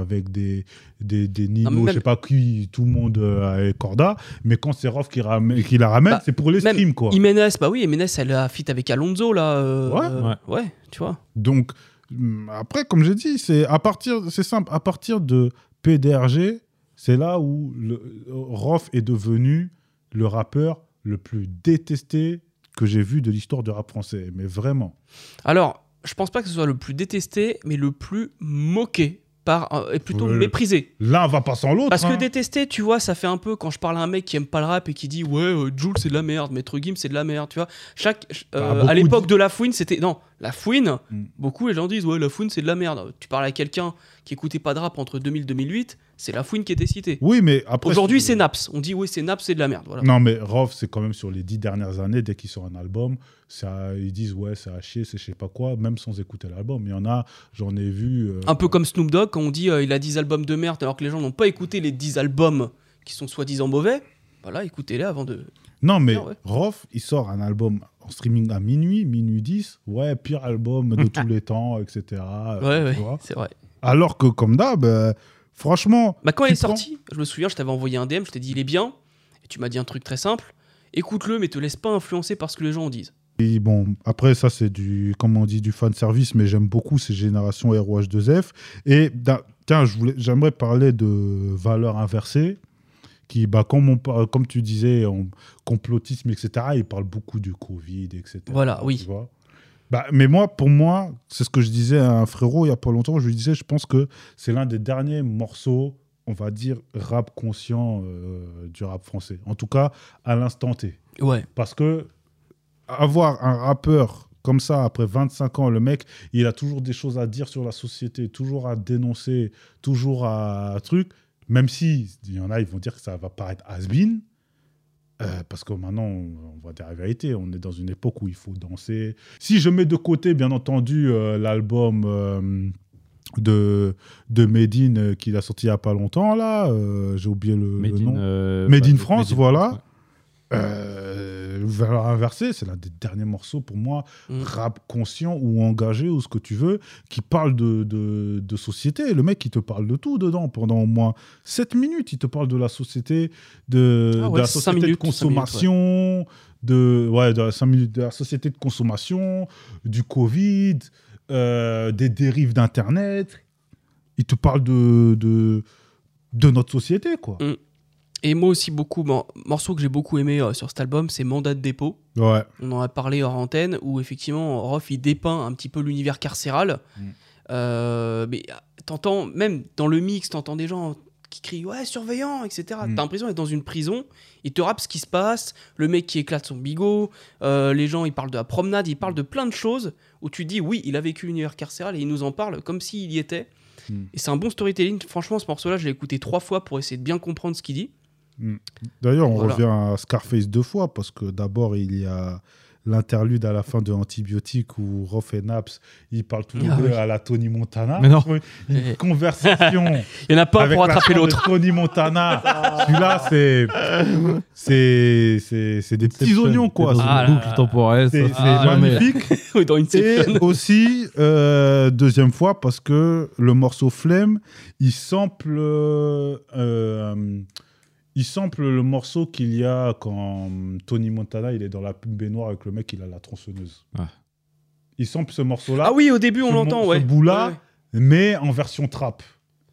avec des des, des Nino,
Non, même-
je sais pas qui, tout le monde euh, est corda, mais quand c'est Rof qui, ramène- qui la ramène,
Bah,
c'est pour les
même
streams quoi.
Jiménez, bah oui, Jiménez, elle a feat avec Alonso, là. euh,
Ouais.
euh,
Ouais.
ouais, tu vois.
Donc hum, après, comme j'ai dit, c'est à partir, c'est simple, à partir de PDRG, c'est là où le, Rof est devenu le rappeur le plus détesté que j'ai vu de l'histoire du rap français, mais vraiment.
Alors, je pense pas que ce soit le plus détesté, mais le plus moqué par, euh, et plutôt
Ouais.
méprisé.
L'un va pas sans l'autre.
Parce que
hein.
détester, tu vois, ça fait un peu quand je parle à un mec qui aime pas le rap et qui dit ouais, euh, Jules c'est de la merde, Maître Gims c'est de la merde, tu vois. Chaque, euh,
Bah,
à l'époque de la fouine, c'était non, la fouine.
Mm.
Beaucoup les gens disent ouais, la fouine c'est de la merde. Tu parles à quelqu'un qui écoutait pas de rap entre 2000 et 2008, c'est la fouine qui était citée.
Oui, mais après.
Aujourd'hui c'est Naps. On dit oui c'est Naps c'est de la merde. Voilà.
Non, mais Rof, c'est quand même sur les dix dernières années, dès qu'il sort un album, ça, ils disent ouais, c'est à chier, c'est je sais pas quoi, même sans écouter l'album. Il y en a, j'en ai vu. euh,
Un peu comme Snoop Dogg quand on dit euh, il a 10 albums de merde alors que les gens n'ont pas écouté les 10 albums qui sont soi-disant mauvais. Voilà, écoutez-les avant de.
Non, mais
Ah ouais.
Rof, il sort un album en streaming à minuit, minuit 10. Ouais, pire album de tous les temps, etc. euh,
Ouais, ouais, c'est vrai.
Alors que, comme d'hab, franchement,
Bah, quand il est
prends-
sorti, je me souviens, je t'avais envoyé un DM, je t'ai dit il est bien. Et tu m'as dit un truc très simple. Écoute-le, mais te laisse pas influencer par ce que les gens en disent.
Et bon, après, ça, c'est du, comme on dit, du fan service, mais j'aime beaucoup ces générations ROH2F. Et tiens, j'aimerais parler de valeurs inversées. Qui, bah, comme, on, comme tu disais, en complotisme, etc., il parle beaucoup du Covid, etc.
Voilà, oui.
tu vois. Bah, mais moi, pour moi, c'est ce que je disais à un frérot il y a pas longtemps. Je lui disais, je pense que c'est l'un des derniers morceaux, on va dire, rap conscient euh, du rap français. En tout cas, à l'instant T.
Ouais.
Parce que avoir un rappeur comme ça, après 25 ans, le mec, il a toujours des choses à dire sur la société, toujours à dénoncer, toujours à truc, même si il y en a, ils vont dire que ça va paraître has-been. euh, parce que maintenant, on, on voit des vérités. On est dans une époque où il faut danser. Si je mets de côté, bien entendu, euh, l'album euh, de, de Medine qu'il a sorti il n'y a pas longtemps, là, j'ai oublié le,
Made
nom.
in,
Made
bah,
in
Made
France,
in
voilà.
ouais.
Euh, Valeur inversée, c'est l'un des derniers morceaux pour moi,
Mm.
rap conscient ou engagé ou ce que tu veux, qui parle de, de, de société. Le mec, il te parle de tout dedans pendant au moins 7 minutes. Il te parle de la société, de,
Ah
de la société
minutes,
de
cinq minutes, ouais.
consommation, de, ouais, de, minutes, de la société de consommation, du Covid, euh, des dérives d'Internet. Il te parle de, de, de notre société, quoi.
Et moi aussi, beaucoup. Bon, morceau que j'ai beaucoup aimé euh, sur cet album, c'est Mandat de dépôt.
Ouais.
On en a parlé hors antenne, où effectivement, Rof, il dépeint un petit peu l'univers carcéral.
Mm.
Euh, mais t'entends, même dans le mix, t'entends des gens qui crient Ouais, surveillant, etc.
Mm.
T'as l'impression d'être dans une prison. Il te rappe ce qui se passe, le mec qui éclate son bigot, euh, les gens, ils parlent de la promenade, ils parlent de plein de choses où tu dis Oui, il a vécu l'univers carcéral et il nous en parle comme s'il y était.
Mm.
Et c'est un bon storytelling. Franchement, ce morceau-là, je l'ai écouté trois fois pour essayer de bien comprendre ce qu'il dit.
D'ailleurs, on
Voilà.
revient à Scarface deux fois parce que d'abord il y a l'interlude à la fin de Antibiotique où Roth et Naps, ils parlent tous les
Ah
deux
oui.
à la Tony Montana.
Mais non.
Une conversation
Il y en a pas un pour
la
attraper l'autre.
Tony Montana. Celui-là, c'est, c'est, c'est, c'est des petits oignons, quoi. C'est-
Ah
une
là
boucle temporelle.
C'est, c'est
Ah,
magnifique.
Dans une
Et aussi, euh, deuxième fois, parce que le morceau Flemme, il sample, euh, euh, il sample le morceau qu'il y a quand Tony Montana il est dans la pub baignoire avec le mec, il a la tronçonneuse.
Ah.
Il sample ce morceau-là,
Ah oui, au début, on l'entend, ouais.
ce bout-là,
Ouais,
mais en version trap.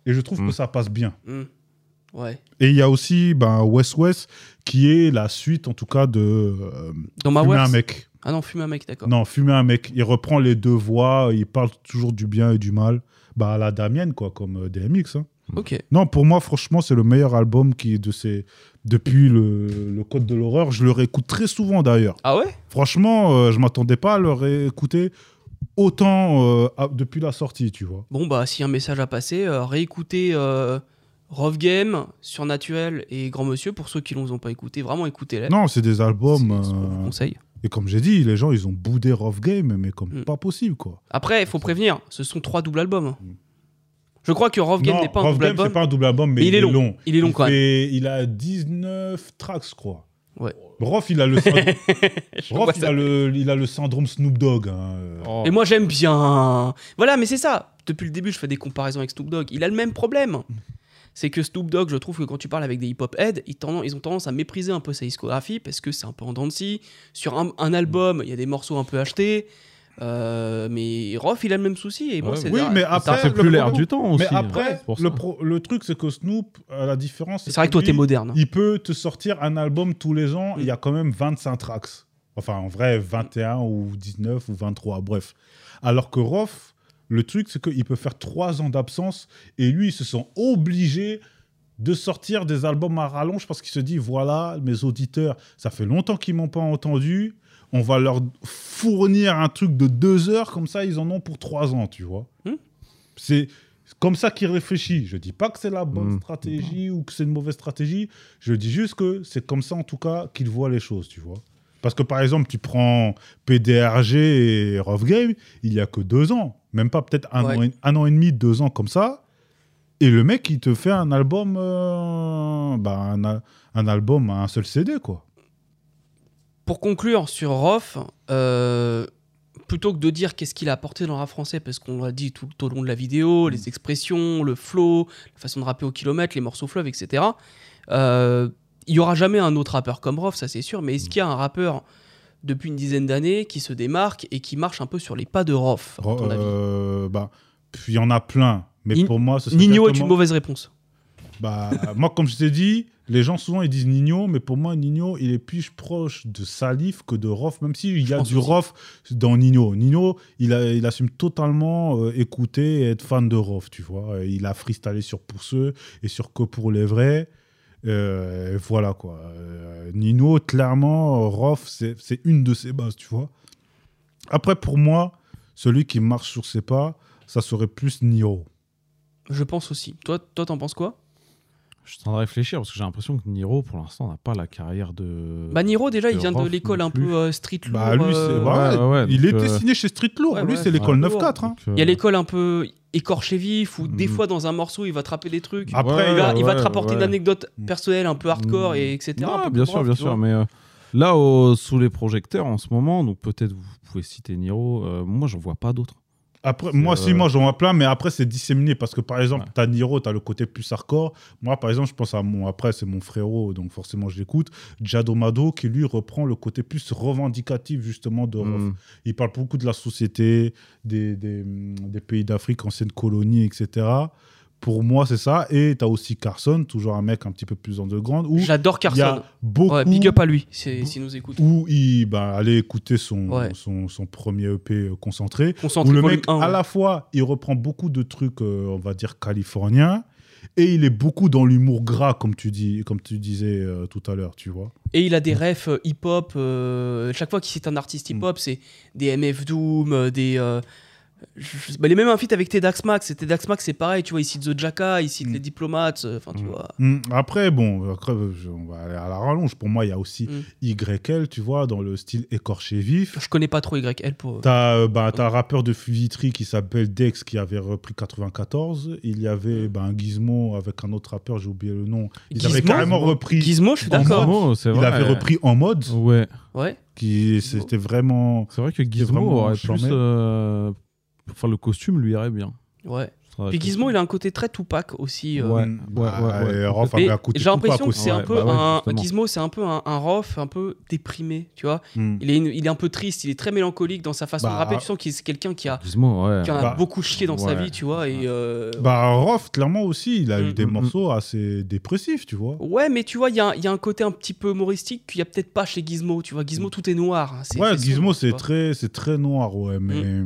Et je trouve
Mm.
que ça passe bien.
ouais. Mm. Ouais.
Et il y a aussi ben, West West, qui est la suite, en tout cas, de euh,
Dans ma
Fumer un mec.
Ah non, fumer un mec, d'accord.
Non, fumer un mec. Il reprend les deux voix, il parle toujours du bien et du mal. Bah, à la Damienne, quoi, comme euh, DMX. hein.
Ok.
Non, pour moi, franchement, c'est le meilleur album qui est de ces. Depuis le, le Code de l'horreur. Je le réécoute très souvent d'ailleurs.
Ah ouais?
Franchement, euh, je m'attendais pas à le réécouter autant euh, à- depuis la sortie, tu vois.
Bon, bah, s'il y a un message à passer, euh, réécoutez euh, Rough Game, Surnaturel et Grand Monsieur. Pour ceux qui ne l'ont pas écouté, vraiment écoutez-les.
Non, c'est des albums.
C'est ce qu'on vous
euh,
conseille.
et comme j'ai dit, les gens, ils ont boudé Rough Game, mais comme
Mm.
pas possible, quoi.
Après, il faut prévenir, ce sont trois doubles albums. Je crois que Rough Game n'est pas un double album.
c'est pas un double album, mais,
il est long. Il est long quand même.
fait- Il a 19 tracks, je crois.
Ouais.
Rof, il a le, syndrome-
Je
Rof,
vois
il
ça.
a le, il a le syndrome Snoop Dogg. hein.
Oh.
Et moi, j'aime bien. Voilà, mais c'est ça. Depuis le début, je fais des comparaisons avec Snoop Dogg. Il a le même problème. C'est que Snoop Dogg, je trouve que quand tu parles avec des hip-hop heads, ils, ont tendance à mépriser un peu sa discographie parce que c'est un peu en dents de scie. Sur un, un album, il y a des morceaux un peu achetés. Euh, mais Rof, il a le même souci. Et
Ouais,
c'est
oui, mais
Ça
après,
fait
le
plus l'air du temps aussi.
Mais après,
hein, c'est pour
le,
ça.
pro- le truc, c'est que Snoop, à la différence,
c'est vrai que toi, t'es moderne.
Il peut te sortir un album tous les ans,
Mm.
il y a quand même 25 tracks. Enfin, en vrai, 21 ou 19 ou 23, bref. Alors que Rof, le truc, c'est qu'il peut faire 3 ans d'absence et lui, il se sent obligé de sortir des albums à rallonge parce qu'il se dit voilà, mes auditeurs, ça fait longtemps qu'ils m'ont pas entendu. On va leur fournir un truc de deux heures, comme ça, ils en ont pour trois ans, tu vois.
Hmm.
C'est comme ça qu'il réfléchit. Je dis pas que c'est la bonne
Hmm.
stratégie ou que c'est une mauvaise stratégie. Je dis juste que c'est comme ça, en tout cas, qu'il voit les choses, tu vois. Parce que, par exemple, tu prends PDRG et Rough Game, il y a que deux ans. Même pas peut-être un,
Ouais.
an et- un an et demi, deux ans comme ça. Et le mec, il te fait un album, euh, bah, un album à un seul CD, quoi.
Pour conclure sur Rof, euh, plutôt que de dire qu'est-ce qu'il a apporté dans le rap français, parce qu'on l'a dit tout, au long de la vidéo, les expressions, le flow, la façon de rapper au kilomètre, les morceaux fleuves, etc. euh, il y aura jamais un autre rappeur comme Rof, ça c'est sûr, mais est-ce qu'il y a un rappeur depuis une dizaine d'années qui se démarque et qui marche un peu sur les pas de Rof, à ton avis
Euh, bah, il y en a plein. Mais
Ni-
pour moi, ce serait
Nino est une mauvaise réponse.
Bah, moi, comme je t'ai dit, les gens souvent ils disent Nino, mais pour moi, Nino, il est plus proche de Salif que de Rof, même s'il y
Je
a du. Rof dans Nino. Nino, il, a, il assume totalement euh, écouter et être fan de Rof, tu vois. Euh, Il a freestylé sur Pour ceux et sur Que pour les vrais. Euh, voilà quoi. Euh, Nino, clairement, Rof, c'est c'est une de ses bases, tu vois. Après, pour moi, celui qui marche sur ses pas, ça serait plus Niro.
Je pense aussi. Toi, toi, t'en penses quoi?
Je suis en train de réfléchir parce que j'ai l'impression que Niro, pour l'instant, n'a pas la carrière de.
Bah Niro déjà, il vient de l'école un peu euh, street lourd.
Bah, lui, c'est.
euh,
voilà,
ouais, ouais,
il était
euh,
signé chez Street Lourd.
ouais,
lui,
ouais,
c'est l'école
ouais.
9-4. hein.
Euh,
Il y a l'école un peu écorché vif où des
Mhm.
fois dans un morceau il va te rappeler des trucs.
Après,
il va, il va te
ouais,
rapporter une anecdote
Mhm.
personnelle un peu hardcore et etc.
Ouais,
un peu
bien sûr, bien sûr. Mais euh, là, au- sous les projecteurs en ce moment, donc peut-être vous pouvez citer Niro. euh, moi, j'en vois pas d'autres.
Après, moi, si,
euh,
moi, j'en vois plein, mais après, c'est disséminé parce que, par exemple,
Ouais.
t'as Niro, t'as le côté plus hardcore. Moi, par exemple, je pense à mon. Après, c'est mon frérot, donc forcément, je l'écoute. Jadomado, qui lui reprend le côté plus revendicatif, justement, de.
Mm.
Il parle beaucoup de la société, des, des, des pays d'Afrique, anciennes colonies, etc. Pour moi, c'est ça. Et t'as aussi Carson, toujours un mec un petit peu plus underground,
J'adore
il y a
Carson.
beaucoup.
Ouais, big up à lui s'il nous écoute.
où il bah, allait écouter son,
Ouais.
son, son premier EP euh, concentré.
Concentré
où le mec,
1,
à la fois, il reprend beaucoup de trucs, euh, on va dire, californiens, et il est beaucoup dans l'humour gras, comme tu, dis, comme tu disais euh, tout à l'heure, tu vois.
Et il a des refs euh, hip-hop. euh, chaque fois qu'il cite un artiste
Mm.
hip-hop, c'est des MF Doom, des. Je- bah, il est même un feat avec Tedax Max. Et Tedax Max, c'est pareil, tu vois, il cite The Jacka, il cite
Mm.
les diplomates. euh, tu
Mm.
vois.
Hmm, Après, bon, après, on va aller à la rallonge. Pour moi, il y a aussi
Mm.
YL, tu vois, dans le style écorché vif.
Je connais pas trop YL pour.
T'as euh, bah, t'as un rappeur de Vitry qui s'appelle Dex qui avait repris 94. Il y avait bah, un Gizmo avec un autre rappeur, j'ai oublié le nom. Ils avaient
Gizmo
carrément repris.
Gizmo, je suis
En
d'accord.
Gizmo, c'est
Il
vrai.
avait repris en mode.
Ouais.
Ouais.
Qui c'était vraiment.
C'est vrai que Gizmo aurait plus. euh, Enfin, le costume lui irait bien.
Ouais. Puis Gizmo, il a un côté très Tupac aussi. euh,
Ouais, ouais, ouais, ouais.
et Rof
Et
avait un côté
j'ai l'impression que c'est un
Ouais,
peu
bah ouais,
un. Gizmo, c'est un peu un, un rof un peu déprimé, tu vois.
Hmm.
Il est, une- il est un peu triste, il est très mélancolique dans sa façon
Bah,
de rapper. Tu sens que c'est quelqu'un qui a,
Gizmo, ouais.
qui en a
Bah,
beaucoup chié dans sa
ouais.
vie, tu vois. Et euh,
Bah, Rof, clairement aussi, il a
Mm.
eu des
Mm, mm.
morceaux assez dépressifs, tu vois.
ouais, mais tu vois, il y a, il y a un côté un petit peu humoristique qu'il y a peut-être pas chez Gizmo. Tu vois, Gizmo tout est noir. hein,
Ouais, Gizmo, c'est très, c'est très noir, ouais, mais.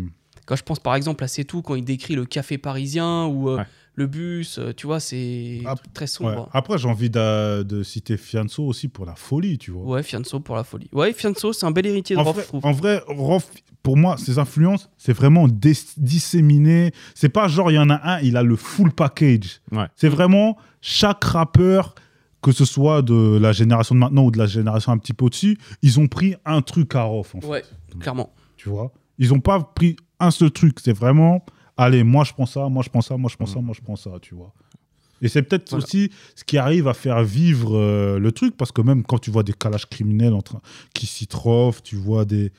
Quand je pense par exemple à C'est tout quand il décrit le café parisien ou euh,
Ouais.
le bus, euh, tu vois, c'est très
Ouais.
sombre.
Après, j'ai envie de citer Fianso aussi pour la folie, tu vois.
Ouais, Fianso pour la folie. Ouais, Fianso, c'est un bel héritier de
en,
Rof,
vrai,
je trouve.
en vrai, Rof, pour moi, ses influences, c'est vraiment dis- disséminé. C'est pas genre, il y en a un, il a le full package.
Ouais.
C'est vraiment chaque rappeur, que ce soit de la génération de maintenant ou de la génération un petit peu au-dessus, ils ont pris un truc à Rof, en fait,
Ouais, clairement.
tu vois? Ils ont pas pris un seul truc. C'est vraiment, allez, moi je prends ça, moi je prends ça, moi je prends ça, moi je prends ça, tu vois. Et c'est peut-être
Voilà.
aussi ce qui arrive à faire vivre euh, le truc, parce que même quand tu vois des calages criminels en train, qui citent Rof, tu vois des,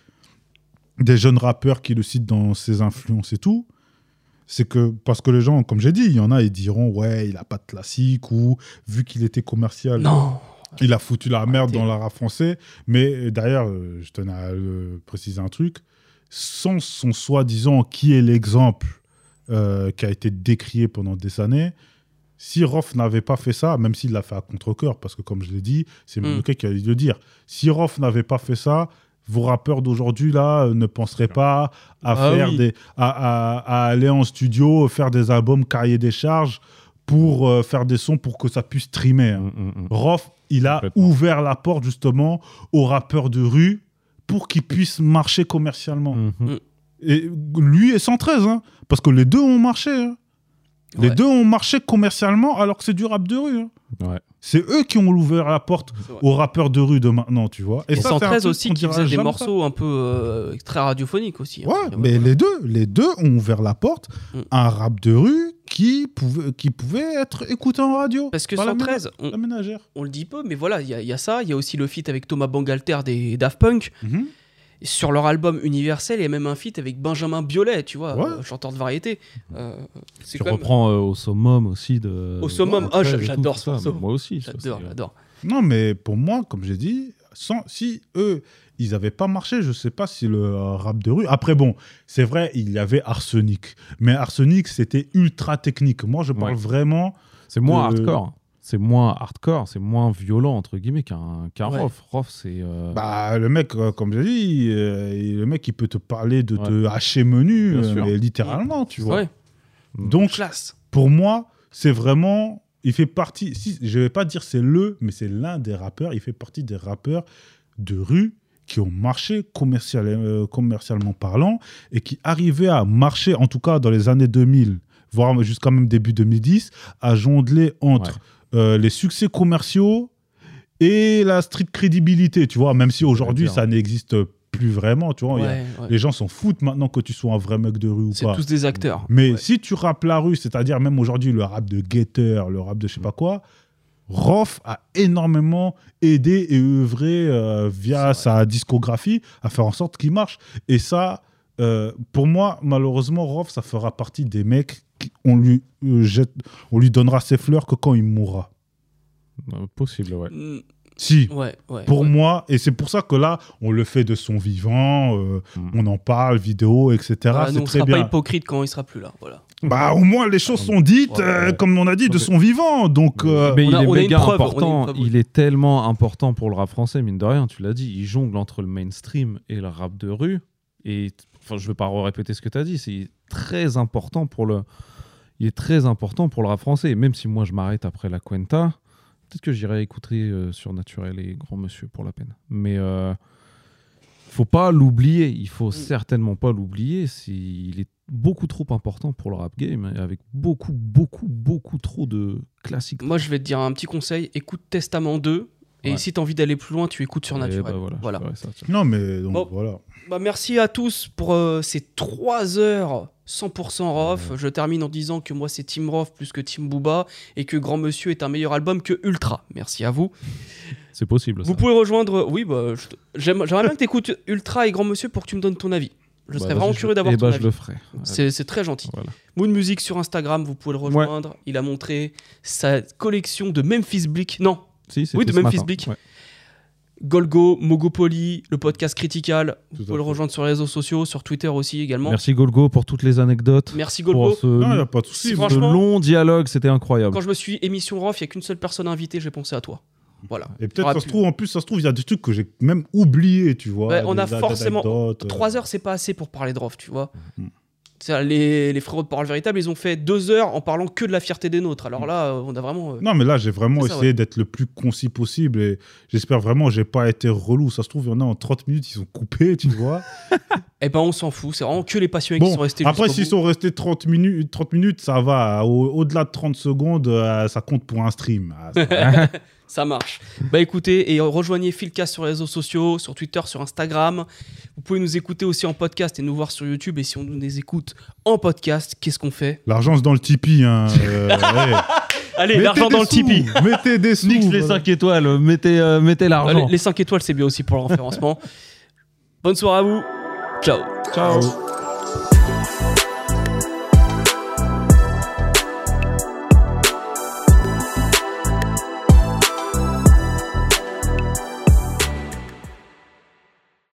des jeunes rappeurs qui le citent dans ses influences et tout, c'est que, parce que les gens, comme j'ai dit, il y en a, ils diront, ouais, il a pas de classique, ou vu qu'il était commercial,
Non.
il a foutu la merde dans l'art français. Mais euh, d'ailleurs, euh, je tenais à préciser un truc. Sans son soi-disant qui est l'exemple euh, qui a été décrié pendant des années, si Rof n'avait pas fait ça, même s'il l'a fait à contre-coeur, parce que comme je l'ai dit, c'est
Mm.
Qui a dû le dire. Si Rof n'avait pas fait ça, vos rappeurs d'aujourd'hui là euh, ne penseraient pas à
Ah
faire
oui.
des, à, à- à aller en studio, faire des albums cahier des charges pour euh, faire des sons pour que ça puisse streamer. hein.
Mm, mm, mm.
Rof, il a ouvert la porte justement aux rappeurs de rue pour qu'ils puissent marcher commercialement.
Mhm.
Et lui et 113, hein, parce que les deux ont marché. hein. Les
Ouais.
deux ont marché commercialement alors que c'est du rap de rue. hein.
Ouais.
C'est eux qui ont ouvert la porte aux rappeurs de rue de maintenant, tu vois.
Et,
ça, c'est un
113
truc
aussi qui faisait des morceaux un peu euh, très radiophoniques aussi. hein.
Ouais,
Et
mais
voilà.
les deux, les deux ont ouvert la porte
Mm.
à un rap de rue qui pouvait, qui pouvait être écouté en radio.
Parce que
Par la
113, on,
La ménagère.
on le dit peu, mais voilà, il y, a- il y a ça. Il y a aussi le feat avec Thomas Bangalter des Daft Punk.
Mhm.
Sur leur album Universel, il y a même un feat avec Benjamin Biolay, tu vois,
Ouais.
euh, chanteur de variété. Euh,
Tu
même-
reprends euh, au summum aussi de.
Au summum,
Ouais,
ah, j'adore
ça. Moi aussi.
J'adore,
euh,
j'adore.
Non, mais pour moi, comme j'ai dit, sans, si eux, ils n'avaient pas marché, je sais pas si le rap de rue. Après, bon, c'est vrai, il y avait Arsenic. Mais Arsenic, c'était ultra technique. Moi, je parle
Ouais.
vraiment.
C'est moins hardcore. C'est moins hardcore, c'est moins violent, entre guillemets, qu'un qu'un
Ouais.
Rof. Rof, c'est. euh,
Bah, le mec, euh, comme j'ai dit, euh, le mec, il peut te parler de te hacher menu, mais littéralement, tu vois.
Ouais,
Donc,
classe.
pour moi, c'est vraiment. Il fait partie. Si, je vais pas dire c'est le, mais c'est l'un des rappeurs. Il fait partie des rappeurs de rue qui ont marché commercial, commercialement parlant et qui arrivaient à marcher, en tout cas dans les années 2000, voire jusqu'à même début 2010, à jongler entre euh, les succès commerciaux et la street crédibilité, tu vois, même si aujourd'hui ça n'existe plus vraiment, tu vois. a-
Ouais.
Les gens s'en foutent maintenant que tu sois un vrai mec de rue ou
C'est
pas.
tous des acteurs.
Mais
Ouais.
si tu rappes la rue, c'est-à-dire même aujourd'hui le rap de Gator, le rap de je sais pas quoi, Rof a énormément aidé et œuvré euh, via
C'est
sa discographie à faire en sorte qu'il marche. Et ça, euh, pour moi, malheureusement, Rof, ça fera partie des mecs on lui euh, jette, on lui donnera ses fleurs que quand il mourra.
euh, possible, ouais.
Mm,
Si.
Ouais, ouais.
Pour
ouais.
moi, et c'est pour ça que là, on le fait de son vivant, euh,
Mm.
on en parle, vidéo, etc.
Voilà,
c'est très
sera
bien.
pas hypocrite quand il sera plus là. Voilà.
Bah, au moins, les choses sont dites, euh, comme on a dit, de son vivant. Donc, euh,
Mais
on
il est
a
méga
preuve,
important.
preuve, oui.
Il est tellement important pour le rap français, mine de rien. Tu l'as dit, il jongle entre le mainstream et le rap de rue. Et enfin, je vais pas répéter ce que tu as dit. C'est très important pour le. Il est très important pour le rap français. Et même si moi je m'arrête après la Cuenta, peut-être que j'irai écouter euh, sur Naturel et Grand Monsieur pour la peine. Mais euh, faut pas l'oublier. Il faut certainement pas l'oublier. C'est- Il est beaucoup trop important pour le rap game, avec beaucoup, beaucoup, beaucoup trop de classiques.
Moi, je vais te dire un petit conseil écoute Testament 2. Et
Ouais.
si tu as envie d'aller plus loin, tu écoutes
Et
Surnaturel.
bah voilà, je ça.
Non, mais donc
Bon.
voilà.
Bah, merci à tous pour euh, ces 3 heures 100% Rof. Je termine en disant que moi c'est Team Rof plus que Team Booba et que Grand Monsieur est un meilleur album que Ultra. Merci à vous.
C'est possible.
Vous pouvez rejoindre. Oui, bah, je te- j'aimerais bien que tu écoutes Ultra et Grand Monsieur pour que tu me donnes ton avis. Je
Bah,
serais vraiment
je-
curieux d'avoir
eh
ton
bah, je
avis.
le ferai.
C'est c'est très gentil.
Voilà.
Moon Music sur Instagram, vous pouvez le rejoindre. Il a montré sa collection de Memphis Bleak. Non,
Si,
Oui, de Memphis. Bleak.
Ouais.
Goldgo, Mogopoly, le podcast Critical. Vous pouvez le rejoindre sur les réseaux sociaux, sur Twitter aussi également.
Merci Golgo pour toutes les anecdotes.
Merci
Pour
Goldgo.
ce,
Non, il n'y a pas de souci.
Franchement-
long dialogue, c'était incroyable.
Quand je me suis émission Rof, il n'y a qu'une seule personne invitée, j'ai pensé à toi. Voilà.
Et peut-être
Aura
ça se trouve, en plus, ça se trouve, il y a des trucs que j'ai même oubliés, tu vois.
Ouais, on a forcément-
euh.
3 heures, c'est pas assez pour parler de Rof, tu vois. C'est-à-dire, Les, les frérots de parole véritable, ils ont fait 2 heures en parlant que de la fierté des nôtres. Alors là, euh, on a vraiment. euh,
Non, mais là, j'ai vraiment essayé d'être le plus concis possible et j'espère vraiment que j'ai pas été relou. Ça se trouve, il y en a en 30 minutes, ils sont coupés, tu vois.
Eh ben, on s'en fout. C'est vraiment que les passionnés qui sont restés
après, s'ils sont restés 30 minutes, 30 minutes ça va. Au- Au-delà de 30 secondes, euh, ça compte pour un stream. Ah, ça-
marche. Bah écoutez, et rejoignez Philcast sur les réseaux sociaux, sur Twitter, sur Instagram. Vous pouvez nous écouter aussi en podcast et nous voir sur YouTube. Et si on nous écoute en podcast, qu'est-ce qu'on fait?
L'argent, c'est dans le Tipeee. Hein. euh, ouais.
Allez, l'argent dans le Tipeee.
Mettez des sous.
Nix les
voilà.
5 étoiles, mettez, euh, mettez l'argent.
Les, 5 étoiles, c'est bien aussi pour le référencement. Bonne soirée à vous. Ciao.
Ciao.
Ciao.